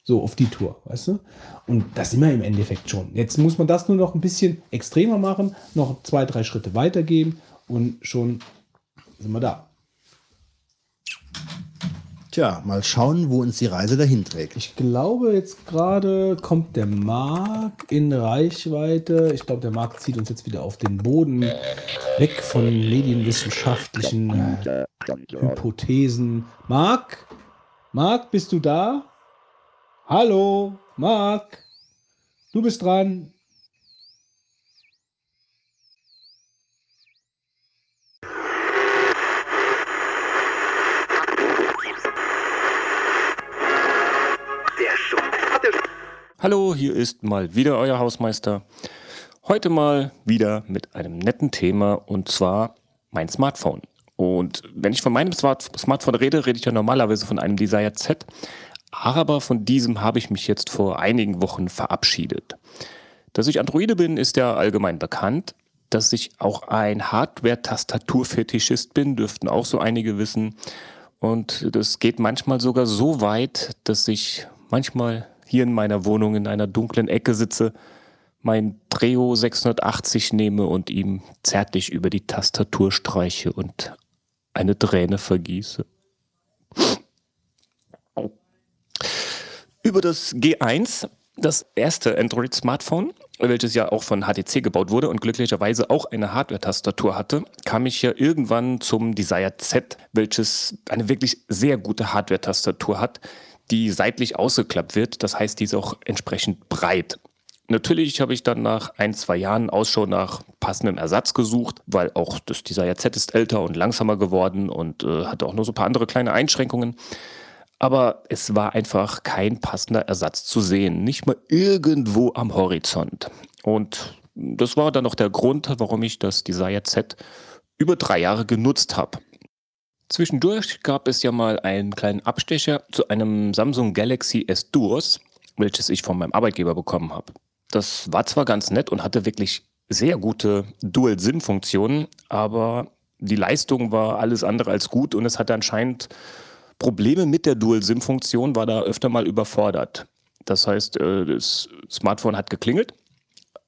So auf die Tour, weißt du? Und das sind wir im Endeffekt schon. Jetzt muss man das nur noch ein bisschen extremer machen, noch zwei, drei Schritte weitergeben und schon sind wir da. Tja, mal schauen, wo uns die Reise dahin trägt. Ich glaube, jetzt gerade kommt der Marc in Reichweite. Ich glaube, der Marc zieht uns jetzt wieder auf den Boden weg von medienwissenschaftlichen äh, Hypothesen. Marc? Marc, bist du da? Hallo, Marc? Du bist dran. Hallo, hier ist mal wieder euer Hausmeister. Heute mal wieder mit einem netten Thema und zwar mein Smartphone. Und wenn ich von meinem Smart Smartphone rede, rede ich ja normalerweise von einem Desire Z. Aber von diesem habe ich mich jetzt vor einigen Wochen verabschiedet. Dass ich Androide bin, ist ja allgemein bekannt. Dass ich auch ein Hardware-Tastaturfetischist bin, dürften auch so einige wissen. Und das geht manchmal sogar so weit, dass ich manchmal hier in meiner Wohnung in einer dunklen Ecke sitze, mein Treo 680 nehme und ihm zärtlich über die Tastatur streiche und eine Träne vergieße. Über das G1, das erste Android-Smartphone, welches ja auch von HTC gebaut wurde und glücklicherweise auch eine Hardware-Tastatur hatte, kam ich ja irgendwann zum Desire Z, welches eine wirklich sehr gute Hardware-Tastatur hat, die seitlich ausgeklappt wird. Das heißt, die ist auch entsprechend breit. Natürlich habe ich dann nach ein, zwei Jahren Ausschau nach passendem Ersatz gesucht, weil auch das Desire Z ist älter und langsamer geworden und äh, hatte auch nur so ein paar andere kleine Einschränkungen. Aber es war einfach kein passender Ersatz zu sehen, nicht mal irgendwo am Horizont. Und das war dann auch der Grund, warum ich das Desire Z über drei Jahre genutzt habe. Zwischendurch gab es ja mal einen kleinen Abstecher zu einem Samsung Galaxy S Duos, welches ich von meinem Arbeitgeber bekommen habe. Das war zwar ganz nett und hatte wirklich sehr gute Dual-SIM-Funktionen, aber die Leistung war alles andere als gut und es hatte anscheinend Probleme mit der Dual-SIM-Funktion war da öfter mal überfordert. Das heißt, äh, das Smartphone hat geklingelt.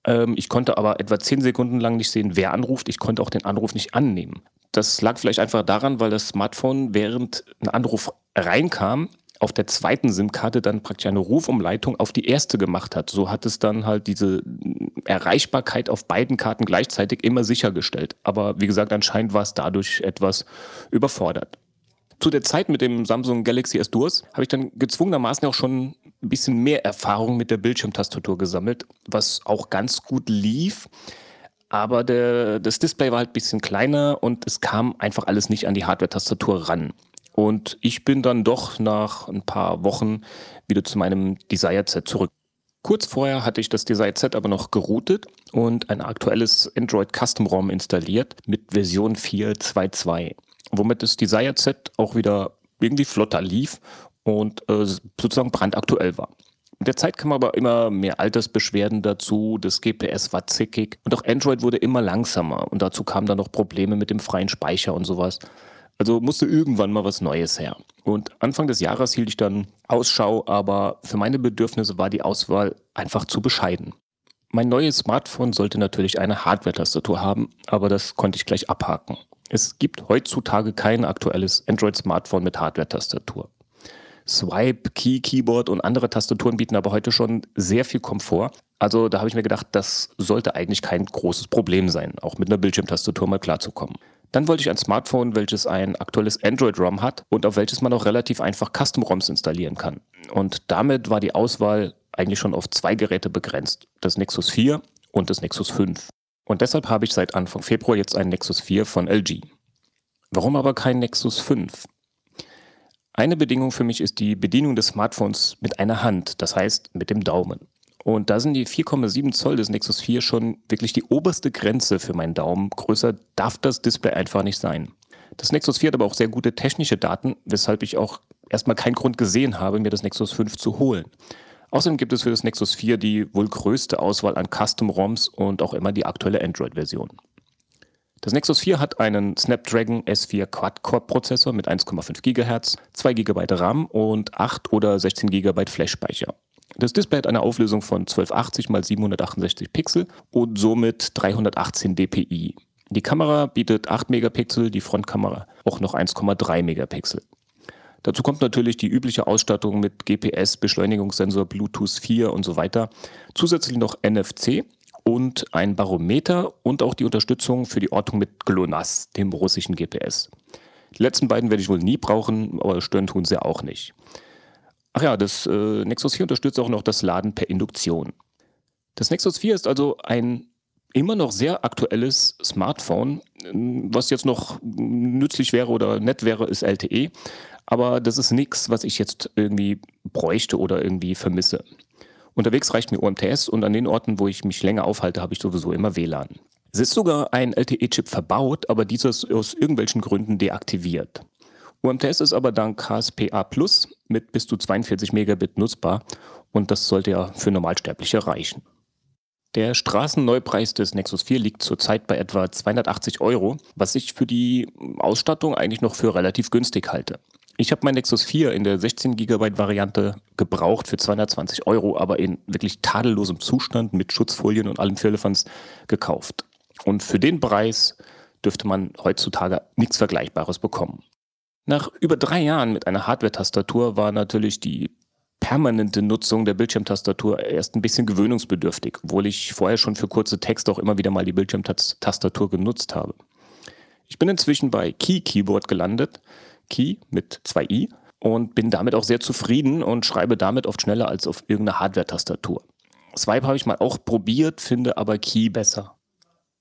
Ähm, ich konnte aber etwa zehn Sekunden lang nicht sehen, wer anruft. Ich konnte auch den Anruf nicht annehmen. Das lag vielleicht einfach daran, weil das Smartphone, während ein Anruf reinkam, auf der zweiten SIM-Karte dann praktisch eine Rufumleitung auf die erste gemacht hat. So hat es dann halt diese Erreichbarkeit auf beiden Karten gleichzeitig immer sichergestellt. Aber wie gesagt, anscheinend war es dadurch etwas überfordert. Zu der Zeit mit dem Samsung Galaxy S Duos habe ich dann gezwungenermaßen auch schon ein bisschen mehr Erfahrung mit der Bildschirmtastatur gesammelt, was auch ganz gut lief. Aber der, das Display war halt ein bisschen kleiner und es kam einfach alles nicht an die Hardware-Tastatur ran. Und ich bin dann doch nach ein paar Wochen wieder zu meinem Desired Set zurück. Kurz vorher hatte ich das Desired Set aber noch geroutet und ein aktuelles Android Custom ROM installiert mit Version 4.2.2, womit das Desired Set auch wieder irgendwie flotter lief und äh, sozusagen brandaktuell war. Mit der Zeit kamen aber immer mehr Altersbeschwerden dazu, das GPS war zickig und auch Android wurde immer langsamer und dazu kamen dann noch Probleme mit dem freien Speicher und sowas. Also musste irgendwann mal was Neues her. Und Anfang des Jahres hielt ich dann Ausschau, aber für meine Bedürfnisse war die Auswahl einfach zu bescheiden. Mein neues Smartphone sollte natürlich eine Hardware-Tastatur haben, aber das konnte ich gleich abhaken. Es gibt heutzutage kein aktuelles Android-Smartphone mit Hardware-Tastatur. Swipe, Key, Keyboard und andere Tastaturen bieten aber heute schon sehr viel Komfort. Also da habe ich mir gedacht, das sollte eigentlich kein großes Problem sein, auch mit einer Bildschirmtastatur mal klarzukommen. Dann wollte ich ein Smartphone, welches ein aktuelles Android-ROM hat und auf welches man auch relativ einfach Custom-ROMs installieren kann. Und damit war die Auswahl eigentlich schon auf zwei Geräte begrenzt. Das Nexus 4 und das Nexus 5. Und deshalb habe ich seit Anfang Februar jetzt ein Nexus 4 von LG. Warum aber kein Nexus 5? Eine Bedingung für mich ist die Bedienung des Smartphones mit einer Hand, das heißt mit dem Daumen. Und da sind die 4,7 Zoll des Nexus 4 schon wirklich die oberste Grenze für meinen Daumen. Größer darf das Display einfach nicht sein. Das Nexus 4 hat aber auch sehr gute technische Daten, weshalb ich auch erstmal keinen Grund gesehen habe, mir das Nexus 5 zu holen. Außerdem gibt es für das Nexus 4 die wohl größte Auswahl an Custom-ROMs und auch immer die aktuelle Android-Version. Das Nexus 4 hat einen Snapdragon S4 Quad-Core-Prozessor mit 1,5 GHz, 2 GB RAM und 8 oder 16 GB Flash-Speicher. Das Display hat eine Auflösung von 1280 x 768 Pixel und somit 318 dpi. Die Kamera bietet 8 Megapixel, die Frontkamera auch noch 1,3 Megapixel. Dazu kommt natürlich die übliche Ausstattung mit GPS, Beschleunigungssensor, Bluetooth 4 und so weiter. Zusätzlich noch NFC und ein Barometer und auch die Unterstützung für die Ortung mit GLONASS, dem russischen GPS. Die letzten beiden werde ich wohl nie brauchen, aber stören tun sie auch nicht. Ach ja, das äh, Nexus 4 unterstützt auch noch das Laden per Induktion. Das Nexus 4 ist also ein immer noch sehr aktuelles Smartphone. Was jetzt noch nützlich wäre oder nett wäre, ist LTE. Aber das ist nichts, was ich jetzt irgendwie bräuchte oder irgendwie vermisse. Unterwegs reicht mir UMTS und an den Orten, wo ich mich länger aufhalte, habe ich sowieso immer WLAN. Es ist sogar ein LTE-Chip verbaut, aber dieser ist aus irgendwelchen Gründen deaktiviert. UMTS ist aber dank HSPA Plus mit bis zu 42 Megabit nutzbar und das sollte ja für Normalsterbliche reichen. Der Straßenneupreis des Nexus 4 liegt zurzeit bei etwa 280 Euro, was ich für die Ausstattung eigentlich noch für relativ günstig halte. Ich habe mein Nexus 4 in der 16 GB Variante gebraucht für 220 Euro, aber in wirklich tadellosem Zustand mit Schutzfolien und allem Firlefanz gekauft. Und für den Preis dürfte man heutzutage nichts Vergleichbares bekommen. Nach über drei Jahren mit einer Hardware-Tastatur war natürlich die permanente Nutzung der Bildschirmtastatur erst ein bisschen gewöhnungsbedürftig, obwohl ich vorher schon für kurze Texte auch immer wieder mal die Bildschirmtastatur genutzt habe. Ich bin inzwischen bei Key Keyboard gelandet, Key mit zwei i, und bin damit auch sehr zufrieden und schreibe damit oft schneller als auf irgendeiner Hardware-Tastatur. Swipe habe ich mal auch probiert, finde aber Key besser.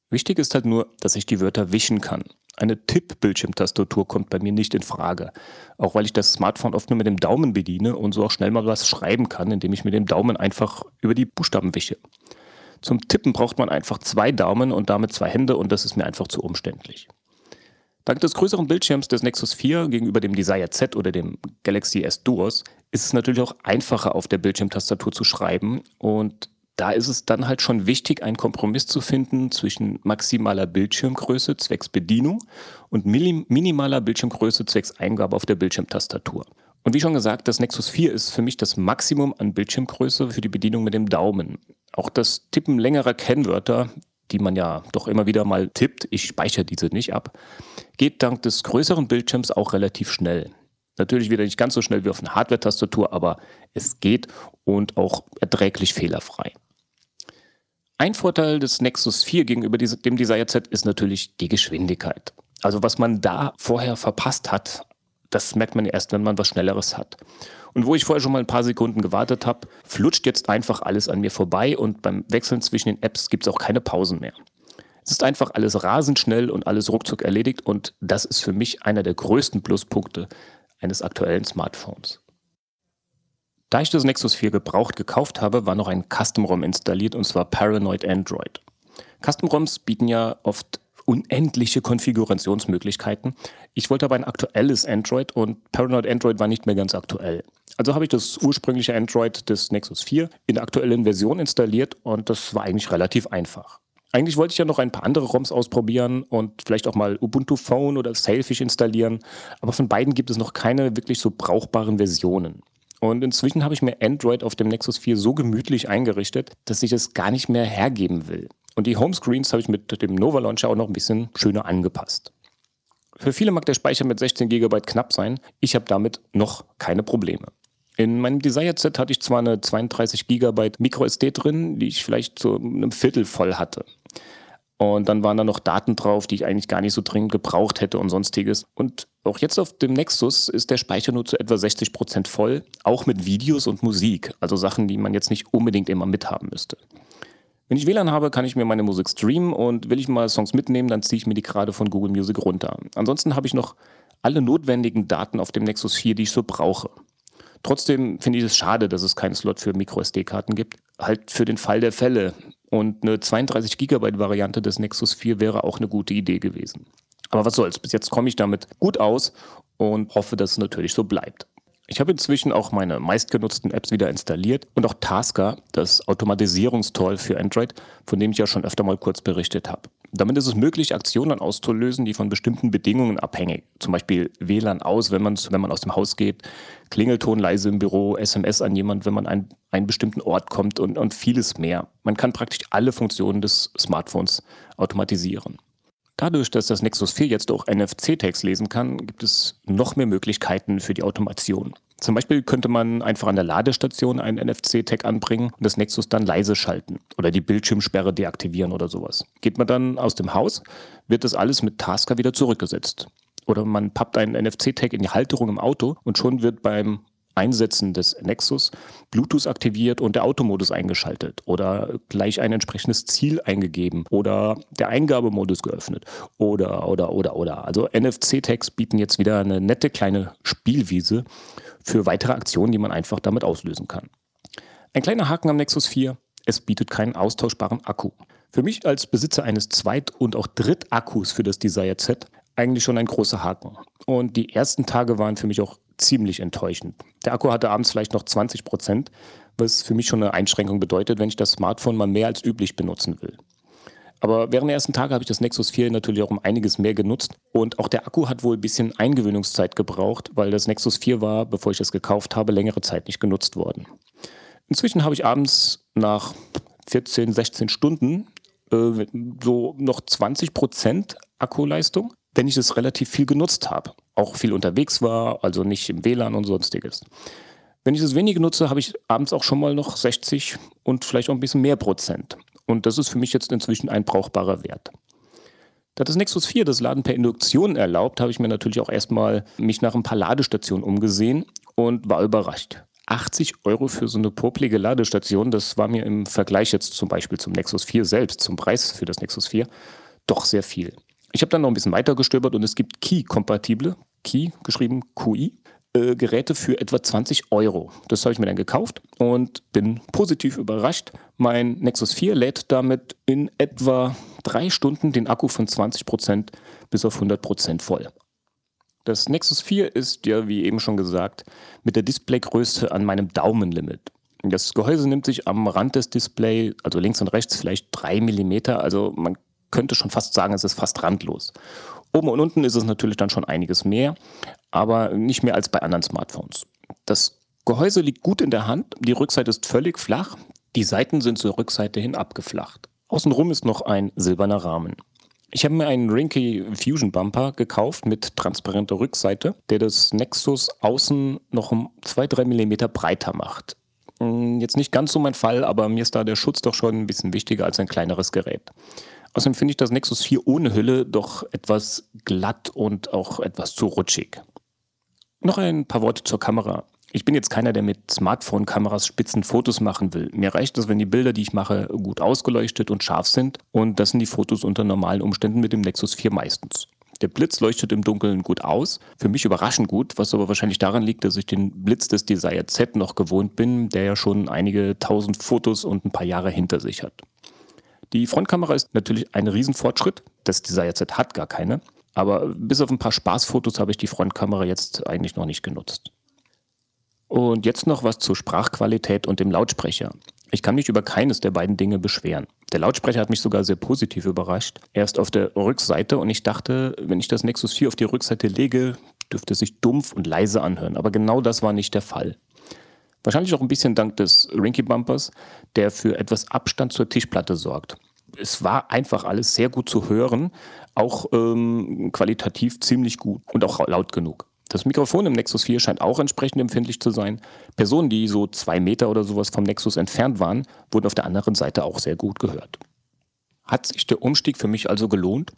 Wichtig ist halt nur, dass ich die Wörter wischen kann. Eine Tipp-Bildschirmtastatur kommt bei mir nicht in Frage. Auch weil ich das Smartphone oft nur mit dem Daumen bediene und so auch schnell mal was schreiben kann, indem ich mit dem Daumen einfach über die Buchstaben wische. Zum Tippen braucht man einfach zwei Daumen und damit zwei Hände und das ist mir einfach zu umständlich. Dank des größeren Bildschirms des Nexus 4 gegenüber dem Desire Z oder dem Galaxy S Duos ist es natürlich auch einfacher auf der Bildschirmtastatur zu schreiben und da ist es dann halt schon wichtig, einen Kompromiss zu finden zwischen maximaler Bildschirmgröße zwecks Bedienung und minimaler Bildschirmgröße zwecks Eingabe auf der Bildschirmtastatur. Und wie schon gesagt, das Nexus 4 ist für mich das Maximum an Bildschirmgröße für die Bedienung mit dem Daumen. Auch das Tippen längerer Kennwörter, die man ja doch immer wieder mal tippt, ich speichere diese nicht ab, geht dank des größeren Bildschirms auch relativ schnell. Natürlich wieder nicht ganz so schnell wie auf einer Hardware-Tastatur, aber es geht und auch erträglich fehlerfrei. Ein Vorteil des Nexus 4 gegenüber dem Desire Z ist natürlich die Geschwindigkeit. Also was man da vorher verpasst hat, das merkt man erst, wenn man was Schnelleres hat. Und wo ich vorher schon mal ein paar Sekunden gewartet habe, flutscht jetzt einfach alles an mir vorbei und beim Wechseln zwischen den Apps gibt es auch keine Pausen mehr. Es ist einfach alles rasend schnell und alles ruckzuck erledigt und das ist für mich einer der größten Pluspunkte eines aktuellen Smartphones. Da ich das Nexus 4 gebraucht gekauft habe, war noch ein Custom-ROM installiert und zwar Paranoid Android. Custom-ROMs bieten ja oft unendliche Konfigurationsmöglichkeiten. Ich wollte aber ein aktuelles Android und Paranoid Android war nicht mehr ganz aktuell. Also habe ich das ursprüngliche Android des Nexus 4 in der aktuellen Version installiert und das war eigentlich relativ einfach. Eigentlich wollte ich ja noch ein paar andere ROMs ausprobieren und vielleicht auch mal Ubuntu Phone oder Sailfish installieren, aber von beiden gibt es noch keine wirklich so brauchbaren Versionen. Und inzwischen habe ich mir Android auf dem Nexus 4 so gemütlich eingerichtet, dass ich es gar nicht mehr hergeben will. Und die Homescreens habe ich mit dem Nova Launcher auch noch ein bisschen schöner angepasst. Für viele mag der Speicher mit 16 GB knapp sein. Ich habe damit noch keine Probleme. In meinem Desire Z hatte ich zwar eine 32 GB MicroSD drin, die ich vielleicht zu einem Viertel voll hatte. Und dann waren da noch Daten drauf, die ich eigentlich gar nicht so dringend gebraucht hätte und sonstiges. Und auch jetzt auf dem Nexus ist der Speicher nur zu etwa 60 Prozent voll, auch mit Videos und Musik, also Sachen, die man jetzt nicht unbedingt immer mithaben müsste. Wenn ich WLAN habe, kann ich mir meine Musik streamen und will ich mal Songs mitnehmen, dann ziehe ich mir die gerade von Google Music runter. Ansonsten habe ich noch alle notwendigen Daten auf dem Nexus 4, die ich so brauche. Trotzdem finde ich es schade, dass es keinen Slot für MicroSD-Karten gibt. Halt für den Fall der Fälle. Und eine 32 GB Variante des Nexus 4 wäre auch eine gute Idee gewesen. Aber was soll's, bis jetzt komme ich damit gut aus und hoffe, dass es natürlich so bleibt. Ich habe inzwischen auch meine meistgenutzten Apps wieder installiert und auch Tasker, das Automatisierungstool für Android, von dem ich ja schon öfter mal kurz berichtet habe. Damit ist es möglich, Aktionen auszulösen, die von bestimmten Bedingungen abhängen. Zum Beispiel WLAN aus, wenn wenn man aus dem Haus geht, Klingelton leise im Büro, SMS an jemand, wenn man an einen bestimmten Ort kommt und, und vieles mehr. Man kann praktisch alle Funktionen des Smartphones automatisieren. Dadurch, dass das Nexus 4 jetzt auch NFC-Tags lesen kann, gibt es noch mehr Möglichkeiten für die Automation. Zum Beispiel könnte man einfach an der Ladestation einen NFC-Tag anbringen und das Nexus dann leise schalten oder die Bildschirmsperre deaktivieren oder sowas. Geht man dann aus dem Haus, wird das alles mit Tasker wieder zurückgesetzt. Oder man pappt einen NFC-Tag in die Halterung im Auto und schon wird beim Einsetzen des Nexus Bluetooth aktiviert und der Automodus eingeschaltet oder gleich ein entsprechendes Ziel eingegeben oder der Eingabemodus geöffnet oder, oder, oder, oder. Also NFC-Tags bieten jetzt wieder eine nette kleine Spielwiese für weitere Aktionen, die man einfach damit auslösen kann. Ein kleiner Haken am Nexus 4, es bietet keinen austauschbaren Akku. Für mich als Besitzer eines Zweit- und auch Drittakkus für das Desire Z eigentlich schon ein großer Haken. Und die ersten Tage waren für mich auch ziemlich enttäuschend. Der Akku hatte abends vielleicht noch 20 Prozent, was für mich schon eine Einschränkung bedeutet, wenn ich das Smartphone mal mehr als üblich benutzen will. Aber während der ersten Tage habe ich das Nexus 4 natürlich auch um einiges mehr genutzt. Und auch der Akku hat wohl ein bisschen Eingewöhnungszeit gebraucht, weil das Nexus 4 war, bevor ich das gekauft habe, längere Zeit nicht genutzt worden. Inzwischen habe ich abends nach 14, 16 Stunden äh, so noch 20 Prozent Akkuleistung wenn ich es relativ viel genutzt habe, auch viel unterwegs war, also nicht im WLAN und sonstiges. Wenn ich es wenig nutze, habe ich abends auch schon mal noch 60 und vielleicht auch ein bisschen mehr Prozent. Und das ist für mich jetzt inzwischen ein brauchbarer Wert. Da das Nexus 4 das Laden per Induktion erlaubt, habe ich mir natürlich auch erstmal mich nach ein paar Ladestationen umgesehen und war überrascht. 80 Euro für so eine poplige Ladestation, das war mir im Vergleich jetzt zum Beispiel zum Nexus 4 selbst, zum Preis für das Nexus 4, doch sehr viel. Ich habe dann noch ein bisschen weiter gestöbert und es gibt Key-kompatible, Key geschrieben QI, äh, Geräte für etwa 20 Euro. Das habe ich mir dann gekauft und bin positiv überrascht. Mein Nexus 4 lädt damit in etwa drei Stunden den Akku von 20% bis auf 100% voll. Das Nexus 4 ist ja, wie eben schon gesagt, mit der Displaygröße an meinem Daumenlimit. Das Gehäuse nimmt sich am Rand des Displays, also links und rechts, vielleicht drei Millimeter. Also man könnte schon fast sagen, es ist fast randlos. Oben und unten ist es natürlich dann schon einiges mehr, aber nicht mehr als bei anderen Smartphones. Das Gehäuse liegt gut in der Hand, die Rückseite ist völlig flach, die Seiten sind zur Rückseite hin abgeflacht. Außenrum ist noch ein silberner Rahmen. Ich habe mir einen Rinky Fusion Bumper gekauft mit transparenter Rückseite, der das Nexus außen noch um 2-3 mm breiter macht. Hm, jetzt nicht ganz so mein Fall, aber mir ist da der Schutz doch schon ein bisschen wichtiger als ein kleineres Gerät. Außerdem finde ich das Nexus 4 ohne Hülle doch etwas glatt und auch etwas zu rutschig. Noch ein paar Worte zur Kamera. Ich bin jetzt keiner, der mit Smartphone-Kameras spitzen Fotos machen will. Mir reicht es, wenn die Bilder, die ich mache, gut ausgeleuchtet und scharf sind. Und das sind die Fotos unter normalen Umständen mit dem Nexus 4 meistens. Der Blitz leuchtet im Dunkeln gut aus, für mich überraschend gut, was aber wahrscheinlich daran liegt, dass ich den Blitz des Desire Z noch gewohnt bin, der ja schon einige tausend Fotos und ein paar Jahre hinter sich hat. Die Frontkamera ist natürlich ein Riesenfortschritt. Das Desire Z hat gar keine. Aber bis auf ein paar Spaßfotos habe ich die Frontkamera jetzt eigentlich noch nicht genutzt. Und jetzt noch was zur Sprachqualität und dem Lautsprecher. Ich kann mich über keines der beiden Dinge beschweren. Der Lautsprecher hat mich sogar sehr positiv überrascht. Er ist auf der Rückseite und ich dachte, wenn ich das Nexus 4 auf die Rückseite lege, dürfte es sich dumpf und leise anhören. Aber genau das war nicht der Fall. Wahrscheinlich auch ein bisschen dank des Rinky Bumpers, der für etwas Abstand zur Tischplatte sorgt. Es war einfach alles sehr gut zu hören, auch ähm, qualitativ ziemlich gut und auch laut genug. Das Mikrofon im Nexus 4 scheint auch entsprechend empfindlich zu sein. Personen, die so zwei Meter oder sowas vom Nexus entfernt waren, wurden auf der anderen Seite auch sehr gut gehört. Hat sich der Umstieg für mich also gelohnt?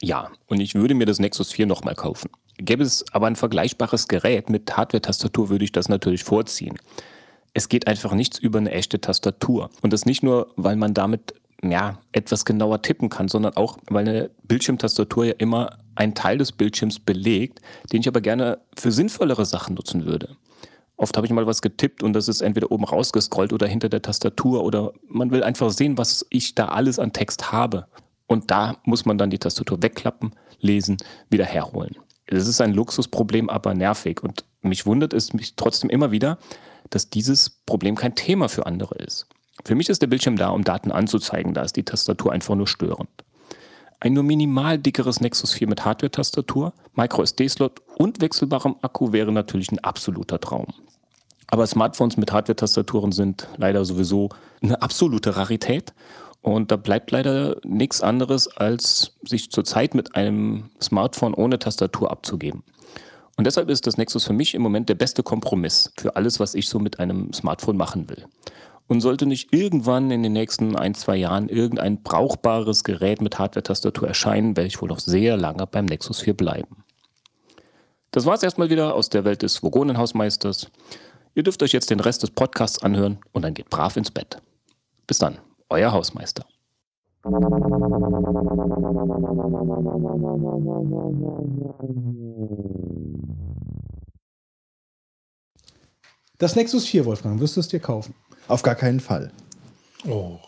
Ja, und ich würde mir das Nexus 4 nochmal kaufen. Gäbe es aber ein vergleichbares Gerät mit Hardware-Tastatur, würde ich das natürlich vorziehen. Es geht einfach nichts über eine echte Tastatur. Und das nicht nur, weil man damit ja, etwas genauer tippen kann, sondern auch, weil eine Bildschirmtastatur ja immer einen Teil des Bildschirms belegt, den ich aber gerne für sinnvollere Sachen nutzen würde. Oft habe ich mal was getippt und das ist entweder oben rausgescrollt oder hinter der Tastatur oder man will einfach sehen, was ich da alles an Text habe. Und da muss man dann die Tastatur wegklappen, lesen, wieder herholen. Das ist ein Luxusproblem, aber nervig. Und mich wundert es mich trotzdem immer wieder, dass dieses Problem kein Thema für andere ist. Für mich ist der Bildschirm da, um Daten anzuzeigen, da ist die Tastatur einfach nur störend. Ein nur minimal dickeres Nexus 4 mit Hardware-Tastatur, Micro-SD-Slot und wechselbarem Akku wäre natürlich ein absoluter Traum. Aber Smartphones mit Hardware-Tastaturen sind leider sowieso eine absolute Rarität. Und da bleibt leider nichts anderes, als sich zurzeit mit einem Smartphone ohne Tastatur abzugeben. Und deshalb ist das Nexus für mich im Moment der beste Kompromiss für alles, was ich so mit einem Smartphone machen will. Und sollte nicht irgendwann in den nächsten ein, zwei Jahren irgendein brauchbares Gerät mit Hardware-Tastatur erscheinen, werde ich wohl noch sehr lange beim Nexus 4 bleiben. Das war es erstmal wieder aus der Welt des Vogonenhausmeisters. Ihr dürft euch jetzt den Rest des Podcasts anhören und dann geht brav ins Bett. Bis dann, euer Hausmeister. Das Nexus 4, Wolfgang, wirst du es dir kaufen? Auf gar keinen Fall. Oh.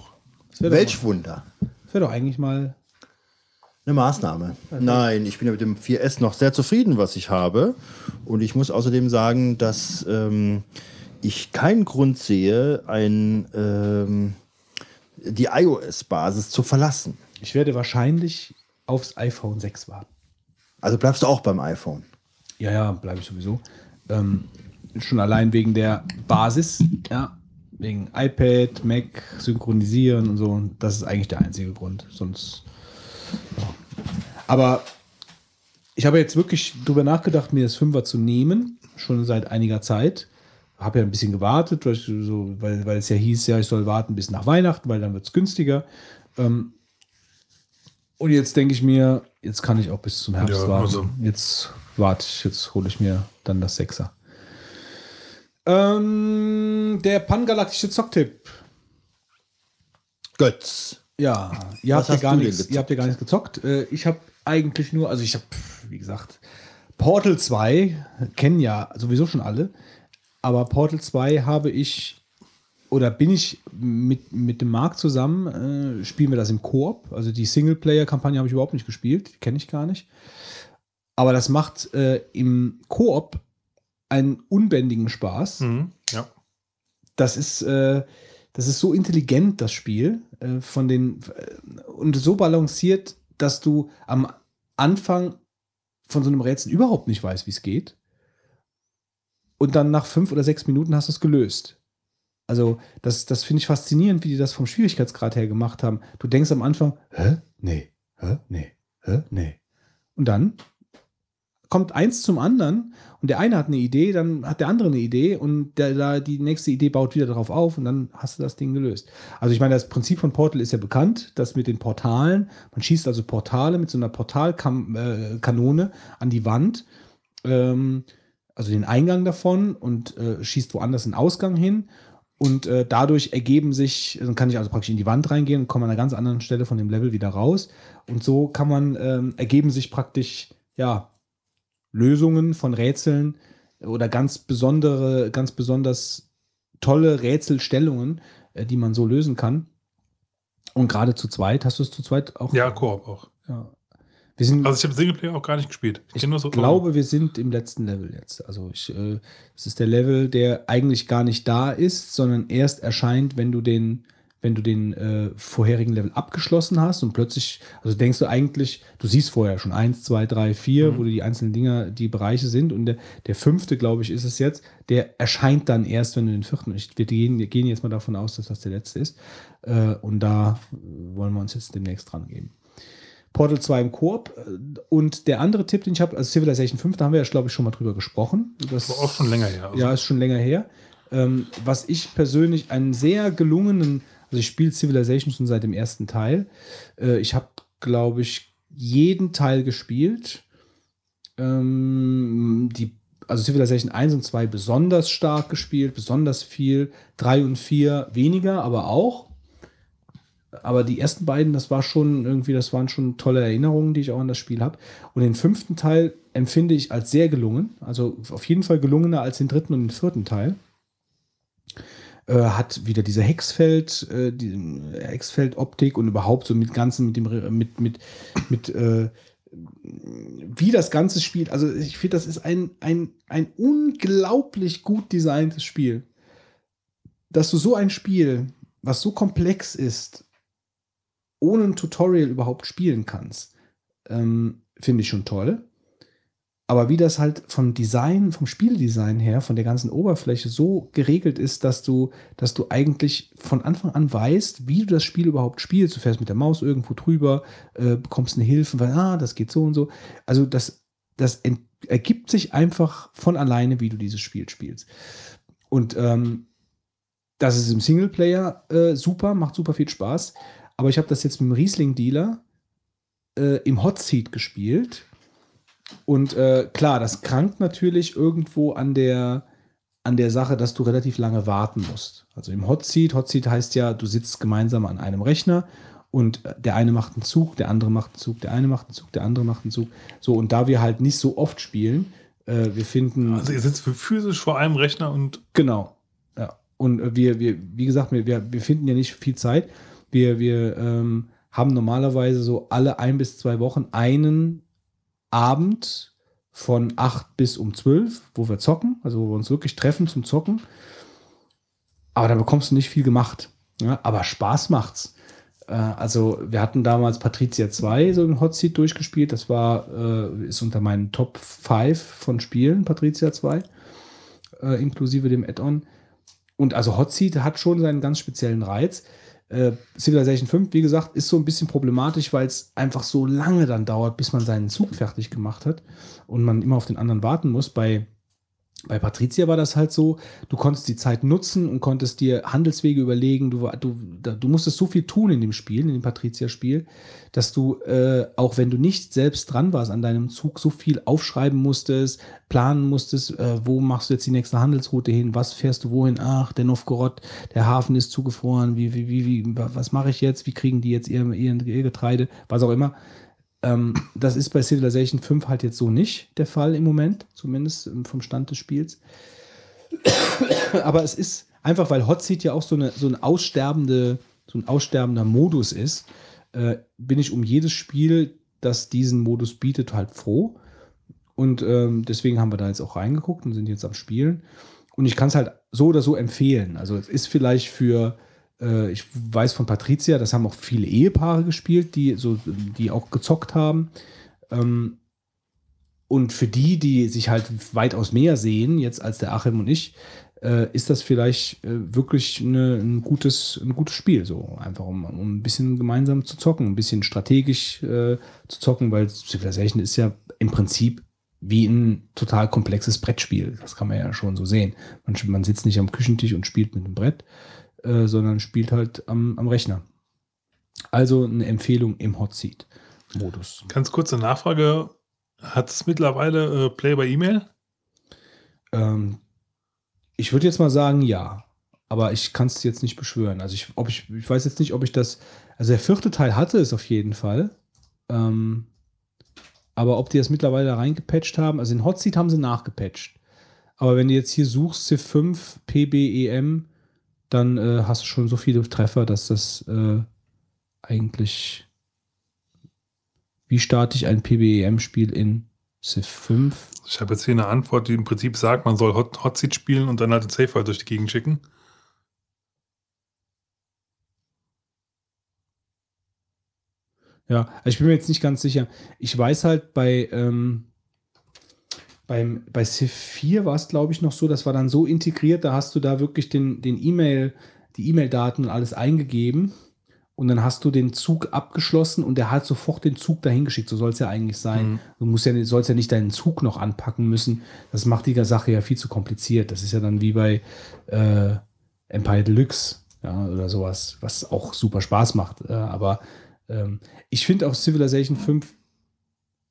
Wäre doch, Welch Wunder. das wär doch eigentlich mal. Eine Maßnahme. Nein, ich bin ja mit dem 4S noch sehr zufrieden, was ich habe. Und ich muss außerdem sagen, dass ähm, ich keinen Grund sehe, ein, ähm, die iOS-Basis zu verlassen. Ich werde wahrscheinlich aufs iPhone 6 warten. Also bleibst du auch beim iPhone. Ja, ja, bleibe ich sowieso. Ähm, schon allein wegen der Basis, ja, wegen iPad, Mac, synchronisieren und so. Und das ist eigentlich der einzige Grund. Sonst. Ja. Aber ich habe jetzt wirklich drüber nachgedacht, mir das Fünfer zu nehmen, schon seit einiger Zeit. Habe ja ein bisschen gewartet, weil, ich so, weil, weil es ja hieß, ja, ich soll warten bis nach Weihnachten, weil dann wird es günstiger. Ähm, und jetzt denke ich mir, jetzt kann ich auch bis zum Herbst Ja, warten. also- Jetzt warte ich, jetzt hole ich mir dann das Sechser. Ähm, der pangalaktische Zocktipp. Götz. Ja, ihr Was habt ja gar nichts, gezockt? ihr habt ja gar nichts gezockt. Äh, ich habe eigentlich nur, also ich habe, wie gesagt, Portal 2 kennen ja sowieso schon alle, aber Portal 2 habe ich oder bin ich mit, mit dem Marc zusammen, äh, spielen wir das im Koop. Also die Singleplayer-Kampagne habe ich überhaupt nicht gespielt, die kenne ich gar nicht. Aber das macht äh, im Koop einen unbändigen Spaß. Mhm. Ja. das ist, äh, das ist so intelligent, das Spiel, äh, von den, äh, und so balanciert, dass du am Anfang von so einem Rätsel überhaupt nicht weißt, wie es geht. Und dann nach fünf oder sechs Minuten hast du es gelöst. Also, das, das finde ich faszinierend, wie die das vom Schwierigkeitsgrad her gemacht haben. Du denkst am Anfang, hä? Nee, hä? Nee, hä? Nee. Und dann kommt eins zum anderen und der eine hat eine Idee, dann hat der andere eine Idee und der, da die nächste Idee baut wieder darauf auf und dann hast du das Ding gelöst. Also ich meine, das Prinzip von Portal ist ja bekannt, das mit den Portalen. Man schießt also Portale mit so einer Portalkanone an die Wand, ähm, also den Eingang davon und äh, schießt woanders einen Ausgang hin und äh, dadurch ergeben sich, dann kann ich also praktisch in die Wand reingehen und komme an einer ganz anderen Stelle von dem Level wieder raus. Und so kann man, ähm, ergeben sich praktisch, ja, Lösungen von Rätseln oder ganz besondere, ganz besonders tolle Rätselstellungen, äh, die man so lösen kann. Und gerade zu zweit, hast du es zu zweit auch? Ja, Koop auch. Ja. Wir sind, Also ich habe Singleplayer auch gar nicht gespielt. ich nur so glaube, wir sind im letzten Level jetzt. Also ich, äh, es ist der Level, der eigentlich gar nicht da ist, sondern erst erscheint, wenn du den, wenn du den äh, vorherigen Level abgeschlossen hast und plötzlich, also denkst du eigentlich, du siehst vorher schon eins, zwei, drei, vier, wo die einzelnen Dinger, die Bereiche sind und der, der fünfte, glaube ich, ist es jetzt, der erscheint dann erst, wenn du den vierten, ich, wir gehen, wir gehen jetzt mal davon aus, dass das der letzte ist äh, und da wollen wir uns jetzt demnächst dran geben. Portal 2 im Koop. Und der andere Tipp, den ich habe, also Civilization 5, da haben wir ja, glaube ich, schon mal drüber gesprochen. Das Aber auch schon länger her. Also ja, ist schon länger her. Ähm, was ich persönlich einen sehr gelungenen, also ich spiele Civilization schon seit dem ersten Teil. Äh, ich habe, glaube ich, jeden Teil gespielt. Ähm, die, also Civilization 1 und 2 besonders stark gespielt, besonders viel. 3 und 4 weniger, aber auch. Aber die ersten beiden, das war schon irgendwie, das waren schon tolle Erinnerungen, die ich auch an das Spiel habe. Und den fünften Teil empfinde ich als sehr gelungen. Also auf jeden Fall gelungener als den dritten und den vierten Teil. Äh, hat wieder diese Hexfeld, äh, die Hexfeld-Optik und überhaupt so mit ganzen, mit dem, mit, mit, mit, äh, wie das Ganze spielt. Also ich finde, das ist ein, ein, ein unglaublich gut designtes Spiel. Dass du so ein Spiel, was so komplex ist, ohne ein Tutorial überhaupt spielen kannst, ähm, finde ich schon toll. Aber wie das halt vom Design, vom Spieldesign her, von der ganzen Oberfläche so geregelt ist, dass du, dass du eigentlich von Anfang an weißt, wie du das Spiel überhaupt spielst. Du fährst mit der Maus irgendwo drüber, äh, bekommst eine Hilfe, weil, ah, das geht so und so. Also das, das ergibt sich einfach von alleine, wie du dieses Spiel spielst. Und ähm, das ist im Singleplayer äh, super, macht super viel Spaß. Aber ich habe das jetzt mit dem Riesling-Dealer äh, im Hot Seat gespielt. Und äh, klar, das krankt natürlich irgendwo an der, an der Sache, dass du relativ lange warten musst. Also im Hot Seat, Hot Seat heißt ja, du sitzt gemeinsam an einem Rechner und äh, der eine macht einen Zug, der andere macht einen Zug, der eine macht einen Zug, der andere macht einen Zug. So, und da wir halt nicht so oft spielen, äh, wir finden. Also ihr sitzt physisch vor einem Rechner und Genau. Ja. Und äh, wir, wir, wie gesagt, wir, wir, wir finden ja nicht viel Zeit. Wir, wir ähm, haben normalerweise so alle ein bis zwei Wochen einen Abend von acht bis um zwölf, wo wir zocken, also wo wir uns wirklich treffen zum Zocken. Aber da bekommst du nicht viel gemacht. Ja, aber Spaß macht's. Äh, also, wir hatten damals Patricia 2 so im Hot Seat durchgespielt. Das war, äh, ist unter meinen Top 5 von Spielen, Patricia 2, äh, inklusive dem Add-on. Und also Hot Seat hat schon seinen ganz speziellen Reiz. Äh, Civilization 5, wie gesagt, ist so ein bisschen problematisch, weil es einfach so lange dann dauert, bis man seinen Zug fertig gemacht hat und man immer auf den anderen warten muss. Bei, bei Patricia war das halt so, du konntest die Zeit nutzen und konntest dir Handelswege überlegen. Du, du, du musstest so viel tun in dem Spiel, in dem Patricia-Spiel, dass du, äh, auch wenn du nicht selbst dran warst an deinem Zug, so viel aufschreiben musstest, planen musstest, äh, wo machst du jetzt die nächste Handelsroute hin, was fährst du wohin, ach, der Novgorod, der Hafen ist zugefroren, wie, wie, wie, wie wa- was mache ich jetzt, wie kriegen die jetzt ihr, ihr, ihr Getreide, was auch immer. Ähm, das ist bei Civilization 5 halt jetzt so nicht der Fall im Moment, zumindest ähm, vom Stand des Spiels. Aber es ist einfach, weil Hot Seat ja auch so, eine, so ein aussterbende, so ein aussterbender Modus ist, äh, bin ich um jedes Spiel, das diesen Modus bietet, halt froh. Und ähm, deswegen haben wir da jetzt auch reingeguckt und sind jetzt am Spielen. Und ich kann es halt so oder so empfehlen. Also es ist vielleicht für, ich weiß von Patricia, das haben auch viele Ehepaare gespielt, die, so, die auch gezockt haben. Ähm, und für die, die sich halt weitaus mehr sehen, jetzt als der Achim und ich, äh, ist das vielleicht äh, wirklich eine, ein, gutes, ein gutes Spiel. So einfach, um, um ein bisschen gemeinsam zu zocken, ein bisschen strategisch äh, zu zocken, weil Civilization ist ja im Prinzip wie ein total komplexes Brettspiel. Das kann man ja schon so sehen. Man, man sitzt nicht am Küchentisch und spielt mit einem Brett, äh, sondern spielt halt am, am Rechner. Also eine Empfehlung im Hot Seat Modus. Ganz kurze Nachfrage. Hat es mittlerweile äh, Play by E-Mail? Ähm, ich würde jetzt mal sagen, ja. Aber ich kann es jetzt nicht beschwören. Also ich, ob ich, ich weiß jetzt nicht, ob ich das. Also der vierte Teil hatte es auf jeden Fall. Ähm, aber ob die das mittlerweile reingepatcht haben, also in Hotseat haben sie nachgepatcht. Aber wenn du jetzt hier suchst, Civ 5 PBEM, dann äh, hast du schon so viele Treffer, dass das äh, eigentlich. Wie starte ich ein PBEM-Spiel in Civ 5? Ich habe jetzt hier eine Antwort, die im Prinzip sagt, man soll Hot, Hot Seat spielen und dann halt den Safe durch die Gegend schicken. Ja, ich bin mir jetzt nicht ganz sicher. Ich weiß halt bei, ähm, beim, bei Civ 4 war es, glaube ich, noch so, das war dann so integriert, da hast du da wirklich den, den E-Mail, die E-Mail-Daten und alles eingegeben und dann hast du den Zug abgeschlossen und der hat sofort den Zug dahin geschickt. So soll es ja eigentlich sein. Mhm. Du musst ja, sollst ja nicht deinen Zug noch anpacken müssen. Das macht die Sache ja viel zu kompliziert. Das ist ja dann wie bei äh, Empire Deluxe ja, oder sowas, was auch super Spaß macht. Äh, aber ähm, ich finde auch Civilization 5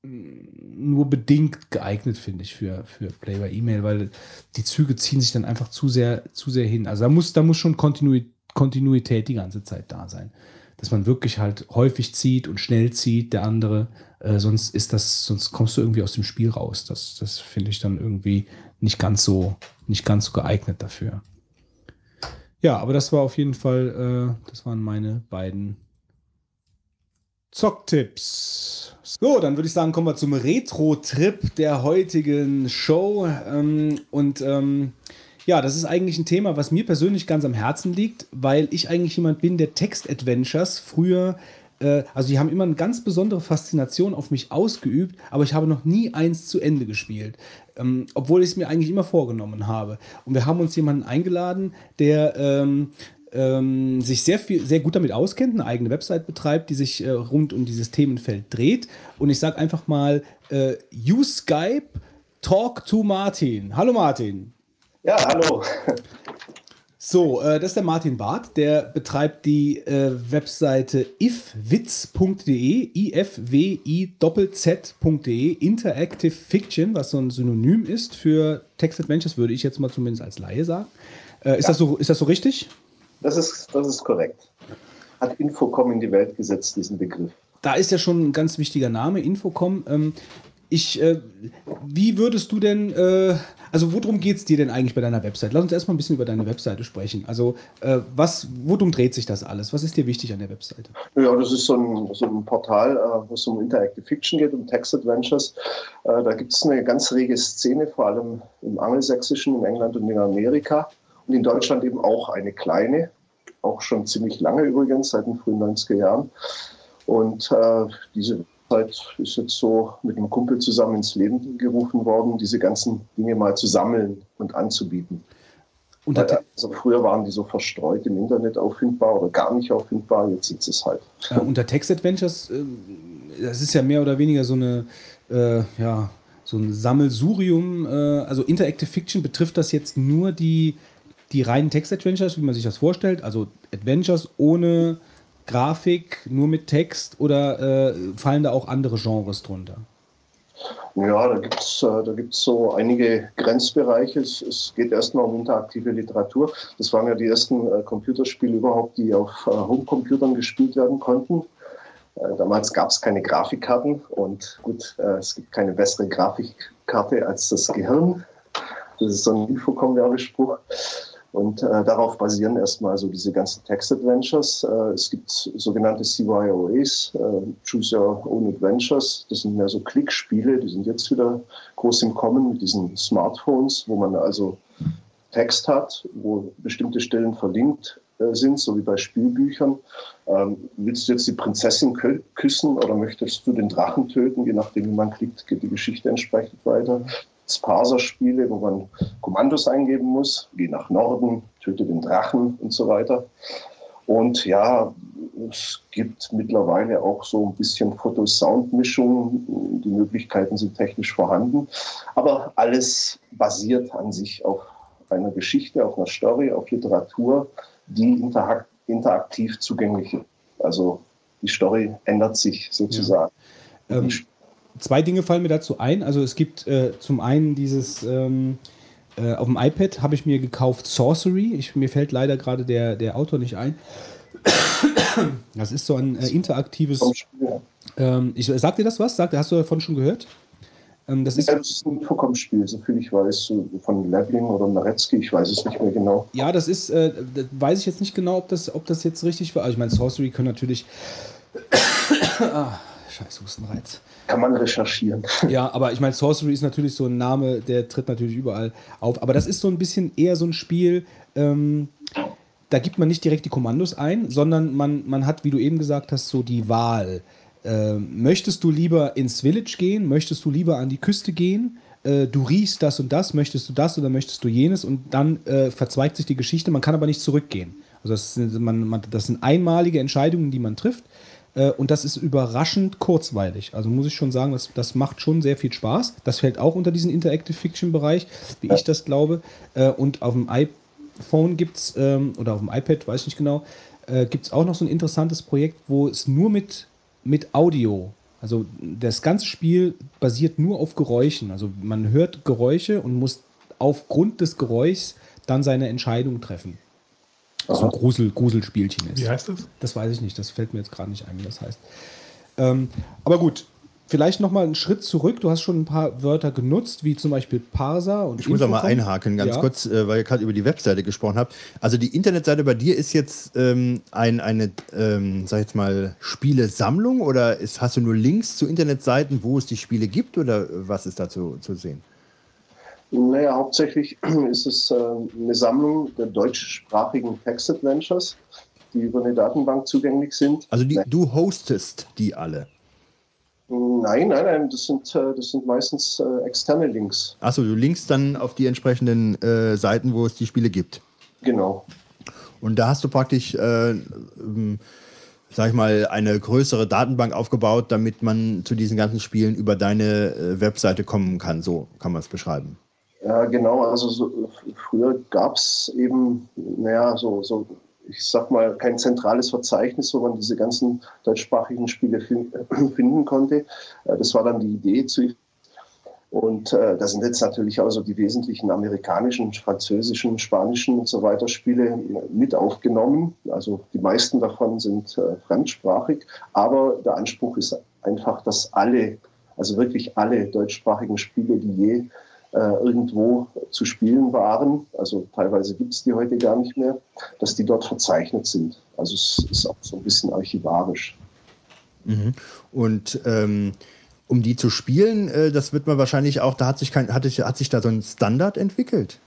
nur bedingt geeignet, finde ich, für, für Play by E-Mail, weil die Züge ziehen sich dann einfach zu sehr, zu sehr hin. Also da muss, da muss schon Kontinuität, die ganze Zeit da sein. Dass man wirklich halt häufig zieht und schnell zieht, der andere, äh, sonst ist das, sonst kommst du irgendwie aus dem Spiel raus. Das, das finde ich dann irgendwie nicht ganz so, nicht ganz so geeignet dafür. Ja, aber das war auf jeden Fall, äh, das waren meine beiden Zocktipps. So, dann würde ich sagen, kommen wir zum Retro-Trip der heutigen Show. Ähm, und ähm, ja, das ist eigentlich ein Thema, was mir persönlich ganz am Herzen liegt, weil ich eigentlich jemand bin, der Text-Adventures früher, äh, also die haben immer eine ganz besondere Faszination auf mich ausgeübt, aber ich habe noch nie eins zu Ende gespielt. Ähm, obwohl ich es mir eigentlich immer vorgenommen habe. Und wir haben uns jemanden eingeladen, der ähm, ähm, sich sehr viel, sehr gut damit auskennt, eine eigene Website betreibt, die sich äh, rund um dieses Themenfeld dreht. Und ich sage einfach mal, äh, use Skype, talk to Martin. Hallo Martin. Ja, hallo. So, äh, das ist der Martin Barth, der betreibt die äh, Webseite ifwitz.de, ifwi-z.de, Interactive Fiction, was so ein Synonym ist für Text Adventures, würde ich jetzt mal zumindest als Laie sagen. Äh, ist, ja. das so, ist das so richtig? Das ist, das ist korrekt. Hat Infocom in die Welt gesetzt, diesen Begriff. Da ist ja schon ein ganz wichtiger Name, Infocom. Ähm, ich, äh, wie würdest du denn, äh, also worum geht es dir denn eigentlich bei deiner Website? Lass uns erstmal ein bisschen über deine Webseite sprechen. Also äh, was, worum dreht sich das alles? Was ist dir wichtig an der Webseite? Ja, das ist so ein, so ein Portal, äh, wo es um Interactive Fiction geht, um Text Adventures. Äh, da gibt es eine ganz rege Szene, vor allem im Angelsächsischen, in England und in Amerika und in Deutschland eben auch eine kleine, auch schon ziemlich lange übrigens, seit den frühen 90er Jahren. Und äh, diese Zeit ist jetzt so mit einem Kumpel zusammen ins Leben gerufen worden, diese ganzen Dinge mal zu sammeln und anzubieten. Und Weil, also früher waren die so verstreut im Internet auffindbar oder gar nicht auffindbar, jetzt sind es halt. Äh, unter Text Adventures, äh, das ist ja mehr oder weniger so eine, äh, ja, so ein Sammelsurium. Äh, also Interactive Fiction betrifft das jetzt nur die die reinen Text-Adventures, wie man sich das vorstellt, also Adventures ohne Grafik, nur mit Text oder äh, fallen da auch andere Genres drunter? Ja, da gibt es äh, da gibt's so einige Grenzbereiche. Es, geht erstmal um interaktive Literatur. Das waren ja die ersten äh, Computerspiele überhaupt, die auf äh, Homecomputern gespielt werden konnten. Damals gab es keine Grafikkarten und gut, es gibt keine bessere Grafikkarte als das Gehirn. Das ist so ein Infocom-Werbespruch. Und äh, darauf basieren erstmal so diese ganzen Text-Adventures. Äh, es gibt sogenannte CYOAs, äh, Choose Your Own Adventures. Das sind mehr so Klickspiele, die sind jetzt wieder groß im Kommen mit diesen Smartphones, wo man also Text hat, wo bestimmte Stellen verlinkt äh, sind, so wie bei Spielbüchern. Ähm, willst du jetzt die Prinzessin kü küssen oder möchtest du den Drachen töten? Je nachdem, wie man klickt, geht die Geschichte entsprechend weiter. Das Parser-Spiele, wo man Kommandos eingeben muss, geh nach Norden, töte den Drachen und so weiter. Und ja, es gibt mittlerweile auch so ein bisschen Foto-Sound-Mischung. Die Möglichkeiten sind technisch vorhanden. Aber alles basiert an sich auf einer Geschichte, auf einer Story, auf Literatur, die interakt interaktiv zugänglich ist. Also die Story ändert sich sozusagen. Ja. Ähm, zwei Dinge fallen mir dazu ein. Also es gibt äh, zum einen dieses ähm, äh, auf dem iPad habe ich mir gekauft Sorcery. Ich, mir fällt leider gerade der, der Autor nicht ein. Das ist so ein äh, interaktives. Ähm, ich, sagt dir das was? Sagt, hast du davon schon gehört? Ähm, das, ist, ja, das ist ein Infokom-Spiel, soviel ich weiß, von Leveling oder Naretzky, ich weiß es nicht mehr genau. Ja, das ist, äh, das weiß ich jetzt nicht genau, ob das, ob das jetzt richtig war. Also ich meine, Sorcery können natürlich. scheiß Hustenreiz. Kann man recherchieren. Ja, aber ich meine, Sorcery ist natürlich so ein Name, der tritt natürlich überall auf. Aber das ist so ein bisschen eher so ein Spiel, ähm, da gibt man nicht direkt die Kommandos ein, sondern man, man hat, wie du eben gesagt hast, so die Wahl. Äh, möchtest du lieber ins Village gehen? Möchtest du lieber an die Küste gehen? Äh, du riechst das und das, möchtest du das oder möchtest du jenes? Und dann äh, verzweigt sich die Geschichte, man kann aber nicht zurückgehen. Also das sind, man, man, das sind einmalige Entscheidungen, die man trifft. Äh, und das ist überraschend kurzweilig. Also muss ich schon sagen, das, das macht schon sehr viel Spaß. Das fällt auch unter diesen Interactive Fiction-Bereich, wie ich das glaube. Äh, und auf dem iPhone gibt es, ähm, oder auf dem iPad, weiß ich nicht genau, äh, gibt es auch noch so ein interessantes Projekt, wo es nur mit mit Audio. Also das ganze Spiel basiert nur auf Geräuschen. Also man hört Geräusche und muss aufgrund des Geräuschs dann seine Entscheidung treffen. So ein Grusel, Gruselspielchen ist. Wie heißt das? Das weiß ich nicht. Das fällt mir jetzt gerade nicht ein, wie das heißt. Ähm, aber gut, vielleicht noch mal einen Schritt zurück. Du hast schon ein paar Wörter genutzt, wie zum Beispiel Parser und Ich muss auch mal einhaken, ganz ja. kurz, äh, weil ihr gerade über die Webseite gesprochen habt. Also die Internetseite bei dir ist jetzt ähm, ein, eine, ähm, sag ich jetzt mal, Spielesammlung oder ist, hast du nur Links zu Internetseiten, wo es die Spiele gibt oder was ist dazu zu sehen? Naja, hauptsächlich ist es äh, eine Sammlung der deutschsprachigen Text-Adventures, die über eine Datenbank zugänglich sind. Also die, du hostest die alle? Nein, nein, nein, das sind, äh, das sind meistens äh, externe Links. Achso, du linkst dann auf die entsprechenden äh, Seiten, wo es die Spiele gibt. Genau. Und da hast du praktisch, äh, ähm, sag ich mal, eine größere Datenbank aufgebaut, damit man zu diesen ganzen Spielen über deine äh, Webseite kommen kann. So kann man es beschreiben. Ja, genau. Also so, früher gab es eben, naja, so, so ich sag mal, kein zentrales Verzeichnis, wo man diese ganzen deutschsprachigen Spiele finden konnte. Äh, das war dann die Idee zu. Und äh, da sind jetzt natürlich also die wesentlichen amerikanischen, französischen, spanischen und so weiter Spiele mit aufgenommen. Also die meisten davon sind äh, fremdsprachig. Aber der Anspruch ist einfach, dass alle, also wirklich alle deutschsprachigen Spiele, die je äh, irgendwo zu spielen waren, also teilweise gibt es die heute gar nicht mehr, dass die dort verzeichnet sind. Also es ist auch so ein bisschen archivarisch. Mhm. Und ähm, um die zu spielen, äh, das wird man wahrscheinlich auch, da hat sich, kein, hat, hat sich da so ein Standard entwickelt.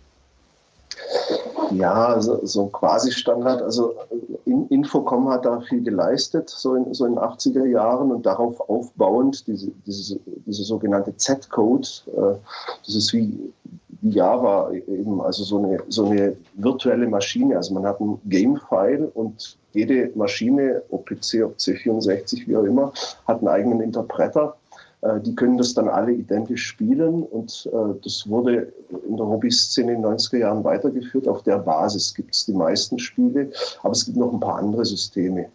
Ja, so, so quasi Standard. Also Infocom hat da viel geleistet, so in, so in den 80er Jahren und darauf aufbauend diese, diese, diese sogenannte Z-Code, äh, das ist wie, wie Java eben, also so eine, so eine virtuelle Maschine. Also man hat ein Game-File und jede Maschine, ob PC, ob C64, wie auch immer, hat einen eigenen Interpreter die können das dann alle identisch spielen und äh, das wurde in der Hobby-Szene in den 90er Jahren weitergeführt. Auf der Basis gibt es die meisten Spiele, aber es gibt noch ein paar andere Systeme.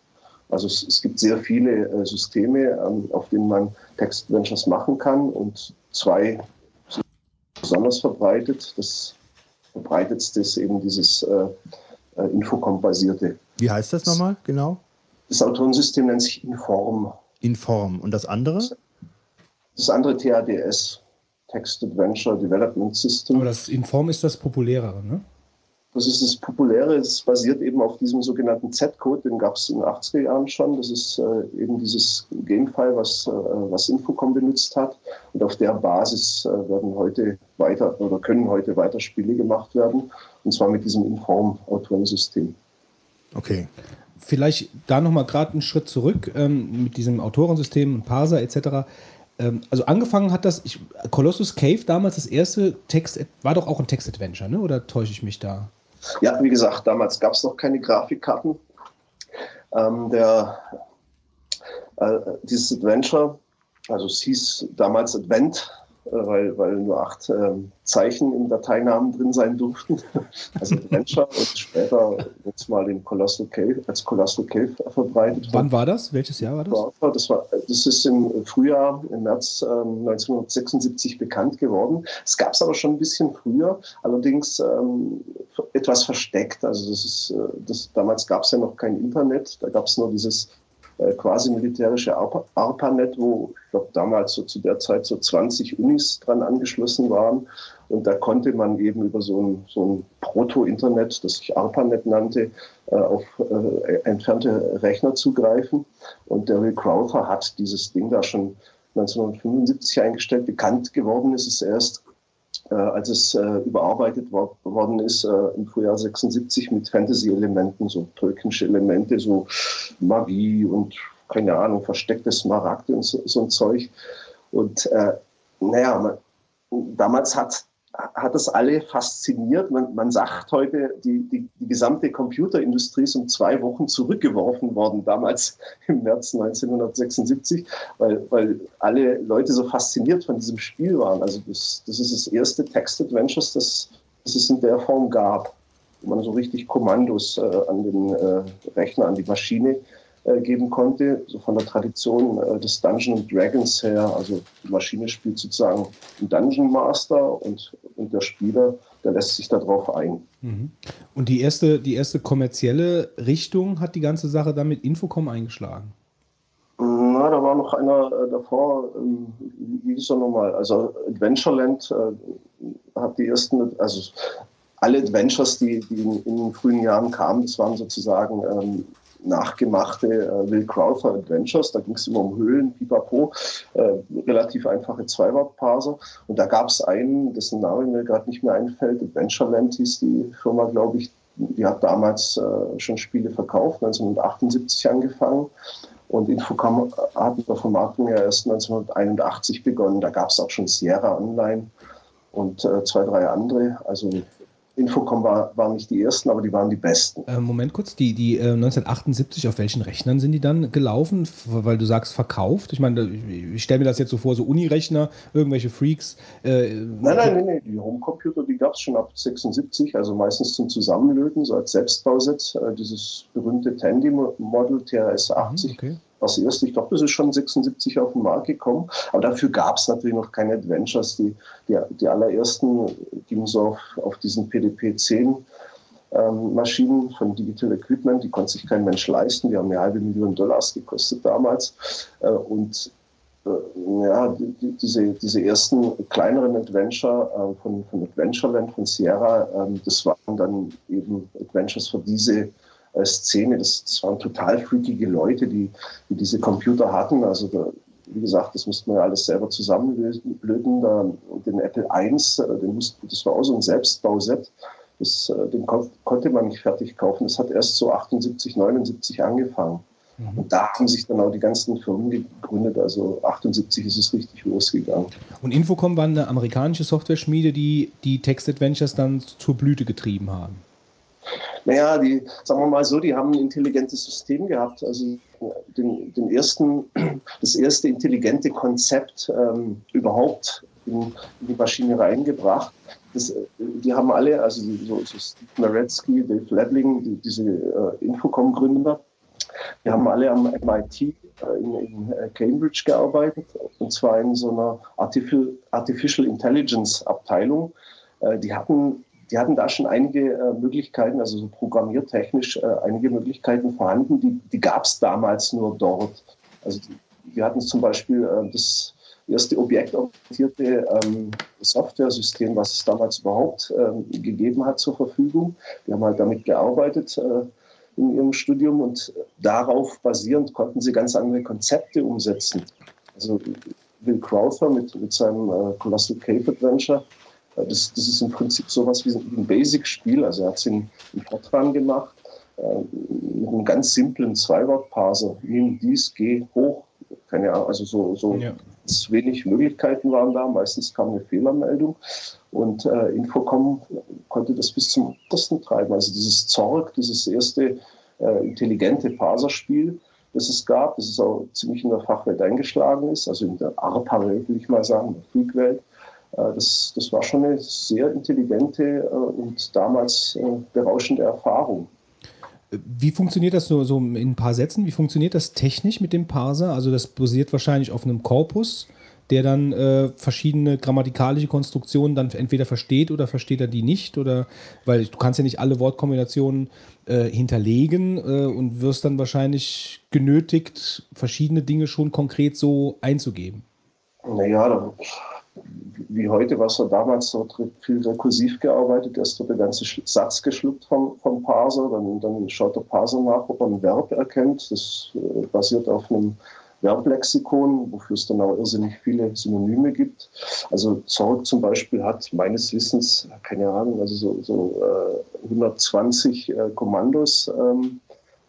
Also es, es gibt sehr viele äh, Systeme, ähm, auf denen man Text-Ventures machen kann und zwei sind besonders verbreitet. Das verbreitetste ist eben dieses äh, Infocom-basierte. Wie heißt das nochmal genau? Das Autorensystem nennt sich Inform. Inform. Und das andere? Das andere TADS, Text Adventure Development System. Aber das Inform ist das populärere, ne? das ist das Populäre, es basiert eben auf diesem sogenannten Z-Code, den gab es in den 80er Jahren schon. Das ist äh, eben dieses Gamefile, was, äh, was Infocom benutzt hat. Und auf der Basis äh, werden heute weiter oder können heute weiter Spiele gemacht werden. Und zwar mit diesem Inform-Autorensystem. Okay. Vielleicht da nochmal gerade einen Schritt zurück ähm, mit diesem Autorensystem und Parser etc. Ähm, also angefangen hat das, ich, Colossus Cave damals das erste Text, war doch auch ein Text-Adventure, ne? oder täusche ich mich da? Ja, wie gesagt, damals gab es noch keine Grafikkarten. Ähm, der, äh, dieses Adventure, also es hieß damals Advent, weil, weil nur acht äh, Zeichen im Dateinamen drin sein durften. Also Adventure und später jetzt mal den Colossal Cave, als Colossal Cave verbreitet. Wann war das? Welches Jahr war das? Das, war, das ist im Frühjahr, im März ähm, 1976 bekannt geworden. Es gab es aber schon ein bisschen früher, allerdings ähm, etwas versteckt. Also das ist, äh, das, damals gab es ja noch kein Internet, da gab es nur dieses äh, quasi militärische ARPANET, wo ich glaube damals so zu der Zeit so 20 Unis dran angeschlossen waren. Und da konnte man eben über so ein, so ein Proto-Internet, das sich ARPANET nannte, äh, auf äh, entfernte Rechner zugreifen. Und Will Crowther hat dieses Ding da schon 1975 eingestellt. Bekannt geworden ist es erst äh, als es äh, überarbeitet war, worden ist äh, im Frühjahr 76 mit Fantasy-Elementen, so tolkienische Elemente, so Magie und keine Ahnung, versteckte Smaragde und so, so ein Zeug. Und äh, naja, man, damals hat hat das alle fasziniert. Man, man sagt heute, die, die, die, gesamte Computerindustrie ist um zwei Wochen zurückgeworfen worden, damals im März 1976, weil, weil alle Leute so fasziniert von diesem Spiel waren. Also das, das ist das erste Text-Adventures, das, das es in der Form gab, wo man so richtig Kommandos äh, an den äh, Rechner, an die Maschine geben konnte, so von der Tradition äh, des Dungeon Dragons her. Also die Maschine spielt sozusagen einen Dungeon Master und, und der Spieler, der lässt sich darauf ein. Mhm. Und die erste, die erste kommerzielle Richtung hat die ganze Sache dann mit Infocom eingeschlagen? Na, da war noch einer äh, davor, ähm, wie hieß er nochmal? Also Adventureland äh, hat die ersten, also alle Adventures, die, die in, in, den frühen Jahren kamen, das waren sozusagen ähm, nachgemachte äh, Will Crowther Adventures. Da ging es immer um Höhlen, pipapo, äh, relativ einfache Zwei-Wort-Parser. Und da gab es einen, dessen Name mir gerade nicht mehr einfällt, Adventureland hieß die Firma, glaube ich, die hat damals äh, schon Spiele verkauft, 1978 angefangen. Und Infocom hat mit der Vermarktung ja erst 1981 begonnen. Da gab es auch schon Sierra Online und äh, zwei, drei andere. Also Infocom war, waren nicht die ersten, aber die waren die besten. Äh, Moment kurz, die, die äh, 1978, auf welchen Rechnern sind die dann gelaufen? Weil du sagst verkauft. Ich meine, ich stelle mir das jetzt so vor, so Unirechner, irgendwelche Freaks. Äh, nein, nein, nein, nein, die Homecomputer, die gab es schon ab 76, also meistens zum Zusammenlöten, so als Selbstbausetz. Äh, dieses berühmte Tandy-Model TRS 80. Mhm, okay das erste. Ich glaube, das ist schon 76 auf den Markt gekommen. Aber dafür gab es natürlich noch keine Adventures. Die, die, die allerersten gingen so auf, auf diesen PDP-10 ähm, Maschinen von Digital Equipment. Die konnte sich kein Mensch leisten. Die haben eine halbe Million Dollars gekostet damals. Äh, und äh, ja, die, diese, diese ersten kleineren Adventure äh, von, von Adventureland, von Sierra, ähm, das waren dann eben Adventures für diese äh, Szene. Das, das, waren total freakige Leute, die, die diese Computer hatten. Also da, wie gesagt, das musste man ja alles selber zusammenlöten. Da, den Apple I, äh, den mussten, das war auch so ein Selbstbauset. Das, äh, den kon konnte man nicht fertig kaufen. Das hat erst so 78, 79 angefangen. Mhm. Und da haben sich dann auch die ganzen Firmen gegründet. Also 78 ist es richtig losgegangen. Und Infocom war eine amerikanische Software-Schmiede, die die Text-Adventures dann zur Blüte getrieben haben. Naja, die, sagen wir mal so, die haben ein intelligentes System gehabt. Also den, den ersten, das erste intelligente Konzept ähm, überhaupt in, in, die Maschine reingebracht. Das, die haben alle, also so, so Steve Maretsky, Dave Lebling, die, diese äh, Infocom-Gründer, die haben alle am MIT äh, in, in, äh, Cambridge gearbeitet, und zwar in so einer Artificial, Artificial Intelligence Abteilung. Äh, die hatten die hatten da schon einige äh, Möglichkeiten, also so programmiertechnisch äh, einige Möglichkeiten vorhanden, die, die gab es damals nur dort. Also wir hatten zum Beispiel äh, das erste objektorientierte ähm, Software-System, was es damals überhaupt ähm, gegeben hat zur Verfügung. Die haben halt damit gearbeitet äh, in ihrem Studium und darauf basierend konnten sie ganz andere Konzepte umsetzen. Also Bill Crowther mit, mit seinem äh, Colossal Cave Adventure, das, das ist im Prinzip sowas wie ein Basic-Spiel. Also er hat es in, in Fortran gemacht äh, mit einem ganz simplen Zwei-Wort-Parser. Nimm dies, geh hoch. Keine Ahnung, also so, so Ja. wenig Möglichkeiten waren da. Meistens kam eine Fehlermeldung. Und äh, Infocom konnte das bis zum Untersten treiben. Also dieses Zorg, dieses erste äh, intelligente Parserspiel, das es gab, das es auch ziemlich in der Fachwelt eingeschlagen ist, also in der ARPA-Welt, will ich mal sagen, in der Freak-Welt. Äh, das, das war schon eine sehr intelligente äh, und damals äh, berauschende Erfahrung. Wie funktioniert das so, so in ein paar Sätzen? Wie funktioniert das technisch mit dem Parser? Also das basiert wahrscheinlich auf einem Korpus, der dann äh, verschiedene grammatikalische Konstruktionen dann entweder versteht oder versteht er die nicht oder weil du kannst ja nicht alle Wortkombinationen äh, hinterlegen äh, und wirst dann wahrscheinlich genötigt, verschiedene Dinge schon konkret so einzugeben. Naja, da, wie heute, was er damals so dr- viel rekursiv gearbeitet, erst wird der ganze Satz geschluckt vom, vom Parser, dann, dann schaut der Parser nach, ob er ein Verb erkennt. Das äh, basiert auf einem Verblexikon, wofür es dann auch irrsinnig viele Synonyme gibt. Also Zorg zum Beispiel hat meines Wissens, keine Ahnung, also so, so äh, 120 äh, Kommandos ähm,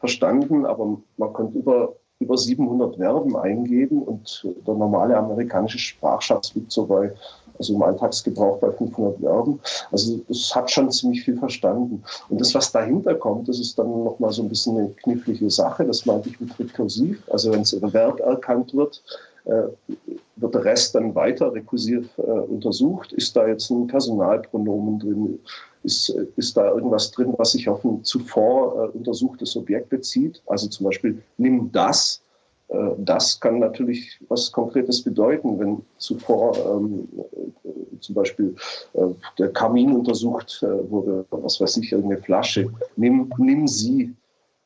verstanden, aber man konnte über, über 700 Verben eingeben und der normale amerikanische Sprachschatz liegt so bei, also im Alltagsgebrauch bei 500 Verben. Also es hat schon ziemlich viel verstanden. Und das, was dahinter kommt, das ist dann nochmal so ein bisschen eine knifflige Sache. Das meinte ich mit rekursiv. Also wenn es ein Verb erkannt wird, äh, wird der Rest dann weiter rekursiv äh, untersucht. Ist da jetzt ein Personalpronomen drin? Ist, äh, ist da irgendwas drin, was sich auf ein zuvor äh, untersuchtes Objekt bezieht? Also zum Beispiel, nimm das. Äh, das kann natürlich was Konkretes bedeuten, wenn zuvor ähm, äh, zum Beispiel äh, der Kamin untersucht wurde, was weiß ich, irgendeine Flasche. Nimm, nimm sie.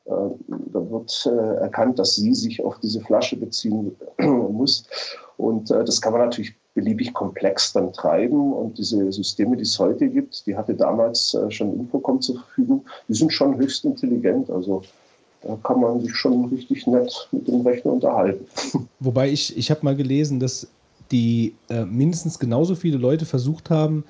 Äh, da wird äh, erkannt, dass sie sich auf diese Flasche beziehen muss. Und äh, das kann man natürlich beliebig komplex dann treiben. Und diese Systeme, die es heute gibt, die hatte damals äh, schon Infocom zur Verfügung, die sind schon höchst intelligent. Also da kann man sich schon richtig nett mit dem Rechner unterhalten. Wobei ich, ich habe mal gelesen, dass die äh, mindestens genauso viele Leute versucht haben,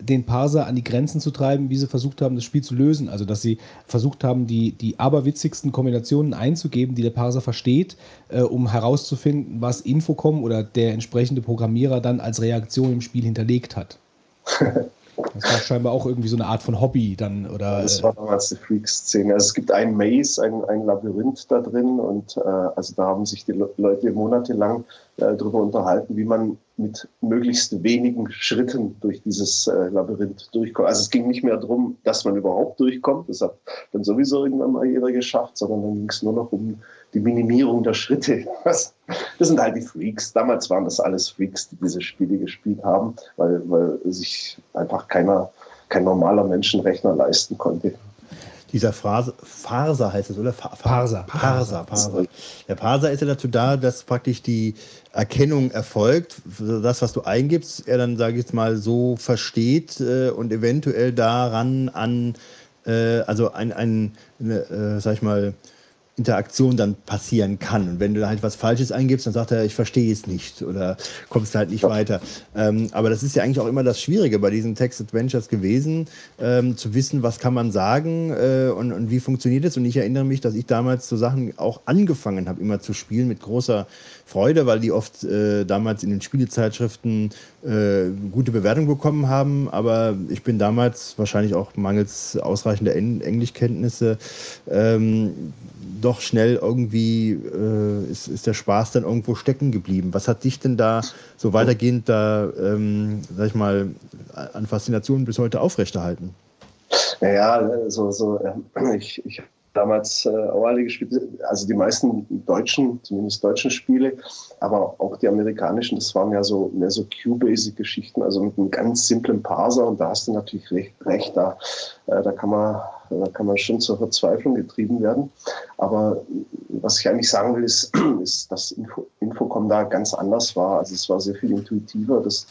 den Parser an die Grenzen zu treiben, wie sie versucht haben, das Spiel zu lösen. Also, dass sie versucht haben, die, die aberwitzigsten Kombinationen einzugeben, die der Parser versteht, äh, um herauszufinden, was Infocom oder der entsprechende Programmierer dann als Reaktion im Spiel hinterlegt hat. Das war scheinbar auch irgendwie so eine Art von Hobby dann oder. Das äh, war damals die Freak-Szene. Also es gibt ein Maze, ein, ein Labyrinth da drin und äh, also da haben sich die Le Leute monatelang äh, darüber unterhalten, wie man mit möglichst wenigen Schritten durch dieses äh, Labyrinth durchkommt. Also es ging nicht mehr darum, dass man überhaupt durchkommt, das hat dann sowieso irgendwann mal jeder geschafft, sondern dann ging es nur noch um die Minimierung der Schritte. Das, das sind halt die Freaks. Damals waren das alles Freaks, die diese Spiele gespielt haben, weil, weil sich einfach keiner, kein normaler Menschenrechner leisten konnte. Dieser Phrase, Farser heißt es, oder? Fa- Parser. Parser, Parser. Der Parser ist ja dazu da, dass praktisch die Erkennung erfolgt, das, was du eingibst, er dann, sage ich jetzt mal, so versteht äh, und eventuell daran an, äh, also ein, ein eine, äh, sag ich mal, Interaktion dann passieren kann. Und wenn du da halt was Falsches eingibst, dann sagt er, ich verstehe es nicht oder kommst halt nicht weiter. Ähm, aber das ist ja eigentlich auch immer das Schwierige bei diesen Text-Adventures gewesen, ähm, zu wissen, was kann man sagen äh, und, und wie funktioniert es. Und ich erinnere mich, dass ich damals so Sachen auch angefangen habe, immer zu spielen mit großer Freude, weil die oft äh, damals in den Spielezeitschriften äh, gute Bewertungen bekommen haben. Aber ich bin damals wahrscheinlich auch mangels ausreichender En Englischkenntnisse ähm, doch schnell irgendwie äh, ist, ist der Spaß dann irgendwo stecken geblieben. Was hat dich denn da so weitergehend da, ähm, sag ich mal, an Faszination bis heute aufrechterhalten? Naja, so, so, äh, ich, ich damals äh, auch alle gespielt, also die meisten deutschen, zumindest deutschen Spiele, aber auch die amerikanischen, das waren ja so mehr so Q-Basic-Geschichten, also mit einem ganz simplen Parser und da hast du natürlich recht, recht da, äh, da kann man da kann man schon zur Verzweiflung getrieben werden. Aber was ich eigentlich sagen will, ist, ist dass Info, Infocom da ganz anders war. Also es war sehr viel intuitiver. Dass,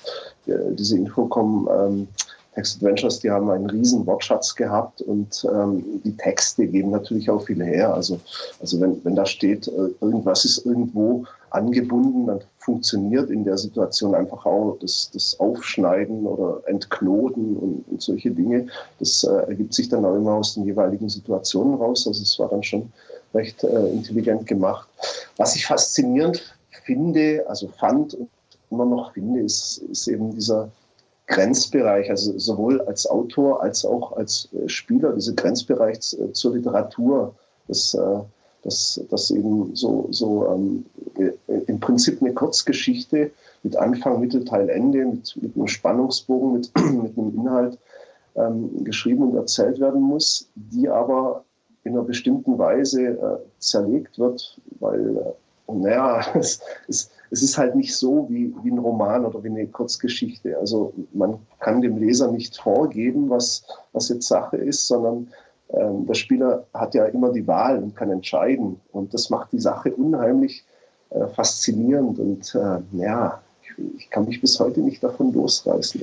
äh, diese Infocom ähm, Text Adventures, die haben einen riesen Wortschatz gehabt und ähm, die Texte geben natürlich auch viel her. Also, also wenn, wenn da steht, äh, irgendwas ist irgendwo angebunden, dann funktioniert in der Situation einfach auch das, das Aufschneiden oder Entknoten und, und solche Dinge. Das äh, ergibt sich dann auch immer aus den jeweiligen Situationen raus. Also es war dann schon recht äh, intelligent gemacht. Was ich faszinierend finde, also fand und immer noch finde, ist, ist eben dieser Grenzbereich, also sowohl als Autor als auch als äh, Spieler, dieser Grenzbereich äh, zur Literatur, das, äh, das, das eben so, so ähm, im Prinzip eine Kurzgeschichte mit Anfang, Mittelteil, Ende, mit, mit einem Spannungsbogen, mit, mit einem Inhalt ähm, geschrieben und erzählt werden muss, die aber in einer bestimmten Weise äh, zerlegt wird, weil, äh, naja, es, es, es ist halt nicht so wie, wie ein Roman oder wie eine Kurzgeschichte. Also man kann dem Leser nicht vorgeben, was, was jetzt Sache ist, sondern ähm, der Spieler hat ja immer die Wahl und kann entscheiden. Und das macht die Sache unheimlich äh, faszinierend. Und äh, ja, ich, ich, kann mich bis heute nicht davon losreißen.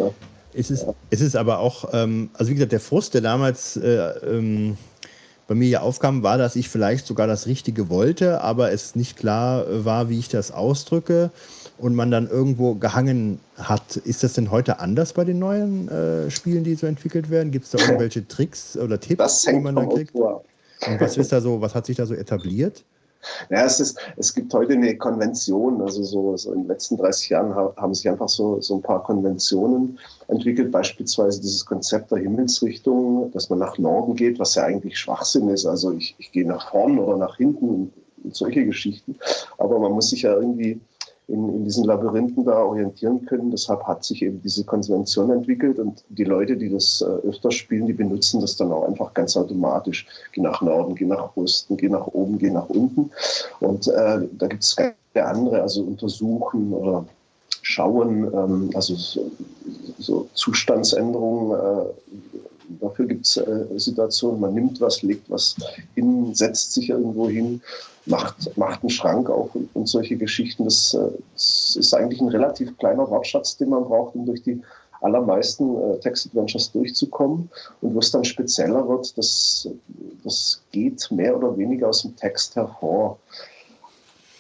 Es ist, es ist aber auch, ähm, also wie gesagt, der Frust, der damals äh, ähm, bei mir ja aufkam, war, dass ich vielleicht sogar das Richtige wollte, aber es nicht klar war, wie ich das ausdrücke und man dann irgendwo gehangen hat. Ist das denn heute anders bei den neuen äh, Spielen, die so entwickelt werden? Gibt es da irgendwelche Tricks oder Tipps, die man da kriegt? Und was ist da so, was hat sich da so etabliert? Ja, es, ist, es gibt heute eine Konvention. Also so, so in den letzten 30 Jahren haben sich einfach so, so ein paar Konventionen entwickelt. Beispielsweise dieses Konzept der Himmelsrichtung, dass man nach Norden geht, was ja eigentlich Schwachsinn ist. Also ich, ich gehe nach vorn oder nach hinten und, und solche Geschichten. Aber man muss sich ja irgendwie in, in diesen Labyrinthen da orientieren können. Deshalb hat sich eben diese Konvention entwickelt und die Leute, die das äh, öfter spielen, die benutzen das dann auch einfach ganz automatisch. Geh nach Norden, geh nach Osten, geh nach oben, geh nach unten. Und äh, da gibt es andere, also untersuchen oder schauen, ähm, also so, so Zustandsänderungen. Äh, dafür gibt es äh, Situationen, man nimmt was, legt was hin, setzt sich irgendwo hin macht, macht einen Schrank auf und, und solche Geschichten. Das, das, ist eigentlich ein relativ kleiner Wortschatz, den man braucht, um durch die allermeisten äh, Text-Adventures durchzukommen. Und wo es dann spezieller wird, das, das geht mehr oder weniger aus dem Text hervor.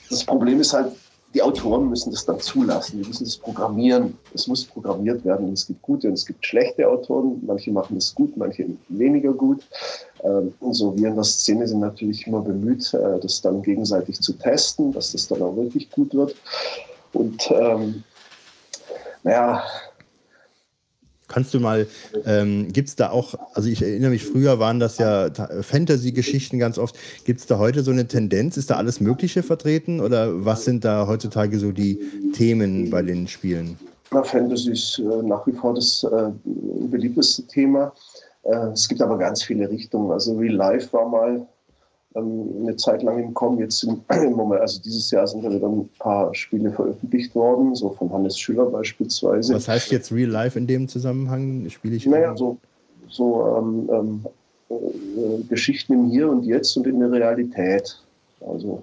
Das Problem ist halt, die Autoren müssen das dann zulassen, die müssen das programmieren. Es muss programmiert werden. Es gibt gute und es gibt schlechte Autoren. Manche machen das gut, manche weniger gut. Ähm, so wir in der Szene sind natürlich immer bemüht, äh, das dann gegenseitig zu testen, dass das dann auch wirklich gut wird. Und ähm, naja, Kannst du mal, ähm, gibt es da auch, also ich erinnere mich, früher waren das ja Fantasy-Geschichten ganz oft. Gibt es da heute so eine Tendenz? Ist da alles Mögliche vertreten oder was sind da heutzutage so die Themen bei den Spielen? Na, Fantasy ist äh, nach wie vor das äh, beliebteste Thema. Äh, es gibt aber ganz viele Richtungen. Also Real Life war mal ähm, eine Zeit lang im Kommen. Jetzt im, im Moment, also dieses Jahr sind da wieder ein paar Spiele veröffentlicht worden, so von Hannes Schüller beispielsweise. Was heißt jetzt Real Life in dem Zusammenhang? Spiele ich? Naja, so, so ähm, ähm, äh, Geschichten im Hier und Jetzt und in der Realität. Also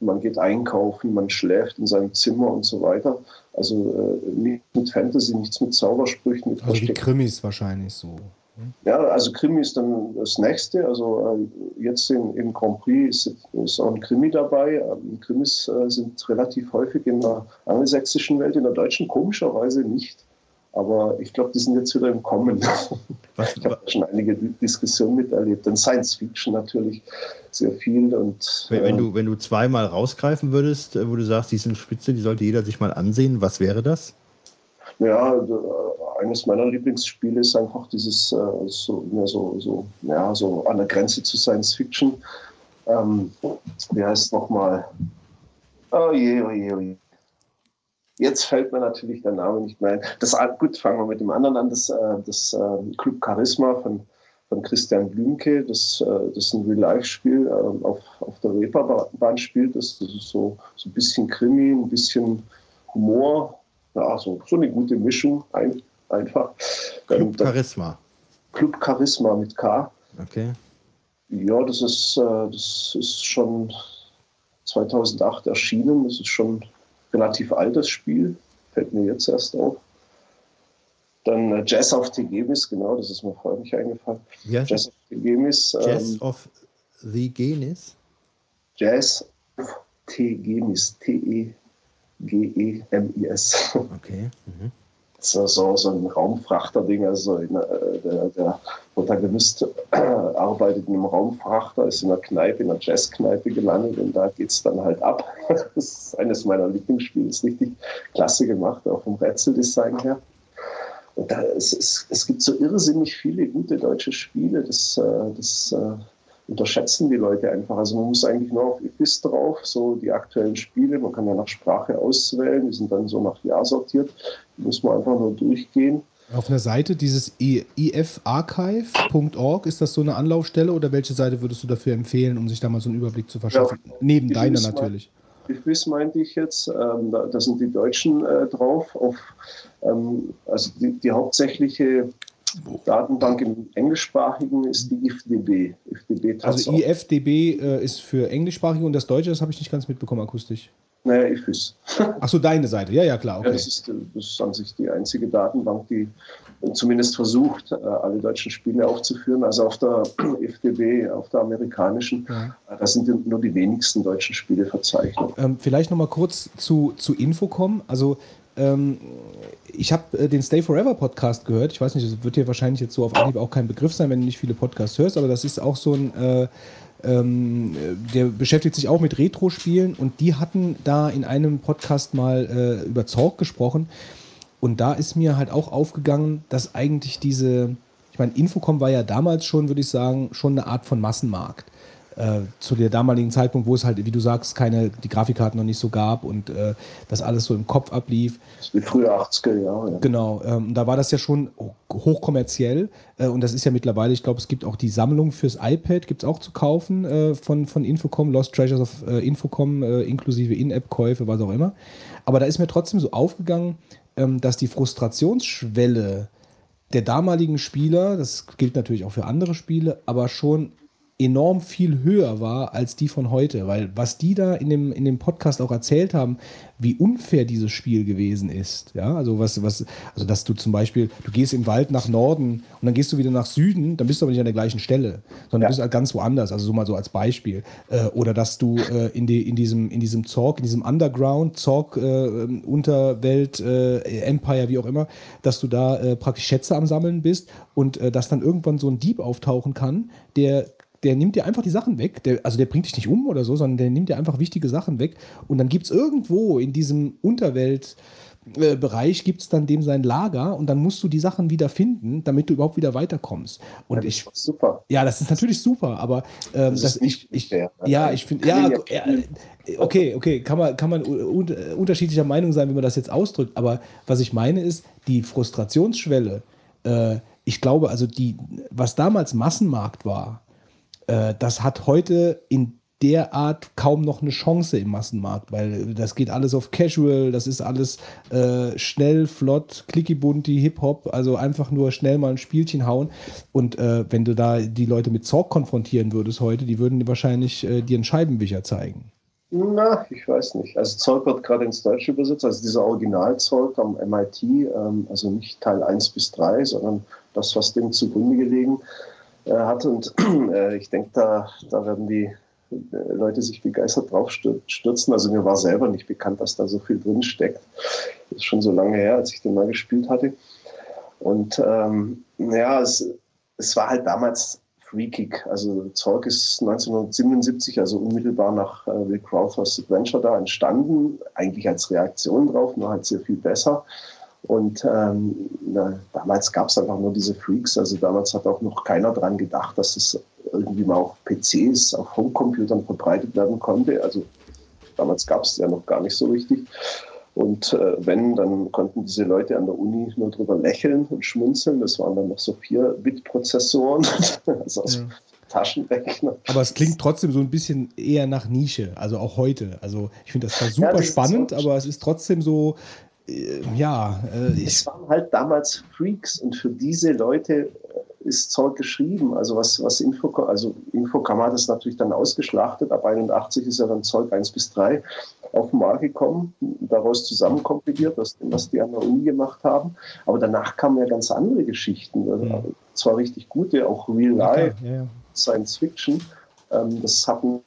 man geht einkaufen, man schläft in seinem Zimmer und so weiter. Also äh, nichts mit Fantasy, nichts mit Zaubersprüchen. Mit also die Krimis wahrscheinlich so. Ja, also Krimi ist dann das nächste. Also äh, jetzt in, im Grand Prix ist, ist, auch ein Krimi dabei. Ähm, Krimis äh, sind relativ häufig in der angelsächsischen Welt, in der deutschen komischerweise nicht. Aber ich glaube, die sind jetzt wieder im Kommen. Was, ich habe schon einige Diskussionen miterlebt. Und Science Fiction natürlich sehr viel. Und, wenn, wenn, äh, du, wenn du zweimal rausgreifen würdest, äh, wo du sagst, die sind spitze, die sollte jeder sich mal ansehen, was wäre das? Ja, eines meiner Lieblingsspiele ist einfach dieses äh, so, ja, so, so, ja, so an der Grenze zu Science Fiction. Ähm, wie heißt es nochmal? Oh je, oh je, oh je. Jetzt fällt mir natürlich der Name nicht mehr ein. Das, ah, gut, fangen wir mit dem anderen an. Das, äh, das äh, Club Charisma von, von Christian Blümke. Das, äh, das ist ein Real-Life-Spiel äh, auf, auf der Reeperbahn spielt. Das, das ist so, so ein bisschen Krimi, ein bisschen Humor. Ja, so, so eine gute Mischung einfach. Club Charisma. Club Charisma mit K. Okay. Ja, das ist, äh, das ist schon 2008 erschienen. Das ist schon ein relativ altes Spiel. Fällt mir jetzt erst auf. Dann äh, Jazz of Tegemis, genau, das ist mir vorher nicht eingefallen. Ja. Jazz of Tegemis. Jazz Ähm, of the Genis. Jazz of Tegemis. T-E-G-E-M-I-S. Okay. Mhm. So, so ein Raumfrachter-Ding. Also in, äh, der, der Protagonist äh, arbeitet in einem Raumfrachter, ist in einer Kneipe, in einer Jazzkneipe gelandet und da geht es dann halt ab. Das ist eines meiner Lieblingsspiele, ist richtig klasse gemacht, auch vom Rätseldesign her. Und da, es, es, es gibt so irrsinnig viele gute deutsche Spiele, das, äh, das äh, unterschätzen die Leute einfach. Also man muss eigentlich nur auf IFIS drauf, so die aktuellen Spiele, man kann ja nach Sprache auswählen, die sind dann so nach Jahr sortiert, die muss man einfach nur durchgehen. Auf einer Seite, dieses ifarchive.org, ist das so eine Anlaufstelle oder welche Seite würdest du dafür empfehlen, um sich da mal so einen Überblick zu verschaffen? Neben Die deiner natürlich. IFIS meinte ich jetzt, ähm, da, da sind die Deutschen äh, drauf. Auf, ähm, also die, die hauptsächliche Datenbank im Englischsprachigen ist die IFDB. IFDB Also. IFDB äh, ist für englischsprachige und das Deutsche, das habe ich nicht ganz mitbekommen akustisch. Naja, IFIS. Achso, deine Seite. Ja, ja, klar. Ja, Okay. das, ist, das ist an sich die einzige Datenbank, die zumindest versucht, äh, alle deutschen Spiele aufzuführen. Also auf der FDB, auf der amerikanischen, Ja. äh, da sind nur die wenigsten deutschen Spiele verzeichnet. Ähm, vielleicht noch mal kurz zu, zu Infocom. Also ähm, ich habe äh, den Stay Forever Podcast gehört. Ich weiß nicht, das wird dir wahrscheinlich jetzt so auf Anhieb auch kein Begriff sein, wenn du nicht viele Podcasts hörst, aber das ist auch so ein, äh, ähm, äh, der beschäftigt sich auch mit Retro-Spielen und die hatten da in einem Podcast mal äh, über Zorg gesprochen und da ist mir halt auch aufgegangen, dass eigentlich diese, ich meine, Infocom war ja damals schon, würde ich sagen, schon eine Art von Massenmarkt. Äh, zu der damaligen Zeitpunkt, wo es halt, wie du sagst, keine, die Grafikkarten noch nicht so gab und äh, das alles so im Kopf ablief. Das ist die frühe 80er Jahre. Ja. Genau, ähm, da war das ja schon hochkommerziell äh, und das ist ja mittlerweile, ich glaube, es gibt auch die Sammlung fürs iPad, gibt es auch zu kaufen äh, von, von Infocom, Lost Treasures of äh, Infocom, äh, inklusive In-App-Käufe, was auch immer. Aber da ist mir trotzdem so aufgegangen, ähm, dass die Frustrationsschwelle der damaligen Spieler, das gilt natürlich auch für andere Spiele, aber schon enorm viel höher war als die von heute, weil was die da in dem, in dem Podcast auch erzählt haben, wie unfair dieses Spiel gewesen ist. Ja, also was, was, also dass du zum Beispiel, du gehst im Wald nach Norden und dann gehst du wieder nach Süden, dann bist du aber nicht an der gleichen Stelle, sondern Ja. du bist halt ganz woanders, also so mal so als Beispiel. Äh, oder dass du äh, in, die, in diesem, in diesem Zorg, in diesem Underground, Zorg, äh, Unterwelt, äh, Empire, wie auch immer, dass du da äh, praktisch Schätze am Sammeln bist und äh, dass dann irgendwann so ein Dieb auftauchen kann, der der nimmt dir einfach die Sachen weg. Der, also der bringt dich nicht um oder so, sondern der nimmt dir einfach wichtige Sachen weg. Und dann gibt es irgendwo in diesem Unterweltbereich gibt es dann dem sein Lager und dann musst du die Sachen wieder finden, damit du überhaupt wieder weiterkommst. Und das ich, ist super. ja, das ist natürlich super, aber ähm, Das das, ich, ich, fair, ja, ich finde, ja, ja ja, okay, okay, kann man, kann man un unterschiedlicher Meinung sein, wie man das jetzt ausdrückt, aber was ich meine ist, die Frustrationsschwelle, äh, ich glaube, also die, was damals Massenmarkt war, äh, das hat heute in der Art kaum noch eine Chance im Massenmarkt, weil das geht alles auf Casual, das ist alles äh, schnell, flott, clicky-bunti, Hip-Hop, also einfach nur schnell mal ein Spielchen hauen. Und äh, wenn du da die Leute mit Zorg konfrontieren würdest heute, die würden wahrscheinlich äh, dir einen Scheibenwischer zeigen. Na, ich weiß nicht. Also Zeug wird gerade ins Deutsche übersetzt, also dieser Originalzeug am MIT, ähm, also nicht Teil 1 bis 3, sondern das, was dem zugrunde gelegen äh, hat. Und äh, ich denke, da, da werden die äh, Leute sich begeistert drauf stür- stürzen. Also mir war selber nicht bekannt, dass da so viel drin steckt. Das ist schon so lange her, als ich den mal gespielt hatte. Und ähm, ja, es, es war halt damals freakig. Also Zeug ist 1977, also unmittelbar nach äh, Will Crowthers Adventure da entstanden, eigentlich als Reaktion drauf, nur halt sehr viel besser. Und ähm, na, damals gab es einfach nur diese Freaks. Also damals hat auch noch keiner dran gedacht, dass es irgendwie mal auf PCs, auf Homecomputern verbreitet werden konnte. Also damals gab es ja noch gar nicht so richtig. Und äh, wenn, dann konnten diese Leute an der Uni nur drüber lächeln und schmunzeln. Das waren dann noch so 4-Bit-Prozessoren, also aus Ja. Taschenrechner. Aber es klingt trotzdem so ein bisschen eher nach Nische, also auch heute. Also ich finde das zwar super das ist spannend, aber es ist trotzdem so, ja, äh, Es waren halt damals Freaks und für diese Leute äh, ist Zorg geschrieben? Also was, was Infocom, also Infocom hat es natürlich dann ausgeschlachtet. Ab 81 ist ja dann Zeug 1 bis 3 auf den Markt gekommen, daraus zusammenkompiliert, was, was die an der Uni gemacht haben. Aber danach kamen ja ganz andere Geschichten. Mhm. Zwar richtig gute, auch Real Life, ja, ja. Science Fiction. Ähm, das hatten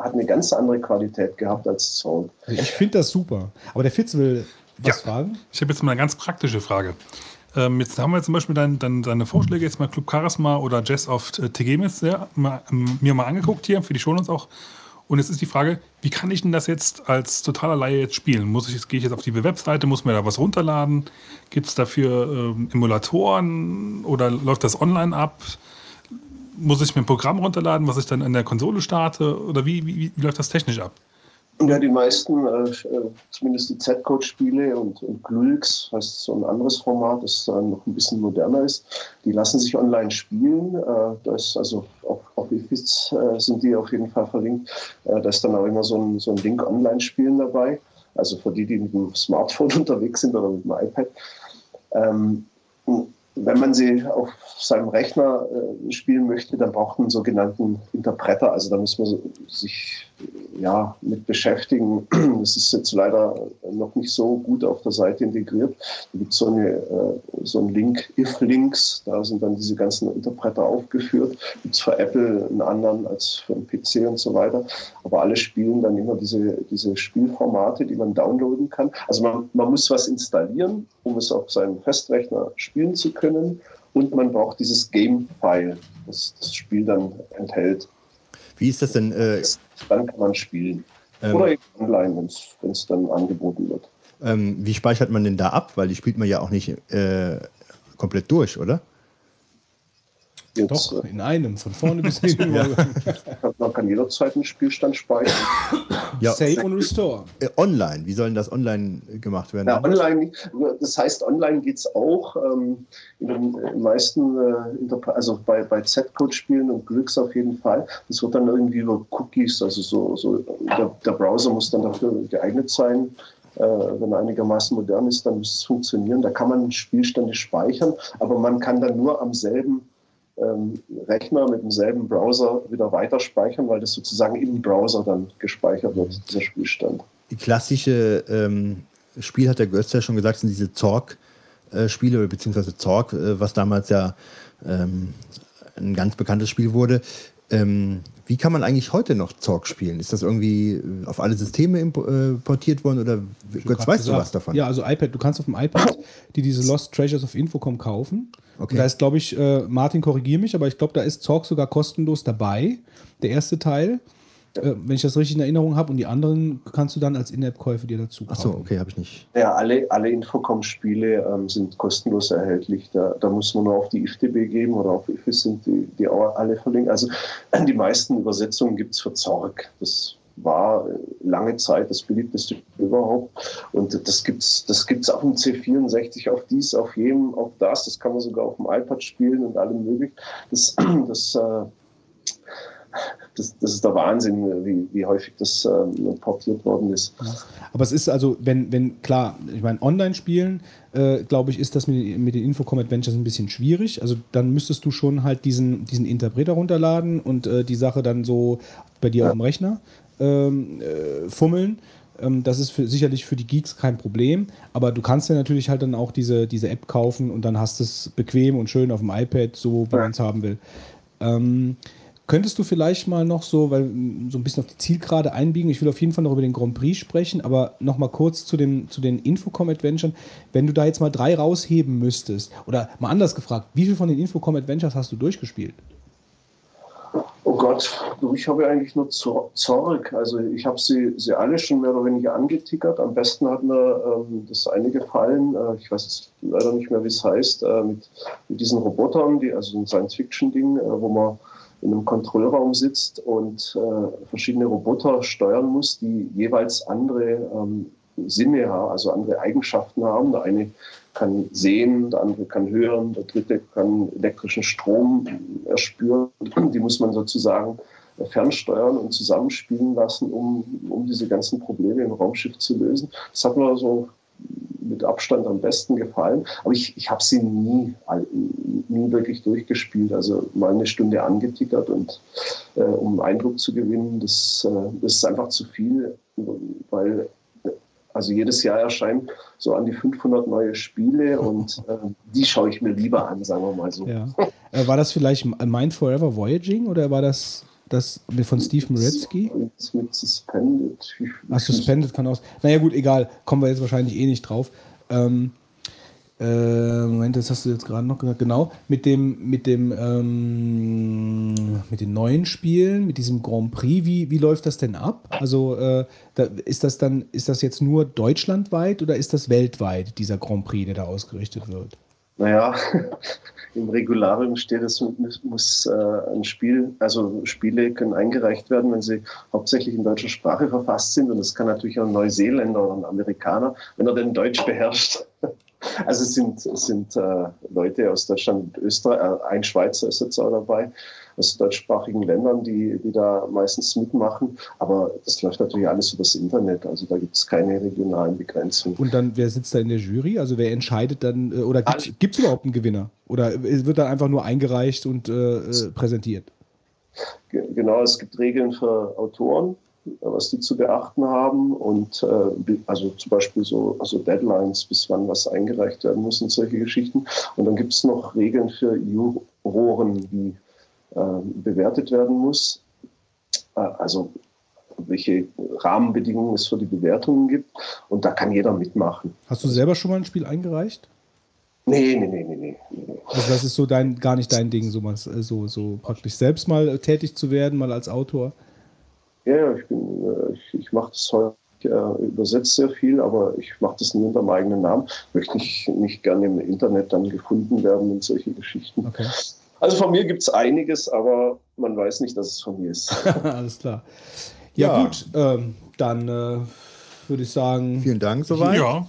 hat eine ganz andere Qualität gehabt als Zorg. Ich finde das super. Aber der Fitz will was ja, fragen? Ich habe jetzt mal eine ganz praktische Frage. Ähm, jetzt haben wir zum Beispiel dein, dein, deine Vorschläge jetzt mal Club Charisma oder Jazz of äh, Tegemis ja, mal, ähm, mir mal angeguckt hier, für die Show auch. Und jetzt ist die Frage, wie kann ich denn das jetzt als totaler Laie jetzt spielen? Muss ich, gehe ich jetzt auf die Webseite, muss mir da was runterladen? Gibt es dafür ähm, Emulatoren oder läuft das online ab? Muss ich mir ein Programm runterladen, was ich dann in der Konsole starte? Oder wie, wie, wie läuft das technisch ab? Ja, die meisten, äh, äh zumindest die Z-Code-Spiele und, und Glulks, heißt so ein anderes Format, das äh, noch ein bisschen moderner ist, die lassen sich online spielen. Äh, da ist also auf, auf IFIS äh, sind die auf jeden Fall verlinkt. Äh, da ist dann auch immer so ein, so ein Link Online-Spielen dabei. Also für die, die mit dem Smartphone unterwegs sind oder mit dem iPad. Ähm, wenn man sie auf seinem Rechner äh, spielen möchte, dann braucht man einen sogenannten Interpreter. Also da muss man sich ja, mit beschäftigen. Das ist jetzt leider noch nicht so gut auf der Seite integriert. Da gibt es so, äh, so einen Link, if-Links, da sind dann diese ganzen Interpreter aufgeführt. Gibt es für Apple einen anderen als für einen PC und so weiter. Aber alle spielen dann immer diese, diese Spielformate, die man downloaden kann. Also man, man muss was installieren, um es auf seinem Festrechner spielen zu können. Und man braucht dieses Game-File, das das Spiel dann enthält. Wie ist das denn? Äh, dann kann man spielen. Ähm, Oder eben online, wenn es dann angeboten wird. Ähm, wie speichert man denn da ab? Weil die spielt man ja auch nicht äh, komplett durch, oder? Jetzt, Doch, in einem, von vorne bis hinten. ja. Man kann jederzeit einen Spielstand speichern. Ja. Save und Restore. Äh, online, wie soll denn das online gemacht werden? Ja, online, das heißt, online geht es auch. Ähm, in den meisten, äh, also bei, bei Z-Code-Spielen und Glücks auf jeden Fall. Das wird dann irgendwie über Cookies, also so, so der, der Browser muss dann dafür geeignet sein. Äh, wenn er einigermaßen modern ist, dann muss es funktionieren. Da kann man Spielstände speichern, aber man kann dann nur am selben Rechner mit demselben Browser wieder weiter speichern, weil das sozusagen im Browser dann gespeichert wird, dieser Spielstand. Die klassische ähm, Spiel, hat der Götz ja schon gesagt, sind diese Zorg-Spiele, beziehungsweise Zorg, äh, was damals ja ähm, ein ganz bekanntes Spiel wurde. Ähm, wie kann man eigentlich heute noch Zorg spielen? Ist das irgendwie äh, auf alle Systeme importiert worden oder Götz, weißt du was davon? Ja, also iPad, du kannst auf dem iPad die diese Lost Treasures of Infocom kaufen. Okay. da ist, glaube ich, äh, Martin, korrigiere mich, aber ich glaube, da ist Zorg sogar kostenlos dabei, der erste Teil. Äh, wenn ich das richtig in Erinnerung habe und die anderen kannst du dann als In-App-Käufe dir dazu kaufen. Achso, okay, habe ich nicht. Ja, alle, alle Infocom-Spiele ähm, sind kostenlos erhältlich. Da, da, muss man nur auf die IFTB geben oder auf IFIS sind die, die auch alle verlinkt. Also die meisten Übersetzungen gibt es für Zorg. Das war lange Zeit das beliebteste überhaupt. Und das gibt es das gibt's auf dem C64, auf dies, auf jedem, auf das. Das kann man sogar auf dem iPad spielen und allem möglich. Das, das, äh, das, das ist der Wahnsinn, wie, wie häufig das ähm, portiert worden ist. Aber es ist also, wenn, wenn klar, ich meine, Online-Spielen, äh, glaube ich, ist das mit, mit den Infocom Adventures ein bisschen schwierig. Also dann müsstest du schon halt diesen, diesen Interpreter runterladen und äh, die Sache dann so bei dir ja. auf dem Rechner ähm, äh, fummeln. Ähm, das ist für, sicherlich für die Geeks kein Problem, aber du kannst ja natürlich halt dann auch diese, diese App kaufen und dann hast du es bequem und schön auf dem iPad, so wie man es haben will. Ähm, könntest du vielleicht mal noch so, weil so ein bisschen auf die Zielgerade einbiegen, ich will auf jeden Fall noch über den Grand Prix sprechen, aber noch mal kurz zu, dem, zu den Infocom-Adventuren. Wenn du da jetzt mal drei rausheben müsstest, oder mal anders gefragt, wie viel von den Infocom-Adventures hast du durchgespielt? Oh Gott, ich habe eigentlich nur Zorg. Also ich habe sie, sie alle schon mehr oder weniger angetickert. Am besten hat mir ähm, das eine gefallen, äh, ich weiß leider nicht mehr, wie es heißt, äh, mit, mit, diesen Robotern, die, also ein Science-Fiction-Ding, äh, wo man in einem Kontrollraum sitzt und äh, verschiedene Roboter steuern muss, die jeweils andere ähm, Sinne haben, also andere Eigenschaften haben. Der eine kann sehen, der andere kann hören, der dritte kann elektrischen Strom erspüren. Die muss man sozusagen fernsteuern und zusammenspielen lassen, um, um diese ganzen Probleme im Raumschiff zu lösen. Das hat mir so mit Abstand am besten gefallen. Aber ich, ich habe sie nie, nie wirklich durchgespielt. Also mal eine Stunde angetickert und äh, um Eindruck zu gewinnen, das, äh, das ist einfach zu viel, weil also jedes Jahr erscheinen so an die 500 neue Spiele und äh, die schaue ich mir lieber an, sagen wir mal so. Ja. Äh, war das vielleicht Mind Forever Voyaging oder war das das von Steve Moretzky? Mit Suspended. Ach, Suspended kann aus. Naja, gut, egal. Kommen wir jetzt wahrscheinlich eh nicht drauf. Ähm, äh, Moment, das hast du jetzt gerade noch gesagt. Genau, mit dem, mit dem, ähm, mit den neuen Spielen, mit diesem Grand Prix, wie, wie läuft das denn ab? Also äh, da, ist das dann, ist das jetzt nur deutschlandweit oder ist das weltweit, dieser Grand Prix, der da ausgerichtet wird? Naja, im Regularium steht, es muss äh, ein Spiel, also Spiele können eingereicht werden, wenn sie hauptsächlich in deutscher Sprache verfasst sind. Und das kann natürlich auch ein Neuseeländer oder ein Amerikaner, wenn er denn Deutsch beherrscht. Also es sind, es sind äh, Leute aus Deutschland und Österreich, äh, ein Schweizer ist jetzt auch dabei, aus deutschsprachigen Ländern, die, die da meistens mitmachen. Aber das läuft natürlich alles über das Internet, also da gibt es keine regionalen Begrenzungen. Und dann, wer sitzt da in der Jury? Also wer entscheidet dann, äh, oder gibt es überhaupt einen Gewinner? Oder wird dann einfach nur eingereicht und äh, äh präsentiert? Genau, es gibt Regeln für Autoren, was die zu beachten haben und äh, also zum Beispiel so also Deadlines, bis wann was eingereicht werden muss und solche Geschichten. Und dann gibt es noch Regeln für Juroren, wie bewertet werden muss. Äh, also welche Rahmenbedingungen es für die Bewertungen gibt. Und da kann jeder mitmachen. Hast du selber schon mal ein Spiel eingereicht? Nee, nee, nee, nee, nee. Also das ist so dein, gar nicht dein Ding, so, so, so praktisch selbst mal tätig zu werden, mal als Autor? Ja, ich, äh, ich, ich mache das heute, ich äh, übersetze sehr viel, aber ich mache das nur unter meinem eigenen Namen. Ich möchte nicht, nicht gerne im Internet dann gefunden werden und solche Geschichten. Okay. Also von mir gibt es einiges, aber man weiß nicht, dass es von mir ist. Alles klar. Ja, ja. gut, ähm, dann äh, würde ich sagen. Vielen Dank soweit. Ja.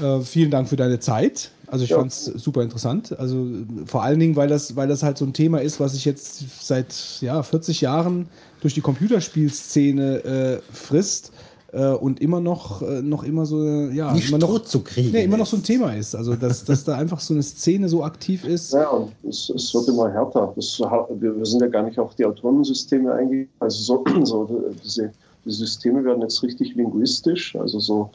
Äh, vielen Dank für deine Zeit. Also ich ja. fand es super interessant. Also vor allen Dingen, weil das, weil das halt so ein Thema ist, was ich jetzt seit ja, 40 Jahren durch die Computerspielszene äh, frisst äh, und immer noch, äh, noch immer so, ja, Nicht immer noch, zu kriegen. Nee, immer noch so ein Thema ist. Also, dass, dass da einfach so eine Szene so aktiv ist. Ja, und es, es wird immer härter. Das, wir, sind ja gar nicht auf die Autonomensysteme eingegangen. Also, so, so diese, die Systeme werden jetzt richtig linguistisch, also so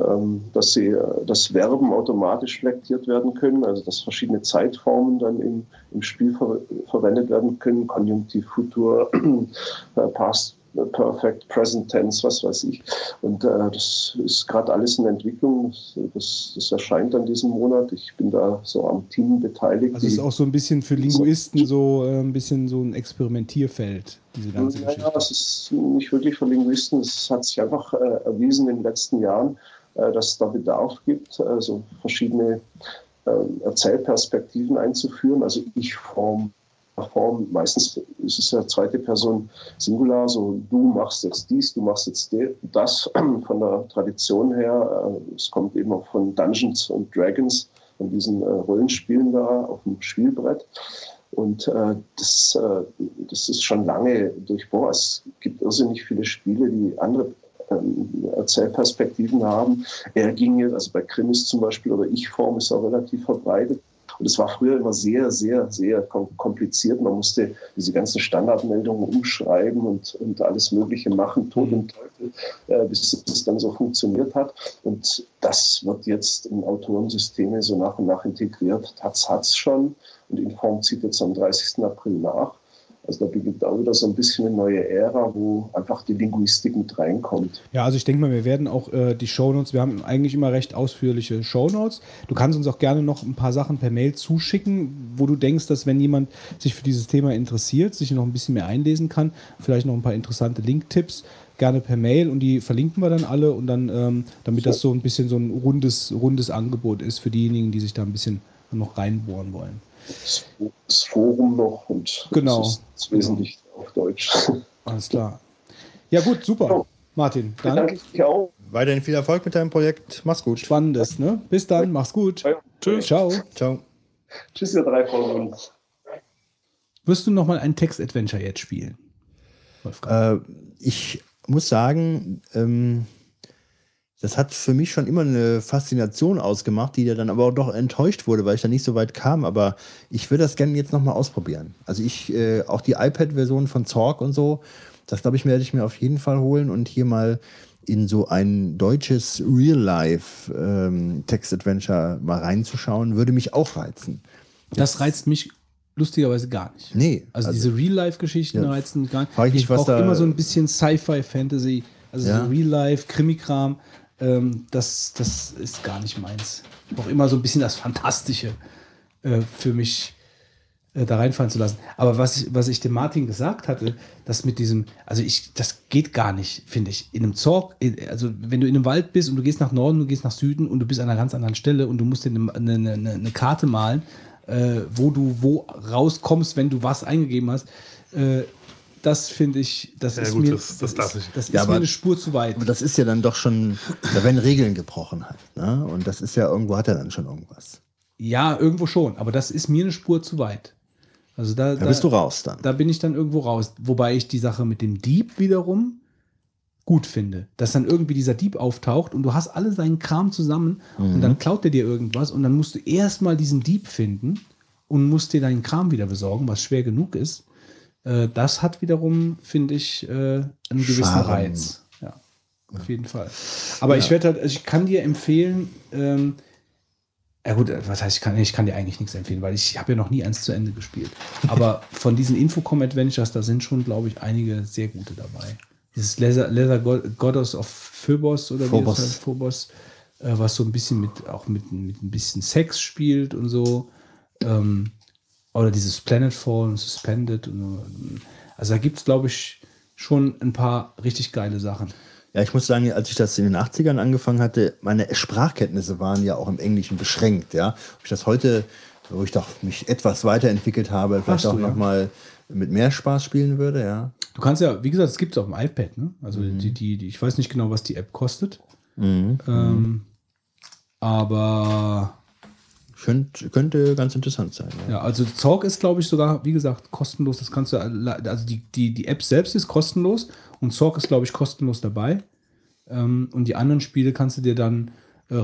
ähm, dass sie äh, dass Verben automatisch selektiert werden können, also dass verschiedene Zeitformen dann im, im Spiel ver verwendet werden können, Konjunktiv, Futur, äh, Past, Perfect, Present Tense, was weiß ich. Und äh, das ist gerade alles in Entwicklung. Das, das, erscheint dann diesen Monat. Ich bin da so am Team beteiligt. Also es ist auch so ein bisschen für Linguisten so äh, ein bisschen so ein Experimentierfeld, diese ganze ja, Geschichte. Ja, es ist nicht wirklich für Linguisten. Es hat sich einfach äh, erwiesen in den letzten Jahren, äh, dass es da Bedarf gibt, also verschiedene ähm, Erzählperspektiven einzuführen. Also ich Form, meistens ist es ja zweite Person Singular, so du machst jetzt dies, du machst jetzt das. Von der Tradition her, äh, es kommt eben auch von Dungeons und Dragons, von diesen äh, Rollenspielen da auf dem Spielbrett. Und äh, das, äh, das ist schon lange durchbohrt. Es gibt irrsinnig viele Spiele, die andere ähm, Erzählperspektiven haben. Er ging jetzt, also bei Krimis zum Beispiel oder Ich-Form ist auch relativ verbreitet. Und es war früher immer sehr, sehr, sehr kompliziert. Man musste diese ganzen Standardmeldungen umschreiben und, und alles Mögliche machen, Tod und Teufel, äh, bis es dann so funktioniert hat. Und das wird jetzt in Autorensysteme so nach und nach integriert. Taz hat es schon und Inform zieht jetzt am 30. April nach. Also da beginnt auch wieder so ein bisschen eine neue Ära, wo einfach die Linguistik mit reinkommt. Ja, also ich denke mal, wir werden auch äh, die Shownotes, wir haben eigentlich immer recht ausführliche Shownotes. Du kannst uns auch gerne noch ein paar Sachen per Mail zuschicken, wo du denkst, dass wenn jemand sich für dieses Thema interessiert, sich noch ein bisschen mehr einlesen kann, vielleicht noch ein paar interessante Link-Tipps, gerne per Mail und die verlinken wir dann alle und dann, ähm, damit das so ein bisschen so ein rundes, rundes Angebot ist für diejenigen, die sich da ein bisschen noch reinbohren wollen das Forum noch und genau. das ist, wesentlich genau. auf Deutsch. Alles klar. Ja gut, super. Martin, dann danke ich auch. Weiterhin viel Erfolg mit deinem Projekt. Mach's gut. Spannendes, ne? Bis dann, mach's gut. Ja. Tschüss. Ciao. Ciao. Tschüss, ihr drei von uns. Wirst du noch mal ein Text-Adventure jetzt spielen? Äh, ich muss sagen, ähm, das hat für mich schon immer eine Faszination ausgemacht, die dann aber auch doch enttäuscht wurde, weil ich da nicht so weit kam. Aber ich würde das gerne jetzt nochmal ausprobieren. Also ich, äh, auch die iPad-Version von Zorg und so, das glaube ich, werde ich mir auf jeden Fall holen und hier mal in so ein deutsches Real-Life-Text-Adventure mal reinzuschauen, würde mich auch reizen. Das reizt mich lustigerweise gar nicht. Nee. Also, also- diese Real-Life-Geschichten Ja. reizen gar nicht. Frag ich was brauche immer so ein bisschen Sci-Fi-Fantasy, also Ja. so Real-Life, Krimi-Kram. Ähm, das, das ist gar nicht meins. Ich brauche immer so ein bisschen das Fantastische äh, für mich äh, da reinfallen zu lassen. Aber was ich, was ich dem Martin gesagt hatte, das mit diesem, also ich, das geht gar nicht, finde ich. In einem Zorg, äh, also wenn du in einem Wald bist und du gehst nach Norden, du gehst nach Süden und du bist an einer ganz anderen Stelle und du musst dir eine, eine, eine, eine Karte malen, äh, wo du wo rauskommst, wenn du was eingegeben hast. Äh, das finde ich, das Ja, ist gut, mir, das- das darf ist, das ist Ja, mir eine Spur zu weit. Aber das ist ja dann doch schon, da werden Regeln gebrochen halt. Ne? Und das ist ja irgendwo, hat er dann schon irgendwas. Ja, irgendwo schon, aber das ist mir eine Spur zu weit. Also da, Da bist du raus dann. Da bin ich dann irgendwo raus. Wobei ich die Sache mit dem Dieb wiederum gut finde. Dass dann irgendwie dieser Dieb auftaucht und du hast alle seinen Kram zusammen und Mhm. dann klaut er dir irgendwas und dann musst du erstmal diesen Dieb finden und musst dir deinen Kram wieder besorgen, was schwer genug ist. Äh, das hat wiederum, finde ich, äh, einen gewissen Charme. Reiz. Ja, auf jeden Fall. Aber ich werde halt, also ich kann dir empfehlen, ähm, ja gut, was heißt, ich kann, ich kann dir eigentlich nichts empfehlen, weil ich habe ja noch nie eins zu Ende gespielt. Aber von diesen Infocom Adventures, da sind schon, glaube ich, einige sehr gute dabei. Dieses Leather, Leather God- Goddess of Phobos oder Phobos. wie das heißt, Phobos, äh, was so ein bisschen mit, auch mit, mit ein bisschen Sex spielt und so. Ähm, oder dieses Planetfall und Suspended. Und, so. also da gibt es, glaube ich, schon ein paar richtig geile Sachen. Ja, ich muss sagen, als ich das in den 80ern angefangen hatte, meine Sprachkenntnisse waren ja auch im Englischen beschränkt, ja. Ob ich das heute, wo ich doch mich etwas weiterentwickelt habe, vielleicht Hast auch du, ja. noch mal mit mehr Spaß spielen würde, ja. Du kannst ja, wie gesagt, es gibt es auf dem iPad, ne? Also die, die, die, ich weiß nicht genau, was die App kostet. Mhm. Ähm, aber Könnte, könnte ganz interessant sein. Ja. ja, also Zorg ist, glaube ich, sogar, wie gesagt, kostenlos. Das kannst du, also die, die, die App selbst ist kostenlos und Zorg ist, glaube ich, kostenlos dabei. Ähm, und die anderen Spiele kannst du dir dann äh,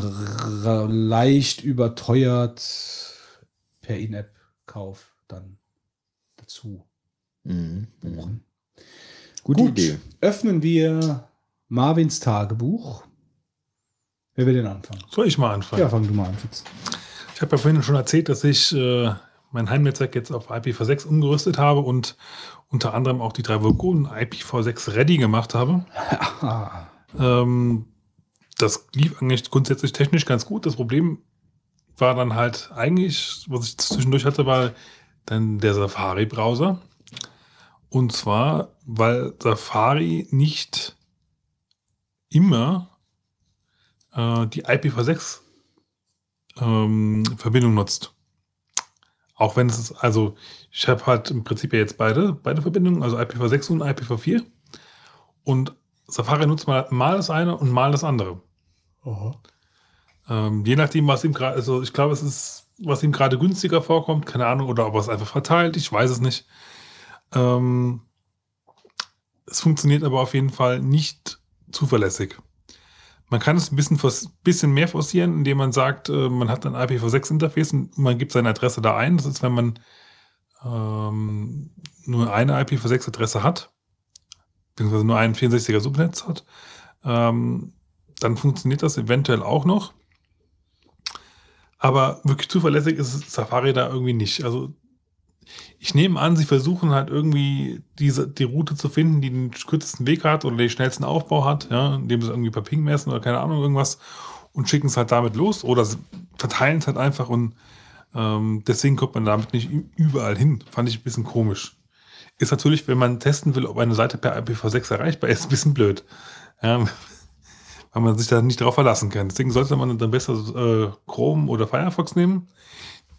leicht überteuert per In-App-Kauf dann dazu Mhm. buchen. Gute Gut, Idee. öffnen wir Marvins Tagebuch. Wer will denn anfangen? Soll ich mal anfangen? Ja, fang du mal an, Fitz. Ich habe ja vorhin schon erzählt, dass ich äh, mein Heimnetzwerk jetzt auf IPv6 umgerüstet habe und unter anderem auch die drei Vogonen IPv6 ready gemacht habe. Ähm, das lief eigentlich grundsätzlich technisch ganz gut. Das Problem war dann halt eigentlich, was ich zwischendurch hatte, war dann der Safari-Browser. Und zwar, weil Safari nicht immer äh, die IPv6 ähm, Verbindung nutzt. Auch wenn es ist, also ich habe halt im Prinzip ja jetzt beide, beide Verbindungen, also IPv6 und IPv4. Und Safari nutzt mal, mal das eine und mal das andere. Ähm, je nachdem, was ihm gerade, also ich glaube, es ist, was ihm gerade günstiger vorkommt, keine Ahnung, oder ob er es einfach verteilt, ich weiß es nicht. Ähm, es funktioniert aber auf jeden Fall nicht zuverlässig. Man kann es ein bisschen, bisschen mehr forcieren, indem man sagt, äh, man hat ein IPv6-Interface und man gibt seine Adresse da ein. Das ist, wenn man ähm, nur eine IPv6-Adresse hat, beziehungsweise nur ein 64er Subnetz hat, ähm, dann funktioniert das eventuell auch noch. Aber wirklich zuverlässig ist Safari da irgendwie nicht. Also ich nehme an, sie versuchen halt irgendwie diese, die Route zu finden, die den kürzesten Weg hat oder den schnellsten Aufbau hat, ja, indem sie irgendwie per Ping messen oder keine Ahnung irgendwas und schicken es halt damit los oder verteilen es halt einfach und ähm, deswegen kommt man damit nicht überall hin. Fand ich ein bisschen komisch. Ist natürlich, wenn man testen will, ob eine Seite per IPv6 erreichbar ist, ein bisschen blöd. Ja, weil man sich da nicht darauf verlassen kann. Deswegen sollte man dann besser äh, Chrome oder Firefox nehmen.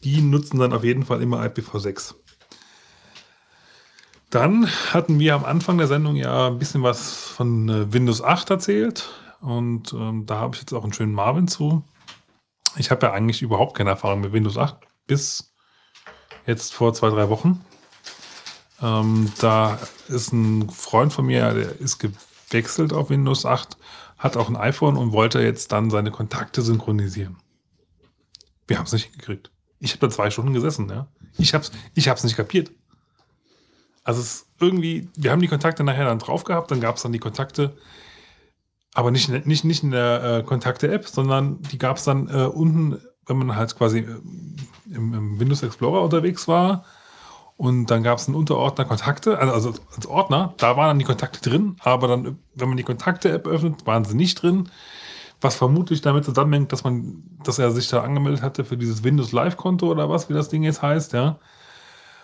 Die nutzen dann auf jeden Fall immer IPv6. Dann hatten wir am Anfang der Sendung ja ein bisschen was von äh, Windows 8 erzählt. Und ähm, da habe ich jetzt auch einen schönen Marvin zu. Ich habe ja eigentlich überhaupt keine Erfahrung mit Windows 8 bis jetzt vor zwei, drei Wochen. Ähm, da ist ein Freund von mir, der ist gewechselt auf Windows 8, hat auch ein iPhone und wollte jetzt dann seine Kontakte synchronisieren. Wir haben es nicht hingekriegt. Ich habe da zwei Stunden gesessen, ja. Ich hab's, ich hab's nicht kapiert. Also es irgendwie, wir haben die Kontakte nachher dann drauf gehabt, dann gab es dann die Kontakte, aber nicht, nicht, nicht in der äh, Kontakte-App, sondern die gab es dann äh, unten, wenn man halt quasi äh, im, im Windows Explorer unterwegs war. Und dann gab es einen Unterordner Kontakte, also, also als Ordner, da waren dann die Kontakte drin, aber dann, wenn man die Kontakte-App öffnet, waren sie nicht drin. Was vermutlich damit zusammenhängt, dass man, dass er sich da angemeldet hatte für dieses Windows Live-Konto oder was, wie das Ding jetzt heißt, ja.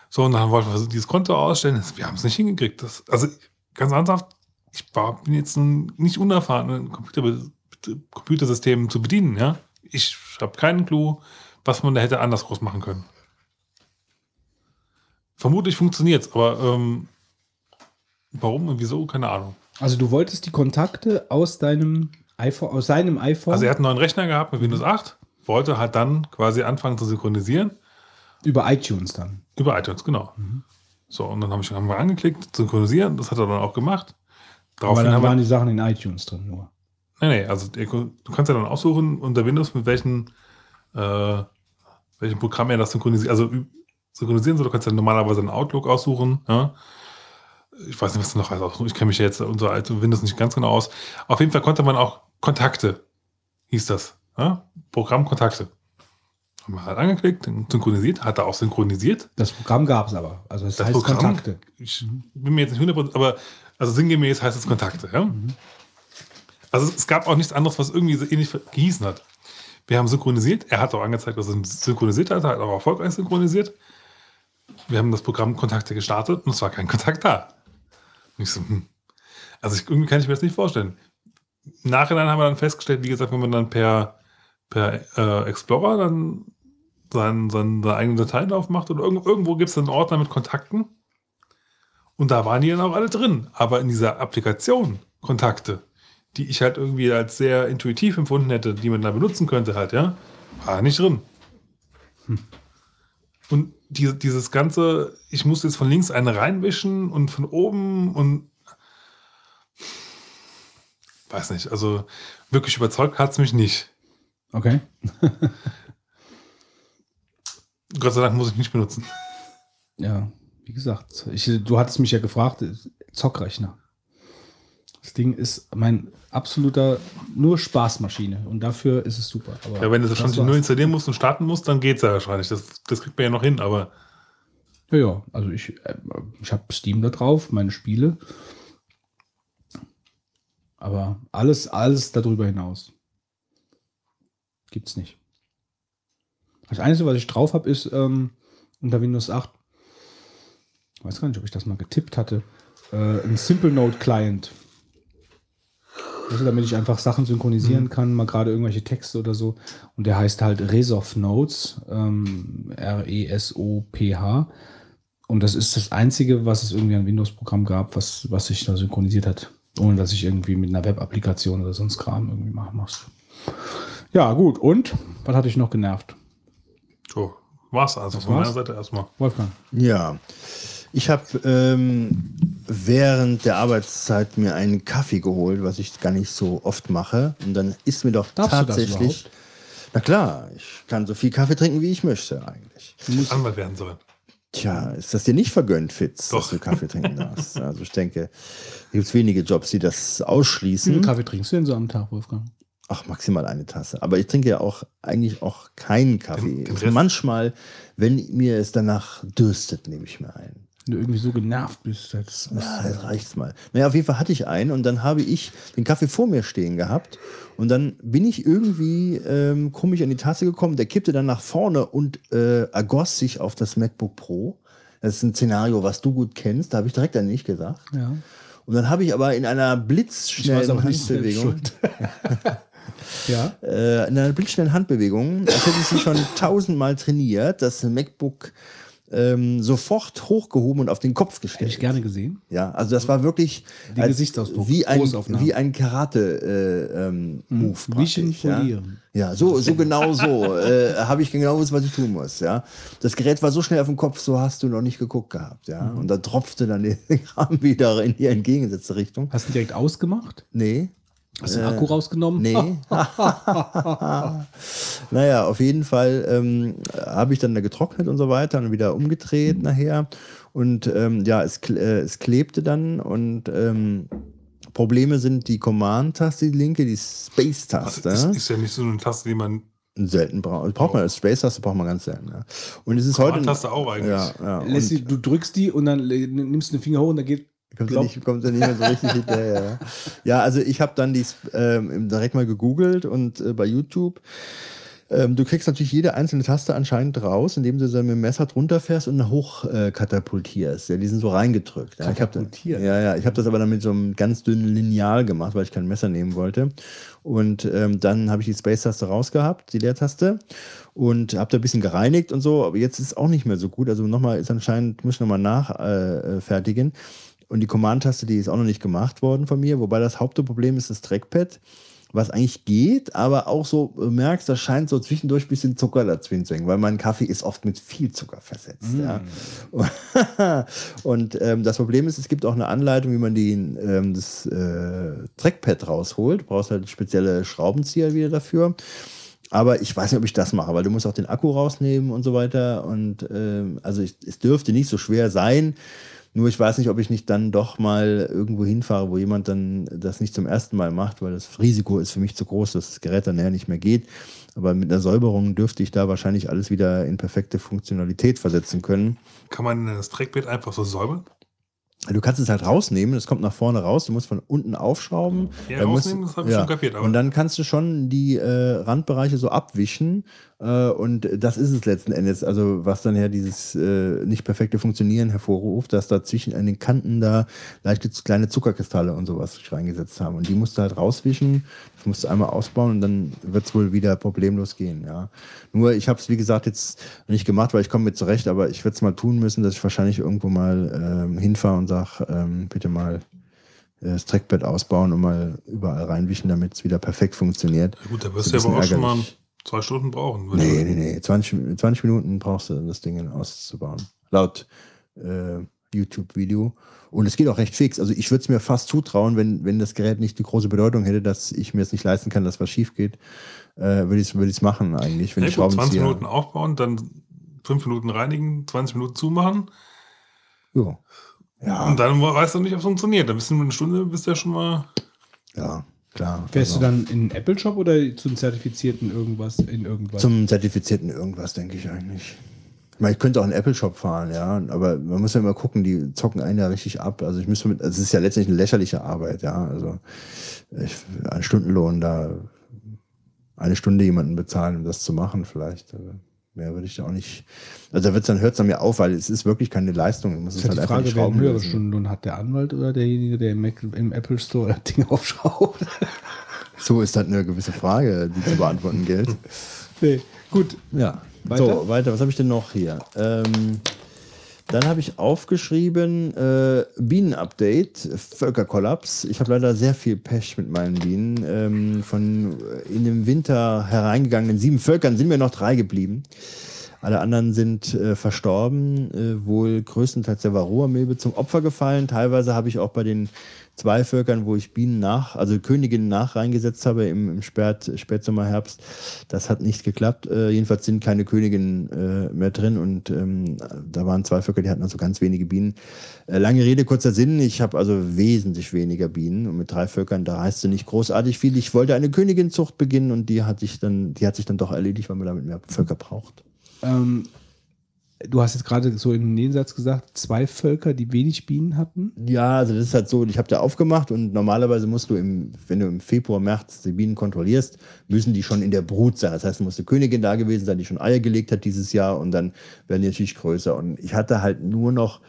So, und dann wollten wir dieses Konto ausstellen. Wir haben es nicht hingekriegt. Das, also ganz ernsthaft, ich war, bin jetzt ein, nicht unerfahren, ein Computer, Computersystem zu bedienen, ja. Ich habe keinen Clou, was man da hätte anders groß machen können. Vermutlich funktioniert es, aber ähm, warum und wieso, keine Ahnung. Also du wolltest die Kontakte aus deinem iPhone, aus seinem iPhone Also er hat einen neuen Rechner gehabt mit Windows 8, wollte halt dann quasi anfangen zu synchronisieren. über iTunes dann. Über iTunes, genau. So, und dann hab ich, haben wir angeklickt, synchronisieren, das hat er dann auch gemacht. Aber Daraufhin dann haben waren wir, die Sachen in iTunes drin nur. nee, nee, also du kannst ja dann aussuchen unter Windows, mit welchen, äh, welchem Programm er das synchronisiert, also synchronisieren soll. Du kannst ja normalerweise einen Outlook aussuchen, ja. Ich weiß nicht, was du noch alles aussuchen. Ich kenne mich ja jetzt alte Windows nicht ganz genau aus. Auf jeden Fall konnte man auch Kontakte, hieß das. Ja? Programm Kontakte. Haben wir halt angeklickt, synchronisiert, hat er auch synchronisiert. Das Programm gab es aber. Also es Das heißt Programm? Kontakte. ich bin mir jetzt nicht 100%, aber also sinngemäß heißt es Kontakte. Ja? Also es gab auch nichts anderes, was irgendwie so ähnlich gehießen hat. Wir haben synchronisiert. Er hat auch angezeigt, dass er synchronisiert hat. Er hat auch erfolgreich synchronisiert. Wir haben das Programm Kontakte gestartet und es war kein Kontakt da. Und ich so, hm. Also ich, irgendwie kann ich mir das nicht vorstellen. Im Nachhinein haben wir dann festgestellt, wie gesagt, wenn man dann per, per äh, Explorer dann sein, sein, seine eigenen Dateien aufmacht oder irgendwo, irgendwo gibt es einen Ordner mit Kontakten und da waren die dann auch alle drin. Aber in dieser Applikation Kontakte, die ich halt irgendwie als sehr intuitiv empfunden hätte, die man da benutzen könnte halt, ja, war nicht drin. Und die, dieses ganze, ich muss jetzt von links eine reinwischen und von oben und weiß nicht, also wirklich überzeugt hat es mich nicht. Okay. Gott sei Dank muss ich nicht benutzen. Ja, wie gesagt, ich, du hattest mich ja gefragt, Zockrechner. Das Ding ist mein absoluter nur Spaßmaschine und dafür ist es super. Aber Ja, wenn du das schon nur installieren musst und starten musst, dann geht's ja wahrscheinlich. Das, das kriegt man ja noch hin, aber Ja, ja, also ich, äh, ich habe Steam da drauf, meine Spiele. Aber alles, alles darüber hinaus gibt's nicht. Das Einzige, was ich drauf habe, ist ähm, unter Windows 8, ich weiß gar nicht, ob ich das mal getippt hatte, äh, ein Simple Note Client. Also, damit ich einfach Sachen synchronisieren kann, mal gerade irgendwelche Texte oder so. Und der heißt halt Resof Notes, ähm, R-E-S-O-P-H. Und das ist das Einzige, was es irgendwie an Windows-Programm gab, was, was sich da synchronisiert hat. Ohne dass ich irgendwie mit einer Web-Applikation oder sonst Kram irgendwie machen muss. Ja, gut. Und? Was hatte ich noch genervt? so, war's also Das von meiner? Seite erstmal. Wolfgang. Ja, ich habe ähm, während der Arbeitszeit mir einen Kaffee geholt, was ich gar nicht so oft mache. Und dann ist mir doch Darfst du das tatsächlich. Na klar, ich kann so viel Kaffee trinken, wie ich möchte eigentlich. Du musst Anwalt werden sollen. Tja, ist das dir nicht vergönnt, Fitz, Doch. dass du Kaffee trinken darfst? Also ich denke, gibt es wenige Jobs, die das Wie ausschließen. viel Kaffee trinkst du denn so am Tag, Wolfgang? Ach, maximal eine Tasse. Aber ich trinke ja auch eigentlich auch keinen Kaffee. Den- den Rest- Manchmal, wenn mir es danach dürstet, nehme ich mir einen. Wenn du irgendwie so genervt bist. Muss Ja, das reicht's mal. Naja, auf jeden Fall hatte ich einen und dann habe ich den Kaffee vor mir stehen gehabt und dann bin ich irgendwie ähm, komisch an die Tasse gekommen. Der kippte dann nach vorne und äh, ergoss sich auf das MacBook Pro. Das ist ein Szenario, was du gut kennst. Da habe ich direkt an dich gesagt. ja. Und dann habe ich aber in einer blitzschnellen Handbewegung, ja. äh, in einer blitzschnellen Handbewegung, als hätte ich sie schon tausendmal trainiert, das MacBook ähm, sofort hochgehoben und auf den Kopf Hätte gestellt. ich gerne gesehen. Ja, also das war wirklich als- Gesichtsausdruck, wie ein, wie ein Karate-Move. Äh, ähm, praktisch, ja. ja, so, so genau so. äh, Habe ich genau gewusst, was ich tun muss. Ja, Das Gerät war so schnell auf dem Kopf, so hast du noch nicht geguckt gehabt. Ja, Mhm. Und da tropfte dann der Kram wieder in die entgegengesetzte Richtung. Hast du direkt ausgemacht? Nee, Hast du den Akku rausgenommen? Nee. naja, auf jeden Fall ähm, habe ich dann da getrocknet und so weiter und wieder umgedreht nachher. Und ähm, ja, es, kle- äh, es klebte dann und ähm, Probleme sind die Command-Taste, die linke, die Das Space-Taste. ist, ist ja nicht so eine Taste, die man. selten braucht. Braucht man als Space-Taste, braucht man ganz selten. Ja. Und es ist heute. Command-Taste auch eigentlich. Ja, ja. Du drückst die und dann nimmst du den Finger hoch und dann geht. Kommt Plopp. nicht, kommt ja nicht mehr so richtig hinterher. Ja. also ich habe dann die ähm, direkt mal gegoogelt und äh, bei YouTube. Ähm, du kriegst natürlich jede einzelne Taste anscheinend raus, indem du so mit dem Messer drunter fährst und hoch äh, katapultierst. Ja, die sind so reingedrückt. Ja, Katapultiert? ja, ja, ich habe das aber dann mit so einem ganz dünnen Lineal gemacht, weil ich kein Messer nehmen wollte. Und ähm, dann habe ich die Space-Taste rausgehabt, die Leertaste, und habe da ein bisschen gereinigt und so. Aber jetzt ist es auch nicht mehr so gut. Also nochmal ist anscheinend, muss ich nochmal nachfertigen. Äh, fertigen. Und die Command-Taste, die ist auch noch nicht gemacht worden von mir. Wobei das Hauptproblem ist das Trackpad was eigentlich geht, aber auch so du merkst, da scheint so zwischendurch ein bisschen Zucker dazwischen zu hängen, weil mein Kaffee ist oft mit viel Zucker versetzt. Ja. Und ähm, das Problem ist, es gibt auch eine Anleitung, wie man den, ähm, das äh, Trackpad rausholt. Du brauchst halt spezielle Schraubenzieher wieder dafür. Aber ich weiß nicht, ob ich das mache, weil du musst auch den Akku rausnehmen und so weiter. Und ähm, also ich, es dürfte nicht so schwer sein. Nur ich weiß nicht, ob ich nicht dann doch mal irgendwo hinfahre, wo jemand dann das nicht zum ersten Mal macht, weil das Risiko ist für mich zu groß, dass das Gerät dann nachher nicht mehr geht. Aber mit einer Säuberung dürfte ich da wahrscheinlich alles wieder in perfekte Funktionalität versetzen können. Kann man das Trackpad einfach so säubern? Du kannst es halt rausnehmen, es kommt nach vorne raus, du musst von unten aufschrauben. Ja, Dann musst- rausnehmen, das habe ich schon kapiert, Und dann kannst du schon die äh, Randbereiche so abwischen und das ist es letzten Endes, also was dann ja dieses äh, nicht perfekte Funktionieren hervorruft, dass da zwischen an den Kanten da leichte kleine Zuckerkristalle und sowas sich reingesetzt haben und die musst du halt rauswischen, das musst du einmal ausbauen und dann wird es wohl wieder problemlos gehen, ja. Nur ich habe es wie gesagt jetzt nicht gemacht, weil ich komme mit zurecht, aber ich werde es mal tun müssen, dass ich wahrscheinlich irgendwo mal ähm, hinfahre und sage, ähm, bitte mal äh, das Trackpad ausbauen und mal überall reinwischen, damit es wieder perfekt funktioniert. Ja, gut, da wirst du aber auch schon mal. Zwei Stunden brauchen. Nee, nee, nee. 20, 20 Minuten brauchst du, das Ding auszubauen. Laut äh, YouTube-Video. Und es geht auch recht fix. Also ich würde es mir fast zutrauen, wenn, wenn das Gerät nicht die große Bedeutung hätte, dass ich mir es nicht leisten kann, dass was schief geht, äh, würde ich es würd machen eigentlich, wenn Ja, ich gut, 20 Schraubenzieher... Minuten aufbauen, dann 5 Minuten reinigen, 20 Minuten zumachen. Jo. Ja, Und dann weißt du nicht, ob es funktioniert. Dann bist du eine Stunde, bist du ja schon mal. ja, klar. Fährst Also du dann in einen Apple-Shop oder zum zertifizierten irgendwas in irgendwas? Zum zertifizierten irgendwas, denke ich eigentlich. Ich meine, ich könnte auch einen Apple-Shop fahren, ja, aber man muss ja immer gucken, die zocken einen ja richtig ab. Also ich müsste mit, also es ist ja letztendlich eine lächerliche Arbeit, ja. Also ich, ein Stundenlohn da eine Stunde jemanden bezahlen, um das zu machen, vielleicht. Aber mehr würde ich da auch nicht. Also da wird's dann hört es dann mir auf, weil es ist wirklich keine Leistung. Musst ist es halt halt die einfach Frage, wer einen höheren. Stundenlohn hat, der Anwalt oder derjenige, der im, Mac, im Apple Store das Ding aufschraubt? So ist das eine gewisse Frage, die zu beantworten gilt. nee, gut. Ja. Weiter? So, weiter. Was habe ich denn noch hier? Ähm, dann habe ich aufgeschrieben äh, Bienenupdate, Völkerkollaps. Ich habe leider sehr viel Pech mit meinen Bienen. Ähm, von äh, in dem Winter hereingegangenen sieben Völkern sind mir noch drei geblieben. Alle anderen sind äh, verstorben, äh, wohl größtenteils der Varroa-Milbe zum Opfer gefallen. Teilweise habe ich auch bei den zwei Völkern, wo ich Bienen nach, also Königinnen nach reingesetzt habe im, im Spät, Spätsommer, Herbst. Das hat nicht geklappt. Äh, jedenfalls sind keine Königinnen äh, mehr drin und ähm, da waren zwei Völker, die hatten also ganz wenige Bienen. Äh, lange Rede, kurzer Sinn. Ich habe also wesentlich weniger Bienen und mit drei Völkern, da heißt du nicht großartig viel. Ich wollte eine Königinzucht beginnen und die hat sich dann, die hat sich dann doch erledigt, weil man damit mehr Völker braucht. Ähm, du hast jetzt gerade so im Nebensatz gesagt, zwei Völker, die wenig Bienen hatten. Ja, also das ist halt so, ich habe da aufgemacht und normalerweise musst du, im, wenn du im Februar, März die Bienen kontrollierst, müssen die schon in der Brut sein. Das heißt, es muss eine Königin da gewesen sein, die schon Eier gelegt hat dieses Jahr und dann werden die natürlich größer. Und ich hatte halt nur noch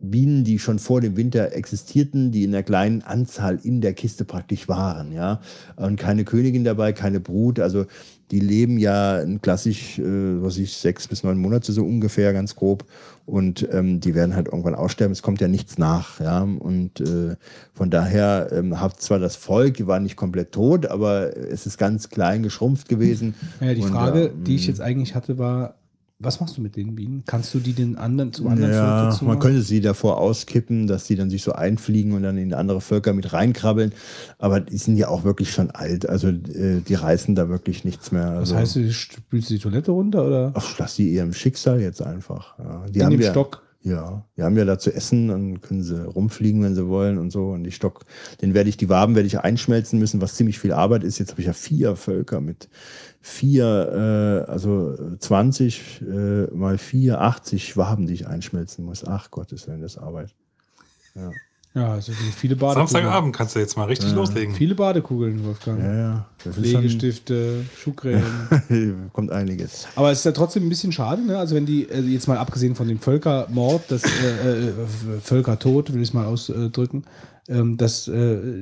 Bienen, die schon vor dem Winter existierten, die in einer kleinen Anzahl in der Kiste praktisch waren, ja. Und keine Königin dabei, keine Brut. Also die leben ja klassisch, äh, was ich, sechs bis neun Monate so ungefähr, ganz grob. Und ähm, die werden halt irgendwann aussterben. Es kommt ja nichts nach, ja. Und äh, von daher ähm, hat zwar das Volk, war nicht komplett tot, aber es ist ganz klein geschrumpft gewesen. Ja, die Und, Frage, ja, die ich mh. jetzt eigentlich hatte, war, was machst du mit den Bienen? Kannst du die den anderen zum anderen Ja, dazu man könnte sie davor auskippen, dass die dann sich so einfliegen und dann in andere Völker mit reinkrabbeln. Aber die sind ja auch wirklich schon alt. Also äh, die reißen da wirklich nichts mehr. Also, heißt, du spülst die Toilette runter oder Ach, lass die ihrem Schicksal jetzt einfach. Ja, die in haben dem ja, Stock? Ja, die haben ja da zu essen, dann können sie rumfliegen, wenn sie wollen und so. Und die Stock, den werde ich, die Waben werde ich einschmelzen müssen, was ziemlich viel Arbeit ist. Jetzt habe ich ja vier Völker mit vier, äh, also 20 äh, mal vier, 80 Waben, die ich einschmelzen muss. Ach Gottes Willen, das ist Arbeit. Ja, also viele Badekugeln. Samstagabend kannst du jetzt mal richtig loslegen. Viele Badekugeln, Wolfgang. Ja, ja. Pflegestifte, Schuhcreme. kommt einiges. Aber es ist ja trotzdem ein bisschen schade, ne? Also wenn die, also jetzt mal abgesehen von dem Völkermord, das äh, äh, Völkertod, will ich es mal ausdrücken, das äh,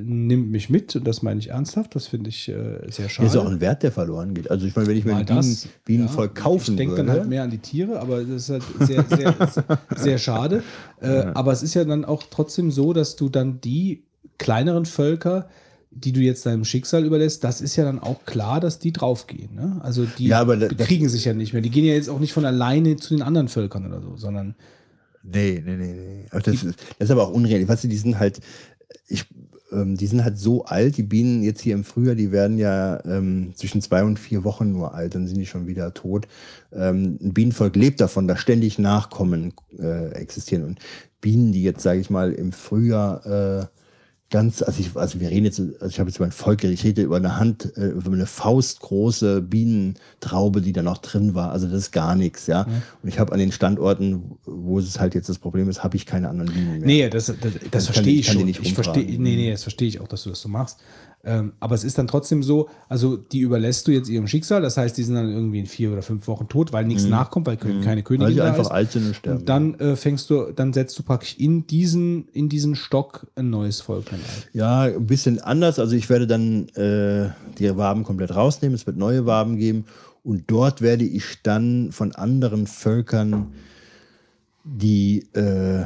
nimmt mich mit und das meine ich ernsthaft. Das finde ich äh, sehr schade. ist auch ein Wert, der verloren geht. Also ich meine, wenn ich mir Mal ein Bienen, das, Bienenvolk ja. kaufen Ich denke würde. dann halt mehr an die Tiere, aber das ist halt sehr, sehr, sehr schade. Äh, Aber es ist ja dann auch trotzdem so, dass du dann die kleineren Völker, die du jetzt deinem Schicksal überlässt, das ist ja dann auch klar, dass die draufgehen. Ne? Also die Ja, das- bekriegen sich ja nicht mehr. Die gehen ja jetzt auch nicht von alleine zu den anderen Völkern oder so, sondern Nee, nee, nee, nee. Aber das, ist, das ist aber auch unrealistisch. Weißt du, die sind halt, ich, ähm, die sind halt so alt, die Bienen jetzt hier im Frühjahr, die werden ja ähm, zwischen zwei und vier Wochen nur alt, dann sind die schon wieder tot. Ähm, ein Bienenvolk lebt davon, dass ständig Nachkommen äh, existieren. Und Bienen, die jetzt, sage ich mal, im Frühjahr äh, ganz, also, ich, also wir reden jetzt, also ich habe jetzt über ein Volk geredet, ich rede über eine Hand, äh, über eine faustgroße Bienentraube, die da noch drin war. Also das ist gar nichts, ja. Und ich habe an den Standorten, wo es halt jetzt das Problem ist, habe ich keine anderen Bienen mehr. Nee, das, das, das verstehe ich die schon. ich verstehe, nee, nee, das verstehe ich auch, dass du das so machst. Ähm, aber es ist dann trotzdem so, also die überlässt du jetzt ihrem Schicksal, das heißt, die sind dann irgendwie in vier oder fünf Wochen tot, weil nichts nachkommt, weil keine Mhm. Weil Königin sie da einfach ist. alt sind und sterben. Und dann äh, fängst du, dann setzt du praktisch in diesen, in diesen Stock ein neues Volk ein. Ja, ein bisschen anders. Also ich werde dann äh, die Waben komplett rausnehmen. Es wird neue Waben geben. Und dort werde ich dann von anderen Völkern die äh,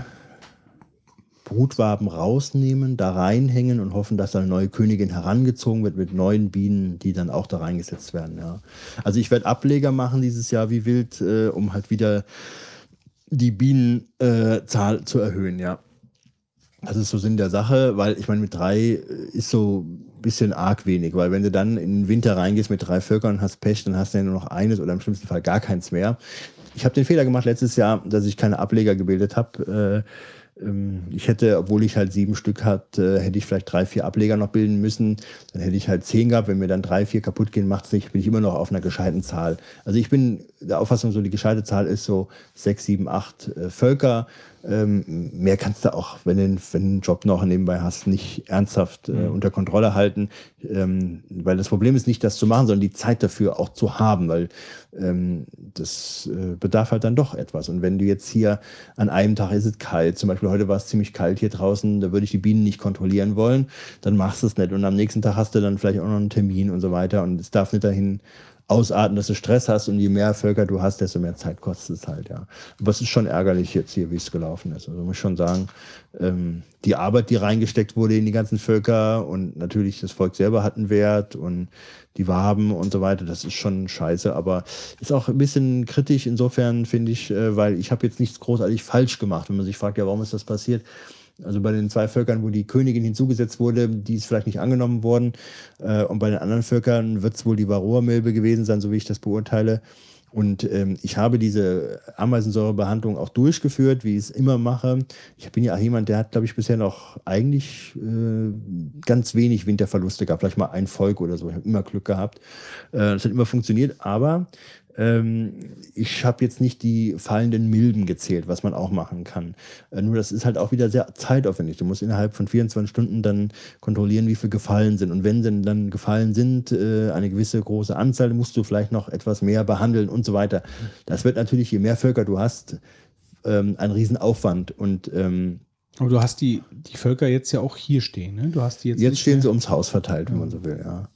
Brutwaben rausnehmen, da reinhängen und hoffen, dass da eine neue Königin herangezogen wird mit neuen Bienen, die dann auch da reingesetzt werden. Ja. Also ich werde Ableger machen dieses Jahr wie wild, äh, um halt wieder die Bienenzahl äh, zu erhöhen, ja. Das ist so Sinn der Sache, weil ich meine, mit drei äh, ist so ein bisschen arg wenig, weil wenn du dann in den Winter reingehst mit drei Völkern und hast Pech, dann hast du ja nur noch eines oder im schlimmsten Fall gar keins mehr. Ich habe den Fehler gemacht letztes Jahr, dass ich keine Ableger gebildet habe. Äh, ich hätte, obwohl ich halt sieben Stück hatte, hätte ich vielleicht drei, vier Ableger noch bilden müssen. Dann hätte ich halt zehn gehabt. Wenn mir dann drei, vier kaputt gehen, macht's nicht, bin ich immer noch auf einer gescheiten Zahl. Also ich bin der Auffassung, so die gescheite Zahl ist so sechs, sieben, acht äh, Völker. Ähm, mehr kannst du auch, wenn du, wenn du einen Job noch nebenbei hast, nicht ernsthaft äh, unter Kontrolle halten. Ähm, weil das Problem ist nicht, das zu machen, sondern die Zeit dafür auch zu haben, weil ähm, das äh, bedarf halt dann doch etwas. Und wenn du jetzt hier an einem Tag ist es kalt, zum Beispiel heute war es ziemlich kalt hier draußen, da würde ich die Bienen nicht kontrollieren wollen, dann machst du es nicht. Und am nächsten Tag hast du dann vielleicht auch noch einen Termin und so weiter. Und es darf nicht dahin ausarten, dass du Stress hast und je mehr Völker du hast, desto mehr Zeit kostet es halt, ja. Aber es ist schon ärgerlich jetzt hier, wie es gelaufen ist. Also muss schon sagen, ähm, die Arbeit, die reingesteckt wurde in die ganzen Völker und natürlich das Volk selber hat einen Wert und die Waben und so weiter, das ist schon scheiße, aber ist auch ein bisschen kritisch insofern, finde ich, äh, weil ich habe jetzt nichts großartig falsch gemacht, wenn man sich fragt, ja, warum ist das passiert? Also bei den zwei Völkern, wo die Königin hinzugesetzt wurde, die ist vielleicht nicht angenommen worden. Äh, und bei den anderen Völkern wird es wohl die Varroa-Milbe gewesen sein, so wie ich das beurteile. Und ähm, ich habe diese Ameisensäurebehandlung auch durchgeführt, wie ich es immer mache. Ich bin ja auch jemand, der hat, glaube ich, bisher noch eigentlich äh, ganz wenig Winterverluste gehabt. Vielleicht mal ein Volk oder so. Ich habe immer Glück gehabt. Äh, das hat immer funktioniert. Aber ich habe jetzt nicht die fallenden Milben gezählt, was man auch machen kann. Äh, nur das ist halt auch wieder sehr zeitaufwendig. Du musst innerhalb von 24 Stunden dann kontrollieren, wie viele gefallen sind. Und wenn denn dann gefallen sind, äh, eine gewisse große Anzahl, musst du vielleicht noch etwas mehr behandeln und so weiter. Das wird natürlich, je mehr Völker du hast, ähm, ein Riesenaufwand. Und ähm, Aber du hast die, die Völker jetzt ja auch hier stehen, ne? Du hast die jetzt, Jetzt stehen sie ums Haus verteilt, wenn man so will, ja.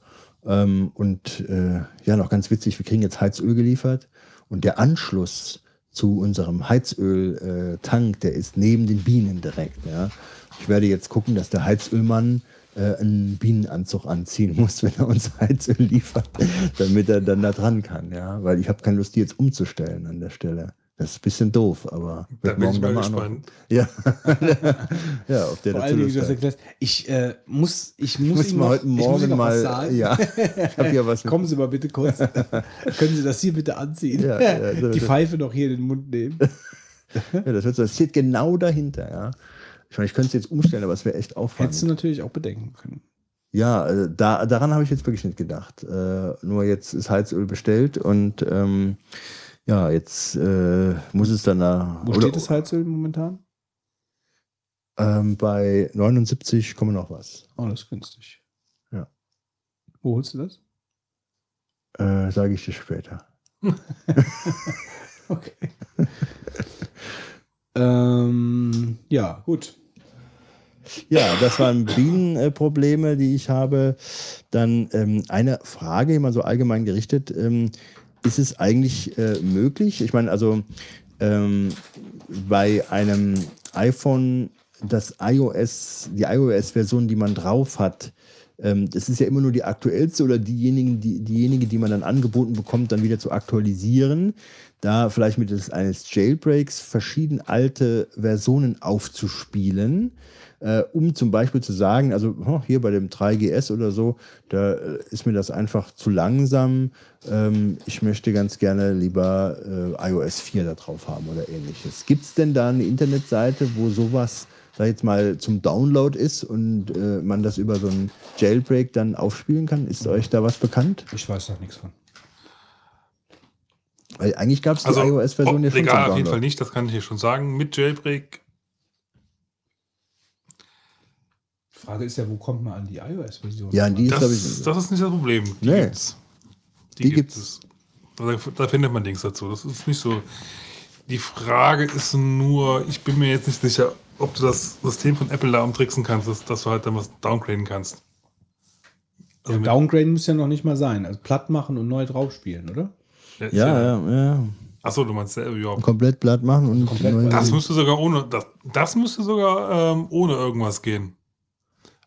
Ähm, und äh, ja, noch ganz witzig, wir kriegen jetzt Heizöl geliefert und der Anschluss zu unserem Heizöl-Tank, der ist neben den Bienen direkt, ja. Ich werde jetzt gucken, dass der Heizölmann äh, einen Bienenanzug anziehen muss, wenn er uns Heizöl liefert, damit er dann da dran kann. Ja? Weil ich habe keine Lust, die jetzt umzustellen an der Stelle. Das ist ein bisschen doof, aber Da bin ich morgen mal gespannt. Ja. ja, ob der Vor allen Dingen, erklärt, ich äh, muss, ich muss, Muss ihm mal noch, heute ich muss Morgen noch mal, was sagen. ja, ich habe ja was Kommen Sie mal bitte kurz. Können Sie das hier bitte anziehen? Ja, ja, so- Die Pfeife noch hier in den Mund nehmen. Ja, das, wird so, das steht genau dahinter, ja. Ich meine, ich könnte es jetzt umstellen, aber es wäre echt aufwendig. Hättest du natürlich auch bedenken können. Ja, äh, da, daran habe ich jetzt wirklich nicht gedacht. Äh, nur jetzt ist Heizöl bestellt und ähm, ja, jetzt äh, muss es dann da. Wo steht das Heizöl momentan? Ähm, bei 79, kommen noch was. Oh, das ist günstig. Ja. Wo holst du das? Äh, Sage ich dir später. Okay. ähm, ja, gut. Ja, das waren Bienenprobleme, die ich habe. Dann ähm, eine Frage, immer so allgemein gerichtet. Ähm, ist es eigentlich äh, möglich? Ich meine, also ähm, bei einem iPhone, das iOS, die iOS-Version, die man drauf hat, ähm, das ist ja immer nur die aktuellste oder diejenigen, die, diejenige, die man dann angeboten bekommt, dann wieder zu aktualisieren. Da vielleicht mittels eines Jailbreaks verschieden alte Versionen aufzuspielen äh, um zum Beispiel zu sagen, also oh, hier bei dem 3GS oder so, da äh, ist mir das einfach zu langsam. Ähm, ich möchte ganz gerne lieber äh, iOS 4 da drauf haben oder ähnliches. Gibt es denn da eine Internetseite, wo sowas da jetzt mal zum Download ist und äh, man das über so einen Jailbreak dann aufspielen kann? Ist euch da was bekannt? Ich weiß noch nichts von. Weil eigentlich gab es die Also, iOS-Version ja schon legal auf jeden. Fall nicht, das kann ich hier schon sagen. Mit Jailbreak, Die Frage ist ja, wo kommt man an die iOS-Version? Ja, an die ist, das, glaube ich, das ist nicht das Problem. Die Nee. gibt's. Die, Die gibt es. Da, da findet man Links dazu. Das ist nicht so. Die Frage ist nur, ich bin mir jetzt nicht sicher, ob du das System von Apple da umtricksen kannst, dass, dass du halt dann was downgraden kannst. Also mit- Downgrade muss ja noch nicht mal sein. Also platt machen und neu draufspielen, oder? ist ja, ja, ja. Achso, du meinst selber, ja. Komplett platt machen und Komplett neu- Das müsste sogar ohne, das, das müsste sogar ähm, ohne irgendwas gehen.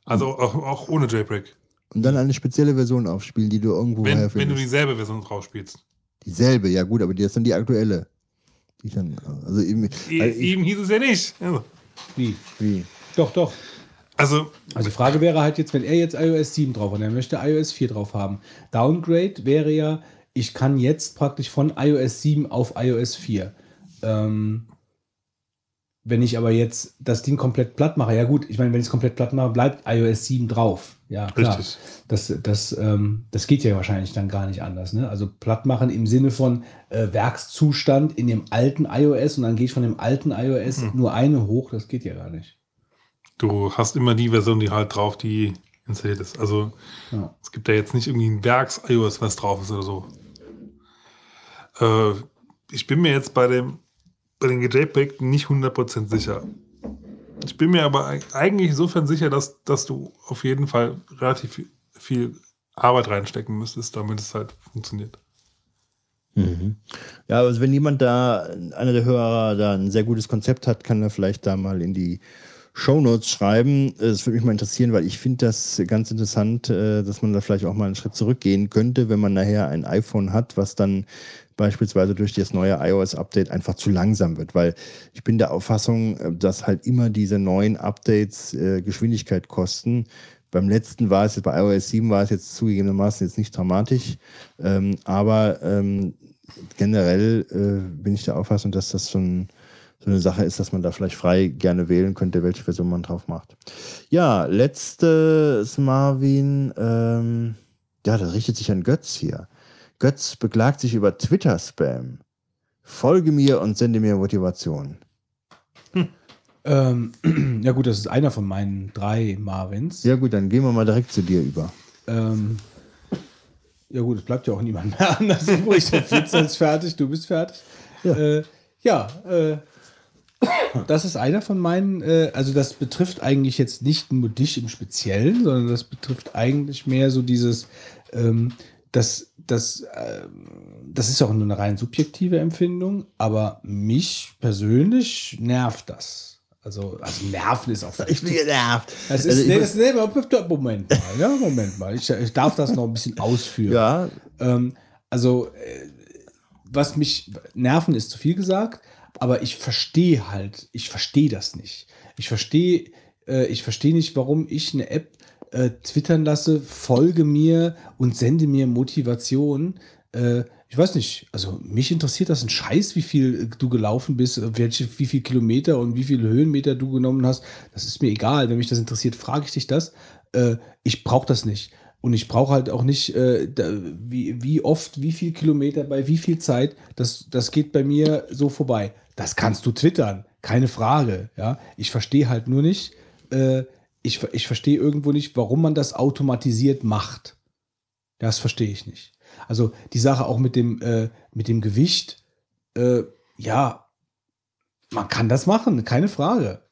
Also auch, auch ohne Jailbreak. und dann eine spezielle Version aufspielen, die du irgendwo Wenn, wenn du herfindest. dieselbe Version drauf spielst. Dieselbe, ja gut, aber die ist dann die aktuelle. Die dann, also eben, E ich, Eben hieß es ja nicht. Also, Wie? wie? Doch, doch. also Also die Frage wäre halt jetzt, wenn er jetzt iOS 7 drauf hat, er möchte iOS 4 drauf haben. Downgrade wäre ja, ich kann jetzt praktisch von iOS 7 auf iOS 4. Ähm, wenn ich aber jetzt das Ding komplett platt mache, ja gut, ich meine, wenn ich es komplett platt mache, bleibt iOS 7 drauf. Ja, klar. Richtig. Das, das, ähm, das geht ja wahrscheinlich dann gar nicht anders. Ne? Also platt machen im Sinne von äh, Werkszustand in dem alten iOS und dann gehe ich von dem alten iOS Hm. nur eine hoch, das geht ja gar nicht. du hast immer die Version, die halt drauf, die installiert ist. Also Ja. es gibt da jetzt nicht irgendwie ein Werks-iOS, was drauf ist oder so. Äh, ich bin mir jetzt bei dem bei den JPEG nicht 100% sicher. Ich bin mir aber eig- eigentlich insofern sicher, dass, dass du auf jeden Fall relativ viel, Arbeit reinstecken müsstest, damit es halt funktioniert. Mhm. Ja, also wenn jemand da, einer der Hörer da ein sehr gutes Konzept hat, kann er vielleicht da mal in die Shownotes schreiben. Es würde mich mal interessieren, weil ich finde das ganz interessant, äh, dass man da vielleicht auch mal einen Schritt zurückgehen könnte, wenn man nachher ein iPhone hat, was dann beispielsweise durch das neue iOS-Update einfach zu langsam wird, weil ich bin der Auffassung, äh, dass halt immer diese neuen Updates äh, Geschwindigkeit kosten. Beim letzten war es jetzt, bei iOS 7 war es jetzt zugegebenermaßen jetzt nicht dramatisch, ähm, aber ähm, generell äh, bin ich der Auffassung, dass das schon so eine Sache ist, dass man da vielleicht frei gerne wählen könnte, welche Version man drauf macht. Ja, letztes Marvin, ähm, ja, das richtet sich an Götz hier. Götz beklagt sich über Twitter-Spam. Folge mir und sende mir Motivation. Ähm, ja gut, das ist einer von meinen drei Marvins. Ja gut, dann gehen wir mal direkt zu dir über. Ähm, ja gut, es bleibt ja auch niemand mehr anders übrig. Der Pizza ist fertig, du bist fertig. Ja. Äh, ja, äh, das ist einer von meinen, äh, also das betrifft eigentlich jetzt nicht nur dich im Speziellen, sondern das betrifft eigentlich mehr so dieses, ähm, das, das, ähm, das ist auch nur eine rein subjektive Empfindung, aber mich persönlich nervt das. Also, also Nerven ist auch. Ich bin genervt. Das ist, Also nee, das, nee, Moment mal, ja, Moment mal. Ich, ich darf das noch ein bisschen ausführen. Ja, Ähm, also, äh, was mich nerven ist zu viel gesagt, aber ich verstehe halt, ich verstehe das nicht. Ich verstehe, äh, ich verstehe nicht, warum ich eine App äh, twittern lasse, folge mir und sende mir Motivation. Äh, ich weiß nicht, also mich interessiert das ein Scheiß, wie viel äh, du gelaufen bist, äh, welche, wie viel Kilometer und wie viele Höhenmeter du genommen hast. Das ist mir egal. Wenn mich das interessiert, frage ich dich das. Äh, ich brauche das nicht. Und ich brauche halt auch nicht, äh, da, wie, wie oft, wie viel Kilometer bei wie viel Zeit. Das, das geht bei mir so vorbei. Das kannst du twittern, keine Frage. Ja, ich verstehe halt nur nicht, äh, ich, ich verstehe irgendwo nicht, warum man das automatisiert macht. Das verstehe ich nicht. Also die Sache auch mit dem, äh, mit dem Gewicht, äh, ja, man kann das machen, keine Frage.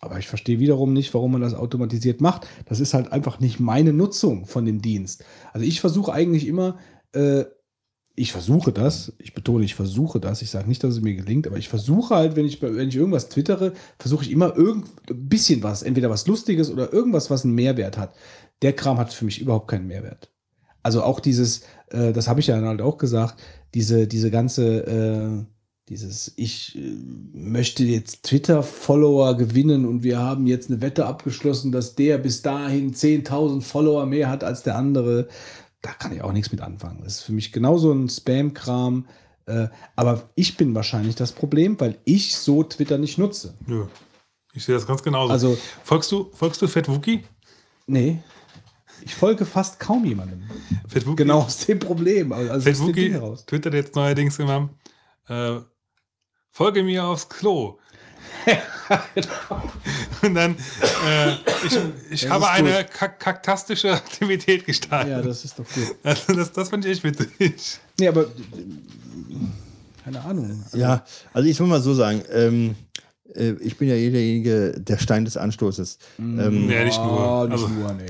Aber ich verstehe wiederum nicht, warum man das automatisiert macht. Das ist halt einfach nicht meine Nutzung von dem Dienst. Also ich versuche eigentlich immer, äh, ich versuche das, ich betone, ich versuche das, ich sage nicht, dass es mir gelingt, aber ich versuche halt, wenn ich, wenn ich irgendwas twittere, versuche ich immer irgend ein bisschen was, entweder was Lustiges oder irgendwas, was einen Mehrwert hat. Der Kram hat für mich überhaupt keinen Mehrwert. Also auch dieses, äh, das habe ich ja dann halt auch gesagt, diese, diese ganze, äh, dieses, ich äh, möchte jetzt Twitter-Follower gewinnen und wir haben jetzt eine Wette abgeschlossen, dass der bis dahin 10.000 Follower mehr hat als der andere. Da kann ich auch nichts mit anfangen. Das ist für mich genauso ein Spam-Kram. Äh, aber ich bin wahrscheinlich das Problem, weil ich so Twitter nicht nutze. Nö. Ich sehe das ganz genauso. Also- folgst du, folgst du Fat Wookie? Nee. Ich folge fast kaum jemandem. Fat Wookie? Genau aus dem Problem. Also dem Wookie twittert jetzt neuerdings immer, äh, folge mir aufs Klo. Und dann, äh, ich, ich habe eine kak kaktastische Aktivität gestartet. Ja, das ist doch gut. also das, das fand ich echt witzig. Nee, aber keine Ahnung. Also, ja, also ich will mal so sagen, ähm, äh, ich bin ja derjenige, der Stein des Anstoßes. Ähm, Nee, nicht nur. Ah, nicht Also- nur, nee.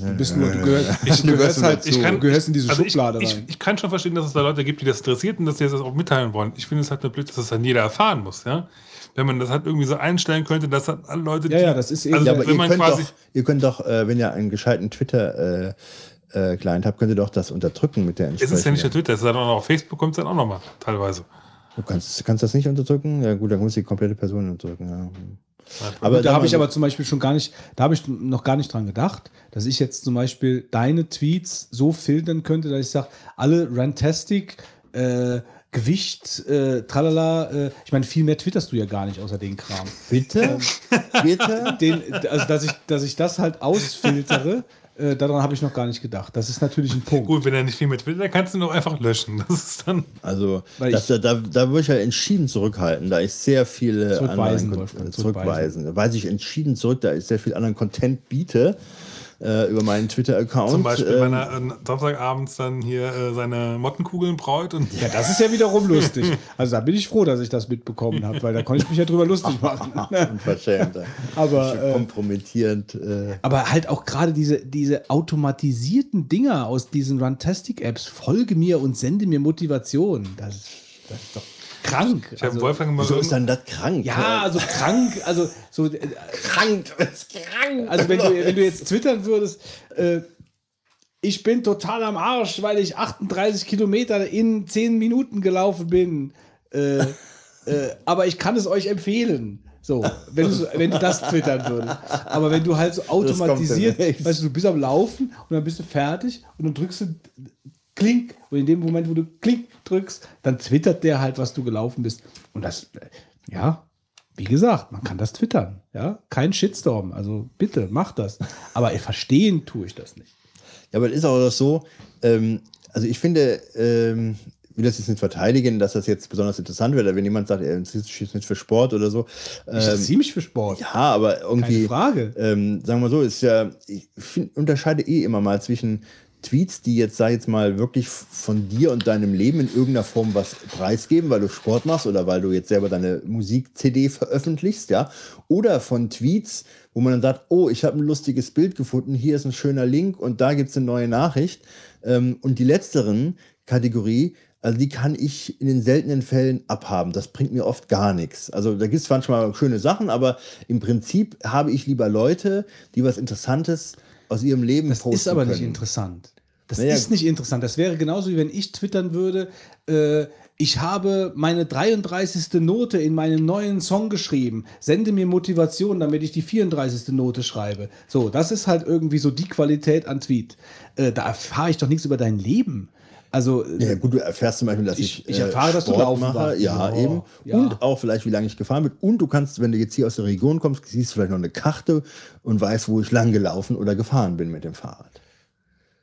Du bist nur, du gehörst, Ich- du gehörst ich halt, kann- so, du gehörst in diese also Schublade ich, rein. Ich, ich kann schon verstehen, dass es da Leute gibt, die das interessiert und dass die das auch mitteilen wollen. Ich finde es halt nur blöd, dass das dann jeder erfahren muss, ja. Wenn man das halt irgendwie so einstellen könnte, dass halt alle Leute. Ja, ja, das ist eben- Also, Ja, aber ihr könnt, quasi. doch, ihr könnt doch, äh, wenn ihr einen gescheiten Twitter äh, äh, Client habt, könnt ihr doch das unterdrücken mit der Es ist ja nicht entsprechenden. Twitter, es ist halt auch noch auf Facebook, kommt es dann auch nochmal, teilweise. Du kannst, kannst das nicht unterdrücken? Ja gut, dann muss die komplette Person unterdrücken. Ja. Aber da habe ich aber zum Beispiel schon gar nicht, da habe ich noch gar nicht dran gedacht, dass ich jetzt zum Beispiel deine Tweets so filtern könnte, dass ich sage, alle Rantastic, äh, Gewicht, äh, tralala, äh, ich meine, viel mehr twitterst du ja gar nicht außer den Kram. Bitte? Bitte? Den, also, dass ich, dass ich das halt ausfiltere, äh, daran habe ich noch gar nicht gedacht. Das ist natürlich ein Punkt. Gut, wenn er nicht viel mit Twitter, dann kannst du ihn auch einfach löschen. Das ist dann. Also, Weil das, da, da würde ich ja entschieden zurückhalten. Da ist sehr viel Zurückweisen, anderen Wolfgang, Kon- zurückweisen. Da weise ich entschieden zurück, da ich sehr viel anderen Content biete äh, über meinen Twitter-Account. Zum Beispiel, ähm, wenn er äh, Samstagabends dann hier äh, seine Mottenkugeln braut und. Ja, das ist ja wiederum lustig. Also da bin ich froh, dass ich das mitbekommen habe, weil da konnte ich mich ja drüber lustig machen. Unverschämt. Aber, äh, kompromittierend. Äh, Aber halt auch gerade diese, diese automatisierten Dinger aus diesen Runtastic-Apps, folge mir und sende mir Motivation. Das, das ist doch krank. Ich habe Also, Wolfgang mal wieso so. ist dann das krank? ja, also krank, also so, äh, krank. Ist krank. also wenn du, wenn du jetzt twittern würdest, äh, ich bin total am Arsch, weil ich 38 Kilometer in 10 Minuten gelaufen bin. Äh, äh, aber ich kann es euch empfehlen. So, wenn du, wenn du das twittern würdest. Aber wenn du halt so automatisiert, weißt du, du bist am Laufen und dann bist du fertig und dann drückst du Klink und in dem Moment, wo du Klink drückst, dann twittert der halt, was du gelaufen bist. Und das, äh, ja, wie gesagt, man kann das twittern. Ja, kein Shitstorm. Also bitte, mach das. Aber verstehen tue ich das nicht. Ja, aber es ist auch so, ähm, also ich finde, ähm, ich will das jetzt nicht verteidigen, dass das jetzt besonders interessant wird, wenn jemand sagt, er interessiert jetzt nicht für Sport oder so. Ich Ähm, interessiere mich für Sport. ja, aber irgendwie. Keine Frage. Ähm, sagen wir so, ist ja, ich find, unterscheide eh immer mal zwischen Tweets, die jetzt, sag ich jetzt mal, wirklich von dir und deinem Leben in irgendeiner Form was preisgeben, weil du Sport machst oder weil du jetzt selber deine Musik-CD veröffentlichst, ja, oder von Tweets, wo man dann sagt, oh, ich habe ein lustiges Bild gefunden, hier ist ein schöner Link und da gibt es eine neue Nachricht. Ähm, und die letzteren Kategorie Also die kann ich in den seltenen Fällen abhaben. Das bringt mir oft gar nichts. Also da gibt es manchmal schöne Sachen, aber im Prinzip habe ich lieber Leute, die was Interessantes aus ihrem Leben Das posten ist aber nicht können. interessant. Das Naja. ist nicht interessant. Das wäre genauso wie wenn ich twittern würde, äh, ich habe meine 33. Note in meinem neuen Song geschrieben. Sende mir Motivation, damit ich die 34. Note schreibe. So, das ist halt irgendwie so die Qualität an Tweet. Äh, da erfahre ich doch nichts über dein Leben. Also, Ja, gut, du erfährst zum Beispiel, dass ich, Ich- ich erfahre, dass du laufen mache. Ja, Ja, eben. ja. Und auch vielleicht, wie lange ich gefahren bin. Und du kannst, wenn du jetzt hier aus der Region kommst, siehst du vielleicht noch eine Karte und weißt, wo ich lang gelaufen oder gefahren bin mit dem Fahrrad.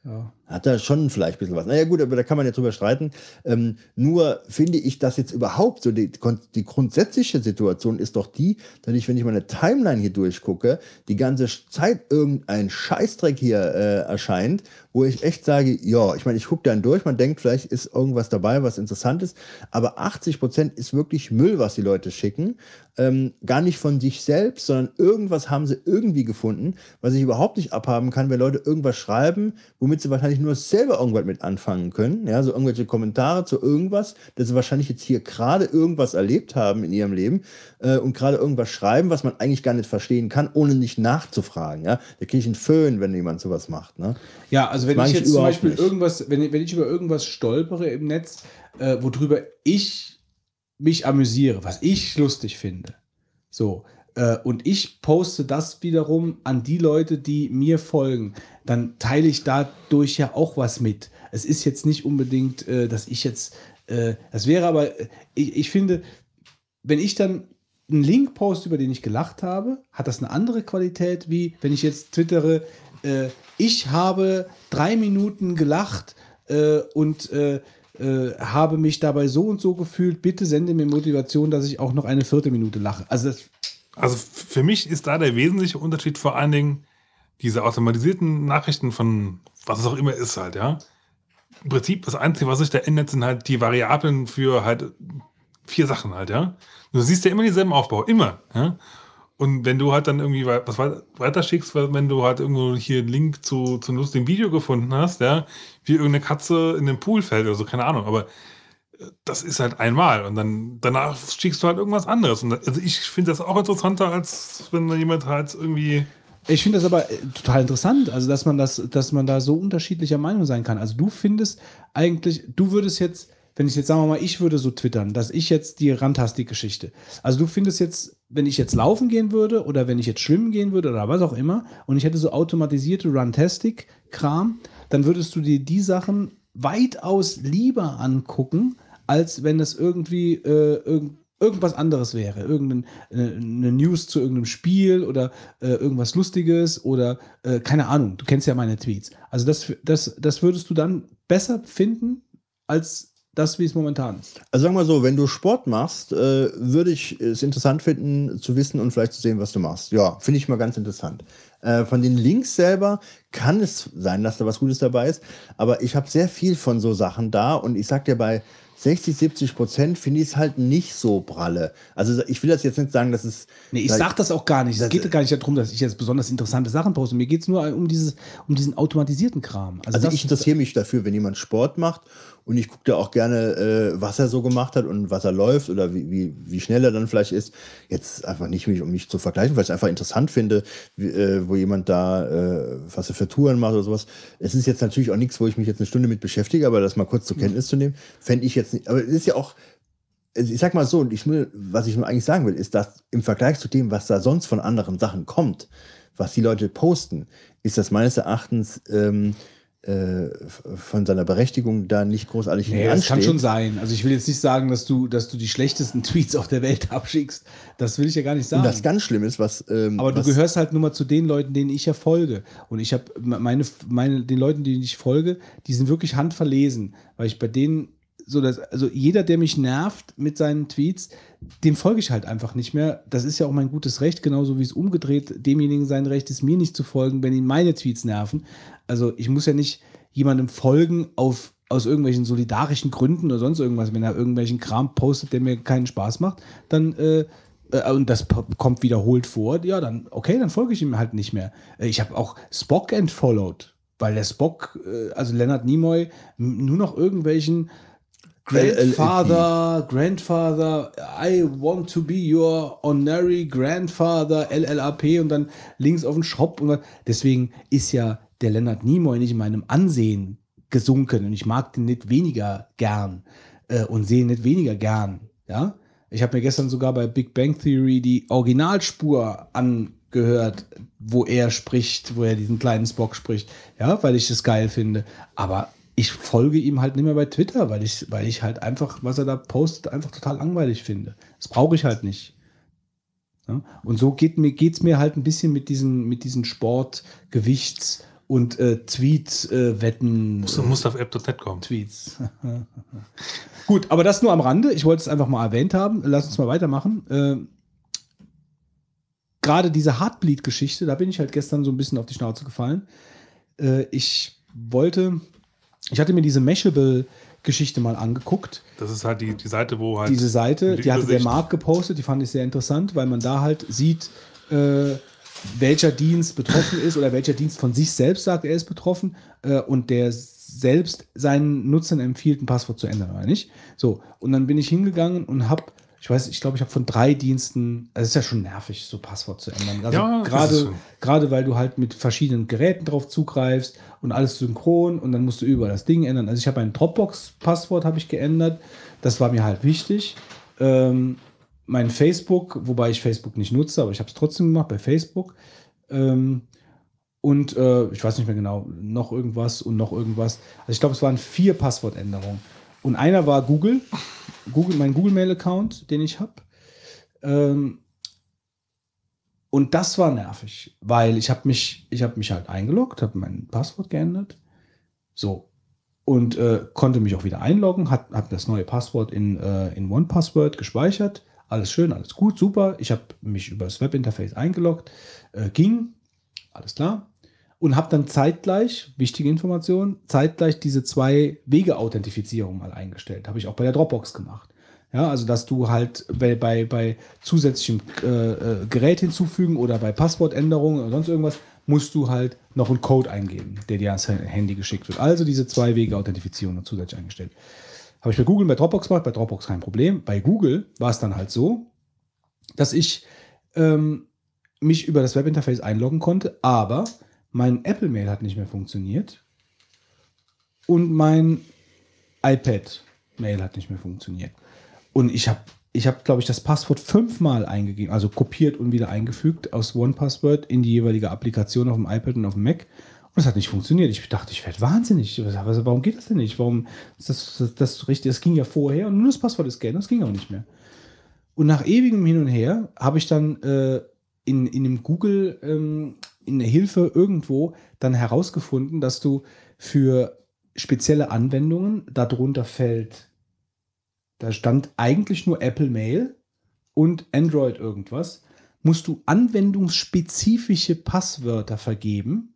Ja. Hat da schon vielleicht ein bisschen was. Naja, gut, aber da kann man ja drüber streiten. Ähm, nur finde ich, dass jetzt überhaupt so die, die grundsätzliche Situation ist doch die, dass ich, wenn ich meine Timeline hier durchgucke, die ganze Zeit irgendein Scheißdreck hier äh, erscheint, wo ich echt sage, ja, ich meine, ich gucke dann durch, man denkt, vielleicht ist irgendwas dabei, was interessant ist, aber 80 Prozent ist wirklich Müll, was die Leute schicken. Ähm, gar nicht von sich selbst, sondern irgendwas haben sie irgendwie gefunden, was ich überhaupt nicht abhaben kann, wenn Leute irgendwas schreiben, womit sie wahrscheinlich nur selber irgendwas mit anfangen können. Ja, so irgendwelche Kommentare zu irgendwas, dass sie wahrscheinlich jetzt hier gerade irgendwas erlebt haben in ihrem Leben äh, und gerade irgendwas schreiben, was man eigentlich gar nicht verstehen kann, ohne nicht nachzufragen. Ja, da kriege ich einen Föhn, wenn jemand sowas macht. Ne? Ja, also wenn ich ich jetzt zum Beispiel nicht. irgendwas, wenn, wenn ich über irgendwas stolpere im Netz, äh, worüber ich mich amüsiere, was ich lustig finde, so, äh, und ich poste das wiederum an die Leute, die mir folgen, dann teile ich dadurch ja auch was mit. Es ist jetzt nicht unbedingt, äh, dass ich jetzt, äh, das wäre aber, ich, ich finde, wenn ich dann einen Link poste, über den ich gelacht habe, hat das eine andere Qualität, wie wenn ich jetzt twittere, ich habe drei Minuten gelacht und äh, habe mich dabei so und so gefühlt. Bitte sende mir Motivation, dass ich auch noch eine vierte Minute lache. Also Also für mich ist da der wesentliche Unterschied vor allen Dingen diese automatisierten Nachrichten von was es auch immer ist halt, ja. Im Prinzip das Einzige, was sich da ändert, sind halt die Variablen für halt vier Sachen halt, ja. Du siehst ja immer denselben Aufbau, immer, ja. Und wenn du halt dann irgendwie was wei- weiterschickst, wenn du halt irgendwo hier einen Link zu, zu einem lustigen Video gefunden hast, ja, wie irgendeine Katze in den Pool fällt oder so, keine Ahnung, aber das ist halt einmal und dann danach schickst du halt irgendwas anderes. Und also ich finde das auch interessanter, als wenn da jemand halt irgendwie. Ich finde das aber äh, total interessant, also dass man das, dass man da so unterschiedlicher Meinung sein kann. Also du findest eigentlich, du würdest jetzt, wenn ich jetzt sagen wir mal, ich würde so twittern, dass ich jetzt die Rantastik-Geschichte. Also du findest jetzt, wenn ich jetzt laufen gehen würde oder wenn ich jetzt schwimmen gehen würde oder was auch immer und ich hätte so automatisierte Rantastic-Kram, dann würdest du dir die Sachen weitaus lieber angucken, als wenn das irgendwie äh, irgend, irgendwas anderes wäre. Irgendeine eine News zu irgendeinem Spiel oder äh, irgendwas Lustiges oder äh, keine Ahnung. Du kennst ja meine Tweets. Also das, das, das würdest du dann besser finden als das, wie es momentan ist. Also sagen wir so, wenn du Sport machst, äh, würde ich es interessant finden, zu wissen und vielleicht zu sehen, was du machst. Ja, finde ich mal ganz interessant. Äh, von den Links selber kann es sein, dass da was Gutes dabei ist, aber ich habe sehr viel von so Sachen da und ich sag dir bei 60, 70 Prozent finde ich es halt nicht so pralle. Also ich will das jetzt nicht sagen, dass es. Nee, ich sag das auch gar nicht. Es geht gar nicht darum, dass ich jetzt besonders interessante Sachen poste. Mir geht es nur um, dieses, um diesen automatisierten Kram. Also das- ich interessiere mich dafür, wenn jemand Sport macht und ich gucke da auch gerne, äh, was er so gemacht hat und was er läuft oder wie, wie, wie schnell er dann vielleicht ist. Jetzt einfach nicht, mich, um mich zu vergleichen, weil ich es einfach interessant finde, wie, äh, wo jemand da, äh, was er für Touren macht oder sowas. Es ist jetzt natürlich auch nichts, wo ich mich jetzt eine Stunde mit beschäftige, aber das mal kurz zur Kenntnis zu nehmen, fände ich jetzt nicht. Aber es ist ja auch, also ich sag mal so, ich will, was ich eigentlich sagen will, ist, dass im Vergleich zu dem, was da sonst von anderen Sachen kommt, was die Leute posten, ist das meines Erachtens ähm, äh, von seiner Berechtigung da nicht großartig Nee, das kann schon sein. Also ich will jetzt nicht sagen, dass du, dass du die schlechtesten Tweets auf der Welt abschickst. Das will ich ja gar nicht sagen. Und das ganz schlimm ist, was. Ähm, Aber du was, gehörst halt nur mal zu den Leuten, denen ich ja folge. Und ich habe meine, meine, den Leuten, denen ich folge, die sind wirklich handverlesen, weil ich bei denen so dass, also jeder, der mich nervt mit seinen Tweets, dem folge ich halt einfach nicht mehr. Das ist ja auch mein gutes Recht, genauso wie es umgedreht demjenigen sein Recht ist, mir nicht zu folgen, wenn ihn meine Tweets nerven. Also ich muss ja nicht jemandem folgen auf aus irgendwelchen solidarischen Gründen oder sonst irgendwas, wenn er irgendwelchen Kram postet, der mir keinen Spaß macht, dann äh, äh, und das kommt wiederholt vor, ja, dann okay, dann folge ich ihm halt nicht mehr. Äh, Ich habe auch Spock entfollowed, weil der Spock, äh, also Leonard Nimoy, nur noch irgendwelchen Grandfather, Grandfather, I want to be your honorary grandfather, LLAP und dann links auf den Shop. Und dann, deswegen ist ja der Leonard Nimoy nicht in meinem Ansehen gesunken und ich mag den nicht weniger gern äh, und sehe ihn nicht weniger gern. Ja, ich habe mir gestern sogar bei Big Bang Theory die Originalspur angehört, wo er spricht, wo er diesen kleinen Spock spricht. Ja, weil ich das geil finde. Aber ich folge ihm halt nicht mehr bei Twitter, weil ich, weil ich halt einfach, was er da postet, einfach total langweilig finde. Das brauche ich halt nicht. Ja? Und so geht mir, mir halt ein bisschen mit diesen, mit diesen Sport, Gewichts- und äh, Tweet-Wetten. Musst, musst auf app.net kommen. Tweets. Gut, aber das nur am Rande. Ich wollte es einfach mal erwähnt haben. Lass uns mal weitermachen. Äh, Gerade diese Heartbleed-Geschichte, da bin ich halt gestern so ein bisschen auf die Schnauze gefallen. Äh, ich wollte, ich hatte mir diese Mashable-Geschichte mal angeguckt. Das ist halt die, die Seite, wo halt. Diese Seite, die die hatte der Marc gepostet, die fand ich sehr interessant, weil man da halt sieht, äh, welcher Dienst betroffen ist oder welcher Dienst von sich selbst sagt, er ist betroffen äh, und der selbst seinen Nutzern empfiehlt, ein Passwort zu ändern, oder nicht? So, und dann bin ich hingegangen und habe, ich weiß, ich glaube, ich habe von drei Diensten, also es ist ja schon nervig, so Passwort zu ändern. Also Ja, gerade, so. gerade weil du halt mit verschiedenen Geräten drauf zugreifst und alles synchron und dann musst du überall das Ding ändern. Also ich habe ein Dropbox-Passwort habe ich geändert. Das war mir halt wichtig. Ähm, mein Facebook, wobei ich Facebook nicht nutze, aber ich habe es trotzdem gemacht bei Facebook. Ähm, und äh, ich weiß nicht mehr genau, noch irgendwas und noch irgendwas. Also ich glaube, es waren vier Passwortänderungen. Und einer war Google, Google mein Google-Mail-Account, den ich habe. Ähm, und das war nervig, weil ich habe mich, ich habe mich halt eingeloggt, habe mein Passwort geändert. So. Und äh, konnte mich auch wieder einloggen, habe hab das neue Passwort in, äh, in OnePassword gespeichert. Alles schön, alles gut, super. Ich habe mich über das Webinterface eingeloggt. Äh, ging, alles klar. Und habe dann zeitgleich, wichtige Information, zeitgleich diese zwei Wege-Authentifizierung mal eingestellt. Habe ich auch bei der Dropbox gemacht. Ja, also dass du halt bei, bei, bei zusätzlichem äh, äh, Gerät hinzufügen oder bei Passwortänderungen oder sonst irgendwas, musst du halt noch einen Code eingeben, der dir ans Handy geschickt wird. Also diese zwei Wege Authentifizierung noch zusätzlich eingestellt. Habe ich bei Google bei Dropbox gemacht, bei Dropbox kein Problem. Bei Google war es dann halt so, dass ich ähm, mich über das Webinterface einloggen konnte, aber mein Apple Mail hat nicht mehr funktioniert und mein iPad Mail hat nicht mehr funktioniert. Und ich habe, ich habe, glaube ich, das Passwort fünfmal eingegeben, also kopiert und wieder eingefügt aus OnePassword in die jeweilige Applikation auf dem iPad und auf dem Mac. Und es hat nicht funktioniert. Ich dachte, ich werde wahnsinnig. Was- Warum geht das denn nicht? Warum ist das, das, das richtig? Das ging ja vorher und nur das Passwort ist geändert. Das ging auch nicht mehr. Und nach ewigem Hin und Her habe ich dann äh, in, in dem Google, ähm, in der Hilfe irgendwo dann herausgefunden, dass du für spezielle Anwendungen darunter fällt, da stand eigentlich nur Apple Mail und Android irgendwas, musst du anwendungsspezifische Passwörter vergeben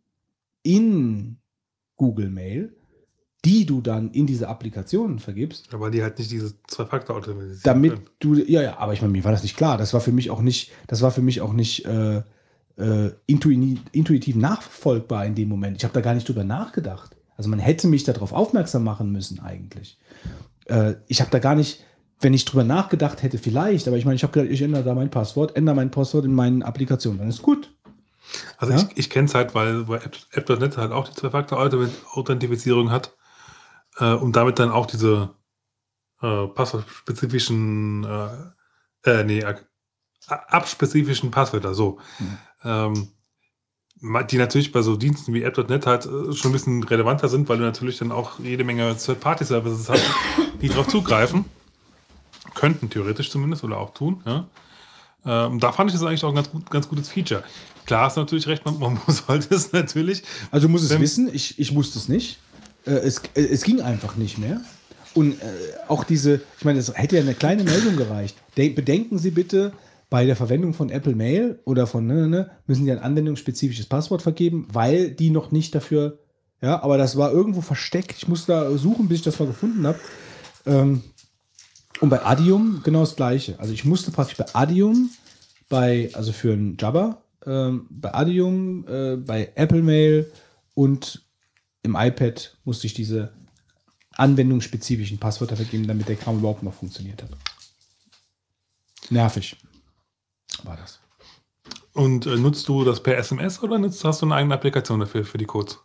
in Google Mail, die du dann in diese Applikationen vergibst, Aber die halt nicht diese Zwei-Faktor-Authentifizierung damit können. du, ja, ja, aber ich meine, mir war das nicht klar. Das war für mich auch nicht, das war für mich auch nicht äh, äh, intuitiv, intuitiv nachvollbar in dem Moment. Ich habe da gar nicht drüber nachgedacht. Also man hätte mich darauf aufmerksam machen müssen eigentlich. Äh, ich habe da gar nicht, wenn ich drüber nachgedacht hätte, vielleicht, aber ich meine, ich habe gedacht, ich ändere da mein Passwort, ändere mein Passwort in meinen Applikationen, dann ist gut. Also Ja? ich, ich kenne es halt, weil, weil App- App.net halt auch die Zwei-Faktor-Authentifizierung hat äh, und damit dann auch diese äh, passwortspezifischen, äh, äh, nee, abspezifischen Passwörter, so. Ähm, ma- die natürlich bei so Diensten wie App.net halt äh, schon ein bisschen relevanter sind, weil du natürlich dann auch jede Menge Third-Party-Services hast, die darauf zugreifen. Könnten theoretisch zumindest oder auch tun. Ja? Ähm, da fand ich das eigentlich auch ein ganz, gut, ganz gutes Feature. Klar hast du natürlich recht, man, man sollte es natürlich. Also du musst es wissen, ich, ich wusste es nicht. Äh, es, äh, es ging einfach nicht mehr. Und äh, auch diese, ich meine, es hätte ja eine kleine Meldung gereicht. De bedenken Sie bitte, bei der Verwendung von Apple Mail oder von ne, ne, ne, müssen Sie ein anwendungsspezifisches Passwort vergeben, weil die noch nicht dafür, ja, aber das war irgendwo versteckt. Ich musste da suchen, bis ich das mal gefunden habe. Ähm, und bei Adium genau das gleiche. Also ich musste praktisch bei Adium, bei, also für ein Jabber, ähm, bei Adium, äh, bei Apple Mail und im iPad musste ich diese anwendungsspezifischen Passwörter vergeben, damit der Kram überhaupt noch funktioniert hat. Nervig war das. Und äh, nutzt du das per SMS oder nutzt, hast du eine eigene Applikation dafür, für die Codes?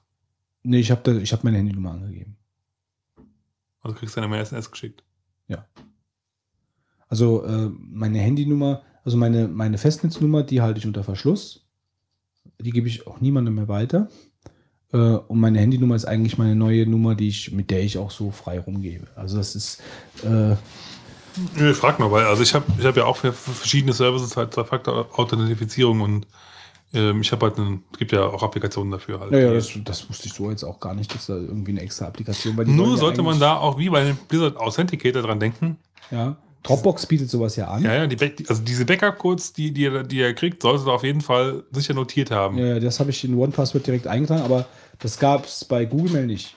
Nee, ich habe hab meine Handynummer angegeben. Also kriegst du eine SMS geschickt. Also äh, meine Handynummer, also meine, meine Festnetznummer, die halte ich unter Verschluss. Die gebe ich auch niemandem mehr weiter. Äh, und meine Handynummer ist eigentlich meine neue Nummer, die ich, mit der ich auch so frei rumgebe. Also das ist äh, Nee, frag mal, weil also ich habe ich hab ja auch für verschiedene Services halt Zwei-Faktor-Authentifizierung und ähm, ich habe halt einen, es gibt ja auch Applikationen dafür halt. ja, ja, das, das wusste ich so jetzt auch gar nicht, dass da irgendwie eine extra Applikation weil Nur ja sollte man eigentlich- da auch wie bei dem Blizzard Authenticator dran denken. Ja. Dropbox bietet sowas ja an. Ja, ja, die also diese Backup-Codes, die, die, ihr, die ihr kriegt, solltet ihr auf jeden Fall sicher notiert haben. Ja, ja, das habe ich in OnePassword direkt eingetragen, aber das gab es bei Google Mail nicht.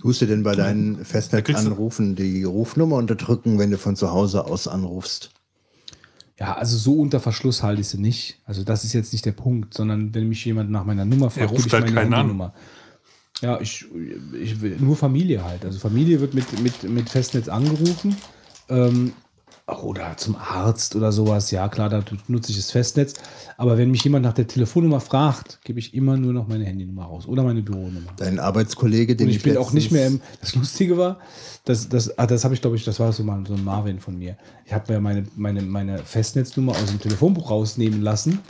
Tust du denn bei deinen du- Festnetzanrufen die Rufnummer unterdrücken, wenn du von zu Hause aus anrufst? Ja, also so unter Verschluss halte ich sie nicht. Also das ist jetzt nicht der Punkt, sondern wenn mich jemand nach meiner Nummer fragt, ruft gebe ich halt meine keinen an. Handynummer. Ja, ich, ich will nur Familie halt. Also Familie wird mit, mit, mit Festnetz angerufen. Ähm, oder zum Arzt oder sowas. Ja, klar, da nutze ich das Festnetz. Aber wenn mich jemand nach der Telefonnummer fragt, gebe ich immer nur noch meine Handynummer raus oder meine Büronummer. Dein Arbeitskollege, den Und ich bin auch nicht mehr im. Das Lustige war, das, das, ah, das habe ich, glaube ich, das war so mal so ein Marvin von mir. Ich habe mir meine, meine, meine Festnetznummer aus dem Telefonbuch rausnehmen lassen.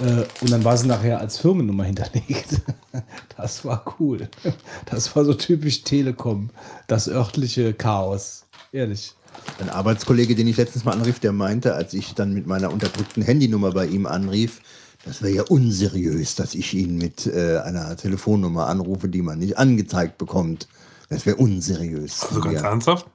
Äh, und dann war sie nachher als Firmennummer hinterlegt. Das war cool. Das war so typisch Telekom. Das örtliche Chaos. Ehrlich. Ein Arbeitskollege, den ich letztens mal anrief, der meinte, als ich dann mit meiner unterdrückten Handynummer bei ihm anrief, das wäre ja unseriös, dass ich ihn mit äh, einer Telefonnummer anrufe, die man nicht angezeigt bekommt. Das wäre unseriös. Also ganz ja. ernsthaft.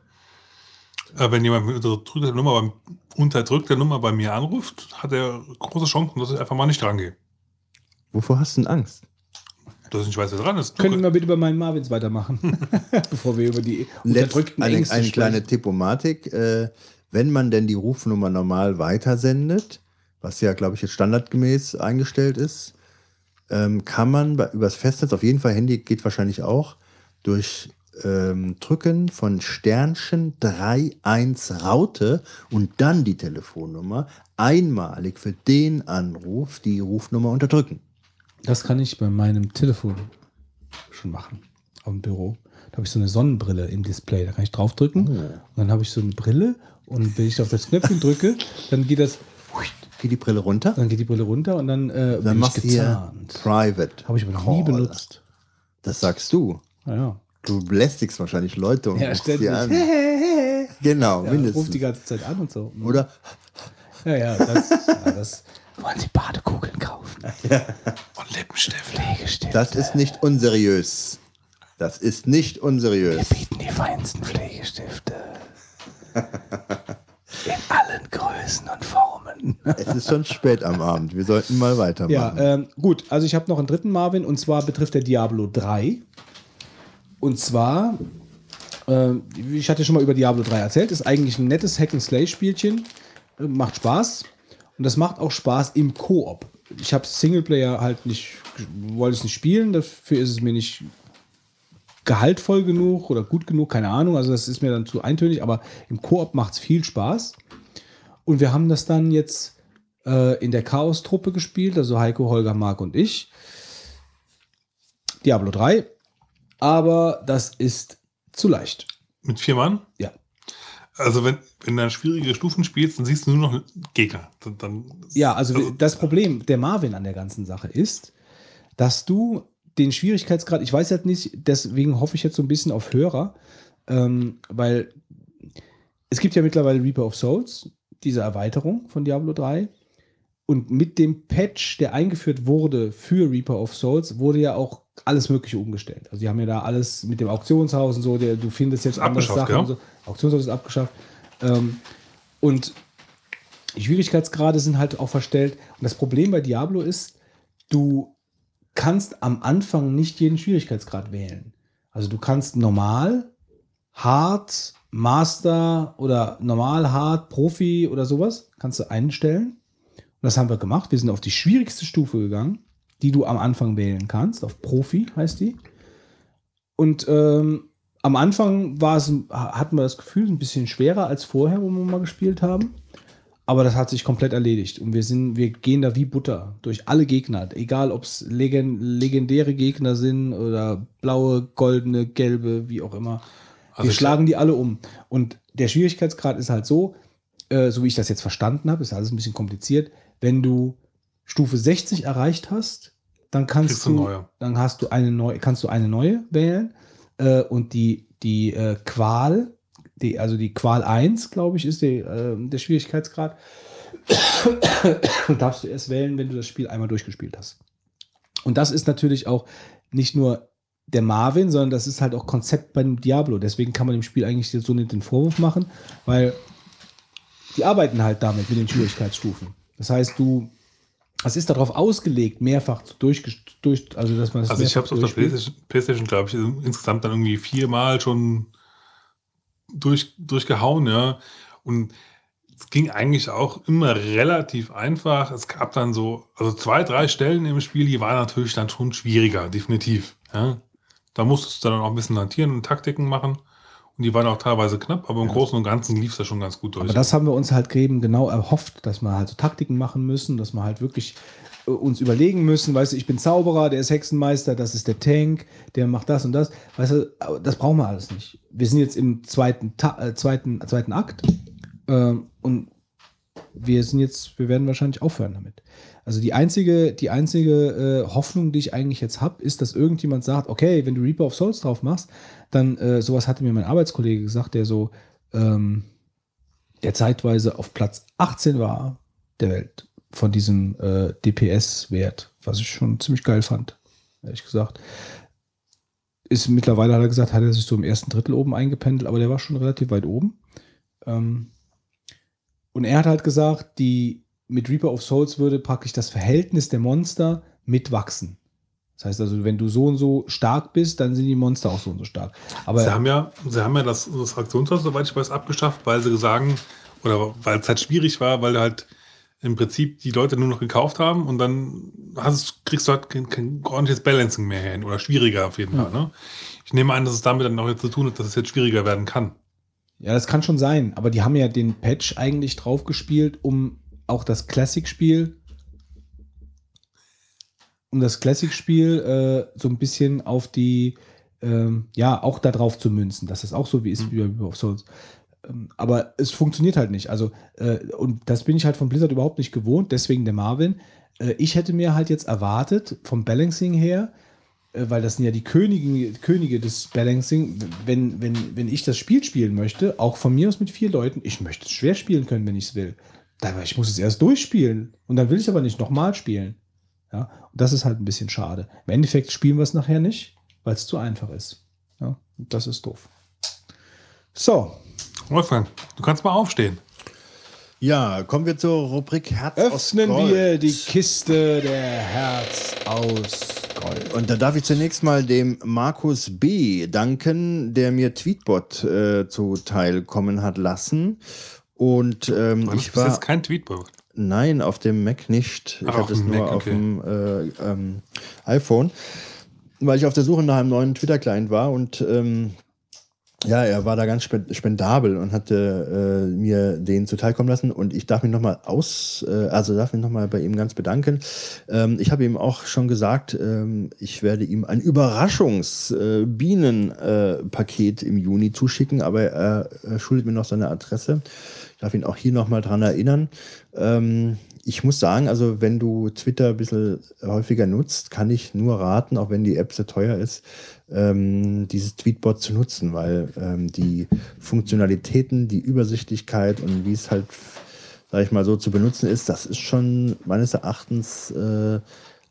Äh, wenn jemand mit unterdrückter Nummer, beim, unterdrückter Nummer bei mir anruft, hat er große Chancen, dass ich einfach mal nicht rangehe. Wovor hast du denn Angst? Dass ich nicht weiß, dran ist. Können wir bitte bei meinen Marvins weitermachen? Bevor wir über die Letzt, unterdrückten eine, Ängste eine kleine sprechen. Tippomatik. Äh, wenn man denn die Rufnummer normal weitersendet, was ja, glaube ich, jetzt standardgemäß eingestellt ist, ähm, kann man bei, übers Festnetz, auf jeden Fall Handy geht wahrscheinlich auch, durch ähm, Drücken von Sternchen 31 Raute und dann die Telefonnummer einmalig für den Anruf die Rufnummer unterdrücken. Das kann ich bei meinem Telefon schon machen. Auf dem Büro. Da habe ich so eine Sonnenbrille im Display. Da kann ich draufdrücken. Oh. Und dann habe ich so eine Brille. Und wenn ich auf das Knöpfchen drücke, dann geht das. Geht die Brille runter? Dann geht die Brille runter und dann, äh, Dann bin ich gezahnt. Private. Habe ich aber noch nie benutzt. Das sagst du. Naja. Du belästigst wahrscheinlich Leute und Ja, rufst die an. Genau, Ja, mindestens. ruft die ganze Zeit an und so. Oder Ja, ja, das. ja, das wollen Sie Badekugeln kaufen? Und Lippenstift. Pflegestift. das ist nicht unseriös. Das ist nicht unseriös. bieten die feinsten Pflegestifte. In allen Größen und Formen. Es ist schon spät am Abend. Wir sollten mal weitermachen. Ja, ähm, gut. Also ich habe noch einen dritten Marvin und zwar betrifft der Diablo 3. Und zwar, äh, ich hatte schon mal über Diablo 3 erzählt, ist eigentlich ein nettes Hack-and-Slay-Spielchen. Äh, macht Spaß. Und das macht auch Spaß im Koop. Ich habe Singleplayer halt nicht, wollte es nicht spielen, dafür ist es mir nicht gehaltvoll genug oder gut genug, keine Ahnung. Also das ist mir dann zu eintönig, aber im Koop macht es viel Spaß. Und wir haben das dann jetzt äh, in der Chaos-Truppe gespielt, also Heiko, Holger, Marc und ich. Diablo 3. Aber das ist zu leicht. Mit vier Mann? Ja. Also wenn, wenn du dann schwierige Stufen spielst, dann siehst du nur noch Gegner. Dann, dann Ja, also, das Problem der Marvin an der ganzen Sache ist, dass du den Schwierigkeitsgrad, ich weiß jetzt nicht, deswegen hoffe ich jetzt so ein bisschen auf Hörer, ähm, weil es gibt ja mittlerweile Reaper of Souls, diese Erweiterung von Diablo 3. Und mit dem Patch, der eingeführt wurde für Reaper of Souls, wurde ja auch alles Mögliche umgestellt. Also die haben ja da alles mit dem Auktionshaus und so, der, du findest jetzt andere Sachen. ja? Und so. Auktionshaus ist abgeschafft. Ähm, und die Schwierigkeitsgrade sind halt auch verstellt. Und das Problem bei Diablo ist, du kannst am Anfang nicht jeden Schwierigkeitsgrad wählen. Also du kannst normal, hart, Master oder normal, hart, Profi oder sowas, kannst du einstellen. Und das haben wir gemacht. Wir sind auf die schwierigste Stufe gegangen, die du am Anfang wählen kannst. Auf Profi heißt die. Und ähm, am Anfang war es, hatten wir das Gefühl, ein bisschen schwerer als vorher, wo wir mal gespielt haben. Aber das hat sich komplett erledigt. Und wir sind, wir gehen da wie Butter durch alle Gegner. Egal, ob es legend, legendäre Gegner sind oder blaue, goldene, gelbe, wie auch immer. Also wir schlagen die alle um. Und der Schwierigkeitsgrad ist halt so, äh, so wie ich das jetzt verstanden habe, ist alles ein bisschen kompliziert. Wenn du Stufe 60 erreicht hast, dann kannst Kriegst du du, neue. dann hast du eine neue, kannst du eine neue wählen. Äh, und die, die äh, Qual, die, also die Qual 1, glaube ich, ist die, äh, der Schwierigkeitsgrad. darfst du erst wählen, wenn du das Spiel einmal durchgespielt hast. Und das ist natürlich auch nicht nur der Marvin, sondern das ist halt auch Konzept beim Diablo. Deswegen kann man dem Spiel eigentlich so nicht den Vorwurf machen, weil die arbeiten halt damit mit den Schwierigkeitsstufen. Das heißt, du, es ist darauf ausgelegt, mehrfach zu durch, durch also dass man das Also ich habe es auf der. PlayStation, PlayStation glaube ich, insgesamt dann irgendwie viermal schon durch, durchgehauen, ja. Und es ging eigentlich auch immer relativ einfach. Es gab dann so, also zwei, drei Stellen im Spiel, die waren natürlich dann schon schwieriger, definitiv. Ja. Da musstest du dann auch ein bisschen hantieren und Taktiken machen. Die waren auch teilweise knapp, aber im Großen und Ganzen lief es ja schon ganz gut durch. Aber das haben wir uns halt eben genau erhofft, dass wir halt so Taktiken machen müssen, dass wir halt wirklich äh, uns überlegen müssen, weißt du, ich bin Zauberer, der ist Hexenmeister, das ist der Tank, der macht das und das. Weißt du, das brauchen wir alles nicht. Wir sind jetzt im zweiten, Ta äh, zweiten, zweiten Akt ähm, und wir sind jetzt, wir werden wahrscheinlich aufhören damit. Also die einzige, die einzige äh, Hoffnung, die ich eigentlich jetzt habe, ist, dass irgendjemand sagt, okay, wenn du Reaper of Souls drauf machst, dann äh, sowas hatte mir mein Arbeitskollege gesagt, der so, ähm, der zeitweise auf Platz 18 war der Welt von diesem äh, DPS-Wert, was ich schon ziemlich geil fand, ehrlich gesagt. Ist mittlerweile, hat er gesagt, hat er sich so im ersten Drittel oben eingependelt, aber der war schon relativ weit oben. Ähm, und er hat halt gesagt, die mit Reaper of Souls würde praktisch das Verhältnis der Monster mitwachsen. Das heißt also, wenn du so und so stark bist, dann sind die Monster auch so und so stark. Aber sie haben ja, sie haben ja das, das Fraktionshaus, soweit ich weiß, abgeschafft, weil sie sagen, oder weil es halt schwierig war, weil halt im Prinzip die Leute nur noch gekauft haben und dann hast, kriegst du halt kein, kein ordentliches Balancing mehr hin oder schwieriger auf jeden Fall. Ne? Ich nehme an, dass es damit dann auch jetzt zu tun hat, dass es jetzt schwieriger werden kann. Ja, das kann schon sein, aber die haben ja den Patch eigentlich drauf gespielt, um auch das Classic-Spiel, um das Classic-Spiel äh, so ein bisschen auf die, ähm, ja, auch darauf zu münzen, dass es auch so wie ist wie bei Reaper of Souls. Ähm, aber es funktioniert halt nicht. Also, äh, und das bin ich halt von Blizzard überhaupt nicht gewohnt, deswegen der Marvin. Äh, ich hätte mir halt jetzt erwartet, vom Balancing her, äh, weil das sind ja die Könige, Könige des Balancing, wenn, wenn, wenn ich das Spiel spielen möchte, auch von mir aus mit vier Leuten, ich möchte es schwer spielen können, wenn ich es will. Aber ich muss es erst durchspielen. Und dann will ich aber nicht nochmal spielen. Ja, und das ist halt ein bisschen schade. Im Endeffekt spielen wir es nachher nicht, weil es zu einfach ist. Ja, und das ist doof. So, Wolfgang, du kannst mal aufstehen. Ja, kommen wir zur Rubrik Herz aus öffnen Gold. wir die Kiste der Herz aus Gold. Und da darf ich zunächst mal dem Markus B. danken, der mir Tweetbot äh, zuteil kommen hat lassen. Und ähm, hast ich war. jetzt kein Tweetbot. Nein, auf dem Mac nicht. Ich habe es nur Mac, auf okay. dem äh, ähm, iPhone, weil ich auf der Suche nach einem neuen Twitter-Client war und ähm, ja, er war da ganz spe- spendabel und hatte äh, mir den zuteilkommen lassen und ich darf mich nochmal aus, äh, also darf mich nochmal bei ihm ganz bedanken. Ähm, ich habe ihm auch schon gesagt, ähm, ich werde ihm ein Überraschungs-Bienen-Paket äh, im Juni zuschicken, aber er, er schuldet mir noch seine Adresse. Ich darf ihn auch hier nochmal dran erinnern. Ähm, ich muss sagen, also wenn du Twitter ein bisschen häufiger nutzt, kann ich nur raten, auch wenn die App sehr teuer ist, ähm, dieses Tweetbot zu nutzen, weil ähm, die Funktionalitäten, die Übersichtlichkeit und wie es halt, sag ich mal, so zu benutzen ist, das ist schon meines Erachtens äh,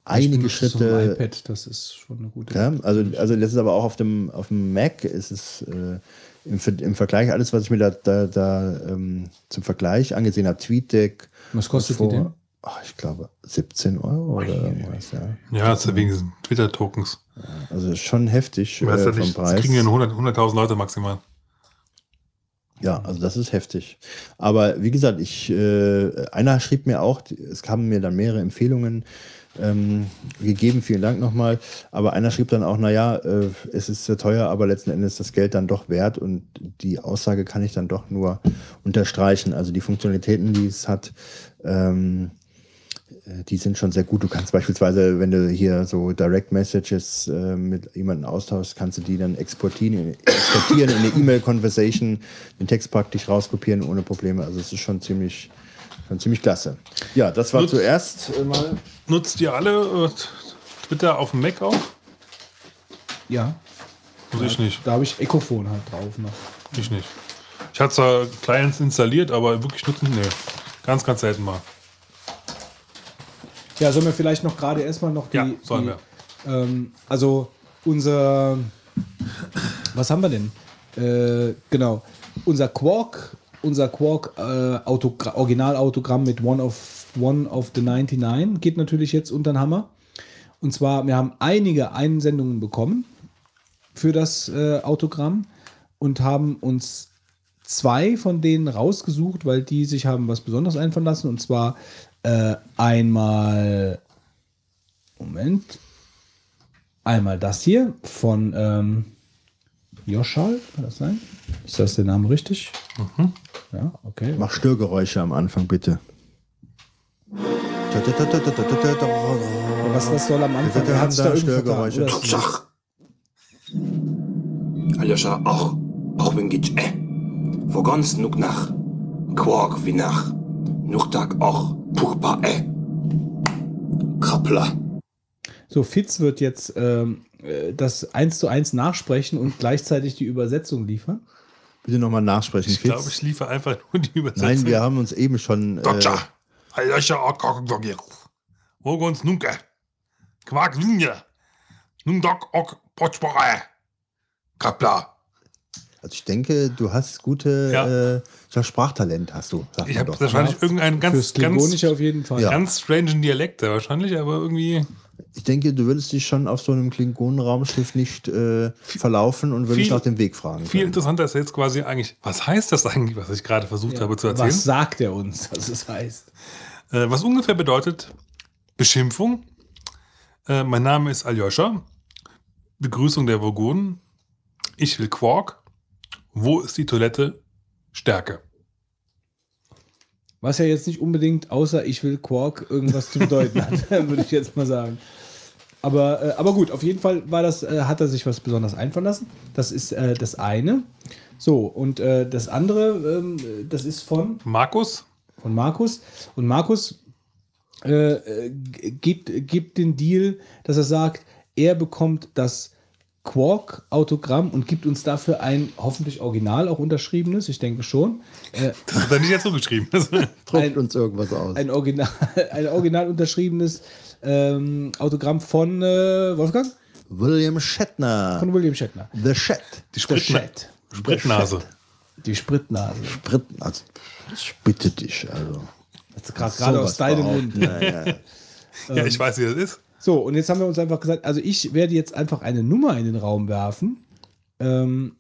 einige Schritte. auf dem iPad, das ist schon eine gute Ja, also, also das ist aber auch auf dem, auf dem Mac ist es äh, im, im Vergleich, alles, was ich mir da, da, da ähm, zum Vergleich angesehen habe, TweetDeck. Was kostet vor, die denn? ach, ich glaube 17 Euro oder irgendwas, ja. Ja, das ist ja wegen diesen Twitter-Tokens. Also ist schon heftig äh, vom nicht, das Preis. kriegen ja nur 100 100.000 Leute maximal. Ja, also das ist heftig. Aber wie gesagt, ich, äh, einer schrieb mir auch, es kamen mir dann mehrere Empfehlungen, ähm, gegeben. Vielen Dank nochmal. Aber einer schrieb dann auch, naja, äh, es ist sehr teuer, aber letzten Endes das Geld dann doch wert. Und die Aussage kann ich dann doch nur unterstreichen. Also die Funktionalitäten, die es hat, ähm, äh, die sind schon sehr gut. Du kannst beispielsweise, wenn du hier so Direct Messages äh, mit jemandem austauschst, kannst du die dann exportieren, exportieren in eine E-Mail-Conversation, den Text praktisch rauskopieren ohne Probleme. Also es ist schon ziemlich, schon ziemlich klasse. Ja, das war Nutzt- zuerst äh, mal. Nutzt ihr alle äh, Twitter auf dem Mac auch? Ja, Also ich nicht. da habe ich Ecophone halt drauf noch. Ich nicht. Ich hatte zwar Clients installiert, aber wirklich nutzen, nee. Ganz, ganz selten mal. Ja, sollen wir vielleicht noch gerade erstmal noch die. Ja, sollen die, wir. Ähm, also unser. Was haben wir denn? Äh, genau. Unser Quark, unser Quark äh, Autogra Originalautogramm mit One of, One of the 99 geht natürlich jetzt unter den Hammer. Und zwar, wir haben einige Einsendungen bekommen für das äh, Autogramm und haben uns zwei von denen rausgesucht, weil die sich haben was Besonderes einfallen lassen. Und zwar äh, einmal, Moment, einmal das hier von ähm, Joschal, kann das sein? Ist das der Name richtig? Ja, okay. Mach Störgeräusche am Anfang, bitte. Was das soll am Anfang? Er hat sich da Störgeräusche. Schach. Aljoscha, auch, auch wenn gitsch, äh. Wo ganz nuk nach. Quark wie nach. Nuk tag auch, puchbar, äh. Krappler. So, Fitz wird jetzt ähm, äh, das eins zu eins nachsprechen und gleichzeitig die Übersetzung liefern. Bitte nochmal nachsprechen. Ich glaube, ich liefere einfach nur die Übersetzung. Nein, wir haben uns eben schon. Äh, nunke. Quark linje. Ok also ich denke, du hast gute Ja. äh, Sprachtalent, hast du. Ich habe doch. wahrscheinlich irgendeinen ganz, ganz, auf jeden Fall. Ja. ganz strangen Dialekt wahrscheinlich, aber irgendwie Ich denke, du würdest dich schon auf so einem Klingonenraumschiff nicht äh, verlaufen und würdest viel- nach dem Weg fragen. viel können. interessanter ist jetzt quasi eigentlich, was heißt das eigentlich, was ich gerade versucht habe zu erzählen? Was sagt er uns, was es heißt? Äh, was ungefähr bedeutet Beschimpfung. Äh, mein Name ist Aljoscha. Begrüßung der Vogonen. Ich will Quark. Wo ist die Toilette? Stärke. Was ja jetzt nicht unbedingt, außer ich will Quark, irgendwas zu bedeuten hat, würde ich jetzt mal sagen. Aber, äh, aber gut, auf jeden Fall war das, äh, hat er sich was besonders einfallen lassen. Das ist äh, das eine. So, und äh, das andere, ähm, das ist von, Markus? von Markus. Und Markus äh, äh, gibt, gibt den Deal, dass er sagt, er bekommt das Quark-Autogramm und gibt uns dafür ein hoffentlich original auch unterschriebenes, ich denke schon, äh, Das hat er nicht jetzt so geschrieben. Druckt ein- uns irgendwas aus. ein original, ein original unterschriebenes ähm, Autogramm von äh, Wolfgang? William Shatner. Von William Shatner. The Shat. Die Spritna Chat. Spritnase. Die Spritnase. Sprit, also, ich bitte dich, also. Das ist gerade aus deinem. Mund. Ja, ja. Ja, ich weiß, wie das ist. So, und jetzt haben wir uns einfach gesagt, also ich werde jetzt einfach eine Nummer in den Raum werfen. Ähm,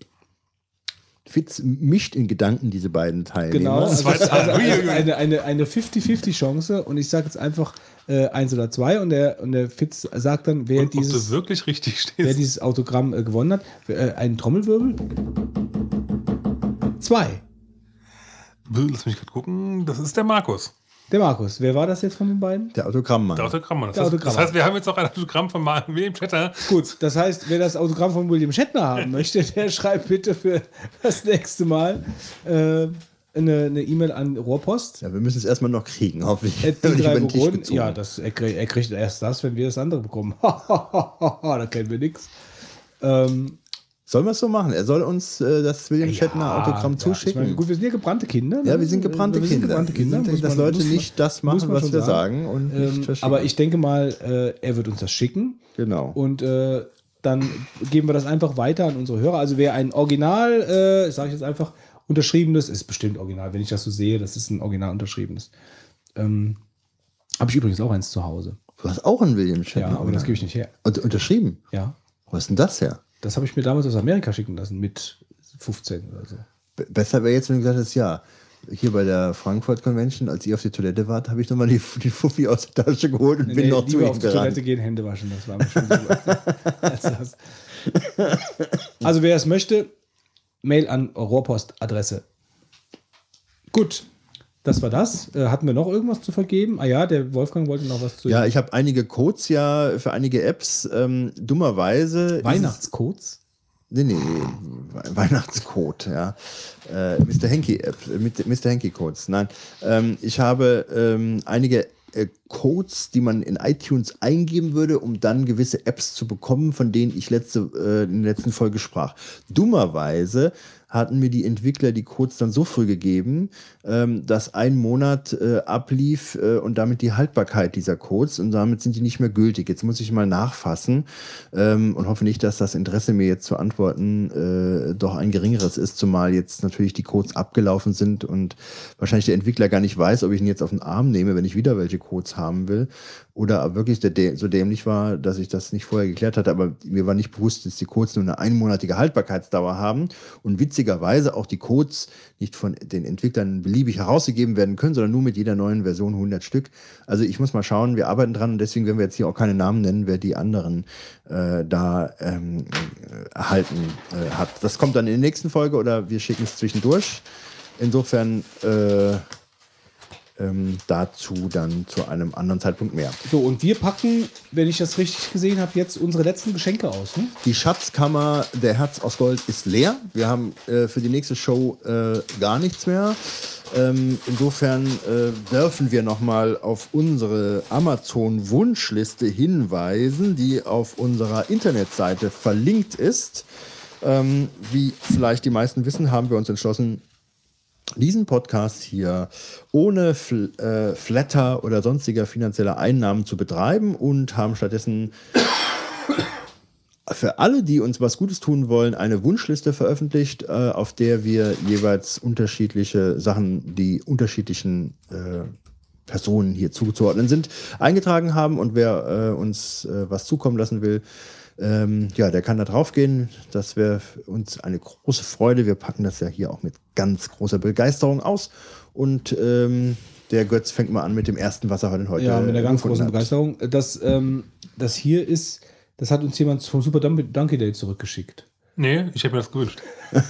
Fitz mischt in Gedanken diese beiden Teilnehmer. genau, also, also, also eine eine eine 50-50 Chance und ich sage jetzt einfach äh, eins oder zwei und der, und der Fitz sagt dann, wer, Und dieses, wirklich richtig wer dieses Autogramm äh, gewonnen hat. Äh, einen Trommelwirbel. Zwei. Lass mich gerade gucken. Das ist der Markus. Der Markus. Wer war das jetzt von den beiden? Der Autogrammmann. Der Autogramm. Das, Der heißt, Autogramm. das heißt, wir haben jetzt noch ein Autogramm von William Chatter. Gut, das heißt, wer das Autogramm von William Shatner haben möchte, der schreibt bitte für das nächste Mal äh, eine E-Mail an Rohrpost. Ja, wir müssen es erstmal noch kriegen, hoffentlich. Die drei Vogonen. Ja, das, er, kriegt, er kriegt erst das, wenn wir das andere bekommen. da kennen wir nichts. Ähm, Sollen wir es so machen? Er soll uns äh, das William Shatner Autogramm ja, zuschicken. meine, gut, wir sind ja gebrannte Kinder. ja, ne? wir sind gebrannte wir sind Kinder. Gebrannte Kinder sind, muss dass man- Leute nicht das machen, was wir sagen. und Ähm, aber ich denke mal, äh, er wird uns das schicken. Genau. Und äh, dann geben wir das einfach weiter an unsere Hörer. Also wer ein Original, äh, sage ich jetzt einfach, unterschriebenes, ist bestimmt original, wenn ich das so sehe, das ist ein original unterschriebenes. Ähm, Habe ich übrigens auch eins zu Hause. Du hast auch einen William Ja, Shatner. aber das gebe ich nicht her. Und, unterschrieben. Ja, Wo ist denn das her? Das habe ich mir damals aus Amerika schicken lassen mit 15 oder so. Besser wäre jetzt, wenn du gesagt hättest, ja, hier bei der Frankfurt Convention, als ihr auf die Toilette wart, habe ich nochmal die, die Fuffi aus der Tasche geholt und bin Nee, noch zu lieber ihm auf die gerannt. Toilette gehen, Hände waschen, das war mir schon lieber als das. Also wer es möchte, Mail an Rohrpostadresse. Gut, das war das. Äh, hatten wir noch irgendwas zu vergeben? Ah ja, der Wolfgang wollte noch was zu Ja, ich habe einige Codes ja für einige Apps. Ähm, dummerweise. Weihnachtscodes. Nee, nee, We- Weihnachtscode, ja. Äh, Mr. Henky-App, äh, mit Mr. Henky-Codes. Nein, ähm, ich habe ähm, einige äh, Codes, die man in iTunes eingeben würde, um dann gewisse Apps zu bekommen, von denen ich letzte, äh, in der letzten Folge sprach. Dummerweise hatten mir die Entwickler die Codes dann so früh gegeben, ähm, dass ein Monat äh, ablief äh, und damit die Haltbarkeit dieser Codes und damit sind die nicht mehr gültig. Jetzt muss ich mal nachfassen ähm, und hoffe nicht, dass das Interesse mir jetzt zu antworten äh, doch ein geringeres ist, zumal jetzt natürlich die Codes abgelaufen sind und wahrscheinlich der Entwickler gar nicht weiß, ob ich ihn jetzt auf den Arm nehme, wenn ich wieder welche Codes haben will oder wirklich so dämlich war, dass ich das nicht vorher geklärt hatte, aber mir war nicht bewusst, dass die Codes nur eine einmonatige Haltbarkeitsdauer haben und witzigerweise auch die Codes nicht von den Entwicklern beliebig herausgegeben werden können, sondern nur mit jeder neuen Version 100 Stück. Also ich muss mal schauen, wir arbeiten dran und deswegen werden wir jetzt hier auch keine Namen nennen, wer die anderen äh, da ähm, äh, erhalten äh, hat. Das kommt dann in der nächsten Folge oder wir schicken es zwischendurch. Insofern äh, ähm, dazu dann zu einem anderen Zeitpunkt mehr. So, und wir packen, wenn ich das richtig gesehen habe, jetzt unsere letzten Geschenke aus. Ne? Die Schatzkammer der Herz aus Gold ist leer. Wir haben äh, für die nächste Show äh, gar nichts mehr. Ähm, insofern äh, dürfen wir nochmal auf unsere Amazon-Wunschliste hinweisen, die auf unserer Internetseite verlinkt ist. Ähm, wie vielleicht die meisten wissen, haben wir uns entschlossen, diesen Podcast hier ohne Fl äh, Flatter oder sonstiger finanzieller Einnahmen zu betreiben und haben stattdessen für alle, die uns was Gutes tun wollen, eine Wunschliste veröffentlicht, äh, auf der wir jeweils unterschiedliche Sachen, die unterschiedlichen äh, Personen hier zuzuordnen sind, eingetragen haben. Und wer äh, uns äh, was zukommen lassen will, ähm, ja, der kann da drauf gehen. Das wäre für uns eine große Freude. Wir packen das ja hier auch mit ganz großer Begeisterung aus. Und ähm, der Götz fängt mal an mit dem ersten, was er heute heute Ja, mit einer ganz großen hat. Begeisterung. Das, ähm, das hier ist, das hat uns jemand vom Super Donkey Day zurückgeschickt. Nee, ich habe mir das gewünscht.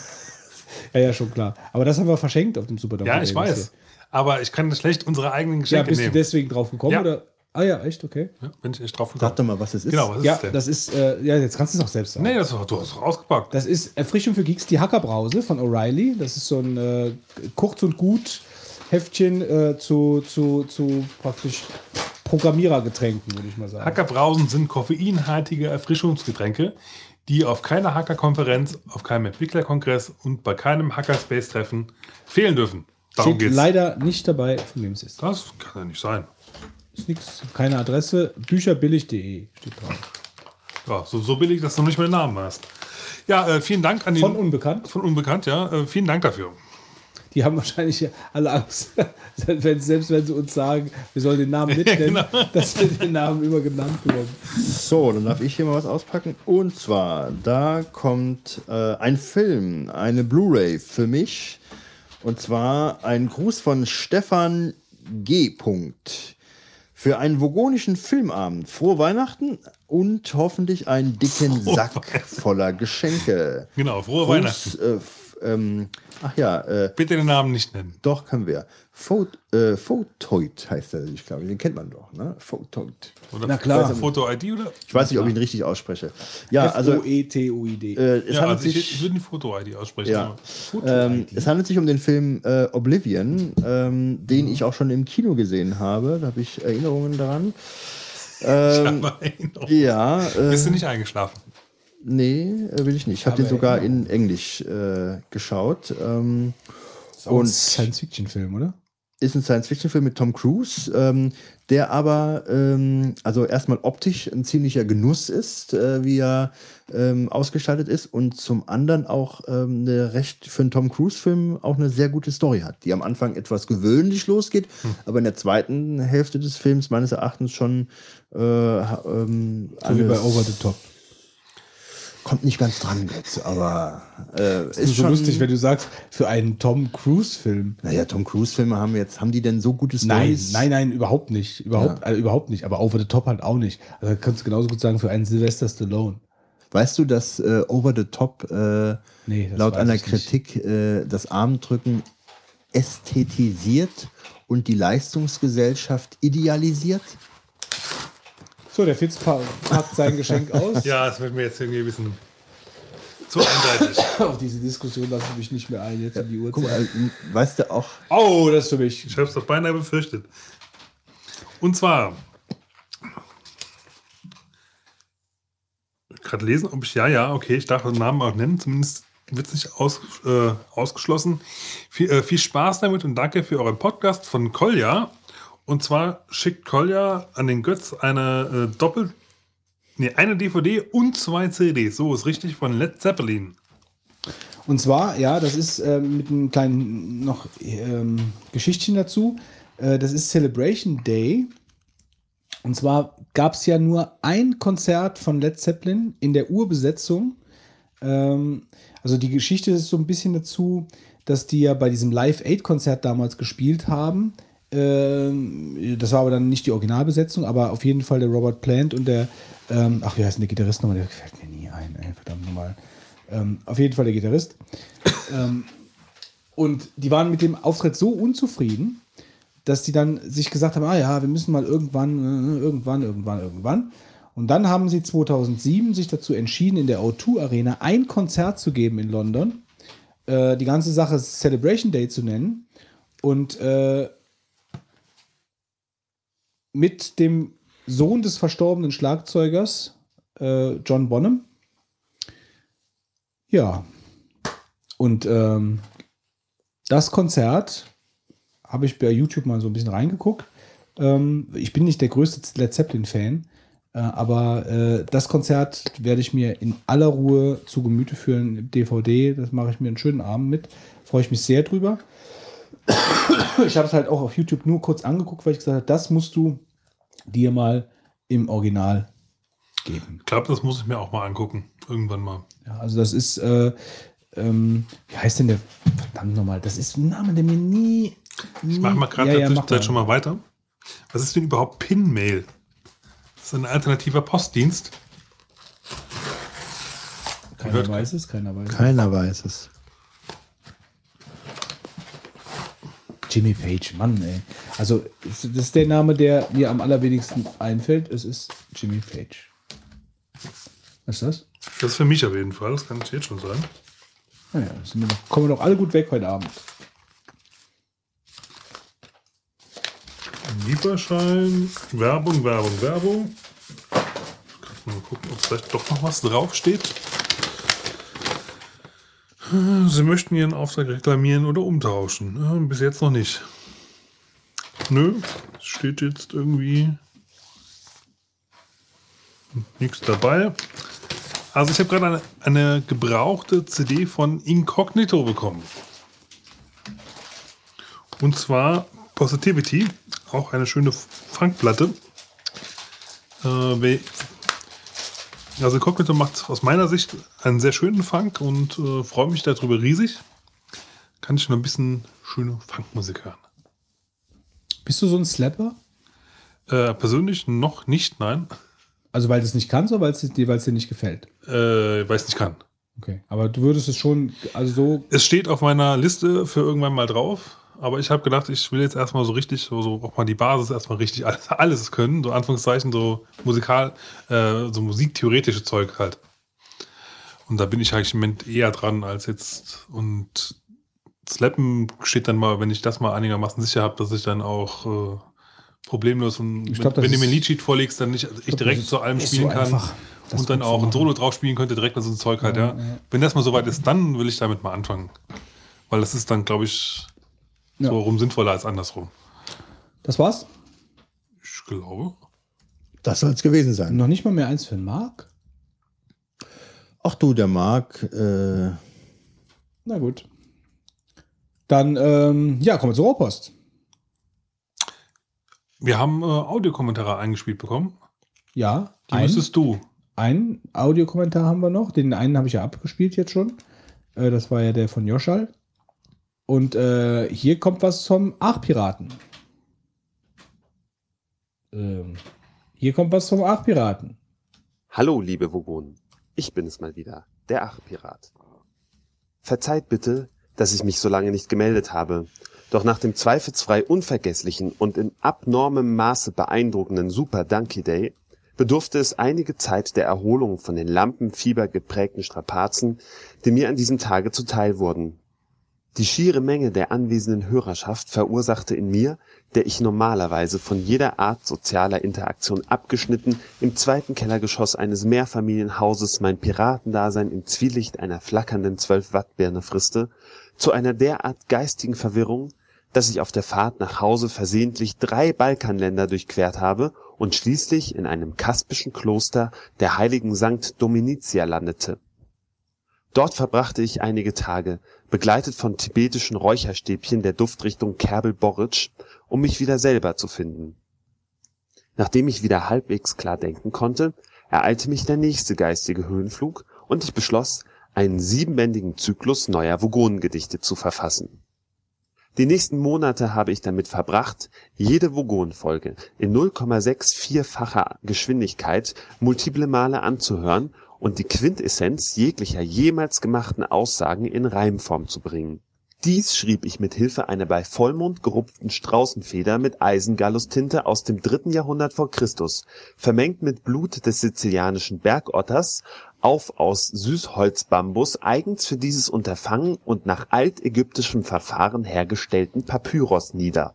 Ja, ja, schon klar. Aber das haben wir verschenkt auf dem Super Donkey Ja, Day. ich das weiß. Aber ich kann schlecht unsere eigenen hier. Ja, Geschenke bist nehmen. du deswegen drauf gekommen? Ja. Oder? Ah ja, echt, okay. Ja, bin ich echt drauf Sag gekommen. doch mal, was es ist. Genau, was ist Ja, es denn? das ist, äh, ja, jetzt kannst du es auch selbst sagen. nee, das, du hast es rausgepackt. Das ist Erfrischung für Geeks, die Hackerbrause von O'Reilly. Das ist so ein äh, kurz und gut Heftchen äh, zu, zu, zu praktisch Programmierergetränken, würde ich mal sagen. Hackerbrausen sind koffeinhaltige Erfrischungsgetränke, die auf keiner Hackerkonferenz, auf keinem Entwicklerkongress und bei keinem Hackerspace-Treffen fehlen dürfen. Darum Steht geht's. leider nicht dabei, von wem es ist. Das kann ja nicht sein. Ist nichts, keine Adresse. Bücherbillig.de steht drauf. Ja, so, so billig, dass du nicht mehr den Namen hast. Ja, äh, vielen Dank an den. Von Unbekannt. Von Unbekannt, ja. Äh, vielen Dank dafür. Die haben wahrscheinlich alle Angst, wenn, selbst wenn sie uns sagen, wir sollen den Namen mitnennen, genau. dass wir den Namen immer genannt bekommen. So, dann darf ich hier mal was auspacken. Und zwar, da kommt äh, ein Film, eine Blu-ray für mich. Und zwar ein Gruß von Stefan G. Punkt. Für einen vogonischen Filmabend. Frohe Weihnachten und hoffentlich einen dicken Sack voller Geschenke. Genau, frohe Gruß, Weihnachten. Äh, ähm, ach ja, äh, Bitte den Namen nicht nennen. doch, können wir. Phot, äh, Photoid heißt er, ich glaube, den kennt man doch, ne? Photoid. Oder Na klar. Foto-ID oder? Ich weiß nicht, ob ich ihn richtig ausspreche. Ja, also F-O-E-T-O-I-D. äh, es, Ja, handelt also ich, ich sich, würde die Foto-ID aussprechen. ja, ähm, es handelt sich um den Film äh, Oblivion, ähm, den Mhm. ich auch schon im Kino gesehen habe. Da habe ich Erinnerungen daran. Ähm, ja, äh, Bist du nicht eingeschlafen? Nee, äh, will ich nicht. Ich habe den sogar in Englisch äh, geschaut. Ähm, Ist auch ein und- Science-Fiction-Film, oder? ist ein Science-Fiction-Film mit Tom Cruise, ähm, der aber ähm, also erstmal optisch ein ziemlicher Genuss ist, äh, wie er ähm, ausgestaltet ist und zum anderen auch ähm, eine recht für einen Tom Cruise-Film auch eine sehr gute Story hat, die am Anfang etwas gewöhnlich losgeht, aber in der zweiten Hälfte des Films meines Erachtens schon äh, ähm, So wie bei Over the Top. Kommt nicht ganz dran jetzt, aber äh, Das ist so lustig, wenn du sagst, für einen Tom Cruise-Film. Naja, Tom Cruise-Filme haben jetzt, haben die denn so gute Nein, nein, nein, überhaupt nicht. Überhaupt, Ja. also überhaupt nicht. Aber Over the Top halt auch nicht. Also kannst du genauso gut sagen für einen Sylvester Stallone. Weißt du, dass äh, Over the Top äh, Nee, laut einer. Kritik äh, das Armdrücken ästhetisiert und die Leistungsgesellschaft idealisiert? So, der Fitz pa- packt sein Geschenk aus. Ja, das wird mir jetzt irgendwie ein bisschen zu einseitig. Auf diese Diskussion lasse ich mich nicht mehr ein, jetzt in die Guck Uhrzeit. mal, äh, weißt du auch, Oh, das ist für mich. Ich habe es doch beinahe befürchtet. Und zwar. Gerade lesen, ob ich. Ja, ja, okay, ich darf den Namen auch nennen. Zumindest wird es nicht aus, äh, ausgeschlossen. Viel, äh, viel Spaß damit und danke für euren Podcast von Kolja. Und zwar schickt Kolja an den Götz eine äh, Doppel. Nee, eine DVD und zwei CDs. So ist richtig von Led Zeppelin. Und zwar, ja, das ist ähm, mit einem kleinen noch ähm, Geschichtchen dazu. Äh, das ist Celebration Day. Und zwar gab es ja nur ein Konzert von Led Zeppelin in der Urbesetzung. Ähm, also die Geschichte ist so ein bisschen dazu, dass die ja bei diesem Live Aid Konzert damals gespielt haben. Ähm, das war aber dann nicht die Originalbesetzung, aber auf jeden Fall der Robert Plant und der, ähm, ach, wie heißt denn der Gitarrist nochmal? Der fällt mir nie ein, ey, verdammt nochmal. Ähm, auf jeden Fall der Gitarrist. ähm, und die waren mit dem Auftritt so unzufrieden, dass die dann sich gesagt haben, ah ja, wir müssen mal irgendwann, äh, irgendwann, irgendwann, irgendwann. Und dann haben sie 2007 sich dazu entschieden, in der O2 Arena ein Konzert zu geben in London, äh, die ganze Sache Celebration Day zu nennen und äh, mit dem Sohn des verstorbenen Schlagzeugers äh, John Bonham. Ja. Und ähm, das Konzert habe ich bei YouTube mal so ein bisschen reingeguckt. Ähm, ich bin nicht der größte Led Zeppelin-Fan, äh, aber äh, das Konzert werde ich mir in aller Ruhe zu Gemüte führen. DVD, das mache ich mir einen schönen Abend mit. Freue ich mich sehr drüber. Ich habe es halt auch auf YouTube nur kurz angeguckt, weil ich gesagt habe, das musst du dir mal im Original geben. Ich glaube, das muss ich mir auch mal angucken. Irgendwann mal. Ja, also das ist, äh, ähm, wie heißt denn der, verdammt nochmal, das ist ein Name, der mir nie... Ich mache mal gerade ja, in ja, der mach Zwischenzeit schon mal weiter. Was ist denn überhaupt Pinmail? Das ist ein alternativer Postdienst. Keiner weiß es, keiner weiß es. keiner weiß es. Jimmy Page, Mann, ey. Also, das ist der Name, der mir am allerwenigsten einfällt. Es ist Jimmy Page. Was ist das? Das ist für mich auf jeden Fall, das kann ich jetzt schon sagen. Naja, sind wir doch, kommen wir doch alle gut weg heute Abend. Lieferschein, Werbung, Werbung, Werbung. Ich kann mal gucken, ob vielleicht doch noch was draufsteht. Sie möchten Ihren Auftrag reklamieren oder umtauschen. Ja, bis jetzt noch nicht. Nö, es steht jetzt irgendwie nichts dabei. Also ich habe gerade eine, eine gebrauchte CD von Incognito bekommen. Und zwar Positivity, auch eine schöne Funkplatte. Äh, also Cognito macht aus meiner Sicht einen sehr schönen Funk und äh, freue mich darüber riesig. Kann ich noch ein bisschen schöne Funkmusik hören. Bist du so ein Slapper? Äh, persönlich noch nicht, nein. Also, weil du es nicht kannst oder weil es dir, weil es dir nicht gefällt? Äh, weiß nicht kann. Okay. Aber du würdest es schon, also so, Es steht auf meiner Liste für irgendwann mal drauf. Aber ich habe gedacht, ich will jetzt erstmal so richtig, so, so auch mal die Basis erstmal richtig alles, alles können, so Anführungszeichen, so musikal, äh, so musiktheoretische Zeug halt. Und da bin ich eigentlich im Moment eher dran als jetzt. Und Slappen steht dann mal, wenn ich das mal einigermaßen sicher habe, dass ich dann auch äh, problemlos und Ich glaub, wenn, wenn du mir ein Liedsheet vorlegst, dann nicht ich, glaub, direkt zu allem ist so spielen kann. und dann auch ein. Solo drauf spielen könnte, direkt mit so einem Zeug halt, ja. Ja, ja. Wenn das mal soweit ist, dann will ich damit mal anfangen. Weil das ist dann, glaube ich, Ja. so rum sinnvoller als andersrum. das war's? Ich glaube. Das soll es gewesen sein. Noch nicht mal mehr eins für den Mark? Ach du, der Marc, äh, Na gut. Dann, ähm, ja, kommen wir zur Rohrpost. Wir haben äh, Audiokommentare eingespielt bekommen. Ja, Die ein, müsstest du einen Audiokommentar haben wir noch. Den einen habe ich ja abgespielt jetzt schon. Äh, das war ja der von Joschal. Und äh, hier kommt was zum Achpiraten. Ähm, hier kommt was zum Achpiraten. Hallo, liebe Vogonen. Ich bin es mal wieder, der Achpirat. Verzeiht bitte, dass ich mich so lange nicht gemeldet habe. Doch nach dem zweifelsfrei unvergesslichen und in abnormem Maße beeindruckenden Super Donkey Day bedurfte es einige Zeit der Erholung von den Lampenfieber geprägten Strapazen, die mir an diesem Tage zuteil wurden. Die schiere Menge der anwesenden Hörerschaft verursachte in mir, der ich normalerweise von jeder Art sozialer Interaktion abgeschnitten im zweiten Kellergeschoss eines Mehrfamilienhauses mein Piratendasein im Zwielicht einer flackernden 12-Watt-Birne friste, zu einer derart geistigen Verwirrung, dass ich auf der Fahrt nach Hause versehentlich drei Balkanländer durchquert habe und schließlich in einem kaspischen Kloster der heiligen Sankt Dominitia landete. Dort verbrachte ich einige Tage, begleitet von tibetischen Räucherstäbchen der Duftrichtung Kerbel Boric, um mich wieder selber zu finden. Nachdem ich wieder halbwegs klar denken konnte, ereilte mich der nächste geistige Höhenflug und ich beschloss, einen siebenbändigen Zyklus neuer Vogonengedichte zu verfassen. Die nächsten Monate habe ich damit verbracht, jede Vogonfolge in 0,64-facher Geschwindigkeit multiple Male anzuhören und die Quintessenz jeglicher jemals gemachten Aussagen in Reimform zu bringen. Dies schrieb ich mit Hilfe einer bei Vollmond gerupften Straußenfeder mit Eisengallustinte aus dem dritten Jahrhundert vor Christus, vermengt mit Blut des sizilianischen Bergotters, auf aus Süßholzbambus eigens für dieses Unterfangen und nach altägyptischem Verfahren hergestellten Papyrus nieder.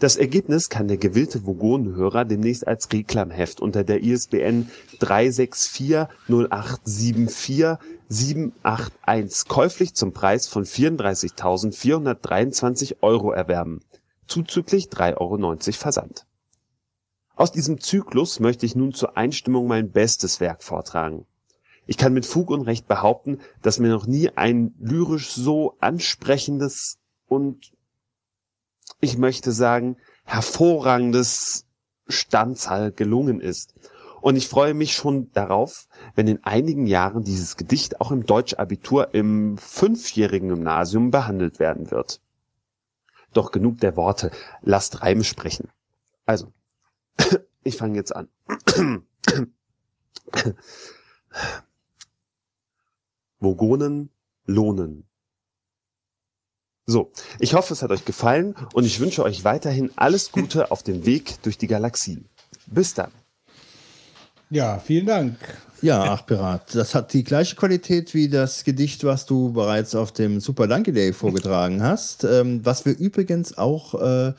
Das Ergebnis kann der gewillte Vogonenhörer demnächst als Reklamheft unter der ISBN 36408747781 käuflich zum Preis von 34.423 Euro erwerben, zuzüglich 3,90 Euro Versand. Aus diesem Zyklus möchte ich nun zur Einstimmung mein bestes Werk vortragen. Ich kann mit Fug und Recht behaupten, dass mir noch nie ein lyrisch so ansprechendes und ich möchte sagen, hervorragendes Standzahl gelungen ist. Und ich freue mich schon darauf, wenn in einigen Jahren dieses Gedicht auch im Deutschabitur im fünfjährigen Gymnasium behandelt werden wird. Doch genug der Worte, lasst Reime sprechen. Also, ich fange jetzt an. Vogonen lohnen. So, ich hoffe, es hat euch gefallen und ich wünsche euch weiterhin alles Gute auf dem Weg durch die Galaxie. Bis dann. Ja, vielen Dank. Ja, ach Pirat, das hat die gleiche Qualität wie das Gedicht, was du bereits auf dem Super Donkey Day vorgetragen hast, ähm, was wir übrigens auch äh,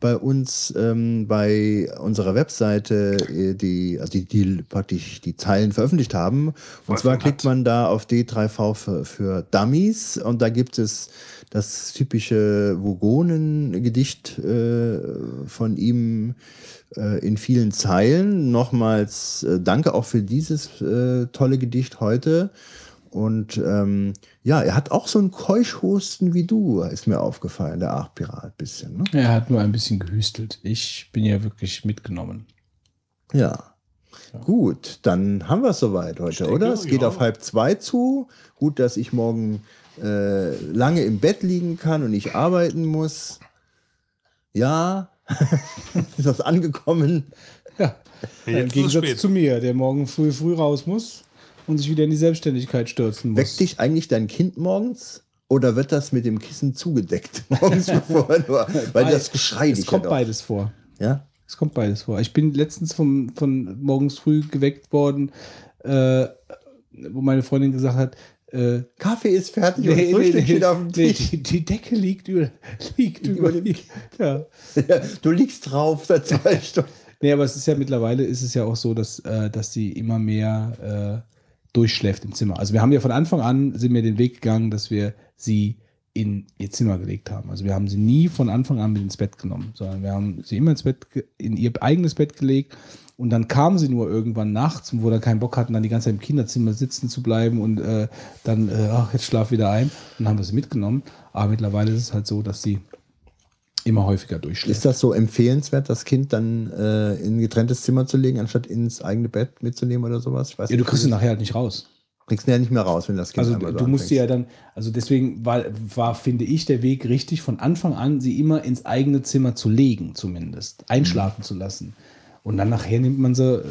bei uns ähm, bei unserer Webseite äh, die, also die, die praktisch die Zeilen veröffentlicht haben. Und Wolfgang zwar klickt hat. man da auf D3V für, für Dummies und da gibt es das typische Vogonen-Gedicht äh, von ihm äh, in vielen Zeilen. Nochmals äh, danke auch für dieses äh, tolle Gedicht heute. Und ähm, ja, er hat auch so einen Keuschhusten wie du, ist mir aufgefallen, der Archpirat bisschen. Ne? Er hat nur ein bisschen gehüstelt. Ich bin ja wirklich mitgenommen. Ja. Gut, dann haben wir es soweit heute, denke, oder? Es geht ja. auf halb zwei zu. Gut, dass ich morgen äh, lange im Bett liegen kann und nicht arbeiten muss. Ja, ist das angekommen? Ja. Im Gegensatz zu mir, der morgen früh früh raus muss und sich wieder in die Selbstständigkeit stürzen muss. Weckt dich eigentlich dein Kind morgens? Oder wird das mit dem Kissen zugedeckt morgens, bevor er nur, weil das Geschrei Es kommt ja beides vor. Ja? Es kommt beides vor. Ich bin letztens vom, von morgens früh geweckt worden, äh, wo meine Freundin gesagt hat, äh, Kaffee ist fertig und Frühstück steht auf dem nee, Tisch. die, die Decke liegt über, liegt über, Über dem- ja. Ja, du liegst drauf seit zwei Stunden. Nee, aber es ist ja mittlerweile ist es ja auch so, dass, äh, dass sie immer mehr äh, durchschläft im Zimmer. Also wir haben ja von Anfang an sind wir den Weg gegangen, dass wir sie in ihr Zimmer gelegt haben. Also wir haben sie nie von Anfang an mit ins Bett genommen, sondern wir haben sie immer ins Bett, in ihr eigenes Bett gelegt und dann kam sie nur irgendwann nachts, wo dann keinen Bock hatten, dann die ganze Zeit im Kinderzimmer sitzen zu bleiben und äh, dann, äh, ach, jetzt schlaf wieder ein. Und dann haben wir sie mitgenommen. Aber mittlerweile ist es halt so, dass sie immer häufiger durchschläft. Ist das so empfehlenswert, das Kind dann äh, in ein getrenntes Zimmer zu legen, anstatt ins eigene Bett mitzunehmen oder sowas? Ich weiß ja, du kriegst das- nachher halt nicht raus. kriegst ihn ja nicht mehr raus, wenn das Kind Also einmal so du musst sie ja dann, also deswegen war, war, finde ich, der Weg richtig, von Anfang an sie immer ins eigene Zimmer zu legen, zumindest, einschlafen zu lassen. Und dann nachher nimmt man sie äh,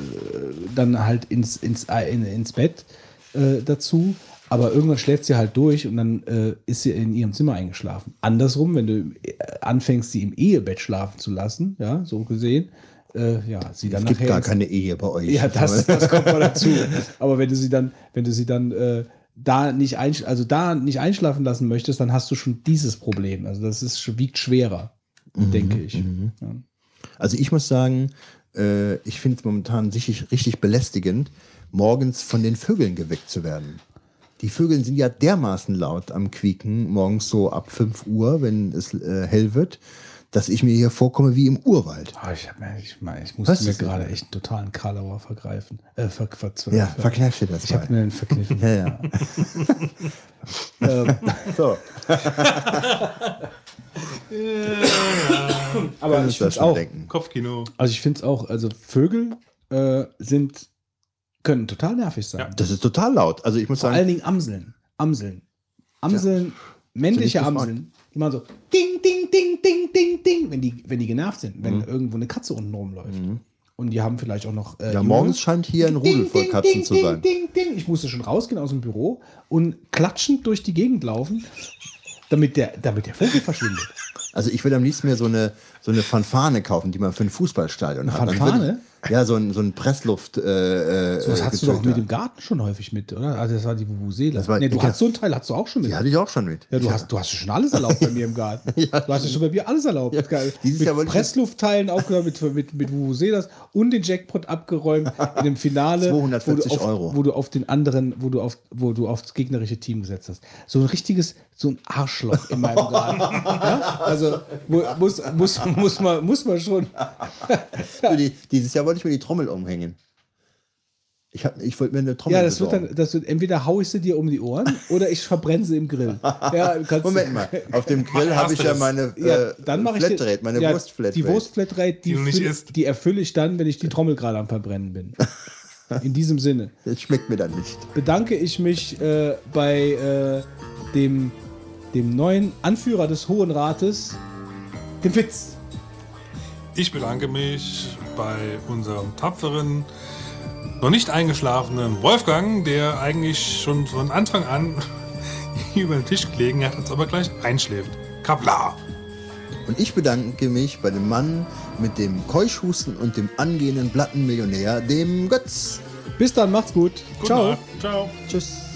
dann halt ins, ins, äh, in, ins Bett äh, dazu. Aber irgendwann schläft sie halt durch und dann äh, ist sie in ihrem Zimmer eingeschlafen. Andersrum, wenn du äh, anfängst, sie im Ehebett schlafen zu lassen, ja, so gesehen, äh, ja, sie dann Es gibt gar keine Ehe bei euch. ja, das, das kommt mal dazu. Aber wenn du sie dann, wenn du sie dann äh, da nicht einsch also da nicht einschlafen lassen möchtest, dann hast du schon dieses Problem. Also das ist wiegt schwerer, denke ich. Ja. Also ich muss sagen, äh, ich finde es momentan richtig, richtig belästigend, morgens von den Vögeln geweckt zu werden. Die Vögel sind ja dermaßen laut am Quieken, morgens so ab 5 Uhr, wenn es äh, hell wird, dass ich mir hier vorkomme wie im Urwald. Ah, ich, hab mir- ich, ich Was musste mir ist das gerade echt einen totalen Karlauer vergreifen. Äh, ver, ver, ver, Ja, verkneif dir das Ich habe mir einen verkniffen. Ja, ja. ähm, So. Aber ich finde auch. denken. Kopfkino. Also ich finde es auch. Also Vögel äh, sind können total nervig sein. Das ist total laut. Also ich muss Vor sagen, allen Dingen Amseln. Amseln. Amseln, männliche Sind nicht Amseln, die machen so ding, ding, ding, ding, ding, ding, wenn die, wenn die genervt sind, wenn Mhm. irgendwo eine Katze unten rumläuft. Und die haben vielleicht auch noch. Äh, ja, morgens scheint hier ein Rudel voll Katzen ding, zu ding, sein. Ding, ding. Ich musste schon rausgehen aus dem Büro und klatschend durch die Gegend laufen, damit der, damit der Vogel verschwindet. Also ich würde am liebsten mir so eine, so eine Fanfane kaufen, die man für ein Fußballstadion Eine hat. Fanfane? würde- Ja, so ein, so ein Pressluft. Äh, äh, So, das hast du doch mit dem Garten schon häufig mit, oder? Also das war die Vuvuzela. Das war- nee, du ja. hast so einen Teil, hast du auch schon mit. Die hatte ich auch schon mit. Ja, du hast, du hast schon alles erlaubt bei mir im Garten. du hast ja schon bei mir alles erlaubt. Geil. dieses mit Pressluftteilen aufgenommen, mit, mit, mit Vuvuzelas und den Jackpot abgeräumt in dem Finale. 240 wo du auf, Euro. Wo du auf den anderen, wo du auf, wo du aufs gegnerische Team gesetzt hast. So ein richtiges, so ein Arschloch in meinem Garten. ja? Also mu- muss, muss, muss, man, muss man schon. Du, die, dieses Jahr wollte ich mir die Trommel umhängen. Ich, hab, ich wollte mir eine Trommel Ja, das wird besorgen. dann, das wird, entweder hau ich sie dir um die Ohren oder ich verbrenne sie im Grill. Ja, Moment mal, auf dem Grill habe ich ja meine Ja, äh, dann mache ich die- Flatrate, meine ja, Wurstflatrate. Die Wurstflatrate, die, Die die erfülle ich dann, wenn ich die Trommel gerade am Verbrennen bin. In diesem Sinne Das schmeckt mir dann nicht. bedanke ich mich äh, bei äh, dem, dem neuen Anführer des Hohen Rates, dem Fitz. Ich bedanke mich bei unserem tapferen, noch nicht eingeschlafenen Wolfgang, der eigentlich schon von Anfang an über den Tisch gelegen hat, jetzt aber gleich einschläft. Kapla! Und ich bedanke mich bei dem Mann mit dem Keuschhusten und dem angehenden Plattenmillionär, dem Götz. Bis dann, macht's gut. Gute Ciao. Nacht. Ciao. Tschüss.